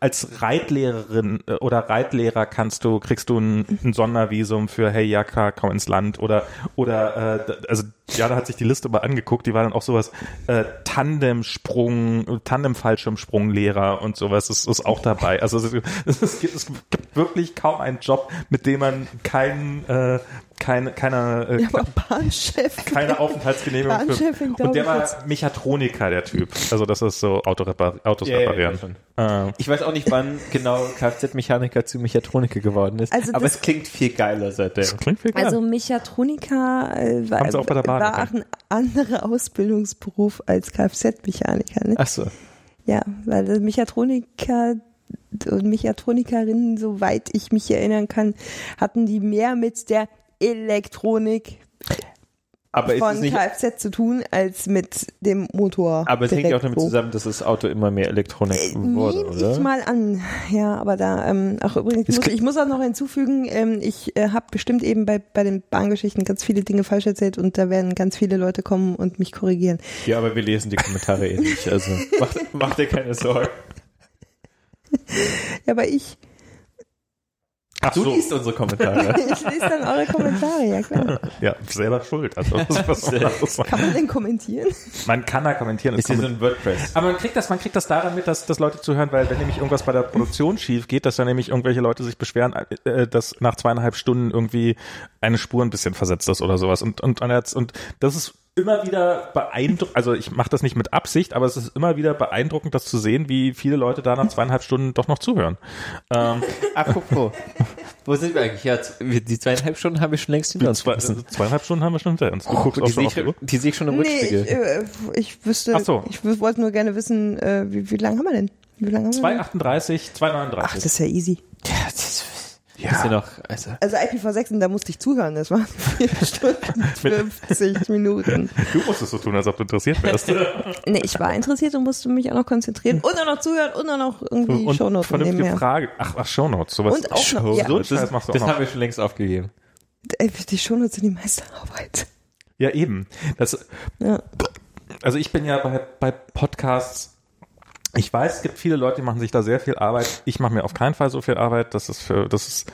als Reitlehrerin äh, oder Reitlehrer kannst du, kriegst du ein, ein Sondervisum für hey Jaka, komm ins Land oder oder äh, also Jana hat sich die Liste mal angeguckt, die war dann auch sowas äh, Tandemsprung, Tandem-Fallschirmsprunglehrer und sowas ist, ist auch dabei. Also es, es, es, gibt, es gibt wirklich kaum einen Job, mit dem man keinen äh, keine keine äh, Ja, Bahnchef. keine Aufenthaltsgenehmigung Bahnchefin, Und der war jetzt. Mechatroniker, der Typ. Also das ist so Autorepar Autos ja, reparieren. schon. äh, Ich weiß auch nicht, wann genau Kfz-Mechaniker zu Mechatroniker geworden ist, Also aber es klingt viel geiler seitdem. das klingt viel Also geiler. Mechatroniker äh, war, Haben sie auch bei der Bahn war auch ein anderer Ausbildungsberuf als Kfz-Mechaniker. Ne? Ach so. Ja, weil Mechatroniker und Mechatronikerinnen, soweit ich mich erinnern kann, hatten die mehr mit der Elektronik Aber von es nicht, Kfz zu tun als mit dem Motor. aber es hängt ja auch damit zusammen, dass das Auto immer mehr Elektronik Äh, wurde, oder? ich mal an. Ja, aber da, ähm, ach übrigens, muss, ich muss auch noch hinzufügen, ähm, ich äh, habe bestimmt eben bei, bei den Bahngeschichten ganz viele Dinge falsch erzählt und da werden ganz viele Leute kommen und mich korrigieren. Ja, aber wir lesen die Kommentare eh nicht, also mach, mach dir keine Sorgen. Ja, aber ich, Ach Du so, liest unsere Kommentare. ich lese dann eure Kommentare, ja klar. ja, selber schuld. Also was, Kann man denn kommentieren? Man kann da kommentieren. ist hier so ein WordPress. aber man kriegt das, man kriegt das daran mit, dass, dass Leute zuhören, weil wenn nämlich irgendwas bei der Produktion schief geht, dass dann nämlich irgendwelche Leute sich beschweren, äh, dass nach zweieinhalb Stunden irgendwie eine Spur ein bisschen versetzt ist oder sowas. Und, und, und, jetzt- und das ist immer wieder beeindruckend, also ich mache das nicht mit Absicht, aber es ist immer wieder beeindruckend, das zu sehen, wie viele Leute da nach zweieinhalb Stunden doch noch zuhören. Ähm, Apropos, wo sind wir eigentlich? Ja, die zweieinhalb Stunden haben wir schon längst hinter uns zwei, zweieinhalb Stunden haben wir schon hinter uns. Du guckst Die auch sehe schon ich, auf die sehe ich schon im Nee, ich, Rückspiegel. äh, ich wüsste, Ach so. ich wollte nur gerne wissen, äh, wie, wie lange haben wir denn? Wie lange haben wir denn? 238, Ach, 239. das ist ja easy. Ja, das ist ja noch, also, Also IPv6, da musste ich zuhören, das waren vier Stunden 50 Minuten. Du musst es so tun, als ob du interessiert wärst. Nee, ich war interessiert und musste mich auch noch konzentrieren und auch noch zuhören und auch noch irgendwie Und Shownotes vernünftige nebenher. Frage. Ach, ach Shownotes. Sowas. Und auch noch, ja. So du auch das noch. haben wir schon längst aufgegeben. Ey, Die Shownotes sind die meiste Arbeit. Ja, eben. Das, Ja. also ich bin ja bei, bei Podcasts, ich weiß, es gibt viele Leute, die machen sich da sehr viel Arbeit. Ich mache mir auf keinen Fall so viel Arbeit. Das ist für, das ist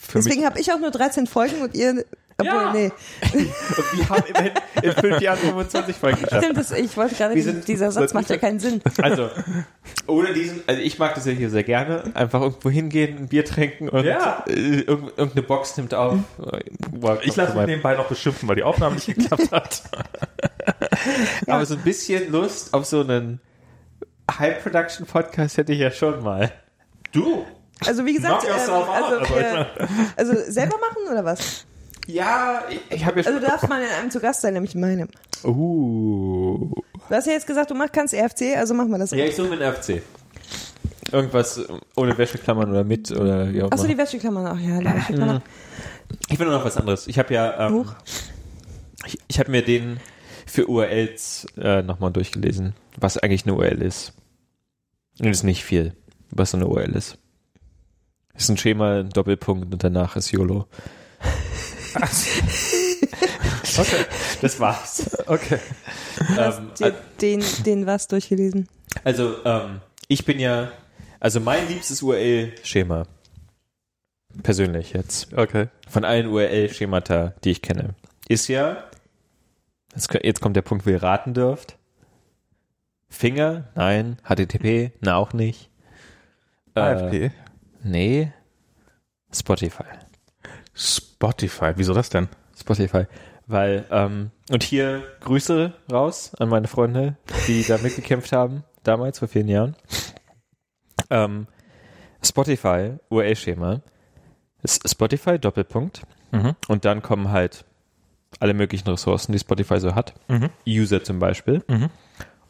für Deswegen habe ich auch nur 13 Folgen und ihr, obwohl, Ja. nee, Und wir haben immerhin in fünf Jahren 25 Folgen geschafft. stimmt, das, ich wollte gerade, sind- dieser Satz macht ja keinen Sinn. Also, ohne diesen, also ich mag das ja hier sehr gerne. Einfach irgendwo hingehen, ein Bier trinken und Ja. äh, irg- irgendeine Box nimmt auf. Wow, Ich lasse mich nebenbei noch beschimpfen, weil die Aufnahme nicht geklappt hat. Aber so ein bisschen Lust auf so einen High-Production-Podcast hätte ich ja schon mal. Du? Also wie gesagt, ähm, also. Also äh, also selber machen oder was? Ja, ich, ich habe ja Also schon... du darfst mal in einem zu Gast sein, nämlich in meinem. uh. Du hast ja jetzt gesagt, du mach, kannst EFC, also machen wir das. Ja, ich suche mir einen FC. Irgendwas ohne Wäscheklammern oder mit oder wie auch Achso, immer. die Wäscheklammern. Ach ja, die Wäscheklammern. Ich will nur noch was anderes. Ich habe ja... Ähm. Ich, ich habe mir den für URLs äh, nochmal durchgelesen, was eigentlich eine URL ist. Und das ist nicht viel, was so eine URL ist. Ist ein Schema, ein Doppelpunkt und danach ist YOLO. Okay. Das war's. Okay. ähm, Dir den, den was durchgelesen. also, ähm, ich bin ja, also mein liebstes URL-Schema, persönlich jetzt, Okay. von allen URL-Schemata, die ich kenne, ist ja, jetzt, kommt der Punkt, wo ihr raten dürft. Finger, nein. HTTP, na auch nicht. Äh, AFP. nee. Spotify. Spotify. Wieso das denn? Spotify. Weil, ähm, und hier Grüße raus an meine Freunde, die da mitgekämpft haben, damals, vor vielen Jahren. Ähm, Spotify, URL-Schema, ist Spotify, Doppelpunkt. Mhm. Und dann kommen halt alle möglichen Ressourcen, die Spotify so hat. Mhm. User zum Beispiel. Mhm.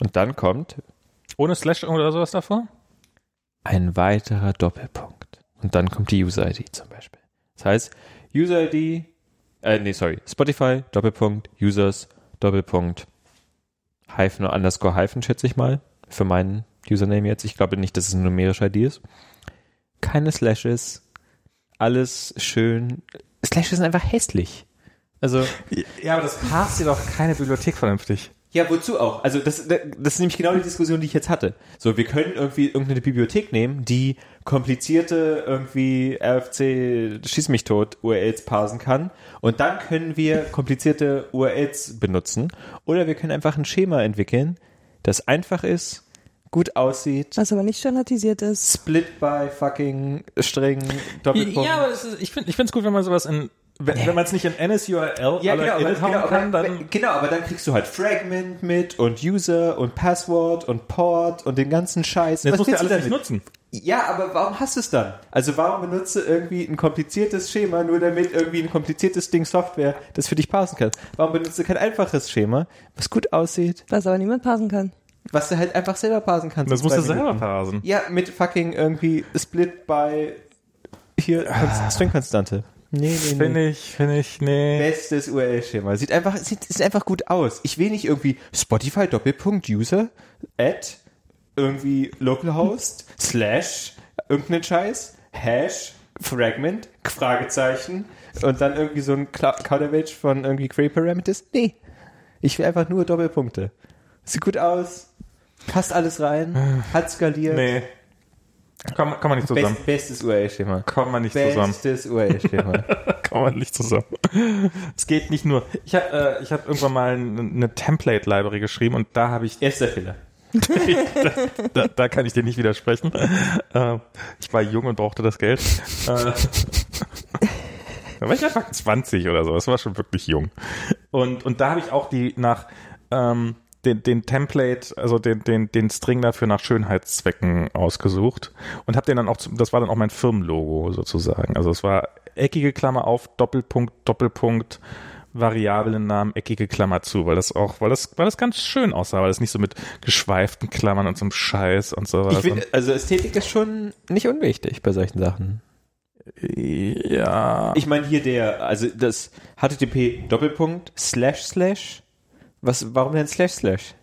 Und dann kommt Ohne Slash oder sowas davor? ein weiterer Doppelpunkt. Und dann kommt die User-ID zum Beispiel. Das heißt, User-ID, äh, nee, sorry, Spotify, Doppelpunkt, Users, Doppelpunkt, Hyphen oder Underscore Hyphen, schätze ich mal, für meinen Username jetzt. Ich glaube nicht, dass es eine numerische ID ist. Keine Slashes, alles schön. Slashes sind einfach hässlich. Also, Ja, aber das passt dir doch keine Bibliothek vernünftig. ja, wozu auch? Also, das, das ist nämlich genau die Diskussion, die ich jetzt hatte. So, wir können irgendwie irgendeine Bibliothek nehmen, die komplizierte irgendwie RFC Schieß mich tot URLs parsen kann und dann können wir komplizierte URLs benutzen oder wir können einfach ein Schema entwickeln, das einfach ist, gut aussieht, Was aber nicht standardisiert ist. split by fucking String, Doppelpunkt. Ja, aber ist, ich finde ich finde es gut, wenn man sowas in wenn, wenn man es nicht in NSURL Ja, genau, aber, edit hauen genau, kann, aber, dann genau, aber dann kriegst du halt Fragment mit und User und Passwort und Port und den ganzen Scheiß. das Was musst du alles nicht nutzen. Ja, aber warum hast du es dann? Also warum benutzt du irgendwie ein kompliziertes Schema, nur damit irgendwie ein kompliziertes Ding Software das für dich parsen kann? Warum benutzt du kein einfaches Schema, was gut aussieht, Was aber niemand passen kann. was du halt einfach selber parsen kannst? Das musst du zwei selber Minuten? parsen. Ja, mit fucking irgendwie Split by hier Konst- String-Konstante. Nee, nee, nee. Finde ich, finde ich, nee. Bestes URL-Schema. Sieht einfach, sieht, sieht einfach gut aus. Ich will nicht irgendwie Spotify Doppelpunkt User at irgendwie localhost slash irgendeinen Scheiß Hash Fragment Fragezeichen und dann irgendwie so ein Counterweight von irgendwie Query Parameters. Nee. Ich will einfach nur Doppelpunkte. Sieht gut aus. Passt alles rein. Hat skaliert. Nee. Kann, kann man nicht zusammen. Best, bestes URL-Schema. Kann man nicht zusammen. Bestes URL-Schema. Kann man nicht zusammen. Es geht nicht nur. Ich habe äh, ich hab irgendwann mal eine, Template-Library geschrieben und da habe ich, Erster Fehler. da, da kann ich dir nicht widersprechen. Äh, ich war jung und brauchte das Geld. Äh, da war ich einfach 20 oder so. Das war schon wirklich jung. Und, und da habe ich auch die nach ähm, den, den Template, also den, den, den String dafür nach Schönheitszwecken ausgesucht und habe den dann auch, zum, das war dann auch mein Firmenlogo sozusagen. Also es war eckige Klammer auf, Doppelpunkt, Doppelpunkt, Variablennamen, eckige Klammer zu, weil das auch, weil das, weil das ganz schön aussah, weil das nicht so mit geschweiften Klammern und so einem Scheiß und. Ich find, also Ästhetik ist schon nicht unwichtig bei solchen Sachen. ja. Ich meine hier der, also das HTTP Doppelpunkt Slash Slash. Was, warum denn Slash Slash?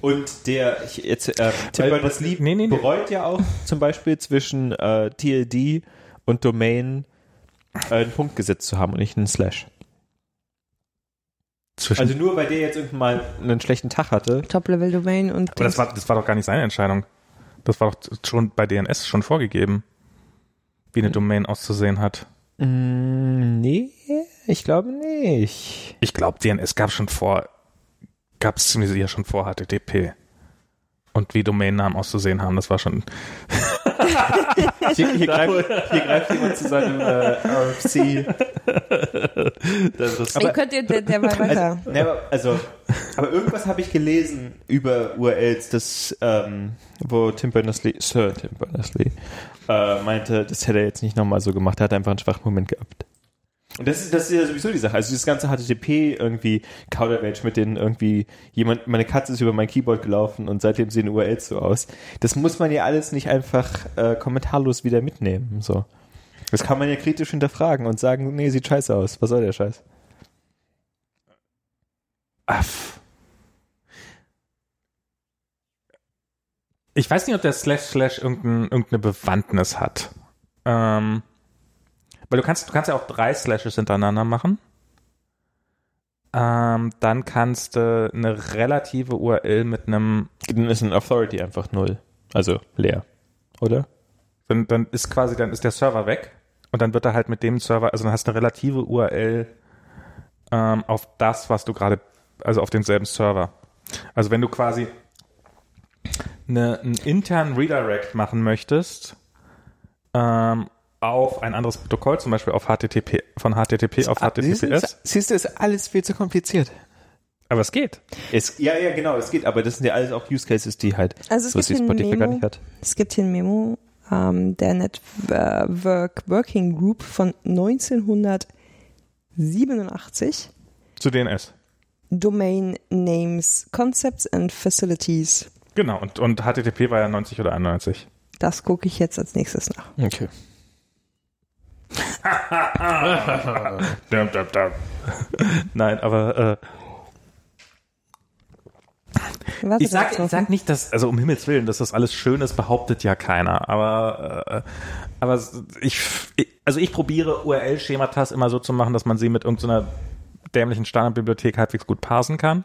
Und der, ich, jetzt, äh, Tim Weil- Berners-Lee nee, nee, nee. bereut ja auch zum Beispiel zwischen äh, TLD und Domain äh, einen Punkt gesetzt zu haben und nicht einen Slash. Zwischen, Also nur weil der jetzt irgendwann mal einen schlechten Tag hatte. Top-Level-Domain und aber das war, das war doch gar nicht seine Entscheidung. Das war doch schon bei DNS schon vorgegeben, wie eine Domain auszusehen hat. Mm, nee, ich glaube nicht. Ich glaube, DNS gab schon vor, gab es ziemlich sicher schon vor HTTP. Und wie Domainnamen auszusehen haben, das war schon. Hier, hier, greift, hier greift jemand zu seinem äh, RFC. Ey, könnt ihr, der, der war weiter. Also, ne, aber, also, aber irgendwas habe ich gelesen über URLs, das, ähm, wo Tim Berners-Lee, Sir Tim Berners-Lee, äh, meinte, das hätte er jetzt nicht nochmal so gemacht, er hat einfach einen schwachen Moment gehabt. Und das ist, das ist ja sowieso die Sache. Also dieses ganze HTTP irgendwie Counterweight mit den irgendwie jemand, meine Katze ist über mein Keyboard gelaufen und seitdem sehen URLs so aus. Das muss man ja alles nicht einfach äh, kommentarlos wieder mitnehmen. So. Das kann man ja kritisch hinterfragen und sagen, nee, sieht scheiße aus. Was soll der Scheiß? Aff. Ich weiß nicht, ob der Slash Slash irgendein, irgendeine Bewandtnis hat. Ähm, weil du kannst, du kannst ja auch drei Slashes hintereinander machen. Ähm, dann kannst du eine relative URL mit einem, Dann ist ein Authority einfach null. Also leer. Oder? dann, dann ist quasi, dann ist der Server weg und dann wird er halt mit dem Server, also dann hast du eine relative URL ähm, auf das, was du gerade, also auf denselben Server. Also wenn du quasi eine, einen internen Redirect machen möchtest ähm, auf ein anderes Protokoll, zum Beispiel auf HTTP, von HTTP auf HTTPS, Siehst du, ist alles viel zu kompliziert. aber es geht. Es, ja, ja, genau, es geht, aber das sind ja alles auch Use Cases, die halt Also es so gibt wie hier ein Spotify gar Memo, nicht hat. es gibt hier ein Memo ähm, der Network Working Group von 1987. Zu DNS. Domain Names, Concepts and Facilities. Genau, und, und HTTP war ja 90 oder 91. Das gucke ich jetzt als nächstes nach. Okay. Nein, aber äh, ich sag, ich sag nicht, dass, also um Himmels Willen, dass das alles schön ist, behauptet ja keiner. Aber, äh, aber ich, ich, also ich probiere URL-Schematas immer so zu machen, dass man sie mit irgendeiner dämlichen Standardbibliothek halbwegs gut parsen kann.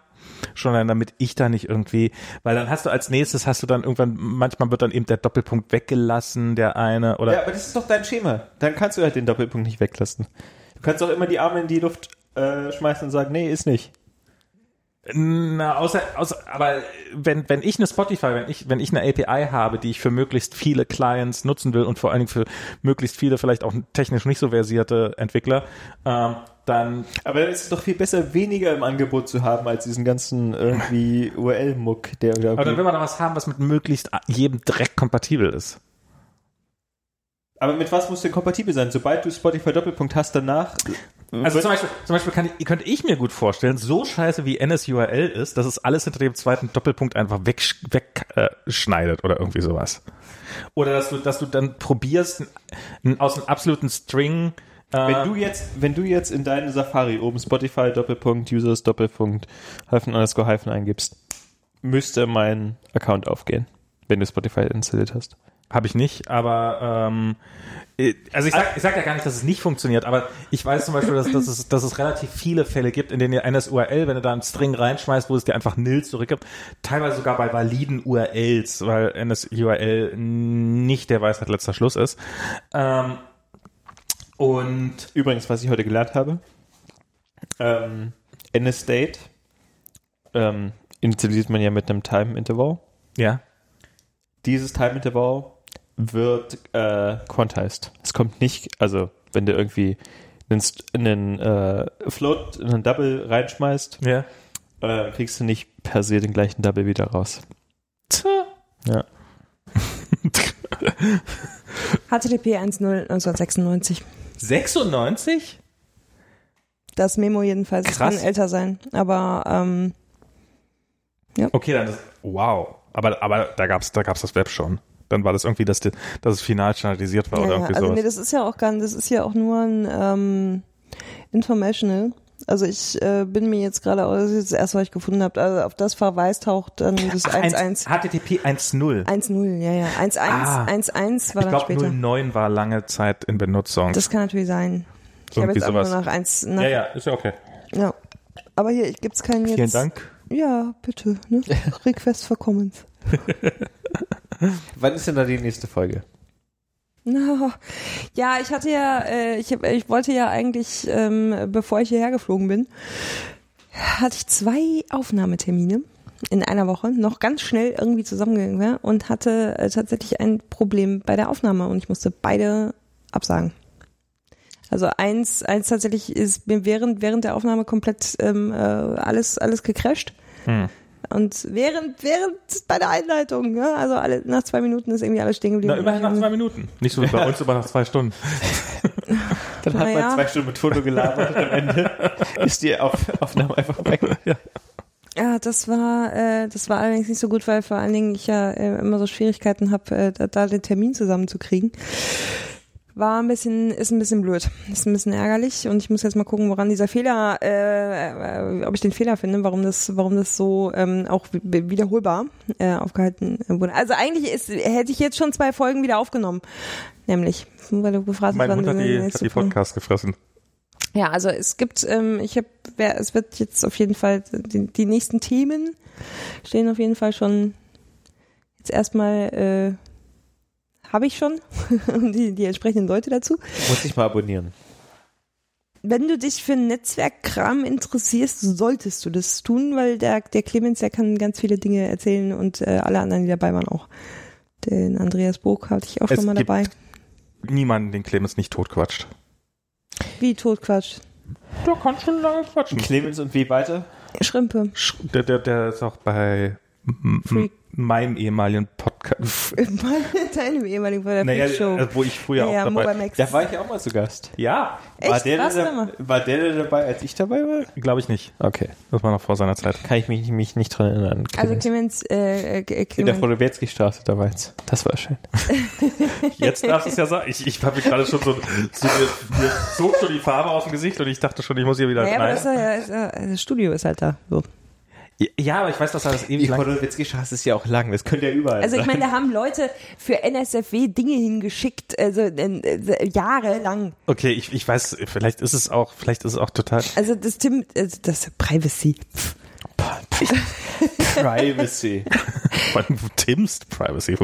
Schon dann, damit ich da nicht irgendwie, weil dann hast du als nächstes hast du dann irgendwann, manchmal wird dann eben der Doppelpunkt weggelassen, der eine, oder. Ja, aber das ist doch dein Schema. Dann kannst du halt den Doppelpunkt nicht weglassen. Du kannst doch immer die Arme in die Luft äh, schmeißen und sagen, nee, ist nicht. Na, außer, außer, aber wenn, wenn ich eine Spotify, wenn ich, wenn ich eine API habe, die ich für möglichst viele Clients nutzen will und vor allen Dingen für möglichst viele vielleicht auch technisch nicht so versierte Entwickler, ähm, dann. Aber dann ist es doch viel besser, weniger im Angebot zu haben, als diesen ganzen irgendwie URL-Muck, der irgendwie. Aber dann will man doch was haben, was mit möglichst jedem Dreck kompatibel ist. Aber mit was muss denn kompatibel sein? Sobald du Spotify Doppelpunkt hast, danach. Also zum Beispiel, zum Beispiel kann ich, könnte ich mir gut vorstellen, so scheiße wie NSURL ist, dass es alles hinter dem zweiten Doppelpunkt einfach wegschneidet weg, äh, schneidet oder irgendwie sowas. Oder dass du, dass du dann probierst, aus einem absoluten String äh, Wenn du jetzt, wenn du jetzt in deine Safari oben Spotify Doppelpunkt Users Doppelpunkt Hyphen underscore Hyphen eingibst, müsste mein Account aufgehen, wenn du Spotify installiert hast. Habe ich nicht, aber ähm, äh, also ich sag, ich sag ja gar nicht, dass es nicht funktioniert, aber ich weiß zum Beispiel, dass, dass, es, dass es relativ viele Fälle gibt, in denen ihr NSURL, wenn du da einen String reinschmeißt, wo es dir einfach nil zurückgibt, teilweise sogar bei validen URLs, weil NSURL nicht der Weisheit letzter Schluss ist. Ähm, und Übrigens, was ich heute gelernt habe, ähm, NSDate ähm, installiert man ja mit einem Time Interval. ja, Dieses Time Interval wird äh, quantized. Es kommt nicht, also wenn du irgendwie einen, einen äh, Float, einen Double reinschmeißt, ja. äh, kriegst du nicht per se den gleichen Double wieder raus. Tja. Ja. HTTP 1.0 1996. 96? Das Memo jedenfalls. Es Krass. kann älter sein. Aber ähm, Okay, dann ist, wow. Aber, aber da gab's, da gab's das Web schon. Dann war das irgendwie, dass, die, dass es final standardisiert war ja, oder ja, irgendwie also sowas. nee, das ist ja auch gar das ist ja auch nur ein ähm, Informational. Also ich äh, bin mir jetzt gerade, das ist jetzt das erste, was ich gefunden habe, also auf das verweist taucht dann das Ach, 1.1. HTTP 1.0. 1.0 ja, ja. 1.1, Ah. 1.1 war Ich dann glaube, später. 09 war lange Zeit in Benutzung. Das kann natürlich sein. Ich habe Irgendwie jetzt sowas. nur nach 1, nach, ja, ja, ist ja okay. ja. Aber hier, ich gibt's keinen jetzt. Vielen Dank. Ja, bitte. Ne? Request for Comments. Wann ist denn da die nächste Folge? Na, ja, ich hatte ja, äh, ich, ich wollte ja eigentlich, ähm, bevor ich hierher geflogen bin, hatte ich zwei Aufnahmetermine in einer Woche, noch ganz schnell irgendwie zusammengegangen und hatte äh, tatsächlich ein Problem bei der Aufnahme und ich musste beide absagen. Also eins, eins tatsächlich ist mir während während der Aufnahme komplett ähm, äh, alles alles gecrashed. Hm. Und während, während bei der Einleitung, ja, also alle, nach zwei Minuten ist irgendwie alles stehen geblieben. Na, immerhin nach zwei Minuten. Nicht so wie bei uns, aber nach zwei Stunden. Dann hat Naja. man zwei Stunden mit Foto gelabert und am Ende ist die Auf Aufnahme einfach weg. Ja, das war, äh, das war allerdings nicht so gut, weil vor allen Dingen ich ja äh, immer so Schwierigkeiten habe, äh, da, da den Termin zusammenzukriegen. War ein bisschen, ist ein bisschen blöd, ist ein bisschen ärgerlich und ich muss jetzt mal gucken, woran dieser Fehler, äh, äh, ob ich den Fehler finde, warum das, warum das so ähm, auch wi- wiederholbar äh, aufgehalten wurde. Also eigentlich ist, hätte ich jetzt schon zwei Folgen wieder aufgenommen, nämlich, weil du gefragt hast, Meine Mutter hat die hat die Podcast gefressen. ja, also es gibt, ähm, ich habe, es wird jetzt auf jeden Fall, die, die nächsten Themen stehen auf jeden Fall schon jetzt erstmal, äh, habe ich schon und die, die entsprechenden Leute dazu. Muss ich mal abonnieren. Wenn du dich für Netzwerkkram interessierst, solltest du das tun, weil der, der Clemens, der kann ganz viele Dinge erzählen und äh, alle anderen, die dabei waren auch. Den Andreas Burg hatte ich auch Es schon mal gibt- dabei. Niemanden, den Clemens nicht totquatscht. Wie Totquatsch. Du kannst schon lange quatschen. Clemens und wie weiter? Schrimpe. Der, der, der ist auch bei Freak. Meinem ehemaligen Podcast. Deinem ehemaligen der Naja, Show. äh, wo ich früher ja, ja, auch dabei Mobile Max. Da war ich ja auch mal zu Gast. Ja, War Echt? der, Warst der, war der, der dabei, als ich dabei war? glaube ich nicht. Okay. Das war noch vor seiner Zeit. Kann ich mich, mich nicht dran erinnern. Also Clemens. Clemens, äh, äh, in der Clemens, Frodowiecki-Straße damals. Das war schön. Jetzt darfst du es ja sagen. Ich, ich habe mich gerade schon so, so mir, mir zog schon die Farbe aus dem Gesicht und ich dachte schon, ich muss hier wieder naja, aber rein. das, ist ja, ist ja, das Studio ist halt da. So. Ja, aber ich weiß, dass er das ewig Die lang... Podolwitzki-Straße ist ja auch lang, das könnte ja überall Also ich meine, da haben Leute für NSFW Dinge hingeschickt, also äh, äh, jahrelang. Okay, ich, ich weiß, vielleicht ist es auch, vielleicht ist es auch total... Also das Tim, äh, das Privacy. Privacy. Tim's Privacy.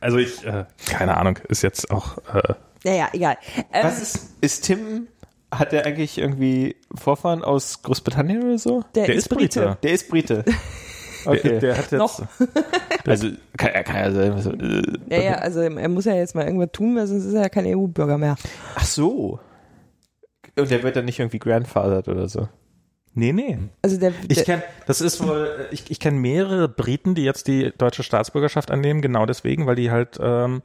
Also ich, äh, keine Ahnung, ist jetzt auch. Äh, Naja, egal. Ähm, Was ist, ist Tim, hat der eigentlich irgendwie Vorfahren aus Großbritannien oder so? der, der ist Brite. Der ist Brite. Der, Okay. der hat jetzt. Noch. also, kann, ja- kann ja sein. äh, ja, ja, also er muss ja jetzt mal irgendwas tun, weil sonst ist er ja kein EU-Bürger mehr. Ach so. Und der wird dann nicht irgendwie grandfathered oder so. Nee, nee. Also der, Ich der kenne, das ist wohl, ich, ich kenne mehrere Briten, die jetzt die deutsche Staatsbürgerschaft annehmen, genau deswegen, weil die halt, ähm,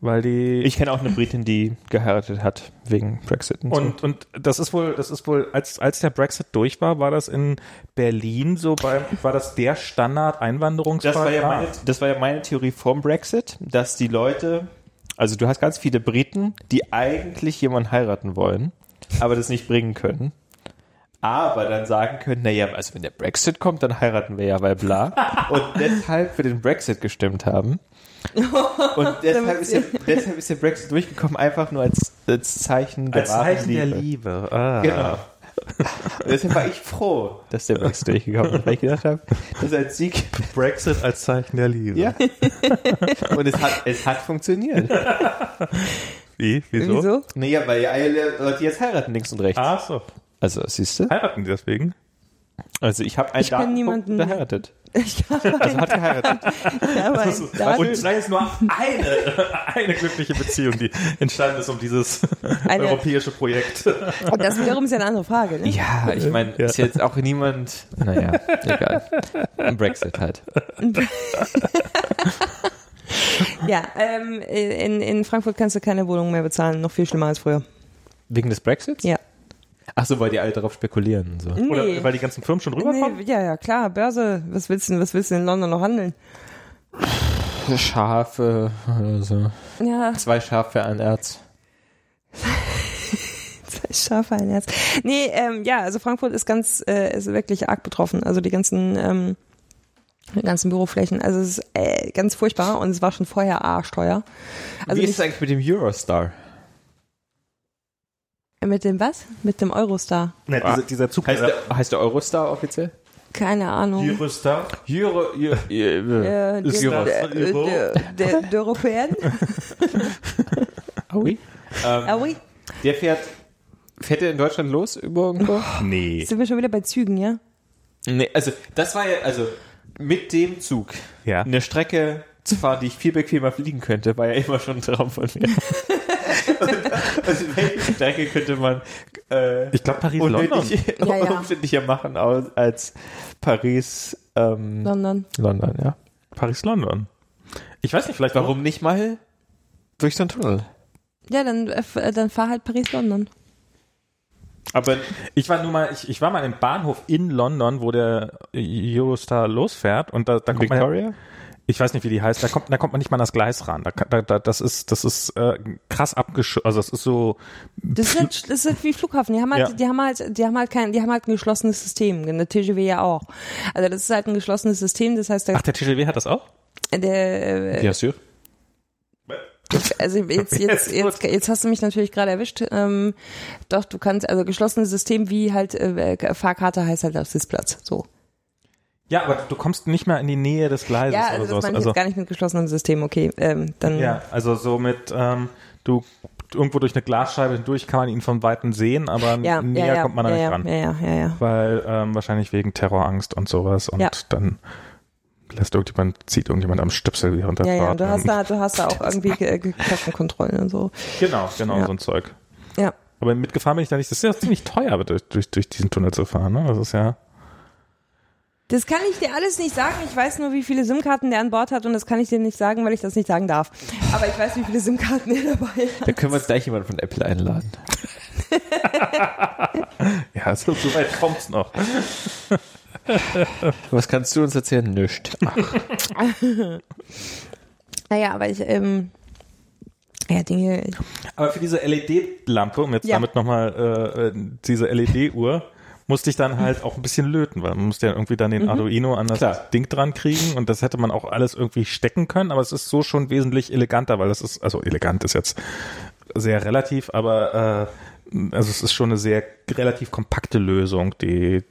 weil die. Ich kenne auch eine Britin, die geheiratet hat wegen Brexit und, und, und das ist wohl, das ist wohl, als, als der Brexit durch war, war das in Berlin so bei, war das der Standard Das Einwanderungsfall. war, ja meine, das war ja meine Theorie vom Brexit, dass die Leute, also du hast ganz viele Briten, die eigentlich jemanden heiraten wollen, aber das nicht bringen können. Aber dann sagen können, naja, also wenn der Brexit kommt, dann heiraten wir ja, weil bla. Und deshalb für den Brexit gestimmt haben. Und deshalb ist, der, deshalb ist der Brexit durchgekommen, einfach nur als, als Zeichen der als Zeichen der Liebe. Ah. Genau. Und deshalb war ich froh, dass der Brexit durchgekommen ist, weil ich gedacht habe, das ist ein Sieg Brexit als Zeichen der Liebe. ja. Und es hat, es hat funktioniert. Wie? Wieso? wieso? Naja, weil ja alle Leute jetzt heiraten links und rechts. Ach so. Also, siehst du? Heiraten die deswegen? Also, ich habe einen Ich kenn Datenpunkt niemanden- geheiratet. Ich Also, hat geheiratet. Also, und sei es nur eine, eine glückliche Beziehung, die entstanden ist um dieses Eine- europäische Projekt. und das wiederum ist ja eine andere Frage. Ne? Ja, ich meine, ist jetzt auch niemand. Naja, egal. Ein Brexit halt. Ja, ähm, in, in Frankfurt kannst du keine Wohnung mehr bezahlen, noch viel schlimmer als früher. Wegen des Brexits? Ja. Ach so, weil die alle darauf spekulieren und so. Oder Nee. weil die ganzen Firmen schon rüberkommen? Nee, ja, ja, klar, Börse. Was willst du, was willst du in London noch handeln? Schafe oder so. Ja, Zwei Schafe, ein Erz. zwei Schafe, ein Herz. Nee, ähm, ja, also Frankfurt ist ganz, äh, ist wirklich arg betroffen. Also die ganzen, ähm, die ganzen Büroflächen. Also es ist äh, ganz furchtbar und es war schon vorher arschteuer. Also Wie ist es eigentlich mit dem Eurostar? Mit dem was? Mit dem Eurostar. Ne, dieser, dieser Zug. Heißt der, heißt der Eurostar offiziell? Keine Ahnung. Eurostar? Euro, Euro, Äh, Euro? der, der, der Europäen? oui. Ah oui. der fährt, fährt der in Deutschland los über irgendwo? Nee. Sind wir schon wieder bei Zügen, ja? nee, also das war ja, also mit dem Zug Ja. eine Strecke zu fahren, die ich viel bequemer fliegen könnte, war ja immer schon ein Traum von mir. Also welche Strecke könnte man äh, Ich glaube Paris-London. unnötig, Ja, ja. machen als, Paris, ähm, London. London, ja. Paris-London. Ich weiß nicht, vielleicht Warum nicht mal durch so einen Tunnel? Ja, dann, äh, äh, dann fahr halt Paris-London. Aber Ich war nur mal, ich, ich war mal im Bahnhof in London, wo der Eurostar losfährt und da, da kommt man Victoria? Ich weiß nicht, wie die heißt, da kommt, da kommt man nicht mal an das Gleis ran. Da, da, da, das ist, das ist äh, krass abgeschottet, also das ist so, Das ist, halt, das ist halt wie Flughafen. Die haben halt, Ja. die haben halt, die haben halt kein, die haben halt ein geschlossenes System. Der TGW ja auch. Also das ist halt ein geschlossenes System. Das heißt, der, ach, der TGW hat das auch? der äh, Ja, sûr. also jetzt, jetzt, jetzt, jetzt hast du mich natürlich gerade erwischt. Ähm, doch, du kannst, also geschlossenes System wie halt äh, Fahrkarte heißt halt auf Sitzplatz. So. Ja, aber du kommst nicht mehr in die Nähe des Gleises Ja, oder also das sowas. ich Also, gar nicht mit geschlossenem System. Okay, ähm, dann. ja, also so mit, ähm, du irgendwo durch eine Glasscheibe hindurch kann man ihn von Weitem sehen, aber ja, näher ja, ja, kommt man da ja, nicht ja, ran. Ja, ja, ja, ja. Weil ähm, wahrscheinlich wegen Terrorangst und sowas und Ja. dann lässt irgendjemand, zieht irgendjemand am Stöpsel während der Ja, ja, Fahrt. du hast da, du hast da auch irgendwie äh, Kassenkontrollen und so. Genau, genau, Ja. so ein Zeug. Ja. Aber mitgefahren bin ich da nicht. Das ist ja ziemlich teuer, durch, durch, durch diesen Tunnel zu fahren. Ne? Das ist ja. Das kann ich dir alles nicht sagen. Ich weiß nur, wie viele SIM-Karten der an Bord hat und das kann ich dir nicht sagen, weil ich das nicht sagen darf. Aber ich weiß, wie viele SIM-Karten er dabei hat. Da können wir uns gleich jemanden von Apple einladen. Ja, so, so weit kommt's noch. Was kannst du uns erzählen? Nischt. Naja, aber ich, ähm, ja, Dinge, Aber für diese LED-Lampe, um jetzt Ja. damit nochmal äh, äh, diese LED-Uhr, musste ich dann halt auch ein bisschen löten, weil man musste ja irgendwie dann den Arduino an das Klar. Ding dran kriegen und das hätte man auch alles irgendwie stecken können, aber es ist so schon wesentlich eleganter, weil das ist, also elegant ist jetzt sehr relativ, aber äh, also es ist schon eine sehr relativ kompakte Lösung, die,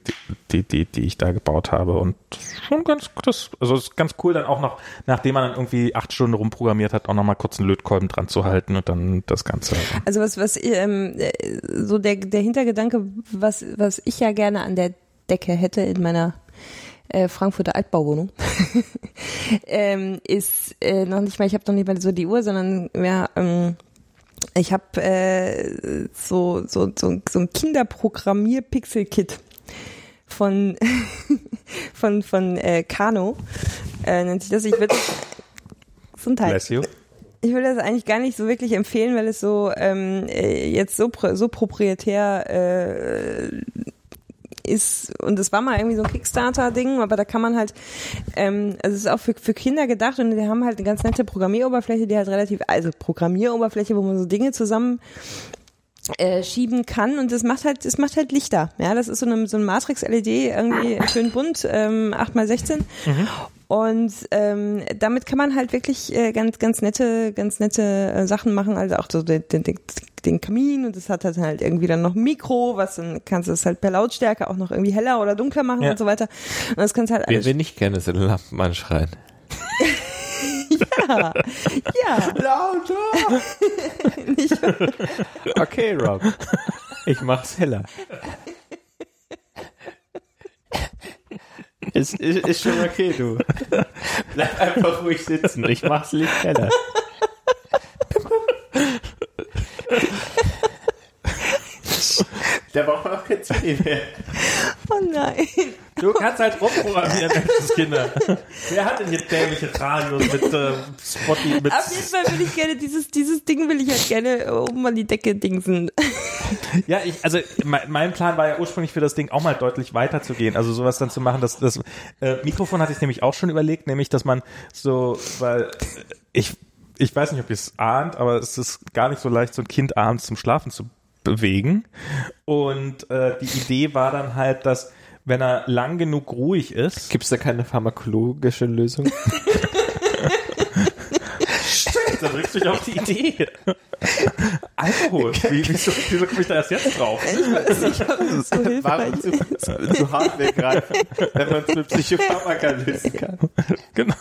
die, die, die ich da gebaut habe und schon ganz, das, also es ist ganz cool dann auch noch, nachdem man dann irgendwie acht Stunden rumprogrammiert hat, auch noch mal kurz einen Lötkolben dran zu halten und dann das Ganze. Also was, was ähm, äh, so der, der Hintergedanke, was, was ich ja gerne an der Decke hätte in meiner äh, Frankfurter Altbauwohnung, ähm, ist äh, noch nicht mal, ich habe noch nicht mal so die Uhr, sondern ja, ähm, ich habe äh, so, so, so, so ein Kinderprogrammier-Pixel-Kit von, von, von äh, Kano, äh, nennt sich das. Ich würde Gesundheit. Bless you. Ich würde das eigentlich gar nicht so wirklich empfehlen, weil es so ähm, äh, jetzt so so proprietär äh, ist und es war mal irgendwie so ein Kickstarter-Ding, aber da kann man halt, ähm, also es ist auch für, für Kinder gedacht und die haben halt eine ganz nette Programmieroberfläche, die halt relativ, also Programmieroberfläche, wo man so Dinge zusammen äh, schieben kann und das macht halt, das macht halt Lichter. Ja, das ist so eine, so ein Matrix-LED, irgendwie schön bunt, ähm, 8x16. Und ähm, damit kann man halt wirklich äh, ganz, ganz nette, ganz nette äh, Sachen machen, also auch so den, den, den- Kamin und das hat halt, halt irgendwie dann noch ein Mikro, was dann kannst du es halt per Lautstärke auch noch irgendwie heller oder dunkler machen Ja. und so weiter. Und das kannst halt Wer alles. will nicht gerne seine Lampen anschreien? Ja, ja. Lauter! Nicht, Okay, Rob. Ich mach's heller. Ist, ist, ist schon okay, du. Bleib einfach ruhig sitzen. Ich mach's Licht heller. Der braucht auch kein CD mehr. oh nein. Du kannst halt rumprogrammieren, das Kinder. Wer hat denn jetzt dämliche Radios mit äh, Spotty, mit Auf jeden Fall will ich gerne dieses, dieses Ding will ich halt gerne oben an die Decke dingsen. Ja, ich, also mein, mein Plan war ja ursprünglich für das Ding auch mal deutlich weiter zu gehen. Also sowas dann zu machen, dass das äh, Mikrofon hatte ich nämlich auch schon überlegt, nämlich dass man so, weil äh, ich ich weiß nicht, ob ihr es ahnt, aber es ist gar nicht so leicht, so ein Kind abends zum Schlafen zu bewegen. Und äh, die Idee war dann halt, dass wenn er lang genug ruhig ist, Gibt's da keine pharmakologische Lösung? dann bringst du dich auf die Idee. Alkohol. Wie, wieso, wieso komme ich da erst jetzt drauf? so hilfreich. Warum zu, zu hart weggreifen, wenn man es mit Psychopharmaka lösen kann? Genau.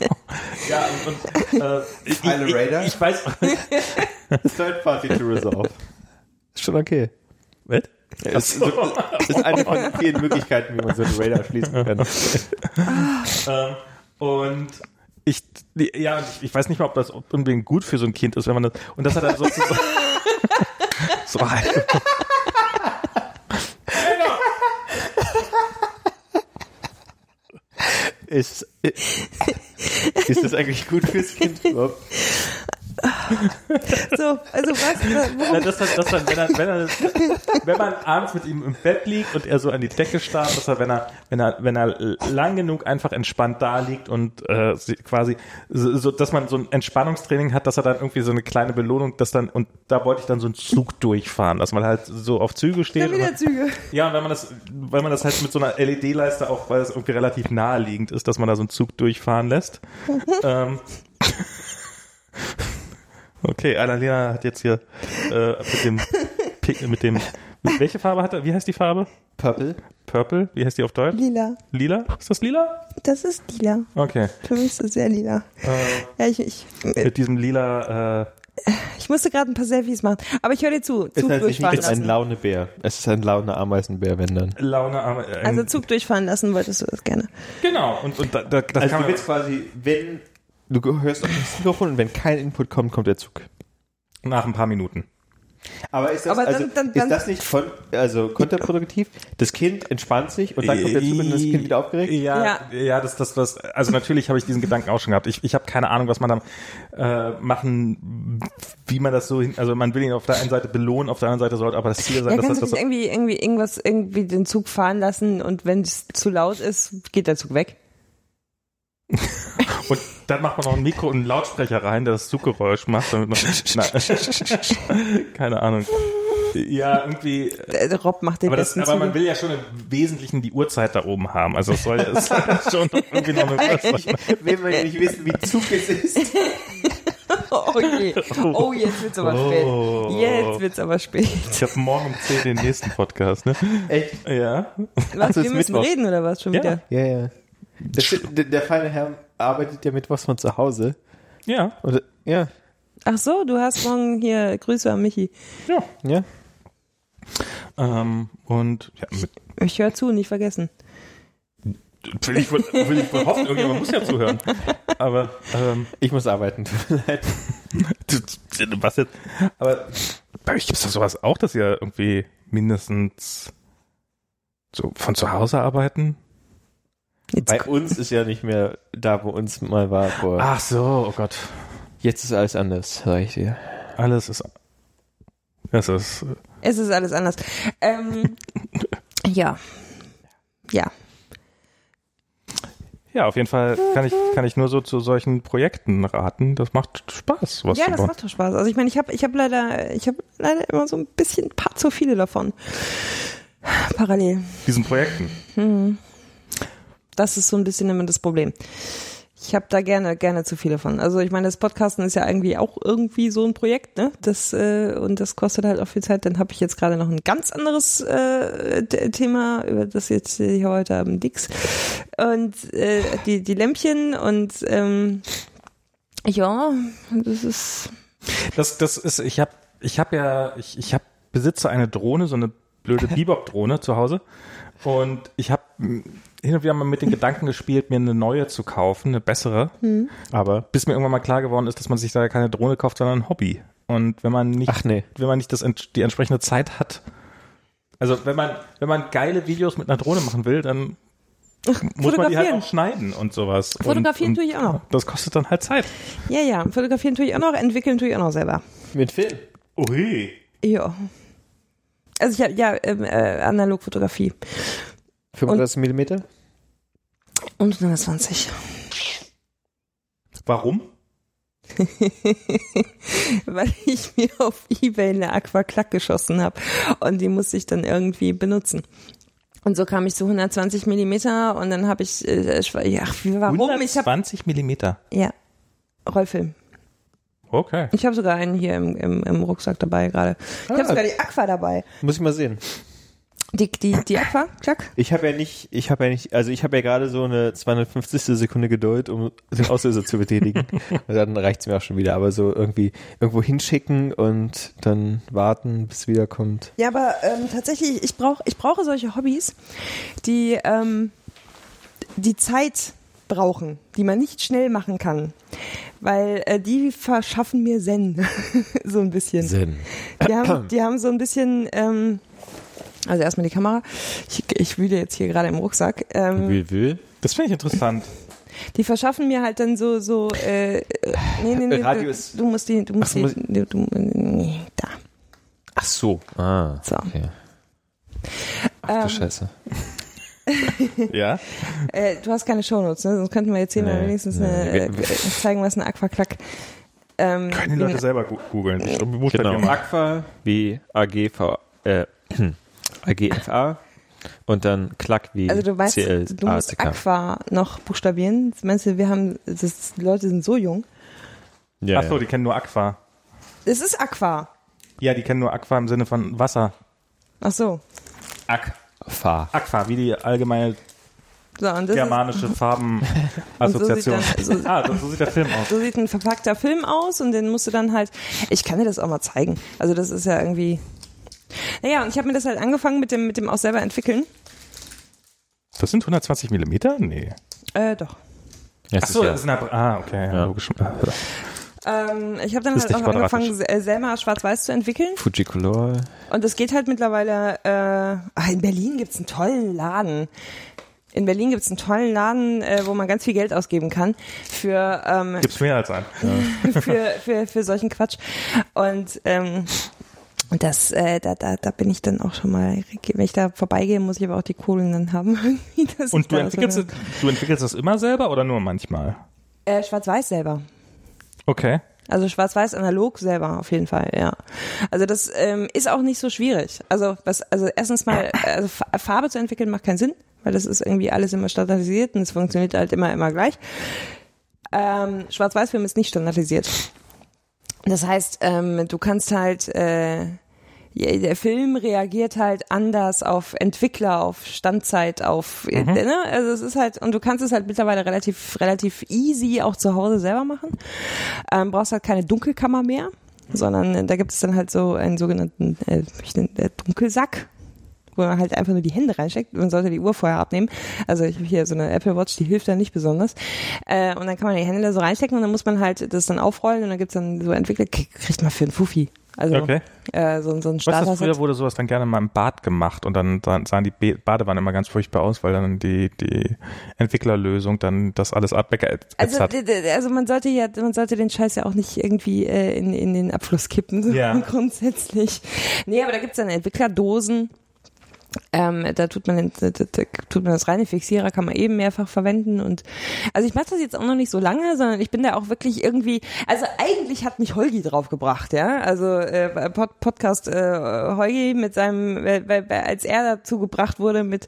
Ja, und, und äh, ich, ich, Radar? ich weiß. Third Party to resolve. Ist schon okay. Was? Ist, ist eine von vielen Möglichkeiten, wie man so einen Radar schließen kann. Ähm, und ich, ja, ich, weiß nicht mal, ob das unbedingt gut für so ein Kind ist, wenn man das, und das hat dann sozusagen, so halt. Ist, ist das eigentlich gut fürs Kind überhaupt? So, also was, worum Ja, das hat, das hat, wenn, er, wenn, er, wenn man abends mit ihm im Bett liegt und er so an die Decke starrt, dass er, wenn er, wenn er, wenn er lang genug einfach entspannt da liegt und äh, quasi, so, so, dass man so ein Entspannungstraining hat, dass er dann irgendwie so eine kleine Belohnung, dass dann, und da wollte ich dann so einen Zug durchfahren, dass man halt so auf Züge steht. Schon wieder und- Züge. Ja, und wenn man das, weil man das halt mit so einer LED-Leiste auch, weil es irgendwie relativ naheliegend ist, dass man da so einen Zug durchfahren lässt. ähm, okay, Annalena hat jetzt hier äh, mit dem, mit dem, mit welche Farbe hat er? Wie heißt die Farbe? Purple? Purple? Wie heißt die auf Deutsch? Lila. Lila? Ist das lila? Das ist lila. Okay. Für mich ist das sehr lila. Äh, Ja, ich, ich, mit diesem lila, äh, ich musste gerade ein paar Selfies machen. Aber ich höre dir zu. Ist Zug halt nicht durchfahren ist ein lassen. Launebär. Es ist ein Laune-Ameisenbär, wenn dann. Laune, aber, äh, Also Zug durchfahren lassen wolltest du das gerne. genau. Und, und da, da, das Also kann du man, willst quasi, wenn du hörst auf das Mikrofon und wenn kein Input kommt, kommt der Zug. nach ein paar Minuten. Aber ist das, Aber dann- also, dann- dann- ist das nicht von, also kontraproduktiv? Das Kind entspannt sich und dann kommt der Zug und das Kind wieder aufgeregt? Ja, ja, Ja. das, das, das, also natürlich habe ich diesen Gedanken auch schon gehabt. Ich, ich habe keine Ahnung, was man dann äh, machen, wie man das so hin, also man will ihn auf der einen Seite belohnen, auf der anderen Seite sollte aber das Ziel sein, Ja, dass kannst das, du das nicht irgendwie, irgendwie irgendwas, irgendwie den Zug fahren lassen und wenn es zu laut ist, geht der Zug weg. und dann macht man noch ein Mikro und einen Lautsprecher rein, der das Zuggeräusch macht, damit man, na, keine Ahnung. Ja, irgendwie. Der Rob macht den Aber, das, aber man will ja schon im Wesentlichen die Uhrzeit da oben haben. Also es soll ja schon irgendwie noch eine Uhrzeit. Wenn wir nicht wissen, wie Zug es ist. Oh je. Oh, jetzt wird's aber Oh. spät. Jetzt wird's aber spät. Ich habe morgen um 10 den nächsten Podcast, ne? Echt? Ja. Was, ist wir müssen Mittwoch. reden oder was schon Ja. wieder? Ja, ja. Das, der, der feine Herr arbeitet ja mittwochs von zu Hause. Ja. Und, ja, Ach so, du hast morgen hier Grüße an Michi. Ja. ja. Ähm, und ja, mit, Ich höre zu, nicht vergessen. will, ich, will ich hoffen, irgendjemand muss ja zuhören. Aber ähm, Ich muss arbeiten. Was jetzt? Aber bei euch gibt es doch sowas auch, dass ihr irgendwie mindestens so von zu Hause arbeiten? Jetzt Bei uns ist ja nicht mehr da, wo uns mal war. Vor. Ach so, oh Gott. Jetzt ist alles anders, sag ich dir. Alles ist. Es ist. Es ist alles anders. Ähm, ja. Ja. Ja, auf jeden Fall kann ich, kann ich nur so zu solchen Projekten raten. Das macht Spaß, was Ja, das bauen. macht doch Spaß. Also ich meine, ich habe ich hab leider, ich habe leider immer so ein bisschen, ein paar zu viele davon. Parallel. Diesen Projekten. Das ist so ein bisschen immer das Problem. Ich habe da gerne, gerne zu viele von. Also ich meine, das Podcasten ist ja irgendwie auch irgendwie so ein Projekt, ne? Das äh, und das kostet halt auch viel Zeit. Dann habe ich jetzt gerade noch ein ganz anderes äh, Thema über das jetzt hier heute Abend nix. Und äh, die die Lämpchen und ähm, ja, das ist Das, das ist, ich habe, ich habe ja, ich, ich habe besitze eine Drohne, so eine blöde Bebop-Drohne zu Hause. Und ich habe hin und wieder mal mit den Gedanken gespielt, mir eine neue zu kaufen, eine bessere. Aber. Bis mir irgendwann mal klar geworden ist, dass man sich da keine Drohne kauft, sondern ein Hobby. Und wenn man nicht, Ach nee. wenn man nicht das, die entsprechende Zeit hat, also wenn man, wenn man geile Videos mit einer Drohne machen will, dann muss man die halt fotografieren. auch schneiden und sowas. Fotografieren und, tue ich auch noch. Das kostet dann halt Zeit. Ja, ja, fotografieren tue ich auch noch, entwickeln tue ich auch noch selber. Mit Film. Ui. Ja. Also ich habe ja ähm, äh, Analogfotografie 35 Millimeter? und 120. Warum? Weil ich mir auf Ebay eine Aquaklack geschossen habe und die musste ich dann irgendwie benutzen. Und so kam ich zu 120 Millimeter und dann habe ich, äh, ich war- ja, ach, wie- warum? Ich habe 120 Millimeter. ja Rollfilm. Okay. Ich habe sogar einen hier im, im, im Rucksack dabei gerade. Ich habe Ah. sogar die Aqua dabei. Muss ich mal sehen. Die, die, die Aqua, Chuck? Ich habe ja nicht, ich habe ja nicht, also ich habe ja gerade so eine 250. Sekunde Geduld, um den Auslöser zu betätigen. Und dann reicht's mir auch schon wieder. Aber so irgendwie irgendwo hinschicken und dann warten, bis es wiederkommt. Ja, aber ähm, tatsächlich, ich brauche ich brauche solche Hobbys, die ähm, die Zeit brauchen, die man nicht schnell machen kann. Weil äh, die verschaffen mir Zen, so ein bisschen. Sinn. Die haben, die haben so ein bisschen, ähm, also erstmal die Kamera. Ich, ich wühle jetzt hier gerade im Rucksack. Ähm, Will, will. Das finde ich interessant. die verschaffen mir halt dann so, so, äh, äh, nee, nee, nee, Radio du, ist- du musst die, du musst Ach, die, du, du, nee, da. Ach so. Ah. So. Okay. Ach du Ähm, Scheiße. Ja. Äh, du hast keine Shownotes, ne? Sonst könnten wir jetzt hier mal Nee, wenigstens nee. eine, äh, zeigen, was eine Aquaklack. Ähm, Können die Leute selber googeln. Ich Genau. buchstabiere mal. Aqua wie AGV, äh, AGFA und dann Klack wie also du weißt, CL, du musst. Aqua noch buchstabieren. Das meinst du, wir haben, das, die Leute sind so jung. Ja, Ach so, ja. die kennen nur Aqua. Es ist Aqua. Ja, die kennen nur Aqua im Sinne von Wasser. Ach so. Aqua. Aqua, wie die allgemeine So, und das germanische Farbenassoziation. so dann- so- ah, so, so sieht der Film aus. so sieht ein verpackter Film aus und den musst du dann halt, ich kann dir das auch mal zeigen. Also das ist ja irgendwie, naja, und ich habe mir das halt angefangen mit dem, mit dem auch selber entwickeln. Das sind 120 Millimeter? Nee. Äh, doch. Ja, Ach es so, das ist eine, ah, okay, ja, logisch. Ähm, ich habe dann Ist halt auch angefangen, selber schwarz-weiß zu entwickeln. Fujicolor. Und das geht halt mittlerweile, äh, ach, in Berlin gibt's einen tollen Laden. In Berlin gibt's einen tollen Laden, äh, wo man ganz viel Geld ausgeben kann für, ähm, Gibt's mehr als ein. für, für, für solchen Quatsch. Und ähm, und das, äh, da, da, da bin ich dann auch schon mal, wenn ich da vorbeigehe, muss ich aber auch die Kohlen dann haben. Und du entwickelst, so, du entwickelst das immer selber oder nur manchmal? äh, Schwarz-Weiß selber. Okay. Also schwarz-weiß analog selber auf jeden Fall, ja. Also das ähm, ist auch nicht so schwierig. Also was, also erstens mal, also Fa- Farbe zu entwickeln macht keinen Sinn, weil das ist irgendwie alles immer standardisiert und es funktioniert halt immer immer gleich. Ähm, Schwarz-Weiß-Film ist nicht standardisiert. Das heißt, ähm, du kannst halt äh, der Film reagiert halt anders auf Entwickler, auf Standzeit, auf äh, ne? also es ist halt und du kannst es halt mittlerweile relativ relativ easy auch zu Hause selber machen. Ähm, brauchst halt keine Dunkelkammer mehr, sondern äh, da gibt es dann halt so einen sogenannten äh, äh, Dunkelsack wo man halt einfach nur die Hände reinsteckt. Man sollte die Uhr vorher abnehmen. Also ich habe hier so eine Apple Watch, die hilft da nicht besonders. Äh, und dann kann man die Hände da so reinstecken und dann muss man halt das dann aufrollen und dann gibt's dann so Entwickler, kriegt man für einen Fuffi. Also Okay. äh, so, so ein Weißt du, Starter. früher wurde sowas dann gerne mal im Bad gemacht und dann sahen die Badewannen immer ganz furchtbar aus, weil dann die, die Entwicklerlösung dann das alles abgeätzt also, hat. also man sollte ja, man sollte den Scheiß ja auch nicht irgendwie äh, in, in den Abfluss kippen, so Ja. grundsätzlich. Nee, aber da gibt's dann Entwicklerdosen. Ähm, da tut man, da, da, da tut man das reine Fixierer, kann man eben mehrfach verwenden und also ich mache das jetzt auch noch nicht so lange, sondern ich bin da auch wirklich irgendwie, also eigentlich hat mich Holgi draufgebracht, ja, also äh, Pod, Podcast äh, Holgi mit seinem, weil als er dazu gebracht wurde mit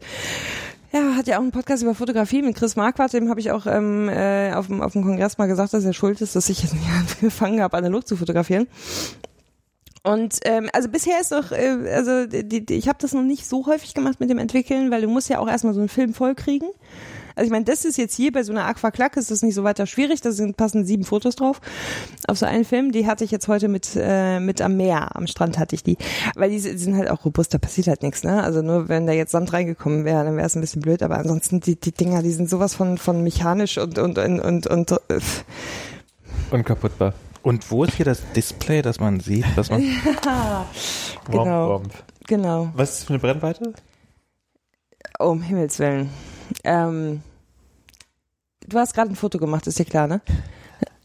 ja, hat ja auch einen Podcast über Fotografie mit Chris Marquardt, dem habe ich auch ähm, äh, auf, dem, auf dem Kongress mal gesagt, dass er schuld ist, dass ich jetzt nicht angefangen habe, analog zu fotografieren. Und ähm, also bisher ist doch, äh, also die, die, ich habe das noch nicht so häufig gemacht mit dem Entwickeln, weil du musst ja auch erstmal so einen Film vollkriegen. Also ich meine, das ist jetzt hier bei so einer Aquaklack ist das nicht so weiter schwierig, da sind passen sieben Fotos drauf auf so einen Film. Die hatte ich jetzt heute mit äh, mit am Meer, am Strand hatte ich die, weil die sind halt auch robust, da passiert halt nichts, ne? Also nur wenn da jetzt Sand reingekommen wäre, dann wäre es ein bisschen blöd, aber ansonsten die die Dinger, die sind sowas von von mechanisch und und und und, und äh, Unkaputtbar. Und wo ist hier das Display, dass man sieht, dass man. genau, Womp, womp. genau. Was ist das für eine Brennweite? Oh, um Himmels Willen. Ähm, du hast gerade ein Foto gemacht, ist dir klar, ne?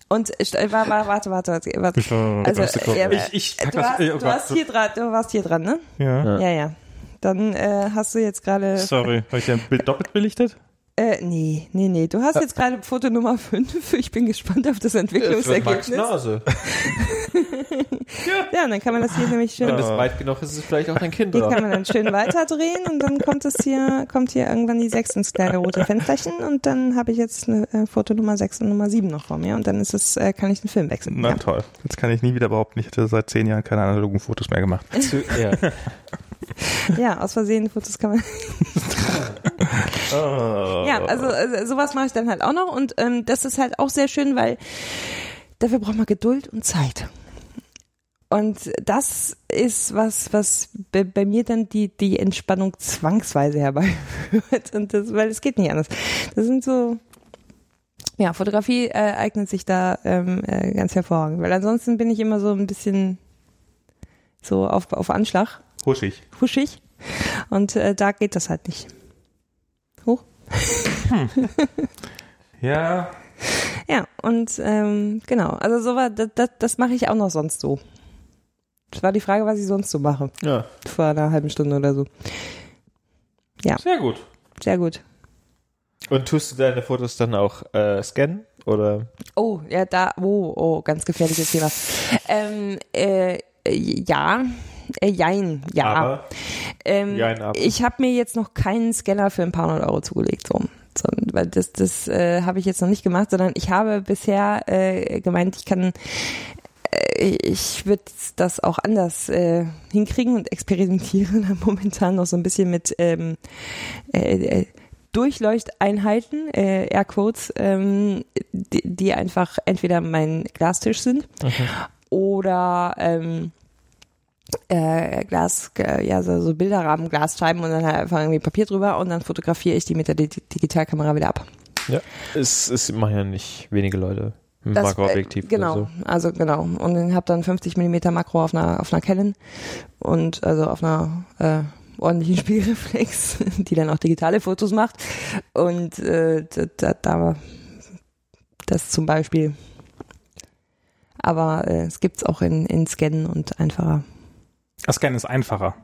Und äh, warte, warte, warte. warte. Also, ja, Ich- ich pack du, das- hast, oh du, hast hier dran, du warst hier dran, ne? Ja. Ja, ja. Dann äh, hast du jetzt gerade. Sorry, habe ich dein Bild doppelt belichtet? Äh, nee, nee, nee. Du hast jetzt gerade Foto Nummer 5. Ich bin gespannt auf das Entwicklungsergebnis. Nase. Ja, und dann kann man das hier nämlich schön. Wenn das weit genug ist, ist es vielleicht auch dein Kind Hier kann man dann schön weiterdrehen und dann kommt es hier, kommt hier irgendwann die 6 ins kleine rote Fensterchen und dann habe ich jetzt eine äh, Foto Nummer 6 und Nummer 7 noch vor mir und dann ist es, äh, kann ich den Film wechseln. Na Ja. toll. Jetzt kann ich nie wieder behaupten, ich hätte seit zehn Jahren keine analogen Fotos mehr gemacht. Zu- ja. ja, aus Versehen Fotos kann man. Ja, also, also sowas mache ich dann halt auch noch und ähm, das ist halt auch sehr schön, weil dafür braucht man Geduld und Zeit. Und das ist was, was bei, bei mir dann die, die Entspannung zwangsweise herbeiführt. Und das, weil es geht nicht anders. Das sind so, ja, Fotografie äh, eignet sich da ähm, äh, ganz hervorragend. Weil ansonsten bin ich immer so ein bisschen so auf, auf Anschlag, Huschig. huschig. Und äh, da geht das halt nicht. Hoch. Ja. Ja, und ähm, genau, also so war, das, das, das mache ich auch noch sonst so. Das war die Frage, was ich sonst so mache. ja. Vor einer halben Stunde oder so. Sehr gut. Sehr gut. Und tust du deine Fotos dann auch äh, scannen? Oder? Oh, ja, da, oh, oh, ganz gefährliches Thema. Ähm, äh, äh, ja, äh, jein, ja. Aber? ähm, Jein, aber. Ich habe mir jetzt noch keinen Scanner für ein paar hundert Euro zugelegt, so. so weil das, das äh, habe ich jetzt noch nicht gemacht, sondern ich habe bisher äh, gemeint, ich kann äh, ich würde das auch anders äh, hinkriegen und experimentiere momentan noch so ein bisschen mit ähm, äh, äh, Durchleuchteinheiten, äh, Airquotes, ähm, die, die einfach entweder mein Glastisch sind oder ähm, äh, Glas, äh, ja, so, so Bilderrahmen, Glasscheiben und dann halt einfach irgendwie Papier drüber und dann fotografiere ich die mit der Di Digitalkamera wieder ab. Ja. Es, es machen ja nicht wenige Leute mit Das, Makroobjektiv äh, genau, oder also genau. Und ich habe dann 50 Millimeter Makro auf einer auf einer Canon und also auf einer äh, ordentlichen Spiegelreflex, die dann auch digitale Fotos macht. Und äh, da, da, da das zum Beispiel. Aber äh, es gibt's auch in, in Scannen und einfacher. Das Scannen ist einfacher.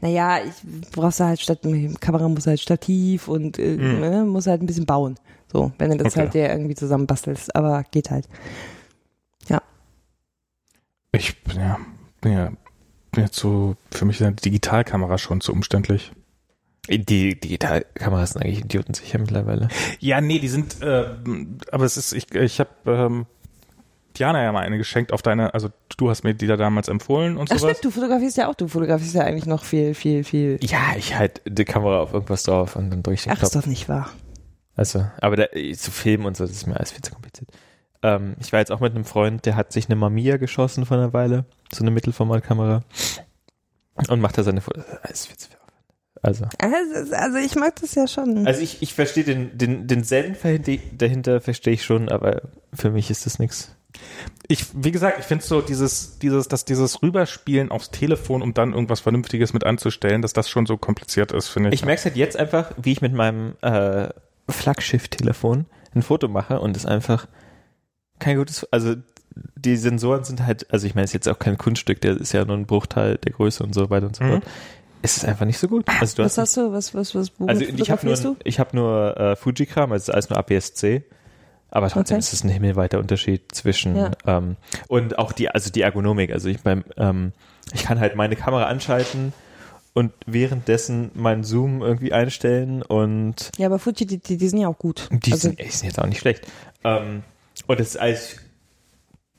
Naja, ich brauchst du halt statt Kamera muss halt Stativ und äh, Mhm. ne, muss halt ein bisschen bauen. So, wenn du das Okay. halt dir irgendwie zusammenbastelst, aber geht halt. Ich bin ja, bin ja, bin jetzt so, für mich ist eine Digitalkamera schon zu umständlich. Die Digitalkameras sind eigentlich idiotensicher mittlerweile. Ja, nee, die sind, äh, aber es ist, ich, ich habe ähm, Diana ja mal eine geschenkt auf deine, also du hast mir die da damals empfohlen und Ach sowas. stimmt, du fotografierst ja auch, du fotografierst ja eigentlich noch viel, viel, viel. Ja, ich halt die Kamera auf irgendwas drauf und dann drücke ich den Ach, ist Knopf. doch nicht wahr. Also, aber da, zu filmen und so, das ist mir alles viel zu kompliziert. Ähm, ich war jetzt auch mit einem Freund, der hat sich eine Mamiya geschossen vor einer Weile, so eine Mittelformatkamera und macht da seine Fotos. Alles viel zu viel. Also, Also, also ich mag das ja schon. also ich, ich verstehe den, den, den Sinn dahinter, dahinter verstehe ich schon, aber für mich ist das nichts. Ich, wie gesagt, ich finde so dieses, dieses, dass dieses Rüberspielen aufs Telefon, um dann irgendwas Vernünftiges mit anzustellen, dass das schon so kompliziert ist, finde ich. Ich merke es halt jetzt einfach, wie ich mit meinem äh, Flaggschiff-Telefon ein Foto mache und es einfach kein gutes, also die Sensoren sind halt, also ich meine, es ist jetzt auch kein Kunststück, der ist ja nur ein Bruchteil der Größe und so weiter und so Mhm. fort. Es ist einfach nicht so gut. Also du was hast, hast du? Was, was, was, also ich habe nur, ich habe nur äh, Fujikram, also es ist alles nur APS-C. Aber trotzdem Okay. ist es ein himmelweiter Unterschied zwischen Ja. ähm, und auch die, also die Ergonomik. Also ich beim, ähm, ich kann halt meine Kamera anschalten und währenddessen meinen Zoom irgendwie einstellen und Ja, aber Fuji, die, die, die sind ja auch gut. die also, sind, ey, sind jetzt auch nicht schlecht. Ähm, und es ist alles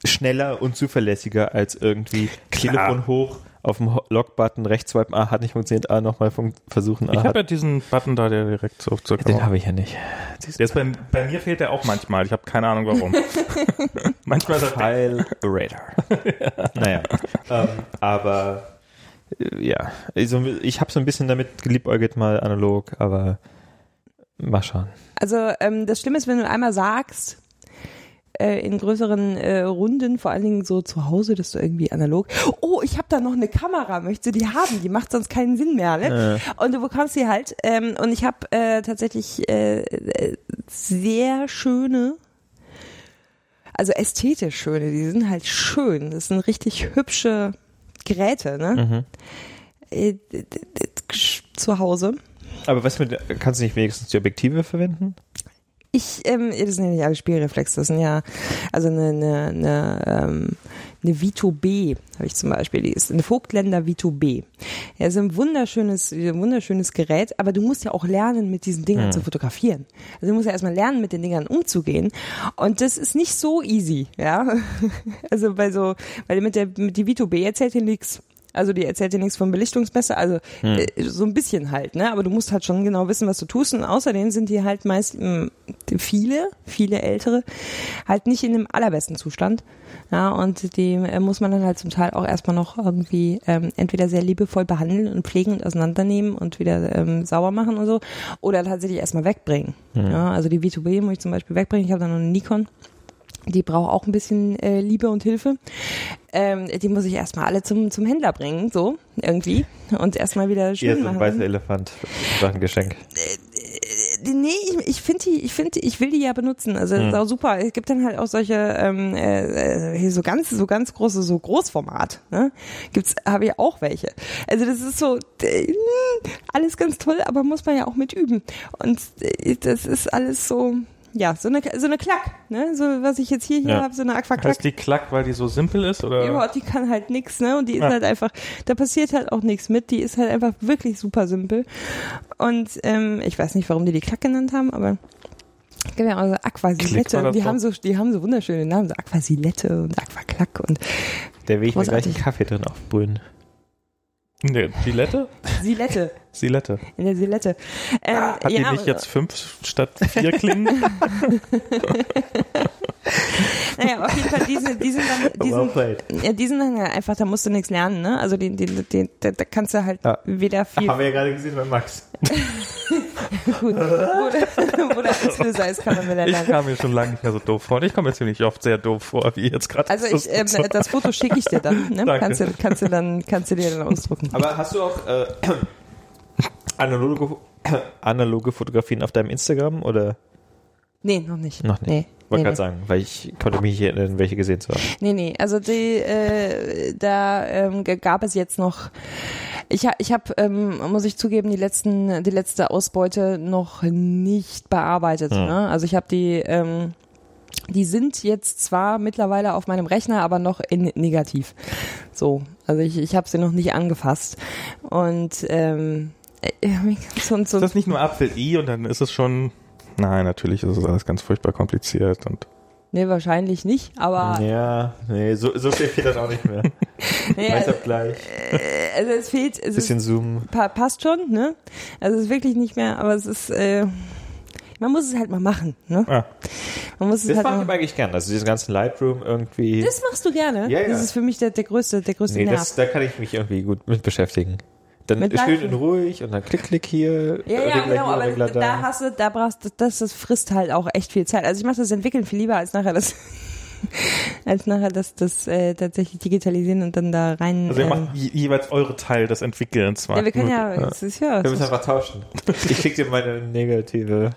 schneller und zuverlässiger als irgendwie Klar. Telefon hoch auf dem Lock-Button rechts swipen, ah, hat nicht funktioniert, ah, nochmal fun versuchen, ah, ich habe ja diesen Button da, der direkt so zur den Kamera. habe ich ja nicht. Der ist bei, bei mir fehlt der auch manchmal. Ich habe keine Ahnung warum. manchmal ist er File Radar. Naja, ähm, aber äh, ja, also ich habe so ein bisschen damit geliebäugelt mal analog, aber mal schauen. also ähm, das Schlimme ist, wenn du einmal sagst, äh, in größeren äh, Runden, vor allen Dingen so zu Hause, dass du irgendwie analog, oh, ich habe da noch eine Kamera, möchtest du die haben? Die macht sonst keinen Sinn mehr, ne? Und du bekommst sie halt. Ähm, und ich habe äh, tatsächlich äh, äh, sehr schöne, also ästhetisch schöne, die sind halt schön. Das sind richtig hübsche Geräte, ne? Äh, d- d- zu Hause. Aber was mit, kannst du nicht wenigstens die Objektive verwenden? Ich, ähm, das sind ja nicht alle Spielreflex, das sind ja, also eine, eine, eine, ähm, eine Vito B habe ich zum Beispiel, die ist eine Vogtländer Vito B. Ja, ist ein wunderschönes, ein wunderschönes Gerät, aber du musst ja auch lernen, mit diesen Dingern zu fotografieren. Also du musst ja erstmal lernen, mit den Dingern umzugehen. Und das ist nicht so easy, ja. Also bei so, weil mit der, mit die Vito B erzählt dir nichts. Also die erzählt dir nichts von Belichtungsmesser, also äh, so ein bisschen halt, ne? Aber du musst halt schon genau wissen, was du tust. Und außerdem sind die halt meist mh, viele, viele ältere, halt nicht in dem allerbesten Zustand. Ja, und die äh, muss man dann halt zum Teil auch erstmal noch irgendwie ähm, entweder sehr liebevoll behandeln und pflegen und auseinandernehmen und wieder ähm, sauber machen und so, oder tatsächlich erstmal wegbringen. Ja, also die V2B muss ich zum Beispiel wegbringen. Ich habe da noch eine Nikon. Die braucht auch ein bisschen äh, Liebe und Hilfe. Ähm, die muss ich erstmal alle zum, zum Händler bringen, so irgendwie. Und erstmal wieder Hier schön so ein machen. weißer Elefant. War ein Geschenk. Nee, ich, ich finde die, ich finde, ich will die ja benutzen. Also das ist auch super. Es gibt dann halt auch solche ähm, äh, hier so ganz, so ganz große, so Großformat. Ne? Gibt's, habe ich auch welche. Also das ist so äh, alles ganz toll, aber muss man ja auch mit üben. Und äh, das ist alles so, ja, so eine, so eine Klack, ne? So was ich jetzt hier hier Ja. habe, so eine Aquaklack. Heißt die Klack, weil die so simpel ist? Oder? Ja, die kann halt nix, ne? Und die ist Ja. halt einfach, da passiert halt auch nichts mit. Die ist halt einfach wirklich super simpel. Und ähm, ich weiß nicht, warum die die Klack genannt haben, aber ja also Aquasilette. Die haben so, die haben so wunderschöne Namen, so Aquasilette und Aquaklack und Da will ich mir gleich einen Kaffee drin aufbrühen. Nee, Silette? Silette. Silette. In der Silette. Ähm, Hat die ja, nicht jetzt fünf statt vier Klingen? Naja, auf jeden Fall, die sind, die sind dann, die sind, ja, die sind dann einfach, da musst du nichts lernen, ne? Also die, die, die, da, da kannst du halt Ja. weder viel Haben wir ja gerade gesehen bei Max. gut, wo, der Auslöser ist, kann man wieder Ich lernen. kam mir schon lange nicht mehr so doof vor. Und ich komme mir ziemlich oft sehr doof vor, wie jetzt gerade. Also ich, ähm, das Foto schicke ich dir dann, ne? Danke. Kannst du, kannst du dann, kannst du dir dann ausdrucken. Aber hast du auch äh, analoge, analoge Fotografien auf deinem Instagram oder? Nee, noch nicht. Noch nicht. Nee wollte nee, gerade nee. sagen, weil ich konnte mich hier in welche gesehen zu haben. Nee, nee, also die, äh, da ähm, gab es jetzt noch, ich, ich habe, ähm, muss ich zugeben, die, letzten, die letzte Ausbeute noch nicht bearbeitet. Hm. Ne? Also ich habe die, ähm, die sind jetzt zwar mittlerweile auf meinem Rechner, aber noch in negativ. So, also ich, ich habe sie noch nicht angefasst. Und ähm, äh, so, so. Ist das nicht nur Apfel I und dann ist es schon Nein, natürlich ist es alles ganz furchtbar kompliziert und. Nee, wahrscheinlich nicht, aber. Ja, nee, so, so viel fehlt das auch nicht mehr. naja, also, gleich. Äh, also es fehlt. Es Bisschen ist, Zoom. Pa passt schon, ne? Also es ist wirklich nicht mehr, aber es ist. Äh, man muss es halt mal machen, ne? Ja. Man muss es das halt mache ich eigentlich gern. Also diesen ganzen Lightroom irgendwie. Das machst du gerne. Ja, ja. Das ist für mich der, der größte, der größte nee, Nerv. Das, da kann ich mich irgendwie gut mit beschäftigen. Dann schön und ruhig und dann klick, klick hier. Ja, ja, genau, hier, aber da, da hast du, da brauchst du, das, das frisst halt auch echt viel Zeit. Also ich mache das Entwickeln viel lieber als nachher das als nachher das, das äh, tatsächlich digitalisieren und dann da rein. Also ihr macht ähm, jeweils eure Teil des Entwickelns. Ja, wir können ja, ja. Das ist, ja wir müssen einfach tauschen. ich krieg dir meine negative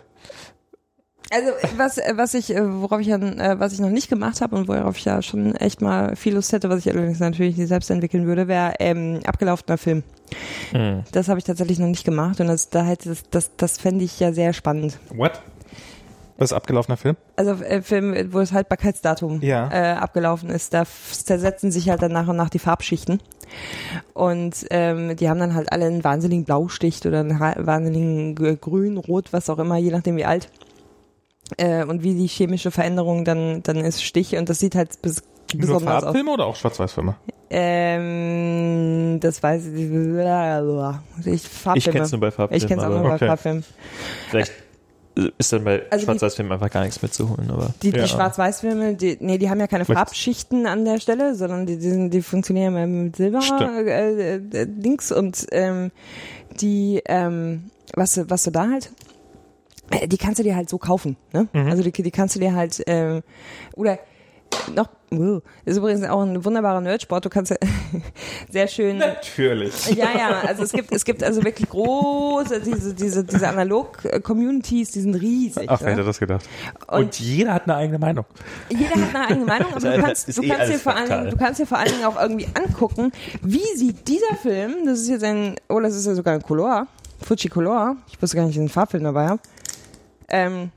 also was, äh, was ich, äh, worauf ich ja, äh, was ich noch nicht gemacht habe und worauf ich ja schon echt mal viel Lust hätte, was ich allerdings natürlich nicht selbst entwickeln würde, wäre ähm, abgelaufener Film. Mhm. Das habe ich tatsächlich noch nicht gemacht und das, da hätte das, das, das fände ich ja sehr spannend. What? Was ist abgelaufener Film? Also äh, Film, wo das Haltbarkeitsdatum ja. äh, abgelaufen ist, da zersetzen sich halt dann nach und nach die Farbschichten. Und ähm, die haben dann halt alle einen wahnsinnigen Blausticht oder einen wahnsinnigen Grün, Rot, was auch immer, je nachdem wie alt äh, und wie die chemische Veränderung dann, dann ist Stich und das sieht halt bis, besonders Nur Farbfilme aus. oder auch Schwarz-Weiß-Filme? Ähm, das weiß ich. Ich, Farbfilme. ich kenn's nur bei Farbfilmen. Ich kenn's auch nur bei. Farbfilmen. Vielleicht ist dann bei also Schwarz-Weiß-Filmen einfach gar nichts mitzuholen. Aber, die die ja. Schwarz-Weiß-Filme, die, nee, die haben ja keine Farbschichten an der Stelle, sondern die, die, die funktionieren mit Silber äh, äh, äh links und ähm, die, ähm, was, was du da halt äh, die kannst du dir halt so kaufen. Ne? Mhm. Also die, die kannst du dir halt äh, oder noch das ist übrigens auch ein wunderbarer Nerdsport. Du kannst ja sehr schön. Natürlich. Ja, ja. Also es gibt, es gibt also wirklich große, diese, diese, diese Analog-Communities, die sind riesig. Ach, wer ne? hätte das gedacht? Und, und, jeder hat eine eigene Meinung. Jeder hat eine eigene Meinung, aber du kannst, du, eh kannst dir vor allen Dingen, du kannst dir vor allen Dingen auch irgendwie angucken, wie sieht dieser Film, das ist jetzt ein, oh, das ist ja sogar ein Color, Fuji Color, ich wusste gar nicht, dass ich einen Farbfilm dabei habe. Ähm,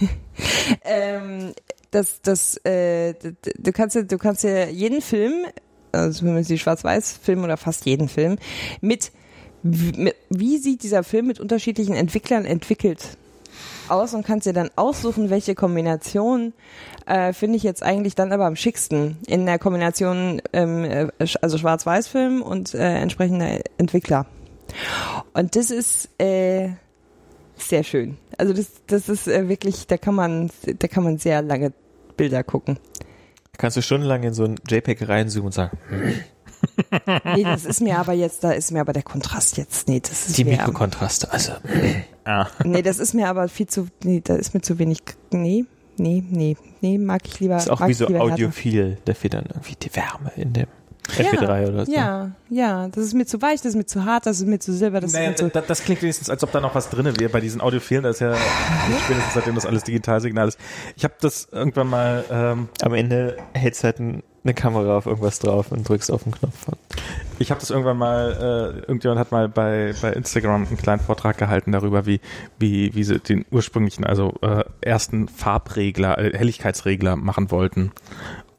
ähm, das, das, äh, du kannst ja, du kannst ja jeden Film, also zumindest die Schwarz-Weiß-Film oder fast jeden Film, mit, mit, wie sieht dieser Film mit unterschiedlichen Entwicklern entwickelt aus und kannst dir dann aussuchen, welche Kombination äh, finde ich jetzt eigentlich dann aber am schicksten in der Kombination ähm, äh, also Schwarz-Weiß-Film und äh, entsprechender Entwickler. Und das ist äh, sehr schön. Also das, das ist äh, wirklich, da kann man, da kann man sehr lange Bilder gucken. Da kannst du stundenlang in so ein JPEG reinzoomen und sagen. nee, das ist mir aber jetzt, da ist mir aber der Kontrast jetzt, nee, das ist Die mir, Mikrokontraste, also. Ah. Nee, das ist mir aber viel zu, nee, da ist mir zu wenig, nee, nee, nee, nee, mag ich lieber. Ist auch wie so audiophil, da fehlt dann irgendwie die Wärme in dem. FP3 ja, oder so. Ja, ja. Das ist mir zu weich, das ist mir zu hart, das ist mir zu silber, das naja, ist mir zu. Das, das klingt wenigstens, als ob da noch was drin wäre bei diesen Audiofehlen. Das ist ja spätestens seitdem das alles Digitalsignal ist. Ich habe das irgendwann mal. Ähm, Am Ende hältst halt ein eine Kamera auf irgendwas drauf und drückst auf den Knopf. Ich habe das irgendwann mal, äh, irgendjemand hat mal bei, bei Instagram einen kleinen Vortrag gehalten darüber, wie, wie, wie sie den ursprünglichen, also äh, ersten Farbregler, äh, Helligkeitsregler machen wollten.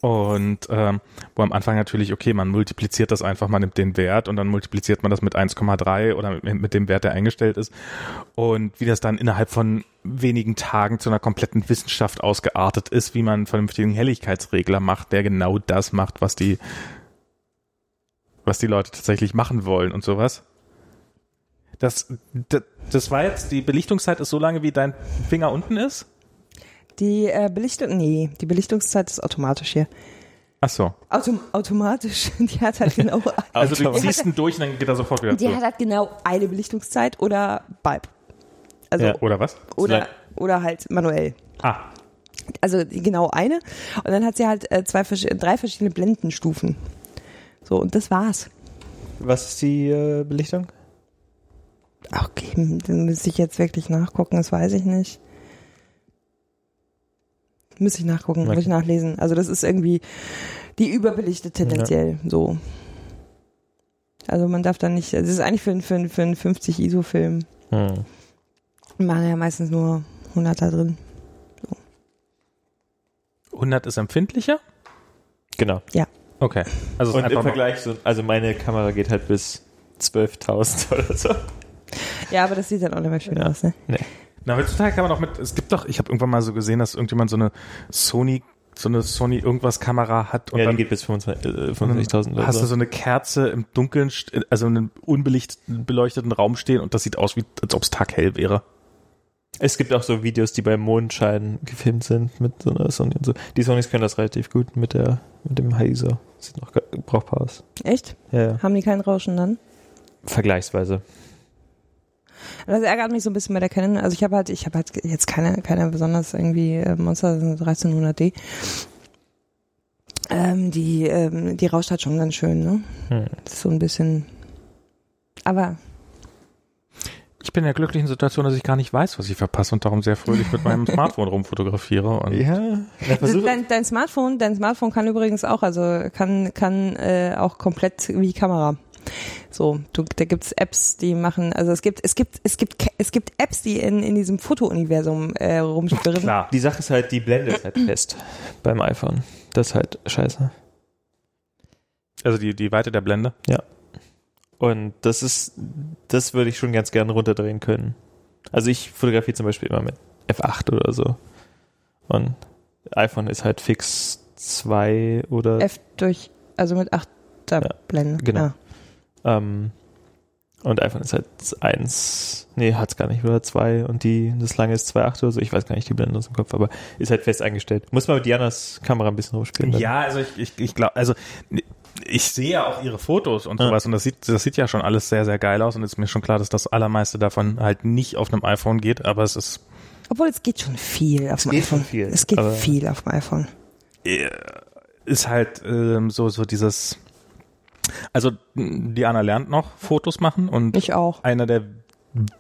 Und ähm, wo am Anfang natürlich, okay, man multipliziert das einfach, man nimmt den Wert und dann multipliziert man das mit 1,3 oder mit, mit dem Wert, der eingestellt ist. Und wie das dann innerhalb von wenigen Tagen zu einer kompletten Wissenschaft ausgeartet ist, wie man einen vernünftigen Helligkeitsregler macht, der genau das macht, was die, was die Leute tatsächlich machen wollen und sowas. Das, das, das war jetzt, die Belichtungszeit ist so lange, wie dein Finger unten ist? Die äh, Belichtung, nee, die Belichtungszeit ist automatisch hier. Ach so. Auto, automatisch. Die hat halt genau. also du ziehst ihn durch und dann geht er sofort wieder. Die durch. hat halt genau eine Belichtungszeit oder Bulb. Also, ja, oder was? Oder, oder halt manuell. Ah. Also genau eine. Und dann hat sie halt äh, zwei, drei verschiedene Blendenstufen. So, und das war's. Was ist die äh, Belichtung? Okay, hm, dann müsste ich jetzt wirklich nachgucken, das weiß ich nicht. Müsste ich nachgucken, okay. muss ich nachlesen. Also das ist irgendwie die überbelichtet tendenziell ja. so. Also man darf da nicht, also das ist eigentlich für, einen, für, einen, für einen 50 ISO-Film. Hm. Machen ja meistens nur 100 da drin. So. 100 ist empfindlicher? Genau. Ja. Okay. Also Und im Vergleich, so, also meine Kamera geht halt bis 12.000 oder so. Ja, aber das sieht dann auch nicht mehr schön ja. aus, ne? Nee. Na, heutzutage kann man auch mit, es gibt doch, ich habe irgendwann mal so gesehen, dass irgendjemand so eine Sony, so eine Sony irgendwas Kamera hat und ja, die dann geht bis 25 äh, 65.000 oder hast so. du so eine Kerze im Dunkeln, st- also in einem unbelichteten, beleuchteten Raum stehen und das sieht aus, wie als ob es taghell wäre. Es gibt auch so Videos, die beim Mondschein gefilmt sind mit so einer Sony und so. Die Sonys können das relativ gut mit der mit dem HISO. Sieht noch brauchbar aus. Echt? Ja, ja. Haben die kein Rauschen dann? Vergleichsweise. Das ärgert mich so ein bisschen bei der Canon. Also ich habe halt, ich habe halt jetzt keine, keine besonders irgendwie äh, Monster 1300D. Ähm, die, ähm, die rauscht halt schon ganz schön, ne? Hm. So ein bisschen. Aber Ich bin in der glücklichen Situation, dass ich gar nicht weiß, was ich verpasse und darum sehr fröhlich mit meinem Smartphone rumfotografiere. Und Ja. Dein, dein Smartphone, dein Smartphone kann übrigens auch, also kann, kann äh, auch komplett wie Kamera. So, du, da gibt's Apps, die machen, also es gibt, es gibt, es gibt, es gibt Apps, die in, in diesem Foto-Universum äh, rumschwirren. Klar. die Sache ist halt, die Blende ist halt fest beim iPhone. Das ist halt scheiße. Also die, die Weite der Blende. Und das ist, das würde ich schon ganz gerne runterdrehen können. Also ich fotografiere zum Beispiel immer mit F8 oder so. Und iPhone ist halt fix 2 oder F durch, also mit 8 Ja, Blende. genau. Ja. Ähm, und iPhone ist halt 1, nee, hat's gar nicht, oder 2 und die, das lange ist 2.8 oder so, ich weiß gar nicht die Blende aus dem Kopf, aber ist halt fest eingestellt. Muss man mit Dianas Kamera ein bisschen rumspielen. dann. Ja, also ich, ich, ich glaube, also ich sehe ja auch ihre Fotos und Ja. sowas und das sieht, das sieht ja schon alles sehr, sehr geil aus und ist mir schon klar, dass das allermeiste davon halt nicht auf einem iPhone geht, aber es ist Obwohl es geht schon viel auf Es dem geht iPhone. schon viel, Es geht viel auf dem iPhone. ist halt ähm, so so dieses also Diana lernt noch Fotos machen und Ich auch. einer der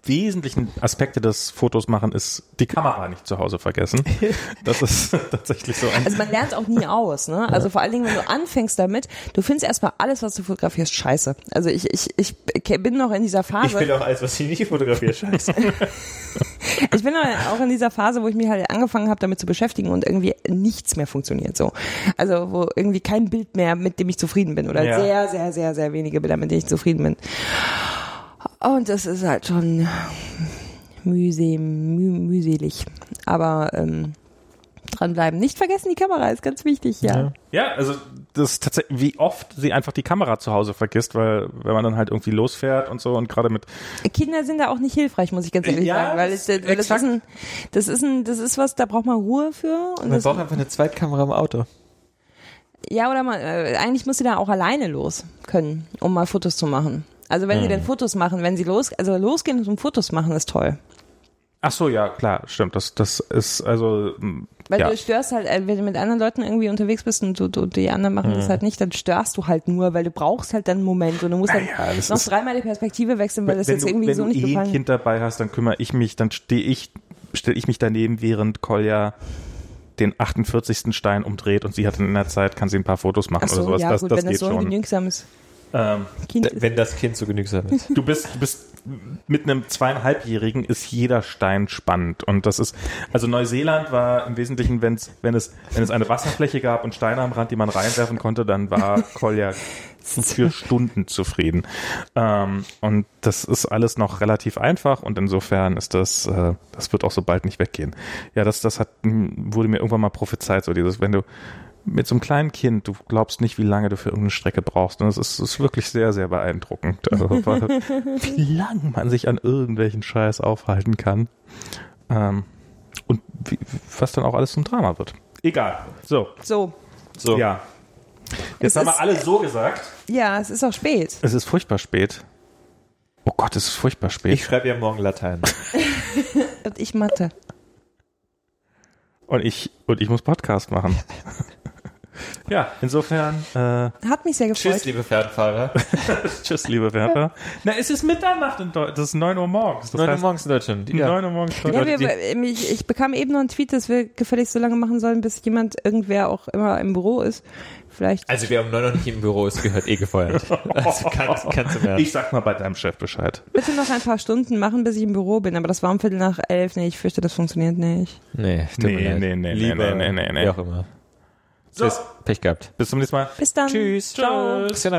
wesentlichen Aspekte des Fotos machen ist die Kamera nicht zu Hause vergessen. Das ist tatsächlich so ein Also man lernt auch nie aus, ne? Also vor allen Dingen, wenn du anfängst damit, du findest erstmal alles, was du fotografierst, scheiße. Also ich, ich, ich bin noch in dieser Ich Phase. will auch alles, was ich nicht fotografiere, scheiße. Ich bin auch in dieser Phase, wo ich mich halt angefangen habe, damit zu beschäftigen und irgendwie nichts mehr funktioniert so. Also wo irgendwie kein Bild mehr, mit dem ich zufrieden bin oder Ja. sehr, sehr, sehr, sehr wenige Bilder, mit denen ich zufrieden bin. Und das ist halt schon mühselig, müh, mühselig. Aber ähm, dranbleiben. Nicht vergessen, die Kamera ist ganz wichtig, ja. Ja. Ja, also das ist tatsächlich, wie oft sie einfach die Kamera zu Hause vergisst, weil wenn man dann halt irgendwie losfährt und so und gerade mit Kinder sind da auch nicht hilfreich, muss ich ganz ehrlich Ja, sagen, weil, das- es, weil das, ist ein, das ist ein, das ist was, da braucht man Ruhe für. Und Man das, braucht einfach eine Zweitkamera im Auto. ja, oder man, äh, eigentlich muss sie da auch alleine los können, um mal Fotos zu machen. Also wenn sie Mhm. denn Fotos machen, wenn sie los, also losgehen und Fotos machen, ist toll. Ach so, ja, klar, stimmt. Das, das ist also, Weil ja. du störst halt, äh, wenn du mit anderen Leuten irgendwie unterwegs bist und du, du, die anderen machen Mhm. das halt nicht, dann störst du halt nur, weil du brauchst halt dann einen Moment und du musst Naja, dann das noch ist- dreimal die Perspektive wechseln, weil das wenn jetzt du, irgendwie wenn so du nicht eh ein gefallen Kind dabei hast, dann kümmere ich mich, dann stehe ich, stelle ich mich daneben, während Kolja den 48. Stein umdreht und sie hat in der Zeit, kann sie ein paar Fotos machen Ach so, oder sowas. ja das gut, das wenn das so ein schon. genügsames Ähm. Wenn das Kind so genügsam ist. du bist, du bist mit einem zweieinhalbjährigen ist jeder Stein spannend und das ist also Neuseeland war im Wesentlichen wenn es wenn es wenn es eine Wasserfläche gab und Steine am Rand die man reinwerfen konnte dann war Kolja für Stunden zufrieden ähm, und das ist alles noch relativ einfach und insofern ist das äh, das wird auch so bald nicht weggehen ja das das hat hm, wurde mir irgendwann mal prophezeit so dieses wenn du mit so einem kleinen Kind, du glaubst nicht, wie lange du für irgendeine Strecke brauchst. Und es ist, ist wirklich sehr, sehr beeindruckend, also, weil, wie lang man sich an irgendwelchen Scheiß aufhalten kann. Ähm, und wie, was dann auch alles zum Drama wird. Egal. So, So, So. ja. Jetzt Es haben wir alle so gesagt. ja, es ist auch spät. Es ist furchtbar spät. Oh Gott, es ist furchtbar spät. Ich schreibe ja morgen Latein. Und ich Mathe. und ich und ich muss Podcast machen. ja, insofern. Äh, Hat mich sehr gefreut. Tschüss, liebe Fernfahrer. tschüss, liebe Werber. Na, es ist Mitternacht in Deutschland. Das ist 9 Uhr morgens. Das 9 Uhr morgens in Deutschland. 9 Uhr morgens. Ja, Leute, wir, die- ähm, ich, ich bekam eben noch einen Tweet, dass wir gefälligst so lange machen sollen, bis jemand, irgendwer auch immer im Büro ist. Vielleicht. Also wer um 9 Uhr nicht im Büro ist, gehört eh gefeuert. Also kannst, kannst du mehr. Ich sag mal bei deinem Chef Bescheid. Bitte noch ein paar Stunden machen, bis ich im Büro bin, aber das war um Viertel nach elf. Nee, ich fürchte, das funktioniert nicht. Nee, Nee, nee, nee, nee, Liebe, nee, nee, nee, nee. Wie auch immer. Tschüss. Pech gehabt. Bis zum nächsten Mal. Bis dann. Tschüss. Ciao. Christian